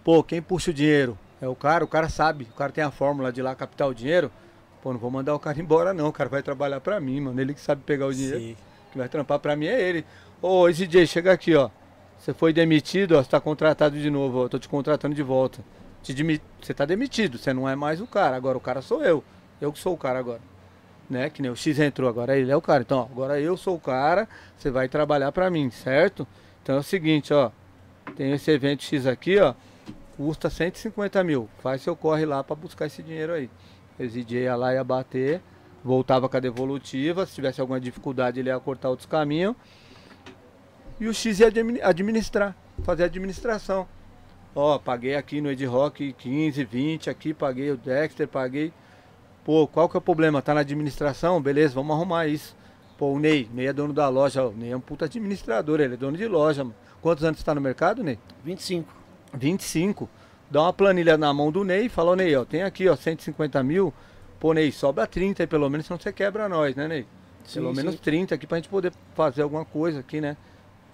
Pô, quem puxa o dinheiro? É o cara, o cara sabe, o cara tem a fórmula de lá captar o dinheiro. Pô, não vou mandar o cara embora não, o cara vai trabalhar pra mim, mano. Ele que sabe pegar o dinheiro. Sim. Que vai trampar pra mim é ele. Ô, DJ, chega aqui, ó. Você foi demitido, ó. Você tá contratado de novo, ó. Eu tô te contratando de volta. Te demi- Você tá demitido, você não é mais o cara. Agora o cara sou eu. Eu que sou o cara agora. Né? Que nem o X entrou, agora ele é o cara. Então, ó, agora eu sou o cara, você vai trabalhar pra mim, certo? Então é o seguinte, ó. Tem esse evento X aqui, ó. Custa 150 mil. Faz seu corre lá pra buscar esse dinheiro aí. Esse DJ ia lá, ia bater voltava com a devolutiva, se tivesse alguma dificuldade ele ia cortar outros caminhos. E o X ia admi- administrar, fazer a administração. Ó, paguei aqui no Ed Rock 15, 20, aqui paguei o Dexter, paguei. Pô, qual que é o problema? Tá na administração? Beleza, vamos arrumar isso. Pô, o Ney, Ney é dono da loja, o Ney é um puta administrador, ele é dono de loja, mano. Quantos anos você tá no mercado, Ney? 25. 25. Dá uma planilha na mão do Ney e fala, Ney, ó, tem aqui, ó, 150 mil. Pô, Ney, sobra 30 aí pelo menos, senão você quebra nós, né, Ney? Sim, pelo menos sim. 30 aqui pra gente poder fazer alguma coisa aqui, né?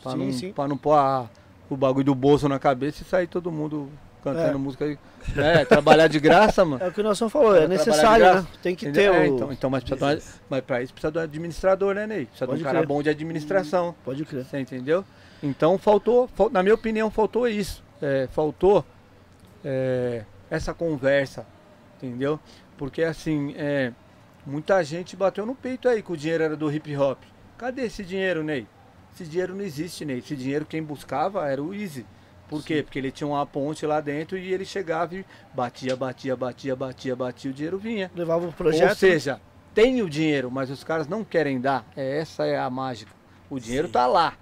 Pra, Sim, não, sim. pra não pôr a- o bagulho do bolso na cabeça e sair todo mundo cantando É. música aí. É, trabalhar de graça, mano. É o que o Nelson falou, é necessário, né? Tem que ter É, o... então, então, mas, precisa de mas pra isso precisa de um administrador, né, Ney? Precisa Pode de um cara crer. bom de administração. Pode crer. Você entendeu? Então faltou, fal- na minha opinião, faltou isso. é, faltou é, essa conversa, entendeu? Porque assim, é, muita gente bateu no peito aí que o dinheiro era do hip hop. Cadê esse dinheiro, Ney? Esse dinheiro não existe, Ney. Esse dinheiro quem buscava era o Easy. Por quê? Porque ele tinha uma ponte lá dentro e ele chegava e batia, batia, batia, batia, batia, o dinheiro vinha. Levava o projeto. Ou seja, tem o dinheiro, mas os caras não querem dar. É, essa é a mágica. O dinheiro Sim. tá lá,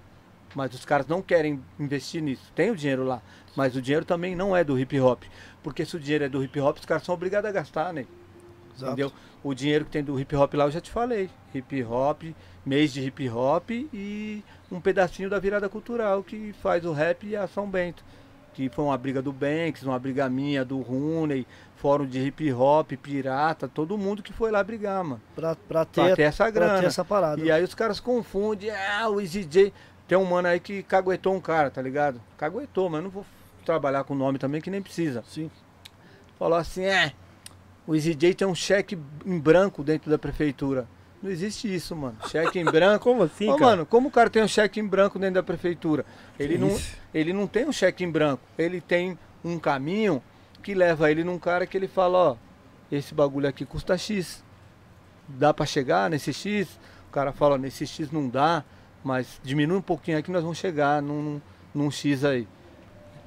mas os caras não querem investir nisso. Tem o dinheiro lá, mas o dinheiro também não é do hip hop. Porque se o dinheiro é do hip hop, os caras são obrigados a gastar, né? Exato. Entendeu? O dinheiro que tem do hip hop lá, eu já te falei. Hip hop, mês de hip hop e um pedacinho da virada cultural que faz o rap e a São Bento. Que foi uma briga do Banks, uma briga minha, do Rooney, fórum de hip hop, pirata, todo mundo que foi lá brigar, mano. Pra, pra ter, Pra ter essa grana. ter essa parada. E aí os caras confundem, ah, o EasyJ. Tem um mano aí que caguetou um cara, tá ligado? Caguetou, mas eu não vou trabalhar com o nome também que nem precisa. Sim. Falou assim, é, o EasyJ tem um cheque em branco dentro da prefeitura. Não existe isso, mano. Cheque em branco. Como assim, Ô, cara? mano, como o cara tem um cheque em branco dentro da prefeitura? Ele não, ele não tem um cheque em branco. Ele tem um caminho que leva ele num cara que ele fala, ó, esse bagulho aqui custa X. Dá pra chegar nesse X? O cara fala, nesse X não dá, mas diminui um pouquinho aqui nós vamos chegar num, num X aí.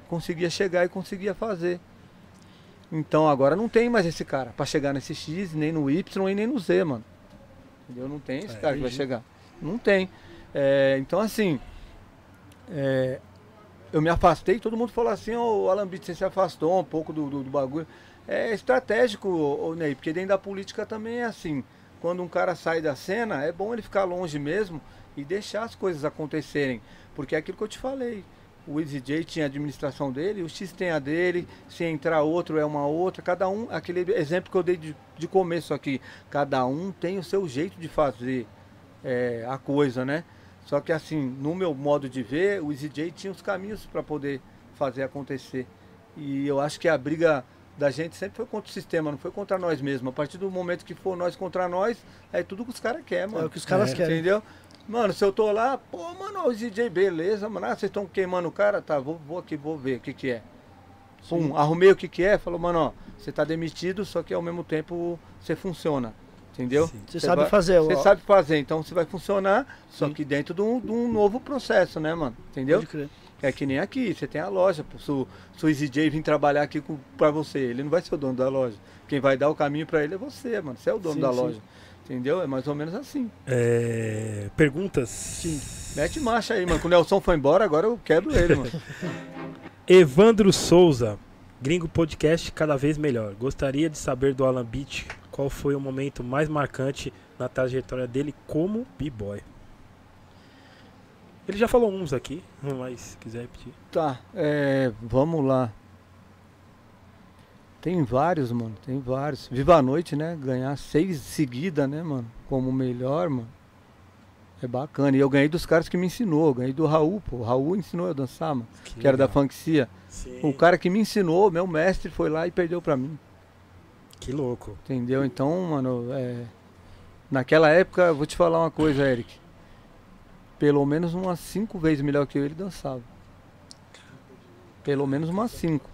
Conseguia chegar e conseguia fazer. Então agora não tem mais esse cara pra chegar nesse X, nem no Y e nem no Z, mano. Entendeu? Não tem esse É, cara que vai chegar. Não tem. É, então assim, é, eu me afastei, todo mundo falou assim, ô Alambite, você se afastou um pouco do, do, do bagulho. É estratégico, ô, ô, Ney, porque dentro da política também é assim. Quando um cara sai da cena, é bom ele ficar longe mesmo e deixar as coisas acontecerem. Porque é aquilo que eu te falei. O EasyJ tinha a administração dele, o X tem a dele, se entrar outro é uma outra, cada um, aquele exemplo que eu dei de, de começo aqui, cada um tem o seu jeito de fazer é, a coisa, né? Só que assim, no meu modo de ver, o EasyJ tinha os caminhos para poder fazer acontecer. E eu acho que a briga da gente sempre foi contra o sistema, não foi contra nós mesmos. A partir do momento que for nós contra nós, é tudo que os caras querem, mano. É o que os caras É, querem. Entendeu? Mano, se eu tô lá, pô, mano, o DJ, beleza, mano. Ah, vocês estão queimando o cara? Tá, vou, vou aqui, vou ver o que que é. Pum, arrumei o que que é, falou, mano, ó, você tá demitido, só que ao mesmo tempo você funciona. Entendeu? Sim. Você sabe vai- fazer. Você ó, sabe fazer, então você vai funcionar, só Sim. que dentro de um, de um novo processo, né, mano? Entendeu? Pode crer. É que nem aqui, você tem a loja, se o, EasyJ vir trabalhar aqui com, pra você, ele não vai ser o dono da loja. Quem vai dar o caminho pra ele é você, mano. Você é o dono Sim, da sim. loja. Entendeu? É mais ou menos assim. É, perguntas? Sim. Mete marcha aí, mano. Quando o Nelson foi embora, agora eu quebro ele, mano. Evandro Souza, Gringo Podcast cada vez melhor. Gostaria de saber do Alan Beach qual foi o momento mais marcante na trajetória dele como b-boy. Ele já falou uns aqui, mas se quiser repetir. Tá, é, vamos lá. Tem vários, mano, tem vários. Viva a noite, né? Ganhar seis seguida, né, mano? Como melhor, mano. É bacana. E eu ganhei dos caras que me ensinou. Eu ganhei do Raul, pô. O Raul ensinou eu a dançar, mano. Que era da. Funkcia. Sim. O cara que me ensinou, meu mestre, foi lá e perdeu pra mim. Que louco. Entendeu? Então, mano, é... naquela época, eu vou te falar uma coisa, Eric. Pelo menos umas cinco vezes melhor que eu ele dançava. Pelo menos umas cinco.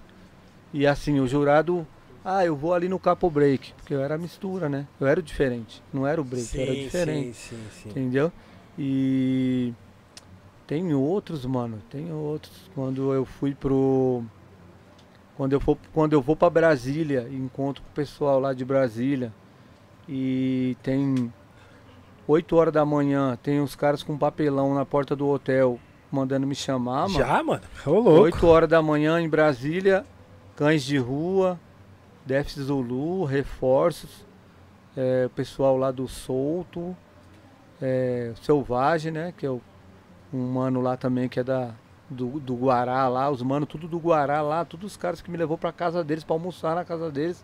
E assim, o jurado, ah, eu vou ali no capo break, porque eu era mistura, né? Eu era o diferente, não era o break, eu era sim, diferente. sim, sim, sim. Entendeu? E tem outros, mano, tem outros. Quando eu fui pro quando eu for quando eu vou para Brasília, encontro com o pessoal lá de Brasília e tem 8 horas da manhã, tem os caras com papelão na porta do hotel mandando me chamar, mano. Já, mano? Ô, louco. 8 horas da manhã em Brasília, cães de rua, Def Zulu, reforços, é, o pessoal lá do Solto, é, Selvagem, né? Que é o- um mano lá também que é da, do, do Guará lá, os manos tudo do Guará lá, todos os caras que me levou pra casa deles, pra almoçar na casa deles.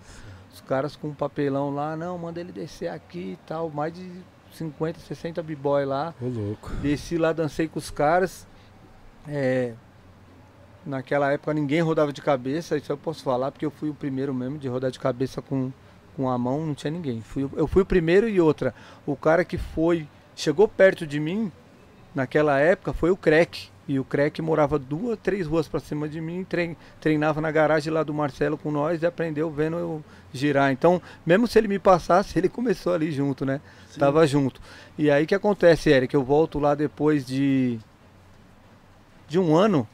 Os caras com um papelão lá, não, manda ele descer aqui e tal, mais de 50, 60 b-boy lá. Ô, louco. Desci lá, dancei com os caras. É, naquela época ninguém rodava de cabeça, isso eu posso falar, porque eu fui o primeiro mesmo de rodar de cabeça com, com a mão, não tinha ninguém. Fui, eu fui o primeiro e outra. O cara que foi, chegou perto de mim, naquela época, foi o Crack. E o Crack morava duas, três ruas pra cima de mim, trein- treinava na garagem lá do Marcelo com nós e aprendeu vendo eu girar. Então, mesmo se ele me passasse, ele começou ali junto, né? Tava junto. E aí o que acontece, Eric? Eu volto lá depois de de um ano,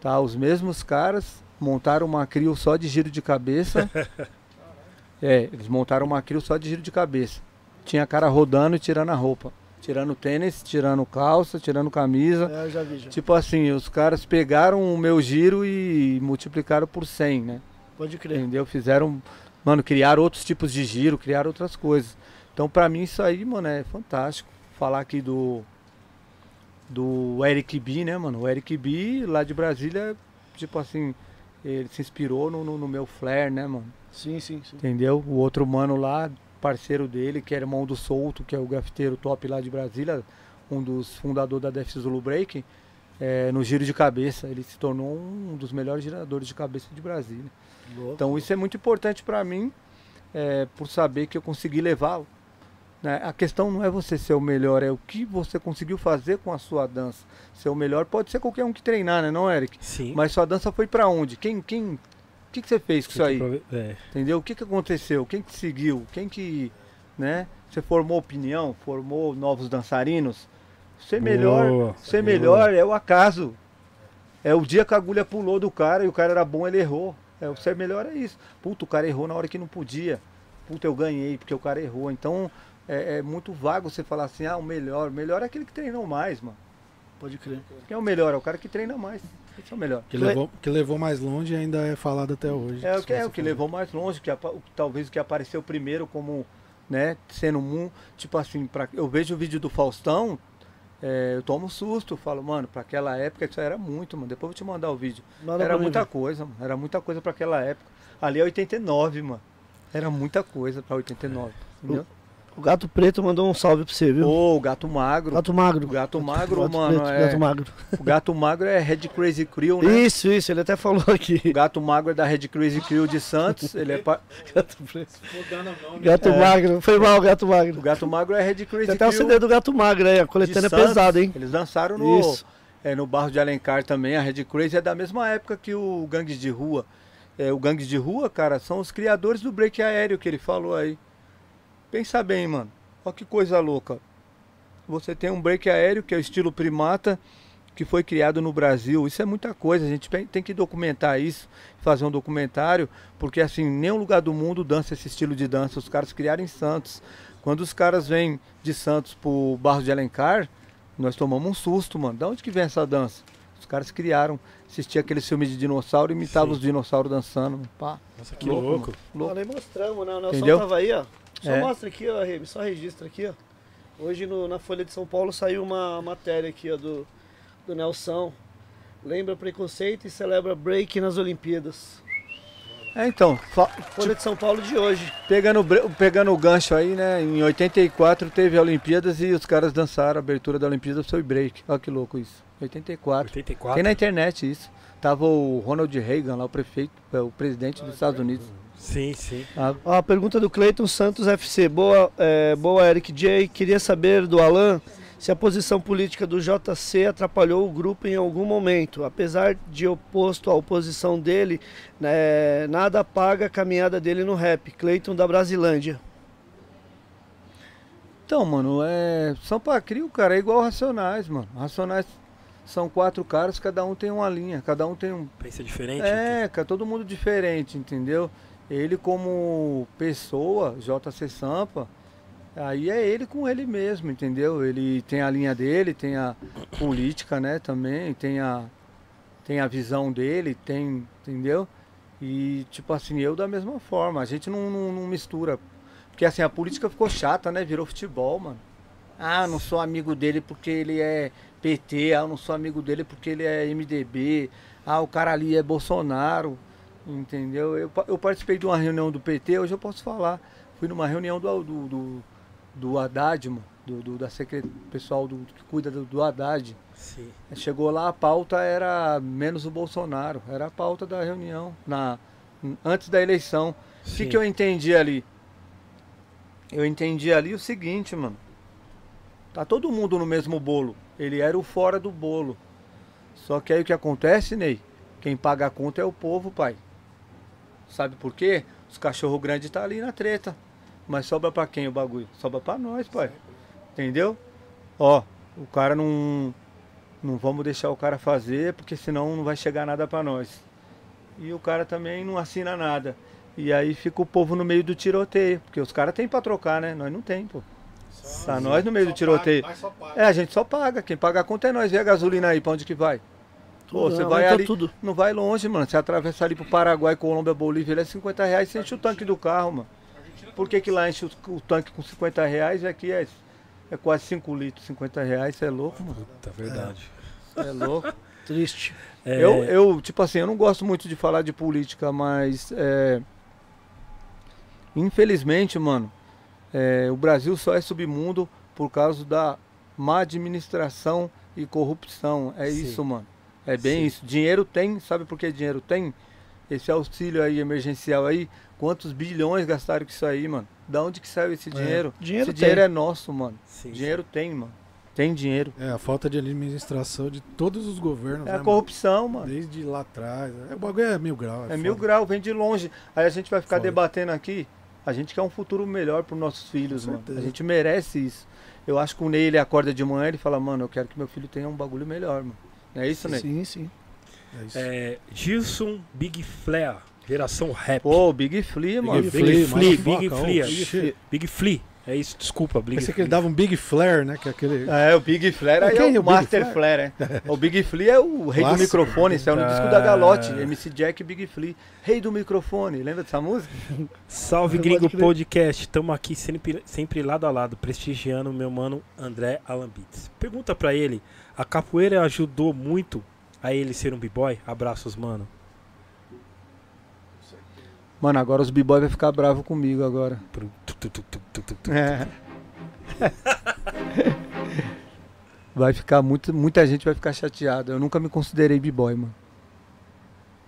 tá? Os mesmos caras montaram uma crio só de giro de cabeça. é, eles montaram uma crio só de giro de cabeça. Tinha cara rodando e tirando a roupa. Tirando tênis, tirando calça, tirando camisa. É, eu já vi, já. Tipo assim, os caras pegaram o meu giro e multiplicaram por 100, né? Pode crer. Entendeu? Fizeram, mano, criaram outros tipos de giro, criaram outras coisas. Então, pra mim, isso aí, mano, é fantástico. Falar aqui do. Do Eric B, né, mano? O Eric B, lá de Brasília, tipo assim, ele se inspirou no, no, no meu flare, né, mano? Sim, sim, sim. Entendeu? O outro mano lá, parceiro dele, que era irmão do Souto, que é o grafiteiro top lá de Brasília, um dos fundadores da Def Zulu Break, é, no giro de cabeça. Ele se tornou um dos melhores giradores de cabeça de Brasília. Louco. Então isso é muito importante para mim, é, por saber que eu consegui levar. Né? A questão não é você ser o melhor, é o que você conseguiu fazer com a sua dança. Ser o melhor pode ser qualquer um que treinar, né, não, Eric? Sim. Mas sua dança foi para onde? Quem, quem, o que, que você fez com isso aí? É. Entendeu? O que, que aconteceu? Quem te seguiu? Quem que, né? Você formou opinião? Formou novos dançarinos? Ser melhor, Boa, ser boa. melhor é o acaso. É o dia que a agulha pulou do cara e o cara era bom, ele errou. É, o ser melhor é isso. Puta, o cara errou na hora que não podia. Puta, eu ganhei porque o cara errou. Então é, é muito vago você falar assim, ah, o melhor. O melhor é aquele que treinou mais, mano. Pode crer. Quem é o melhor? É o cara que treina mais. Esse é o melhor. Que levou, que levou mais longe e ainda é falado até hoje. É o que, é o que levou mais longe, que o talvez o que apareceu primeiro como, né, sendo um, tipo assim, pra, eu vejo o vídeo do Faustão, é, eu tomo um susto, falo, mano, pra aquela época isso era muito, mano. Depois eu vou te mandar o vídeo. Manda era muita ver. coisa, mano. Era muita coisa pra aquela época. Ali é 89, mano. Era muita coisa pra 89. Entendeu? O Gato Preto mandou um salve pra você, viu? Ô, o gato magro. Gato Magro. O gato magro, Gato mano, Preto, é- Gato Magro. O gato magro é Red Crazy Crew, né? Isso, isso, ele até falou aqui. O gato magro é da Red Crazy Crew de Santos. Ele é pa- Gato Preto. O nome. Gato É. Magro. Foi mal, Gato O Magro. gato magro é Red Crazy Tem até o Crew. CD do Gato Magro aí, a coletânea é pesada, hein? Eles dançaram no, Isso. é, no Barro de Alencar também. A Red Crazy é da mesma época que o Gangues de Rua. É, o Gangues de Rua, cara, são os criadores do break aéreo que ele falou aí. Pensa bem, mano. Olha que coisa louca. Você tem um break aéreo que é o estilo primata, que foi criado no Brasil. Isso é muita coisa. A gente tem- que documentar isso, fazer um documentário, porque assim, em nenhum lugar do mundo dança esse estilo de dança. Os caras criaram em Santos. Quando os caras vêm de Santos pro Barro de Alencar, nós tomamos um susto, mano. Da onde que vem essa dança? Os caras criaram. Assistia aqueles filmes de dinossauro e imitavam Sim. os dinossauros dançando. Pá, Nossa, que Louco, louco. louco. Nós nem mostramos, né? O Nelson Entendeu? tava aí, ó. Só É. mostra aqui, ó, Remy, só registra aqui, ó. Hoje no- na Folha de São Paulo saiu uma matéria aqui, ó, do, do Nelson. Lembra preconceito e celebra break nas Olimpíadas. É, então, fa- Folha de São Paulo de hoje. pegando, pegando o gancho aí, né? Em 84 teve a Olimpíadas e os caras dançaram. A abertura da Olimpíada foi break. Olha que louco isso. 84. 84. Tem na internet isso. Tava o Ronald Reagan lá, o prefeito, é, o presidente dos Estados Unidos. Sim, sim. Ah, Ó, a pergunta do Cleiton Santos FC. Boa, é, boa Eric J. Queria saber do Alan se a posição política do JC atrapalhou o grupo em algum momento. Apesar de oposto à oposição dele, né, nada apaga a caminhada dele no rap. Cleiton da Brasilândia. Então, mano, é. São Pacrio, cara, é igual Racionais, mano. Racionais são quatro caras, cada um tem uma linha, cada um tem um. Pensa diferente. É, cara, todo mundo diferente, entendeu? Ele como pessoa, JC Sampa, aí é ele com ele mesmo, entendeu? Ele tem a linha dele, tem a política, né, também, tem a, tem a visão dele, tem, entendeu? E tipo assim, eu da mesma forma, a gente não, não, não mistura. Porque assim, a política ficou chata, né? Virou futebol, mano. Ah, eu não sou amigo dele porque ele é PT, ah, eu não sou amigo dele porque ele é MDB, ah, o cara ali é Bolsonaro, entendeu? Eu, eu participei de uma reunião do PT, hoje eu posso falar. Fui numa reunião do, do, do, do Haddad, mano, do, do, da secret, pessoal do, que cuida do, do Haddad. Sim. Chegou lá, a pauta era menos o Bolsonaro, era a pauta da reunião, na, antes da eleição. O que, que eu entendi ali? Eu entendi ali o seguinte, mano. Tá todo mundo no mesmo bolo. Ele era o fora do bolo. Só que aí o que acontece, Ney? Quem paga a conta é o povo, pai. Sabe por quê? Os cachorro grandes tá ali na treta. Mas sobra pra quem o bagulho? Sobra pra nós, pai. Entendeu? Ó, o cara não. Não vamos deixar o cara fazer, porque senão não vai chegar nada pra nós. E o cara também não assina nada. E aí fica o povo no meio do tiroteio. Porque os caras têm pra trocar, né? Nós não tem, pô. Tá nós no meio do tiroteio. É, a gente só paga. Quem paga a conta é nós. Vê a gasolina aí, pra onde que vai? Pô, você não, vai ali, tudo. não vai longe, mano. Você atravessa ali pro Paraguai, Colômbia, Bolívia, ele é 50 reais, você enche o tanque do carro, mano. Por que que lá enche o, o tanque com 50 reais e aqui é, é quase 5 litros, 50 reais? Você é louco, mano. Puta, verdade. Cê é louco. Triste. É, Eu, eu, tipo assim, eu não gosto muito de falar de política, mas é, infelizmente, mano, é, o Brasil só é submundo por causa da má administração e corrupção. É Sim. isso, mano. É bem Sim. isso. Dinheiro tem, sabe por que dinheiro tem? Esse auxílio aí emergencial aí, quantos bilhões gastaram com isso aí, mano? Da onde que saiu esse dinheiro? Dinheiro esse tem. dinheiro é nosso, mano. sim, Dinheiro tem, mano. Tem dinheiro. É, a falta de administração de todos os governos. É né, a corrupção, mano? mano. Desde lá atrás. É, o bagulho é mil graus. É mil foda. grau, vem de longe. Aí a gente vai ficar Foda. debatendo aqui. A gente quer um futuro melhor para nossos filhos, mano. A gente merece isso. Eu acho que o Ney ele acorda de manhã e ele fala, mano, eu quero que meu filho tenha um bagulho melhor, mano. Não é isso, Ney? Sim, sim. É isso. É, Gilson Big Flea, geração rap. Pô, o Big Flea, mano. Big Big Flea, Big Flea. Big Flea. É isso, desculpa, Big Pensei que Flea. ele dava um Big Flare, né? Que é aquele. É, o Big Flare aí Quem é é o o Master Flare, é. O Big Flea é o rei do microfone, isso é no disco da Galote, MC Jack e Big Flea. Rei do microfone, lembra dessa música? Salve Gringo. Podcast, estamos aqui sempre, sempre lado a lado, prestigiando o meu mano André Alambitz. Pergunta pra ele, a capoeira ajudou muito a ele ser um b-boy? Abraços, mano. Mano, agora os b-boy vai ficar bravo comigo agora. É. Vai ficar muito, muita gente vai ficar chateada. Eu nunca me considerei b-boy, mano.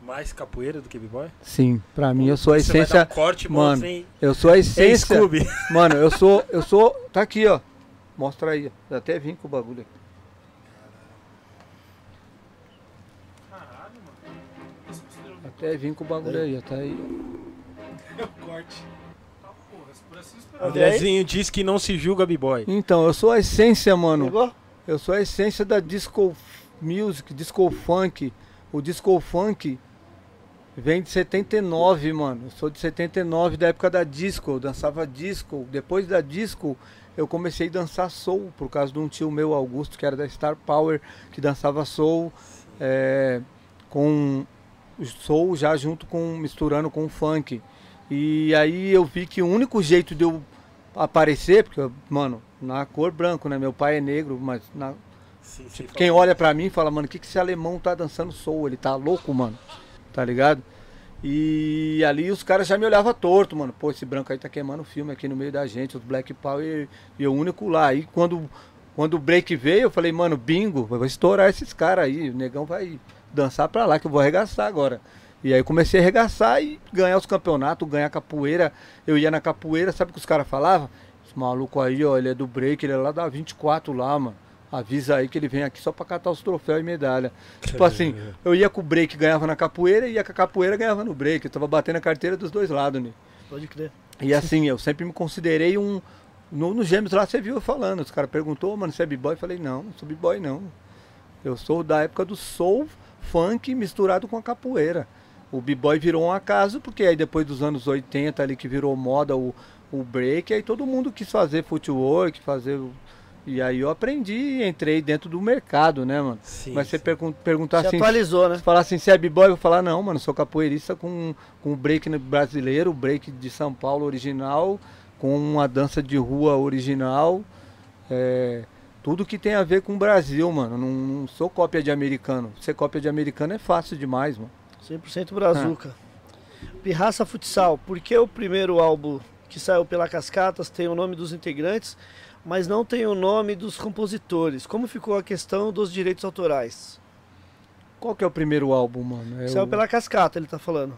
Mais capoeira do que b-boy? Sim, pra mim eu sou a essência. um corte, Mano, sem... Eu sou a essência. Mano, eu sou, eu sou, tá aqui, ó. Mostra aí. Eu até vim com o bagulho aqui. Até vim com o bagulho aí, ó. Tá aí. Andrezinho diz que não se julga b-boy. Então, eu sou a essência, mano. Eu sou a essência da disco music, disco funk. O disco funk vem de 79, mano. Eu sou de 79, da época da disco. Eu dançava disco. Depois da disco, eu comecei a dançar soul, por causa de um tio meu, Augusto, que era da Star Power, que dançava soul. é, com soul já junto com, misturando com o funk. E aí eu vi que o único jeito de eu aparecer, porque, mano, na cor branco, né? Meu pai é negro, mas na- Sim, sim, Tipo, quem olha pra mim fala, mano, o que, que esse alemão tá dançando soul? Ele tá louco, mano. Tá ligado? E ali os caras já me olhavam torto, mano. Pô, esse branco aí tá queimando o filme aqui no meio da gente, os Black Power e eu único lá. Aí quando, quando o break veio, eu falei, mano, bingo, vou estourar esses caras aí. O negão vai dançar pra lá, que eu vou arregaçar agora. E aí eu comecei a arregaçar e ganhar os campeonatos, ganhar capoeira. Eu ia na capoeira, sabe o que os caras falavam? Esse maluco aí, ó, ele é do break, ele é lá da 24 lá, mano. Avisa aí que ele vem aqui só pra catar os troféus e medalha. Tipo assim, eu ia com o break, ganhava na capoeira, e ia com a capoeira, ganhava no break. Eu tava batendo a carteira dos dois lados, né? Pode crer. E assim, eu sempre me considerei um. No, no Gêmeos lá você viu eu falando. Os caras perguntou, mano, você é b-boy? Eu falei, não, não sou b-boy não. Eu sou da época do soul, funk misturado com a capoeira. O b-boy virou um acaso, porque aí depois dos anos 80 ali que virou moda o, o break, aí todo mundo quis fazer footwork, fazer. E aí eu aprendi e entrei dentro do mercado, né, mano? Sim, Mas você sim. pergun- perguntar Se assim, atualizou, né? se falar assim, você é b-boy, eu vou falar, não, mano, sou capoeirista com, com o break brasileiro, o break de São Paulo original, com uma dança de rua original. é, tudo que tem a ver com o Brasil, mano. Não, não sou cópia de americano. Ser cópia de americano é fácil demais, mano. 100% Brazuca. Pirraça Futsal, por que o primeiro álbum que saiu pela Cascatas tem o nome dos integrantes, mas não tem o nome dos compositores? Como ficou a questão dos direitos autorais? Qual que é o primeiro álbum, mano? É saiu o- pela Cascata, ele tá falando.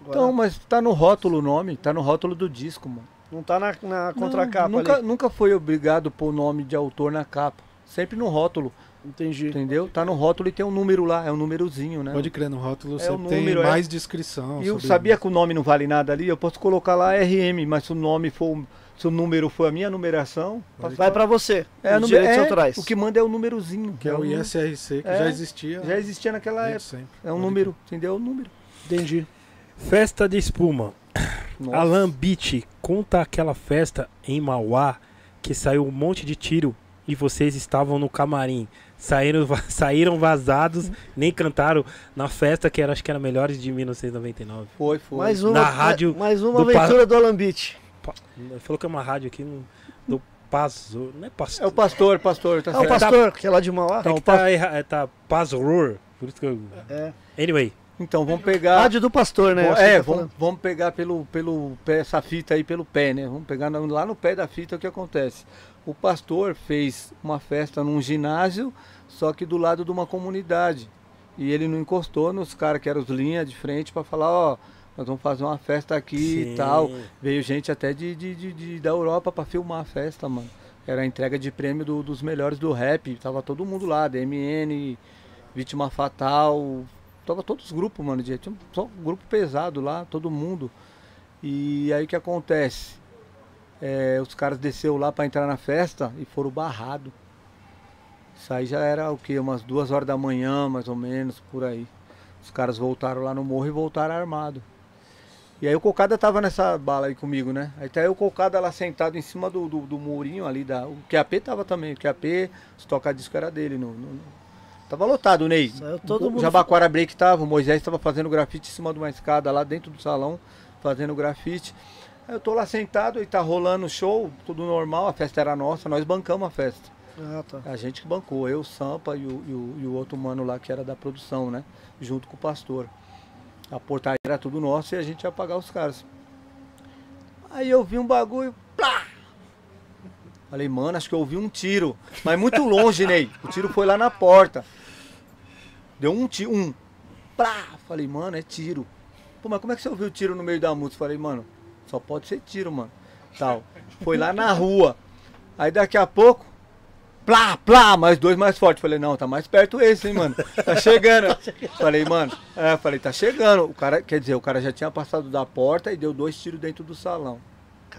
Agora, Então, mas tá no rótulo o nome, tá no rótulo do disco, mano. Não tá na, na contracapa Não, nunca, ali. nunca foi obrigado a pôr o nome de autor na capa. Sempre no rótulo, Entendi. entendeu? Tá no rótulo e tem um número lá, é um númerozinho, né? Pode crer, no rótulo É você o tem número, é. mais descrição. E eu sabia que o nome não vale nada ali, eu posso colocar lá RM, mas se o nome for, se o número for a minha numeração, Vai pra você. é, a os nume- direitos é, autorais. o que manda é o númerozinho. Que é o ISRC, que É, já existia. Já existia naquela época. sempre. É um Pode número, entendeu? O número. Entendi. Festa de espuma. Nossa. Alan Beach, conta aquela festa em Mauá que saiu um monte de tiro e vocês estavam no camarim. Saíram, saíram vazados, nem cantaram na festa que era, acho que era Melhores de 1999. Foi, foi. Mais uma, Na rádio mais uma do pa- aventura do Alambite. Pa- Ele falou que é uma rádio aqui no, do Pazor. Não é Pastor. É o pastor, pastor, tá É o pastor, que é lá de Mauá. É que tá, erra- é, tá Pazor. Por isso que eu... É. Anyway, Então vamos pegar. Rádio do pastor, né? É, tá vamos, vamos pegar pelo, pelo pé, essa fita aí pelo pé, né? Vamos pegar lá no pé da fita o que acontece. O pastor fez uma festa num ginásio, só que do lado de uma comunidade. E ele não encostou nos caras que eram os linhas de frente para falar, ó, nós vamos fazer uma festa aqui sim. e tal. Veio gente até de, de, de- de- da Europa para filmar a festa, mano. Era a entrega de prêmio do- dos melhores do rap. Tava todo mundo lá, DMN, Vítima Fatal. Tava todos os grupos, mano. Tinha só um grupo pesado lá, todo mundo. E aí o que acontece? É, os caras desceu lá para entrar na festa e foram barrados. Isso aí já era o que? Umas duas horas da manhã, mais ou menos, por aí. Os caras voltaram lá no morro e voltaram armados. E aí o Cocada tava nessa bala aí comigo, né? Aí tá aí o Cocada lá sentado em cima do, do, do murinho ali da. O QAP tava também. O QAP, os toca-disco era dele. No- no- Tava lotado, Ney. Saiu todo o mundo- Jabaquara Break tava, o Moisés tava fazendo grafite em cima de uma escada lá dentro do salão, fazendo grafite. Aí eu tô lá sentado e tá rolando o show, tudo normal, a festa era nossa, nós bancamos a festa. Ah, tá. A gente que bancou, eu, Sampa e o, e o- e o outro mano lá que era da produção, né? Junto com o pastor. A portaria era tudo nosso e a gente ia pagar os caras. Aí eu vi um bagulho. Plá! Falei, mano, acho que eu ouvi um tiro. Mas muito longe, Ney. O tiro foi lá na porta. Deu um tiro. Um. Plá! Falei, mano, é tiro. Pô, mas como é que você ouviu tiro no meio da música? Falei, mano, só pode ser tiro, mano. Tal. Foi lá na rua. Aí daqui a pouco. Plá, plá, mais dois mais fortes. Falei, não, tá mais perto esse, hein, mano. Tá chegando. Falei, mano, é, falei, tá chegando. O cara, quer dizer, o cara já tinha passado da porta e deu dois tiros dentro do salão.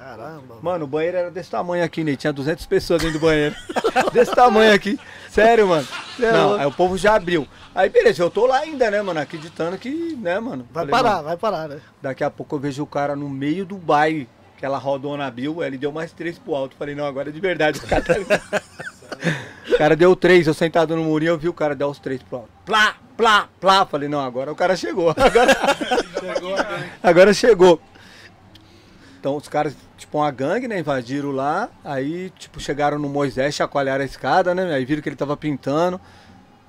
Caramba. Mano, o banheiro era desse tamanho aqui, Ney. Tinha 200 pessoas dentro do banheiro. desse tamanho aqui. Sério, mano. é Não, louco. aí o povo já abriu. Aí, beleza, eu tô lá ainda, né, mano? Acreditando que, né, mano? Vai Falei, parar, mano, vai parar, né? Daqui a pouco eu vejo o cara no meio do baile, aquela rodona abriu, ele deu mais três pro alto. Falei, não, agora é de verdade. O cara, tá- o cara deu três, eu sentado no murinho, eu vi o cara dar os três pro alto. Plá, plá, plá. Falei, não, agora o cara chegou. Agora, agora chegou. Então os caras, tipo, uma gangue, né, invadiram lá, aí, tipo, chegaram no Moisés, chacoalharam a escada, né, aí viram que ele tava pintando.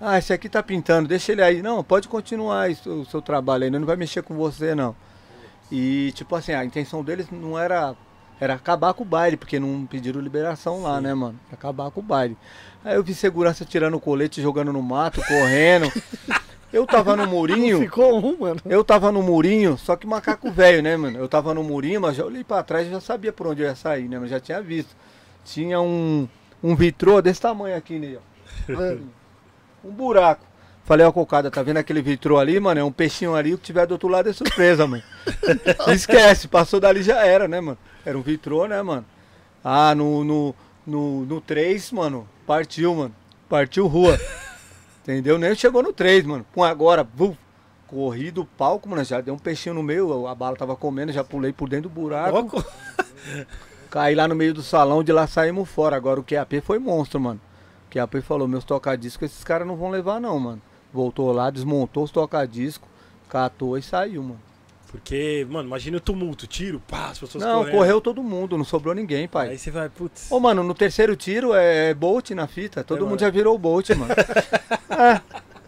Ah, esse aqui tá pintando, deixa ele aí. Não, pode continuar isso- o seu trabalho aí, não vai mexer com você, não. E, tipo assim, a intenção deles não era. Era acabar com o baile, porque não pediram liberação lá, né, mano? Acabar com o baile. Aí eu vi segurança tirando o colete, jogando no mato, correndo. Eu tava no murinho. Ficou um, mano. Eu tava no murinho, só que macaco velho, né, mano? Eu tava no murinho, mas já olhei pra trás e já sabia por onde eu ia sair, né? Mas já tinha visto. Tinha um, um vitrô desse tamanho aqui, né? ó. Um buraco. Falei, ó, cocada, tá vendo aquele vitrô ali, mano? É um peixinho ali, o que tiver do outro lado é surpresa, mano. Esquece, passou dali já era, né, mano? Era um vitrô, né, mano? Ah, no, no, no, no 3, mano, partiu, mano. Partiu rua. Entendeu? Nem chegou no 3, mano. Pum, agora, vum, corri do palco, mano. Já deu um peixinho no meio, a bala tava comendo, já pulei por dentro do buraco. Louco. Caí lá no meio do salão, de lá saímos fora. Agora o QAP foi monstro, mano. O QAP falou, meus tocadiscos, esses caras não vão levar não, mano. Voltou lá, desmontou os tocadiscos, catou e saiu, mano. Porque, mano, imagina o tumulto, tiro, pá, as pessoas não, correndo. correu todo mundo, não sobrou ninguém, pai. Aí você vai, putz. Ô, mano, no terceiro tiro é Bolt na fita. Todo É, mundo mano. já virou Bolt, mano. é.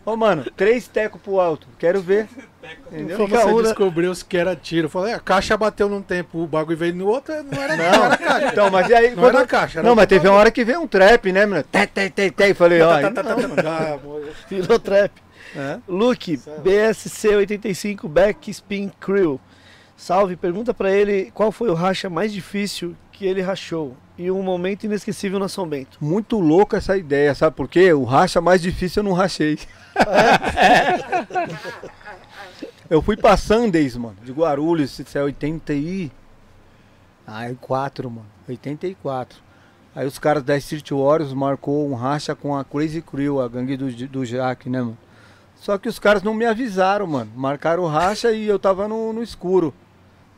Ô, mano, três tecos pro alto. Quero ver. Entendeu? Como você um, né? descobriu que era tiro? Eu falei, a caixa bateu num tempo, o bagulho veio no outro, não era, não, Não, era caixa. então, mas e aí... Não quando- era caixa, era Não, mas teve uma hora que veio um trap, né, mano? Té, té, té, té. E falei, ó. Ah, Virou trap. É. Luke, BSC85 Backspin Crew. Salve, pergunta pra ele qual foi o racha mais difícil que ele rachou. e um momento inesquecível na São Bento. Muito louca essa ideia, sabe por quê? O racha mais difícil eu não rachei. eu fui pra Sundays, mano, de Guarulhos, isso é 80 e... Ah, é 4, mano. 84. Aí os caras da Street Warriors marcou um racha com a Crazy Crew, a gangue do, do Jack, né, mano? Só que os caras não me avisaram, mano. Marcaram o racha e eu tava no, no escuro,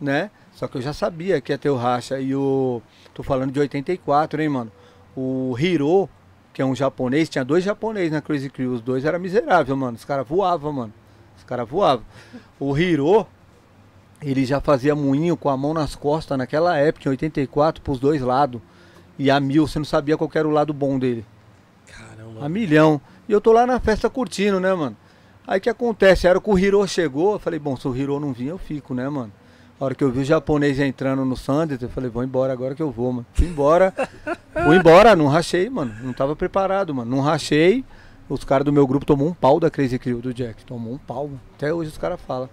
né? Só que eu já sabia que ia ter o racha. E o. Tô falando de 84, hein, mano? O Hiro, que é um japonês, tinha dois japoneses na Crazy Crew. Os dois eram miseráveis, mano. Os caras voavam, mano. Os caras voavam. O Hiro, ele já fazia moinho com a mão nas costas naquela época, em 84, pros dois lados. E a mil, você não sabia qual era o lado bom dele. Caramba. A milhão. E eu tô lá na festa curtindo, né, mano? Aí que acontece? Era que o Hiro chegou, eu falei, bom, se o Hiro não vir, eu fico, né, mano? A hora que eu vi o japonês entrando no Sanders, eu falei, vou embora agora que eu vou, mano. Fui embora. Fui embora, não rachei, mano. Não tava preparado, mano. Não rachei. Os caras do meu grupo tomou um pau da Crazy Crew do Jack. Tomou um pau. mano. Até hoje os caras falam.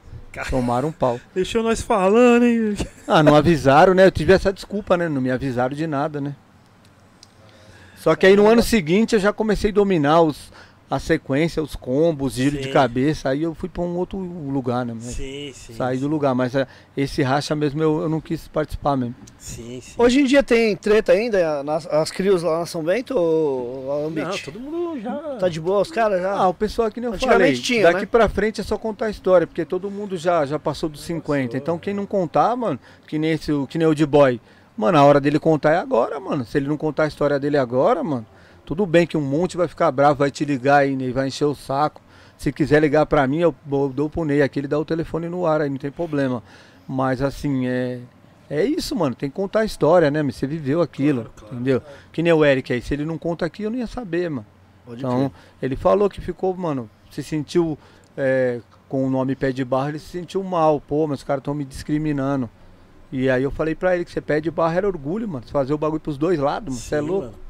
Tomaram um pau. Deixou nós falando, hein? Ah, não avisaram, né? Eu tive essa desculpa, né? Não me avisaram de nada, né? Só que aí no ano seguinte eu já comecei a dominar os, a sequência, os combos, giro de Sim. cabeça. Aí eu fui pra um outro lugar, né? Sim, sim. Saí do lugar, mas é, esse racha mesmo eu, eu não quis participar mesmo. Sim, sim. Hoje em dia tem treta ainda nas as crios lá na São Bento ou Não, todo mundo já. Tá de boa os caras já? Ah, o pessoal que nem eu falei, tinha, daqui né? pra frente é só contar a história, porque todo mundo já, já passou dos 50. Então quem não contar, mano, que nem, esse, que nem o de boy, mano, a hora dele contar é agora, mano. Se ele não contar a história dele agora, mano, tudo bem que um monte vai ficar bravo, vai te ligar aí, Ney, vai encher o saco. Se quiser ligar pra mim, eu, dou pro Ney aqui, ele dá o telefone no ar aí, não tem problema. Mas assim, é. É isso, mano. Tem que contar a história, né? Você viveu aquilo, entendeu? Que nem o Eric aí. Se ele não conta aqui, eu não ia saber, mano. Pode Então, ele falou que ficou, mano, se sentiu é, com o nome pé de barra, ele se sentiu mal. Pô, mas os caras estão me discriminando. E aí eu falei pra ele que você pé de barra era orgulho, mano. Você fazer o bagulho pros dois lados, mano. Você é louco. mano.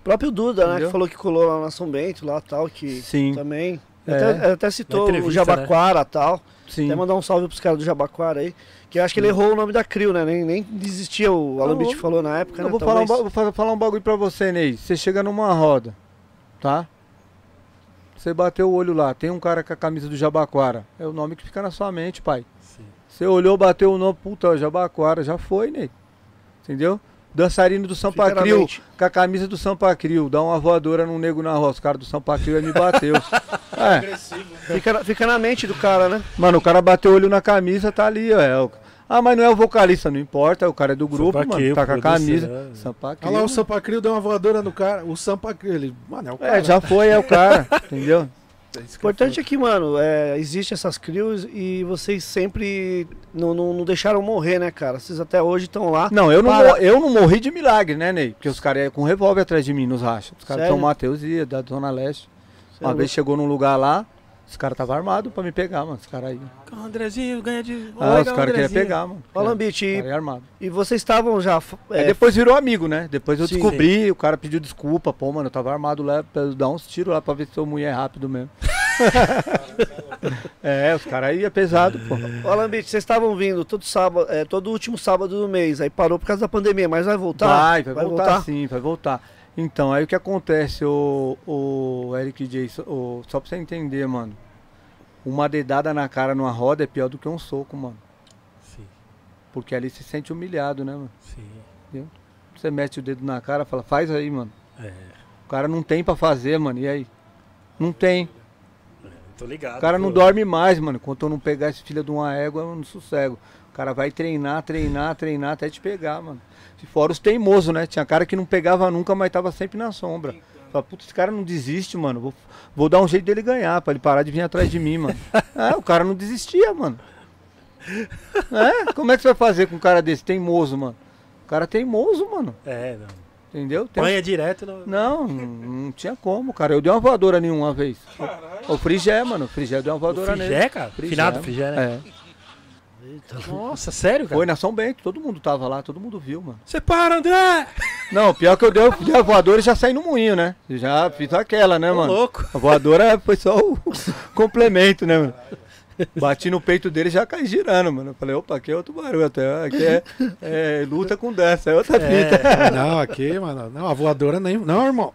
O próprio Duda, né? Entendeu? Que falou que colou lá na São Bento, lá tal, que Sim. também. É. Até, até citou o Jabaquara tal. Sim. Até mandar um salve pros caras do Jabaquara aí. Que eu acho que ele errou o nome da Crio, né? Nem, nem desistia, o Alambit vou- falou na época, Eu né? vou, falar um, vou fa- falar um bagulho pra você, Ney. Você chega numa roda, tá? Você bateu o olho lá, tem um cara com a camisa do Jabaquara. É o nome que fica na sua mente, pai. Sim. Você olhou, bateu o nome, puta, Jabaquara, já foi, Ney. Entendeu? Dançarino do Sampa Crio, com a camisa do Sampa Crio, dá uma voadora num nego na rua. Os caras do Sampa Crio me bateu. é, Fica, na- fica na mente do cara, né? mano, o cara bateu o olho na camisa, tá ali, ó. é o- Ah, mas não é o vocalista, não importa, o cara é do grupo, Sampa mano, Crio, tá com a camisa. né? Sampa Crio. Olha lá, o Sampacril deu uma voadora no cara. O Sampacril, ele. Mano, é o cara. É, já foi, é o cara, entendeu? É O importante é que, mano, é, existe essas crios e vocês sempre não, não, não deixaram morrer, né, cara? Vocês até hoje estão lá. Não, eu não, Para- eu não morri de milagre, né, Ney? Porque os caras iam com revólver atrás de mim nos rachas. Os caras Sério? São Mateus ia, da Zona Leste. É Uma louco. vez chegou num lugar lá, os caras estavam armados pra me pegar, mano. Os caras aí. O Andrezinho ganha de. Ah, Oi, os caras queriam pegar, mano. Ó, Lambite, e, armado. e vocês estavam já. Aí É, depois virou amigo, né? Depois eu Sim. descobri, o cara pediu desculpa. Pô, mano, eu tava armado lá pra eu dar uns tiros lá pra ver se sou mulher rápido mesmo. é, os caras aí é pesado, pô. Ó, Lambite, vocês estavam vindo todo sábado, é, todo último sábado do mês, aí parou por causa da pandemia, mas vai voltar? Vai, vai, voltar, sim, vai voltar. Então, aí o que acontece, o, o Eric J, só- o- só pra você entender, mano. Uma dedada na cara numa roda é pior do que um soco, mano. Sim, Porque ali se sente humilhado, né, mano? sim. Você mete o dedo na cara fala, faz aí, mano. É. O cara não tem pra fazer, mano. E aí? Não tem. Tô ligado. O cara não pô. dorme mais, mano. Enquanto eu não pegar esse filho de uma égua, eu não sossego. O cara vai treinar, treinar, treinar até te pegar, mano. E fora os teimosos, né? Tinha cara que não pegava nunca, mas tava sempre na sombra. Fala, putz, esse cara não desiste, mano. Vou, vou dar um jeito dele ganhar, pra ele parar de vir atrás de mim, mano. É, o cara não desistia, mano. É, como é que você vai fazer com um cara desse teimoso, mano? O cara é teimoso, mano. É, não. Entendeu? Tem Panha direto. Não. Não, não, não tinha como, cara. Eu dei uma voadora nenhuma vez. O Frigé, mano. O Frigé deu uma O voadora nele. Frigé, cara? Frigé. Finado Frigé, né? É. Nossa, sério, cara? Foi na São Bento, todo mundo tava lá, todo mundo viu, mano. Você para, André! Não, pior que eu dei, eu dei a voadora e já saí no moinho, né? Já fiz aquela, né, Ô, mano? louco. A voadora foi só o complemento, né, mano? Bati no peito dele e já caí girando, mano. Eu falei, opa, aqui é outro barulho, até aqui é, é luta com dança, é outra fita. Não, aqui, mano. Não, a voadora nem. Não, irmão.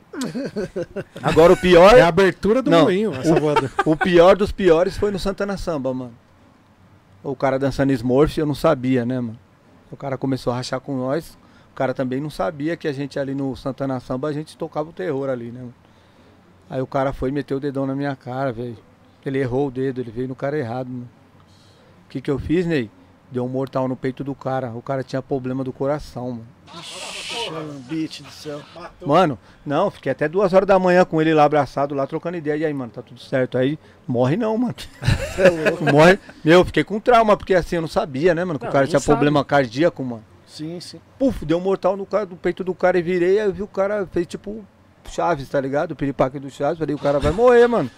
Agora o pior, É a abertura do moinho, essa voadora. o pior dos piores foi no Santana Samba, mano. O cara dançando Smurf, eu não sabia, né, mano? O cara começou a rachar com nós. O cara também não sabia que a gente ali no Santana Samba, a gente tocava o terror ali, né, mano? Aí o cara foi e meteu o dedão na minha cara, velho. Ele errou o dedo, ele veio no cara errado, mano. O que que eu fiz, Ney? Deu um mortal no peito do cara. O cara tinha problema do coração, mano. Beat do céu. Mano, não, fiquei até duas horas da manhã com ele lá abraçado, lá trocando ideia. E aí, mano, tá tudo certo. Aí, morre não, mano. morre. Meu, fiquei com trauma, porque assim, eu não sabia, né, mano? Que Não, o cara tinha sabe. problema cardíaco, mano. Sim, sim. Puf, deu um mortal no, cara, no peito do cara e virei. Aí eu vi o cara, fez tipo Chaves, tá ligado? O piripaque do Chaves. Falei, o cara vai morrer, mano.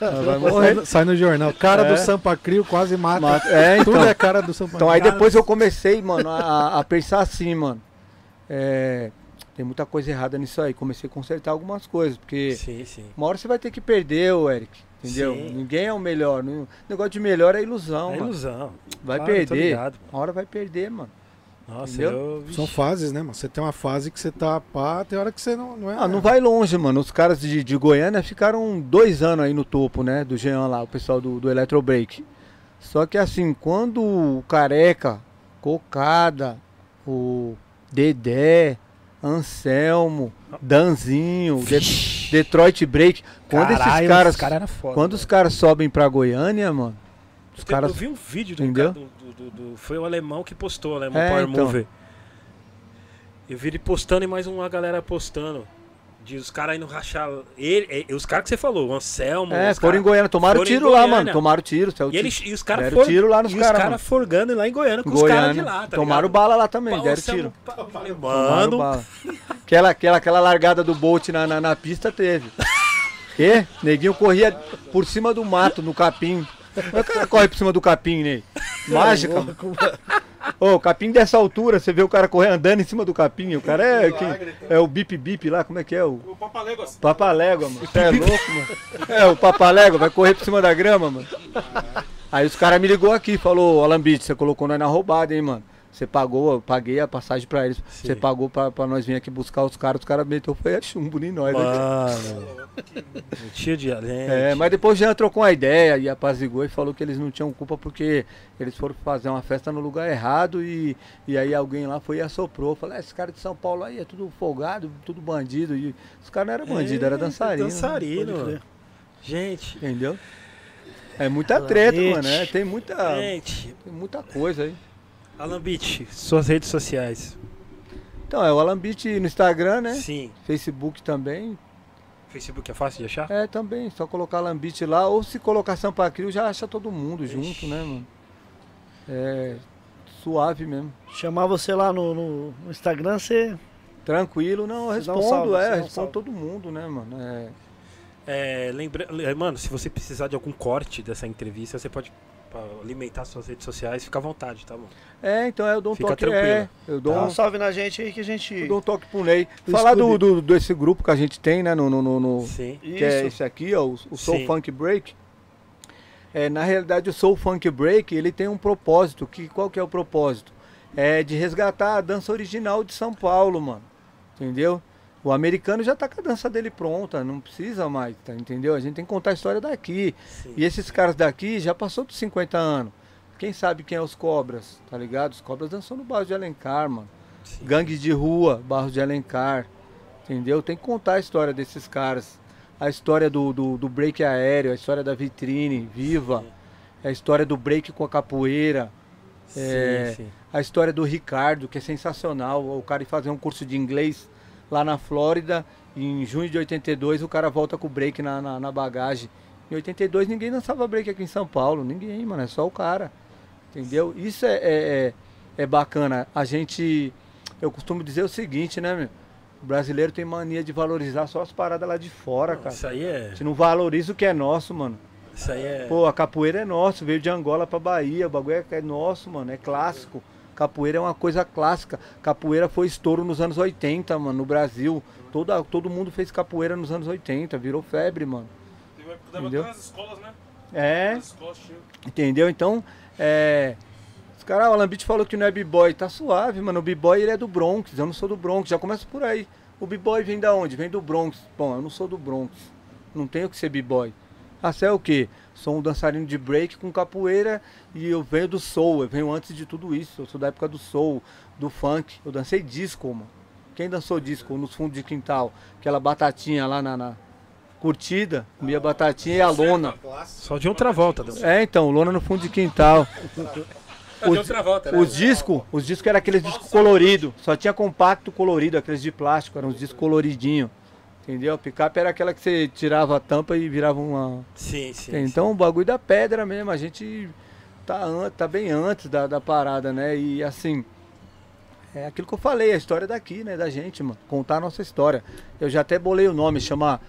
O vai Sai morrer. no- Sai no jornal. Cara É. do Sampa Crio quase mata. Mata- É, então. Tudo é cara do Sampa Então aí Crio. depois eu comecei, mano, a, a pensar assim, mano. É, tem muita coisa errada nisso aí. Comecei a consertar algumas coisas, porque Sim, sim. uma hora você vai ter que perder, ô Eric. Entendeu? Sim. Ninguém é o melhor. O negócio de melhor é ilusão, É mano. ilusão. Vai Claro, perder. ligado. Uma hora vai perder, mano. Nossa, eu. São fases, né, mano? Você tem uma fase que você tá pá, tem hora que você não, não é. Ah, não vai longe, mano. Os caras de, de Goiânia ficaram dois anos aí no topo, né? Do Jean lá, o pessoal do, do Electro Break. Só que assim, quando o Careca, Cocada, o Dedé, Anselmo, Danzinho, De- Detroit Break, quando esses Caralho, caras. os cara era foda. Quando os caras sobem pra Goiânia, mano, os Eu- caras. Eu vi um vídeo do, cara- do, do- do- Foi o alemão que postou, o alemão É, Power então. Mover. Eu vi ele postando e mais uma galera postando. De os caras indo rachar. Ele, e- os caras que você falou, o Anselmo. É, foram cara- em Goiânia, tomaram foram tiro lá, Goiânia. mano. Tomaram tiro, saiu E, tiro. e os caras Deram for, tiro lá nos e os caras, caras forgando lá em Goiânia com os caras de Goiânia. lá, tá tomaram ligado? bala lá também, deram tiro. eu falei, Mano, bala. Aquela, aquela, aquela largada do Bolt na, na, na pista teve. E? Neguinho corria por cima do mato, no capim. O cara corre por cima do capim, Ney. Mágica. mano. Ô, o capim dessa altura, você vê o cara correr andando em cima do capim. O cara é, que, é o bip bip lá, como é que é? O O Papaléguas. Papalégua, mano. Você é louco, mano. É, o Papalégua vai correr por cima da grama, mano. Aí os caras me ligou aqui, falou, Alambite, você colocou nós na roubada, hein, mano. Você pagou, eu paguei a passagem pra eles. Sim. Você pagou pra, pra nós vir aqui buscar os caras, os caras meteu foi a chumbo em nós. né? Mano. Tio de além. É, mas depois já trocou uma ideia e apazigou e falou que eles não tinham culpa porque eles foram fazer uma festa no lugar errado e, e aí alguém lá foi e assoprou. Falou, ah, esse cara de São Paulo aí é tudo folgado, tudo bandido. E os caras não eram bandido, era dançarino. né? Dançarino. Gente, Entendeu? É muita treta, mano. É, tem, muita, gente. tem muita coisa aí. Alambite, suas redes sociais. Então, é o Alambite no Instagram, né? Sim. Facebook também. Facebook é fácil de achar? É, também. Só colocar Alambite lá. Ou se colocar Sampa Crio, já acha todo mundo Ixi. junto, né, mano? É. Suave mesmo. Chamar você lá no, no- no Instagram, você. Tranquilo, não, eu um respondo, salve, você é, um respondo todo mundo, né, mano? É, É, lembra... le- Mano, se você precisar de algum corte dessa entrevista, você pode pra alimentar suas redes sociais, fica à vontade, tá bom? é então eu dou um Fica toque, tranquilo. é, eu dou, Dá um, salve na gente aí que a gente. eu dou um toque pro Ney. Falar do, do, desse grupo que a gente tem, né, no, no, no- no- Sim. que é Isso. esse aqui, ó, o, o Soul Sim. Funk Break. É, na realidade, o Soul Funk Break, ele tem um propósito, que qual que é o propósito? É de resgatar a dança original de São Paulo, mano. Entendeu? O americano já tá com a dança dele pronta, não precisa mais, tá? Entendeu? A gente tem que contar a história daqui. Sim. E esses caras daqui já passou dos 50 anos. Quem sabe quem é os Cobras, tá ligado? Os Cobras dançou no Barros de Alencar, mano. Sim. Gangue de rua, Barros de Alencar. Entendeu? Tem que contar a história desses caras. A história do, do, do break aéreo, a história da vitrine viva, a história do break com a capoeira, Sim, É, sim. a história do Ricardo, que é sensacional. O cara ir fazer um curso de inglês lá na Flórida. Em junho de 82, o cara volta com o break na, na, na bagagem. Em 82, ninguém dançava break aqui em São Paulo. Ninguém, mano. É só o cara. Entendeu? Isso é, é, é, é bacana. A gente. Eu costumo dizer o seguinte, né, meu? O brasileiro tem mania de valorizar só as paradas lá de fora, cara. Isso aí é. A gente não valoriza o que é nosso, mano. Isso aí é. Pô, a capoeira é nosso, veio de Angola pra Bahia, o bagulho é, é nosso, mano, é clássico. Capoeira é uma coisa clássica. Capoeira foi estouro nos anos 80, mano, no Brasil. Toda, todo mundo fez capoeira nos anos 80, virou febre, mano. Teve Entendeu? nas escolas, né? É, entendeu? Então, é. Os caras, o Beach falou que não é b-boy, tá suave, mano. O b-boy ele é do Bronx, eu não sou do Bronx, já começa por aí. O b-boy vem da onde? Vem do Bronx. Bom, eu não sou do Bronx. Não tenho que ser b-boy. Ah, você é o quê? Sou um dançarino de break com capoeira e eu venho do soul, eu venho antes de tudo isso. Eu sou da época do soul, do funk. Eu dancei disco, mano. Quem dançou disco nos fundos de quintal? Aquela batatinha lá na, na curtida, comia batatinha e a lona. Só de outra volta. Deus. É, então, lona no fundo de quintal. Só de outra volta, né? Os discos, os discos eram aqueles discos coloridos, só tinha compacto colorido, aqueles de plástico, eram os discos coloridinhos. Entendeu? Picape era aquela que você tirava a tampa e virava uma. Sim, sim. então o bagulho da pedra mesmo, a gente tá, tá bem antes da, da parada, né? E assim. É aquilo que eu falei, a história daqui, né? Da gente, mano. Contar a nossa história. Eu já até bolei o nome, chama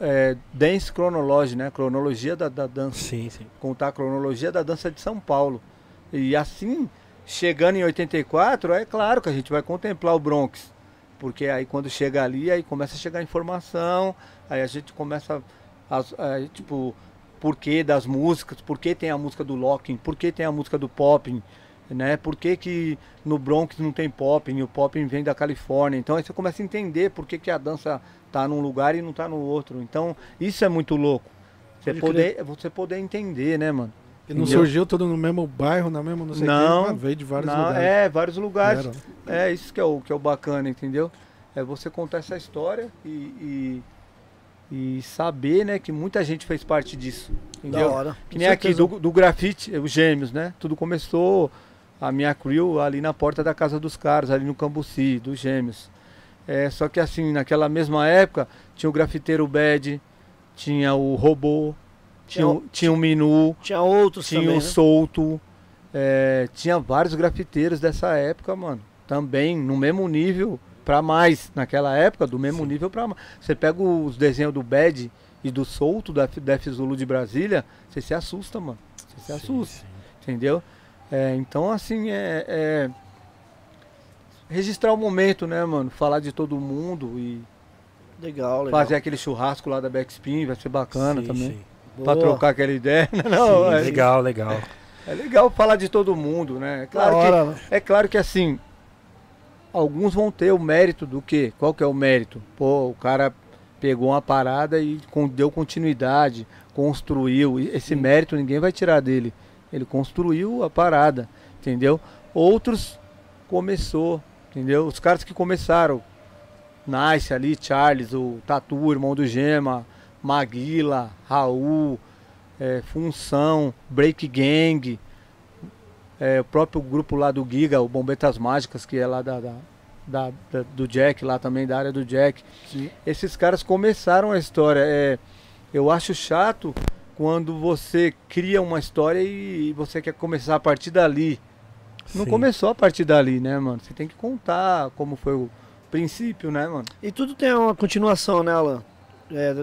é, Dance Chronology, né? Cronologia da, da dança Sim, sim. contar a cronologia da dança de São Paulo. E assim, chegando em 84, é claro que a gente vai contemplar o Bronx. Porque aí quando chega ali, aí começa a chegar informação, aí a gente começa a, a, tipo, por que das músicas, por que tem a música do locking, por que tem a música do popping, né? Por que, que no Bronx não tem popping, e o popping vem da Califórnia. Então aí você começa a entender por que, que a dança tá num lugar e não tá no outro. Então, isso é muito louco. Você Pode poder, você poder entender, né, mano? E não surgiu tudo no mesmo bairro, na mesma não sei Não, mas veio de vários Não, lugares. É, vários lugares. Era. É isso que é o que é o bacana, entendeu? É você contar essa história e, e, e saber, né, que muita gente fez parte disso. Da Entendeu? hora. Que nem aqui do, do grafite, os gêmeos, né? Tudo começou a minha crew ali na porta da casa dos caras, ali no Cambuci, dos gêmeos. É, só que assim, naquela mesma época, tinha o grafiteiro Bad, tinha o Robô, tinha, o, tinha o Minu, Tinha outros tinha também, o né? Solto, é, tinha vários grafiteiros dessa época, mano. Também no mesmo nível pra mais. Naquela época, do mesmo nível pra mais. Você pega os desenhos do Bad e do Solto, da, F- da F Zulu de Brasília, você se assusta, mano. Você se assusta, entendeu? É, então, assim, é, é registrar o momento, né, mano? Falar de todo mundo e Legal, legal. fazer aquele churrasco lá da Backspin, vai ser bacana Sim, também. Boa. trocar aquela ideia. Não, Sim, é, legal, legal. é legal falar de todo mundo, né? É claro, hora, que, é claro que assim, alguns vão ter o mérito do quê? Qual que é o mérito? Pô, o cara pegou uma parada e deu continuidade, construiu. Esse mérito ninguém vai tirar dele. Ele construiu a parada, entendeu? Outros começou, entendeu? Os caras que começaram, Nice ali, Charles, o Tatu, irmão do Gema, Maguila, Raul, é, Função, Break Gang, é, o próprio grupo lá do Giga, o Bombetas Mágicas, que é lá da, da- da- da- do Jack, lá também da área do Jack. Sim. Esses caras começaram a história. É, eu acho chato quando você cria uma história e você quer começar a partir dali. Não Sim. começou a partir dali, né, mano? Você tem que contar como foi o princípio, né, mano? E tudo tem uma continuação, né, Alan? É,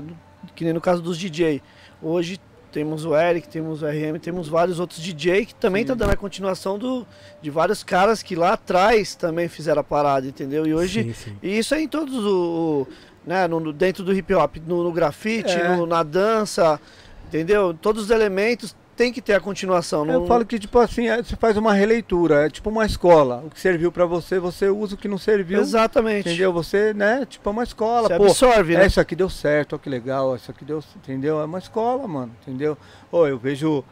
que nem no caso dos DJ. Hoje temos o Eric, temos o RM, temos vários outros DJ que também tá dando a continuação do, de vários caras que lá atrás também fizeram a parada, entendeu? E hoje. Sim, sim. E isso é em todos o. o- né, no, no- dentro do hip hop, no, no grafite, É. no- na dança, entendeu? Todos os elementos tem que ter a continuação. Eu não- falo que, tipo assim, é, você faz uma releitura, é tipo uma escola. O que serviu pra você, você usa o que não serviu. Exatamente. Entendeu? Você, né? Tipo, é uma escola. Você Pô, absorve, é, né? isso aqui deu certo, ó, que legal, isso aqui deu. Entendeu? É uma escola, mano. Entendeu? Ô, eu vejo.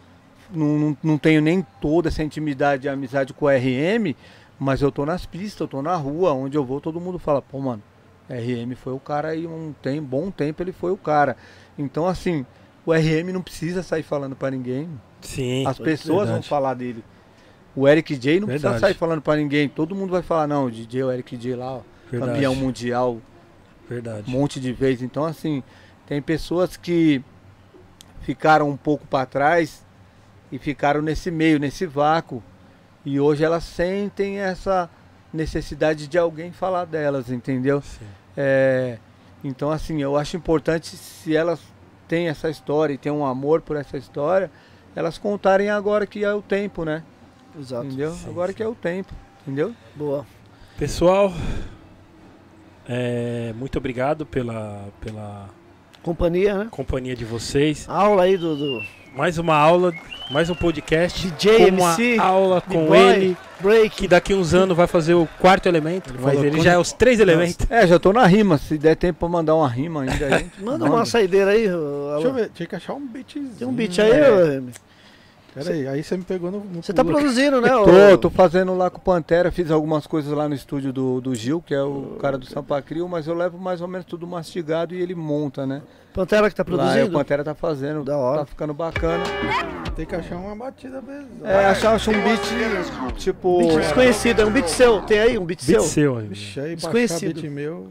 Não, não, não tenho nem toda essa intimidade e amizade com o RM, mas eu tô nas pistas, eu tô na rua, onde eu vou, todo mundo fala, pô, mano, RM foi o cara aí, um tem, bom tempo ele foi o cara. Então, assim, o RM não precisa sair falando pra ninguém. Sim. As pessoas vão verdade. falar dele. O Eric J não precisa Verdade. sair falando pra ninguém. Todo mundo vai falar, não, o DJ, o Eric J lá, ó, Verdade. campeão mundial, Verdade. um monte de vezes. Então, assim, tem pessoas que ficaram um pouco pra trás e ficaram nesse meio, nesse vácuo. E hoje elas sentem essa necessidade de alguém falar delas, entendeu? Sim. É, então, assim, eu acho importante se elas têm essa história e têm um amor por essa história, elas contarem agora que é o tempo, né? Exato. Entendeu? Sim, agora sim. que é o tempo, entendeu? Boa. Pessoal, é, muito obrigado pela, pela Companhia, né? companhia de vocês. Aula aí do, do Mais uma aula, mais um podcast. DJ, com MC, uma aula com B-boy, ele, break. que daqui uns anos vai fazer o quarto elemento, Ele mas ele já é os três elementos. É, já tô na rima. Se der tempo pra mandar uma rima ainda, a gente Manda uma saideira aí, Deixa eu ver, tinha que achar um beatzinho. Tem um beat aí, É. ô, Remy? Pera aí, você me pegou no, no Você tá produzindo, né? Tô, tô fazendo lá com o Pantera, fiz algumas coisas lá no estúdio do, do Gil, que é o cara do Sampa Crio, mas eu levo mais ou menos tudo mastigado e ele monta, né? Pantera que tá Lá é, o produzindo? Pantera tá fazendo, Da hora. tá ficando bacana. Tem que achar uma batida mesmo. É, achar achar um beat, tipo... Beat desconhecido, é um beat seu. Tem aí um beat, Beat seu? seu. Vixe, aí Desconhecido. beat meu,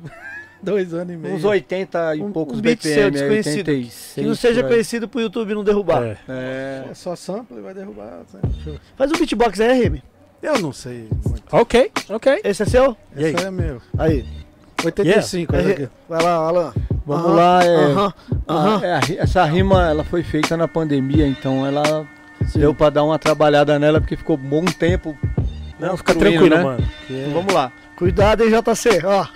dois anos e meio. Uns 80 e Um- poucos um beat seu, BPM, desconhecido. 86. Que não seja aí. conhecido pro YouTube não derrubar. É. É, É só sample e vai derrubar. né? Eu- Faz um beatbox aí, Remy. Eu não sei muito. Ok, ok. Esse é seu? E aí? Esse aí é meu. Aí. 85, olha É, aqui. Vai lá, Alan. Vamos lá, é... Aham, aham. Ah, é, essa rima ela foi feita na pandemia, então ela deu pra dar uma trabalhada nela porque ficou bom tempo. Não, fica construindo, tranquilo, né? mano. Então, vamos lá. Cuidado, hein, JC. Ó,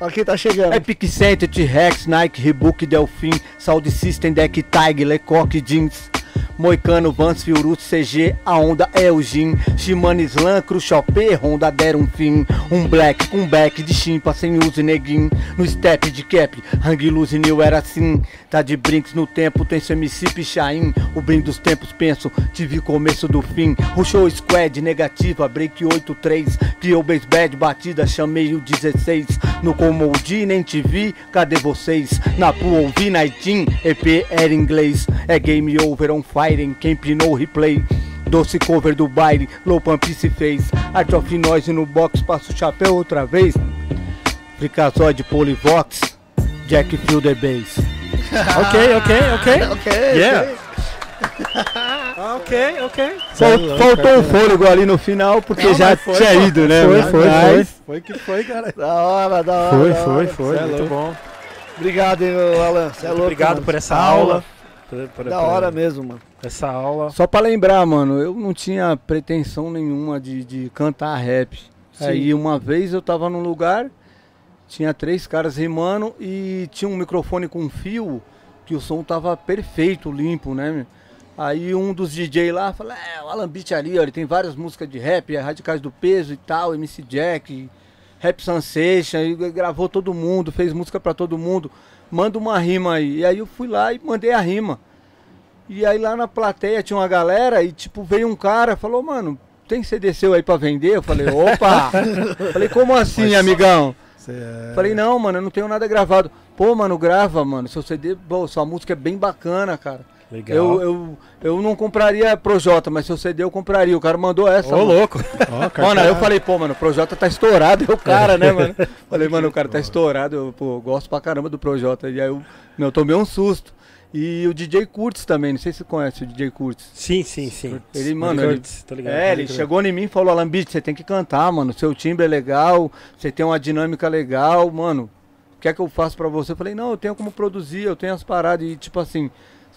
ó quem tá chegando. Epic Center, T-Rex, Nike, Reebok, Delfim, Sound System, Deck Tiger, Lecoq Jeans, Moicano, Vans, Fiorut, CG, a onda é o Gin, Shimano Slam, Cruxopé, Honda deram um fim, um black com back de chimpa, sem uso neguin, no step de cap, Hang Luz e New era assim, tá de brinks no tempo, tem seu MC Pichain, o brin dos tempos penso, tive começo do fim, rushou squad, negativa, break 8-3, criou base bad, batida, chamei o 16, no Comodi nem te vi, cadê vocês? Na Pool ouvi Nightin, EP era inglês, é game over on firing, quem pinou replay. Doce cover do baile, low pump se fez. Art of Noise no box, passa o chapéu outra vez. Fricazóide Polivox, Jack the Bass. Ok, ok, ok. Ok, Yeah. ok. Ok, ok. Fal- faltou o fôlego ali no final, porque Não, já foi, tinha ido, né? Foi, foi, mas- Foi que foi, cara. Da hora, da hora. Foi, da foi, hora. foi. É Muito louco. bom. Obrigado, hein, Alan. Você é louco. Obrigado mano. por essa aula. Por- por- Da por- hora mesmo, mano. Essa aula. Só pra lembrar, mano, eu não tinha pretensão nenhuma de, de cantar rap. Sim. Aí uma vez eu tava num lugar, tinha três caras rimando e tinha um microfone com fio que o som tava perfeito, limpo, né? Aí um dos DJ lá falou, é, o Alan Beat ali, ó, ele tem várias músicas de rap, é Radicais do Peso e tal, MC Jack, Rap Sensation, e gravou todo mundo, fez música pra todo mundo, manda uma rima aí. E aí eu fui lá e mandei a rima. E aí lá na plateia tinha uma galera e tipo veio um cara, falou, mano, tem CD seu aí pra vender? Eu falei, opa! falei, como assim, amigão? Cê é... Falei, não, mano, eu não tenho nada gravado. Pô, mano, grava, mano. Seu CD, pô, sua música é bem bacana, cara. Legal. Eu, eu, eu não compraria Projota, mas seu CD eu compraria. O cara mandou essa. Ô, mano. louco. Ó, Mano, aí eu falei, pô, mano, o Projota tá estourado, é o cara, né, mano? Falei, mano, o cara tá estourado, eu, pô, eu gosto pra caramba do Projota. E aí eu, meu, eu tomei um susto. E o DJ Curtis também, não sei se você conhece o DJ Curtis. Sim, sim, sim. Ele, mano, ele, Curtis, tô ligado. é, ele chegou em mim e falou, Alan Beat, você tem que cantar, mano. Seu timbre é legal, você tem uma dinâmica legal, mano. O que é que eu faço pra você? Eu falei, não, eu tenho como produzir, eu tenho as paradas. E tipo assim,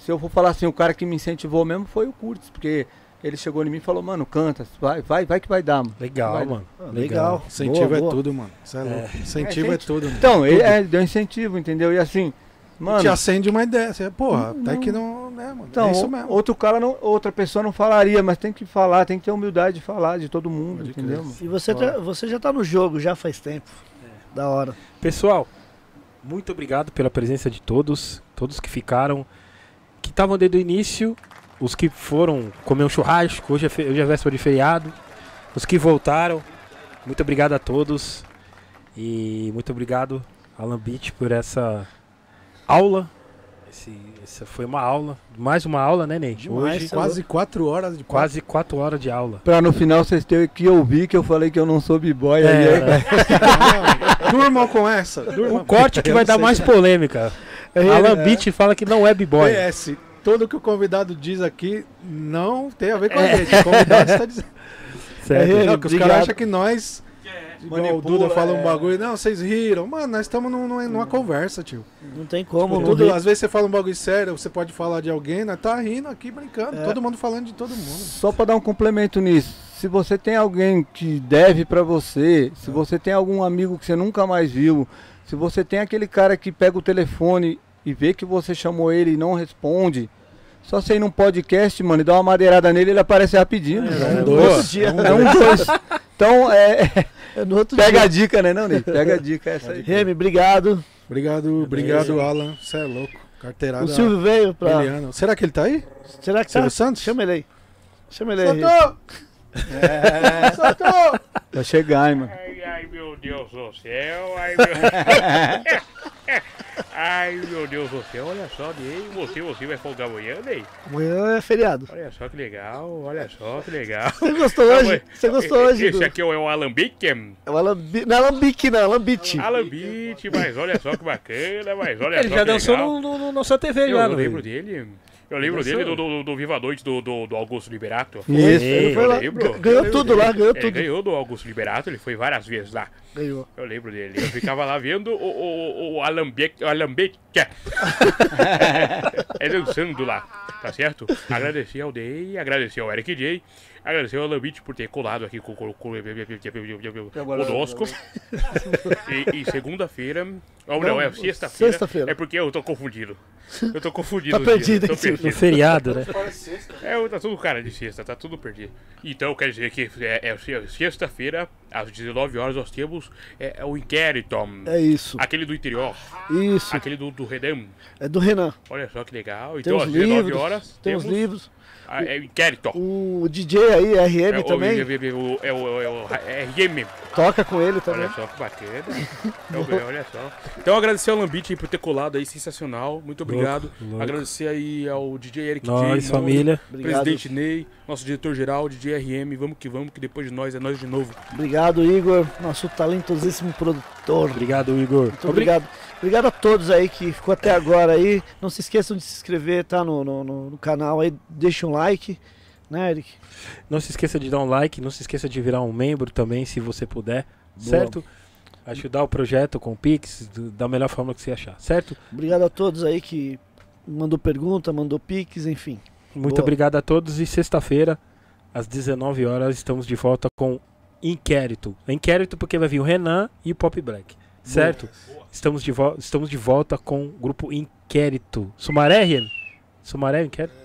se eu for falar assim, o cara que me incentivou mesmo foi o Curtis, porque ele chegou em mim e falou, mano, canta, vai, vai, vai que vai dar, mano. Legal, Vai. mano. Ah, Legal. Incentivo Boa, é boa. tudo, mano. Cê é louco. Incentivo É, é, tudo, mano. Então, ele é, deu incentivo, entendeu? E assim, mano. Te acende uma ideia. Cê, porra, Não, até não. que não. Né, mano? Então, é isso mesmo. outro cara, não, outra pessoa não falaria, mas tem que falar, tem que ter humildade de falar de todo mundo, Pode entendeu? mano? E você, tá- você já tá no jogo já faz tempo. Da hora. Pessoal, muito obrigado pela presença de todos, todos que ficaram, que estavam desde o início, os que foram comer um churrasco, hoje é, fe- hoje é véspera de feriado, os que voltaram, muito obrigado a todos e muito obrigado Alan Beach por essa aula. Esse, essa foi uma aula, mais uma aula, né, Ney? Demais, Hoje, cê Quase quatro horas de quase quatro horas de aula. Pra no final vocês terem que ouvir que eu falei que eu não sou b-boy. aí É, é- né? Durmam com essa. Durmam. O corte que vai dar mais polêmica. Alan Beach fala que não é b-boy. PS, tudo que o convidado diz aqui não tem a ver com a gente. O convidado está dizendo. Certo? É, Não, que os caras acham que nós. Igual o Manipula, Duda fala um é. bagulho. Não, vocês riram. Mano, nós estamos num- numa, numa conversa, tio. Não tem como. não Tudo, às vezes você fala um bagulho sério, você pode falar de alguém, nós tá rindo aqui, brincando. É. Todo mundo falando de todo mundo. Só pra dar um complemento nisso. Se você tem alguém que deve pra você, se você tem algum amigo que você nunca mais viu, se você tem aquele cara que pega o telefone e vê que você chamou ele e não responde, só você ir num podcast, mano, e dar uma madeirada nele, ele aparece rapidinho. mano. um no dois. outro dia. É um dois. Então, é, É no outro pega dia. a dica, né, não, Ney? Pega a dica essa aí. Remy, obrigado. Obrigado, obrigado, Alan. Você é louco. Carteirada. O Silvio veio pra. miliana. Será que ele tá aí? Será que tá? Silvio Santos? Chama ele aí. Chama ele aí. Vai chegar, hein, mano. Ai, ai, meu Deus do céu, ai, meu... ai, meu Deus do céu, olha só, Ney, você, você vai folgar amanhã, Ney? Amanhã é feriado. Olha só que legal, olha só que legal. Você gostou hoje? Você gostou hoje? Esse aqui é o Alambique, É o Alambi... Não é Alambique, não, é Alambite. Alambique, mas olha só que bacana, mas olha Ele só já que dançou legal. no, no, no nossa TV Eu, já, eu não lembro dele, eu lembro dele do, do, do Viva a Noite do, do, do Augusto Liberato. Isso. Ele foi eu lá, ganhou tudo lá, ganhou Ele tudo. ganhou do Augusto Liberato, ele foi várias vezes lá. Ganhou. Eu lembro dele. Eu ficava lá vendo o, o, o Alambique. Alambique. é dançando lá, tá certo? Agradecer ao Day, agradecer ao Eric J, agradecer ao Alambique por ter colado aqui com com- com- conosco. E, e segunda-feira. Ou não, é sexta-feira. sexta-feira. É porque eu tô confundido. Eu tô confundido. Tá os dias, perdido? No perdido. feriado, né? É, tá tudo cara de sexta, tá tudo perdido. Então quer dizer que é, é se- sexta-feira, às 19 horas, nós temos é, é o inquérito. É isso. Aquele do interior, Isso. aquele do, do Redam. É do Renan. Olha só que legal. Então, às 19 livros. horas, Tem os temos livros. A- é o inquérito. O DJ aí, RM É o- também. É o, é o, é o RM. Toca com ele também. Olha só que bacana. Então, bem, olha só. Então agradecer ao Lambite por ter colado aí, sensacional. Muito obrigado. louco. Agradecer aí ao DJ Eric J, Nós, Monstro, família. Obrigado. Presidente Ney, nosso diretor-geral, DJ RM. Vamos que vamos, que depois de nós é nós de novo. Obrigado, Igor, nosso talentosíssimo produtor. Obrigado, Igor. Muito obrigado. Obrigado a todos aí que ficou até agora aí. Não se esqueçam de se inscrever, tá? No, no, no- canal aí. Deixa um like, né, Eric? Não se esqueça de dar um like, não se esqueça de virar um membro também, se você puder, certo? Ajudar o projeto com o Pix da melhor forma que você achar, certo? Obrigado a todos aí que mandou pergunta, mandou piques, enfim. Muito Boa. obrigado a todos e sexta-feira, às 19 horas, estamos de volta com Inquérito. Inquérito porque vai vir o Renan e o Pop Black, certo? Estamos de, estamos de volta com o grupo Inquérito. Sumaré, Rian? Sumaré, Inquérito?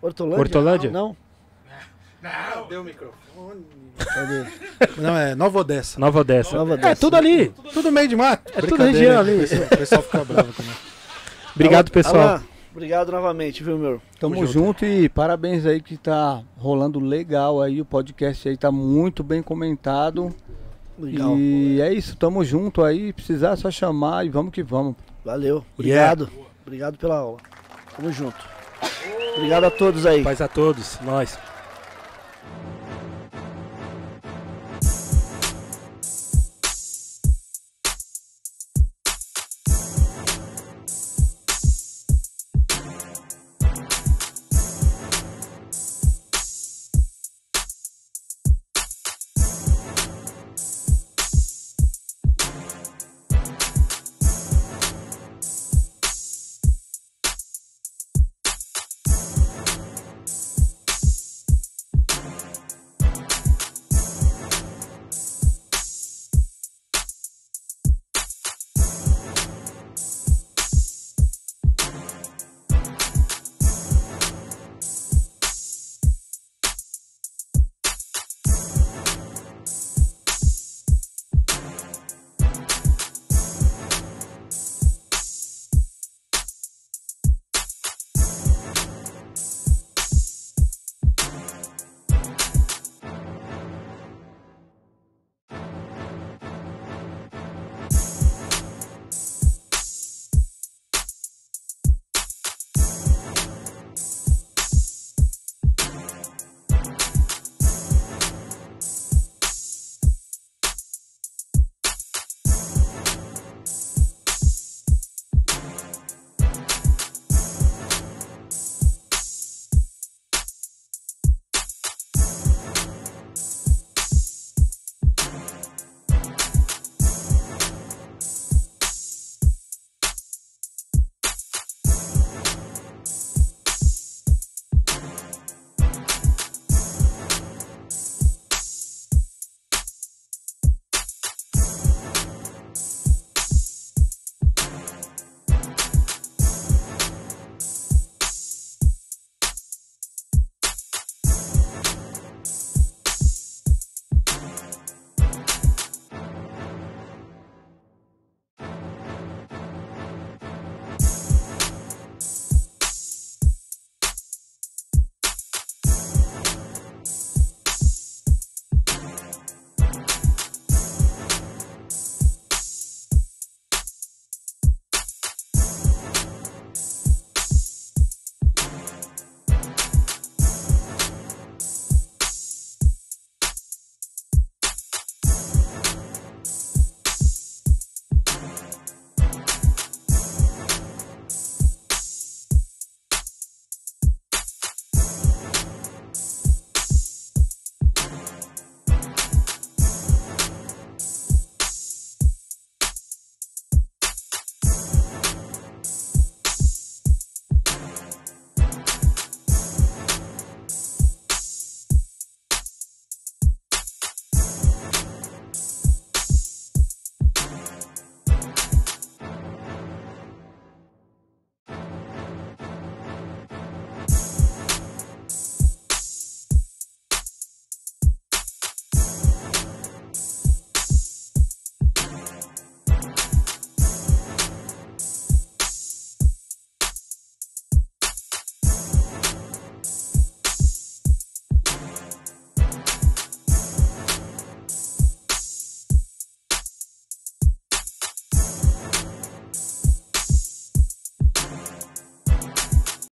Hortolândia? Hortolândia? Não? Deu o microfone. Cadê? Não, é Nova Odessa. Nova Odessa. Nova É, Odessa. tudo ali. Tudo meio de mato. É tudo região hein? ali. O pessoal- O pessoal fica bravo também. Obrigado, pessoal. Obrigado novamente, viu, meu? Tamo junto e parabéns aí que tá rolando legal aí, o podcast aí tá muito bem comentado. Legal. E é isso, tamo junto aí, precisar é só chamar e vamos que vamos. Valeu. Obrigado. Obrigado pela aula. Tamo junto. Obrigado a todos aí. Paz a todos. Nós.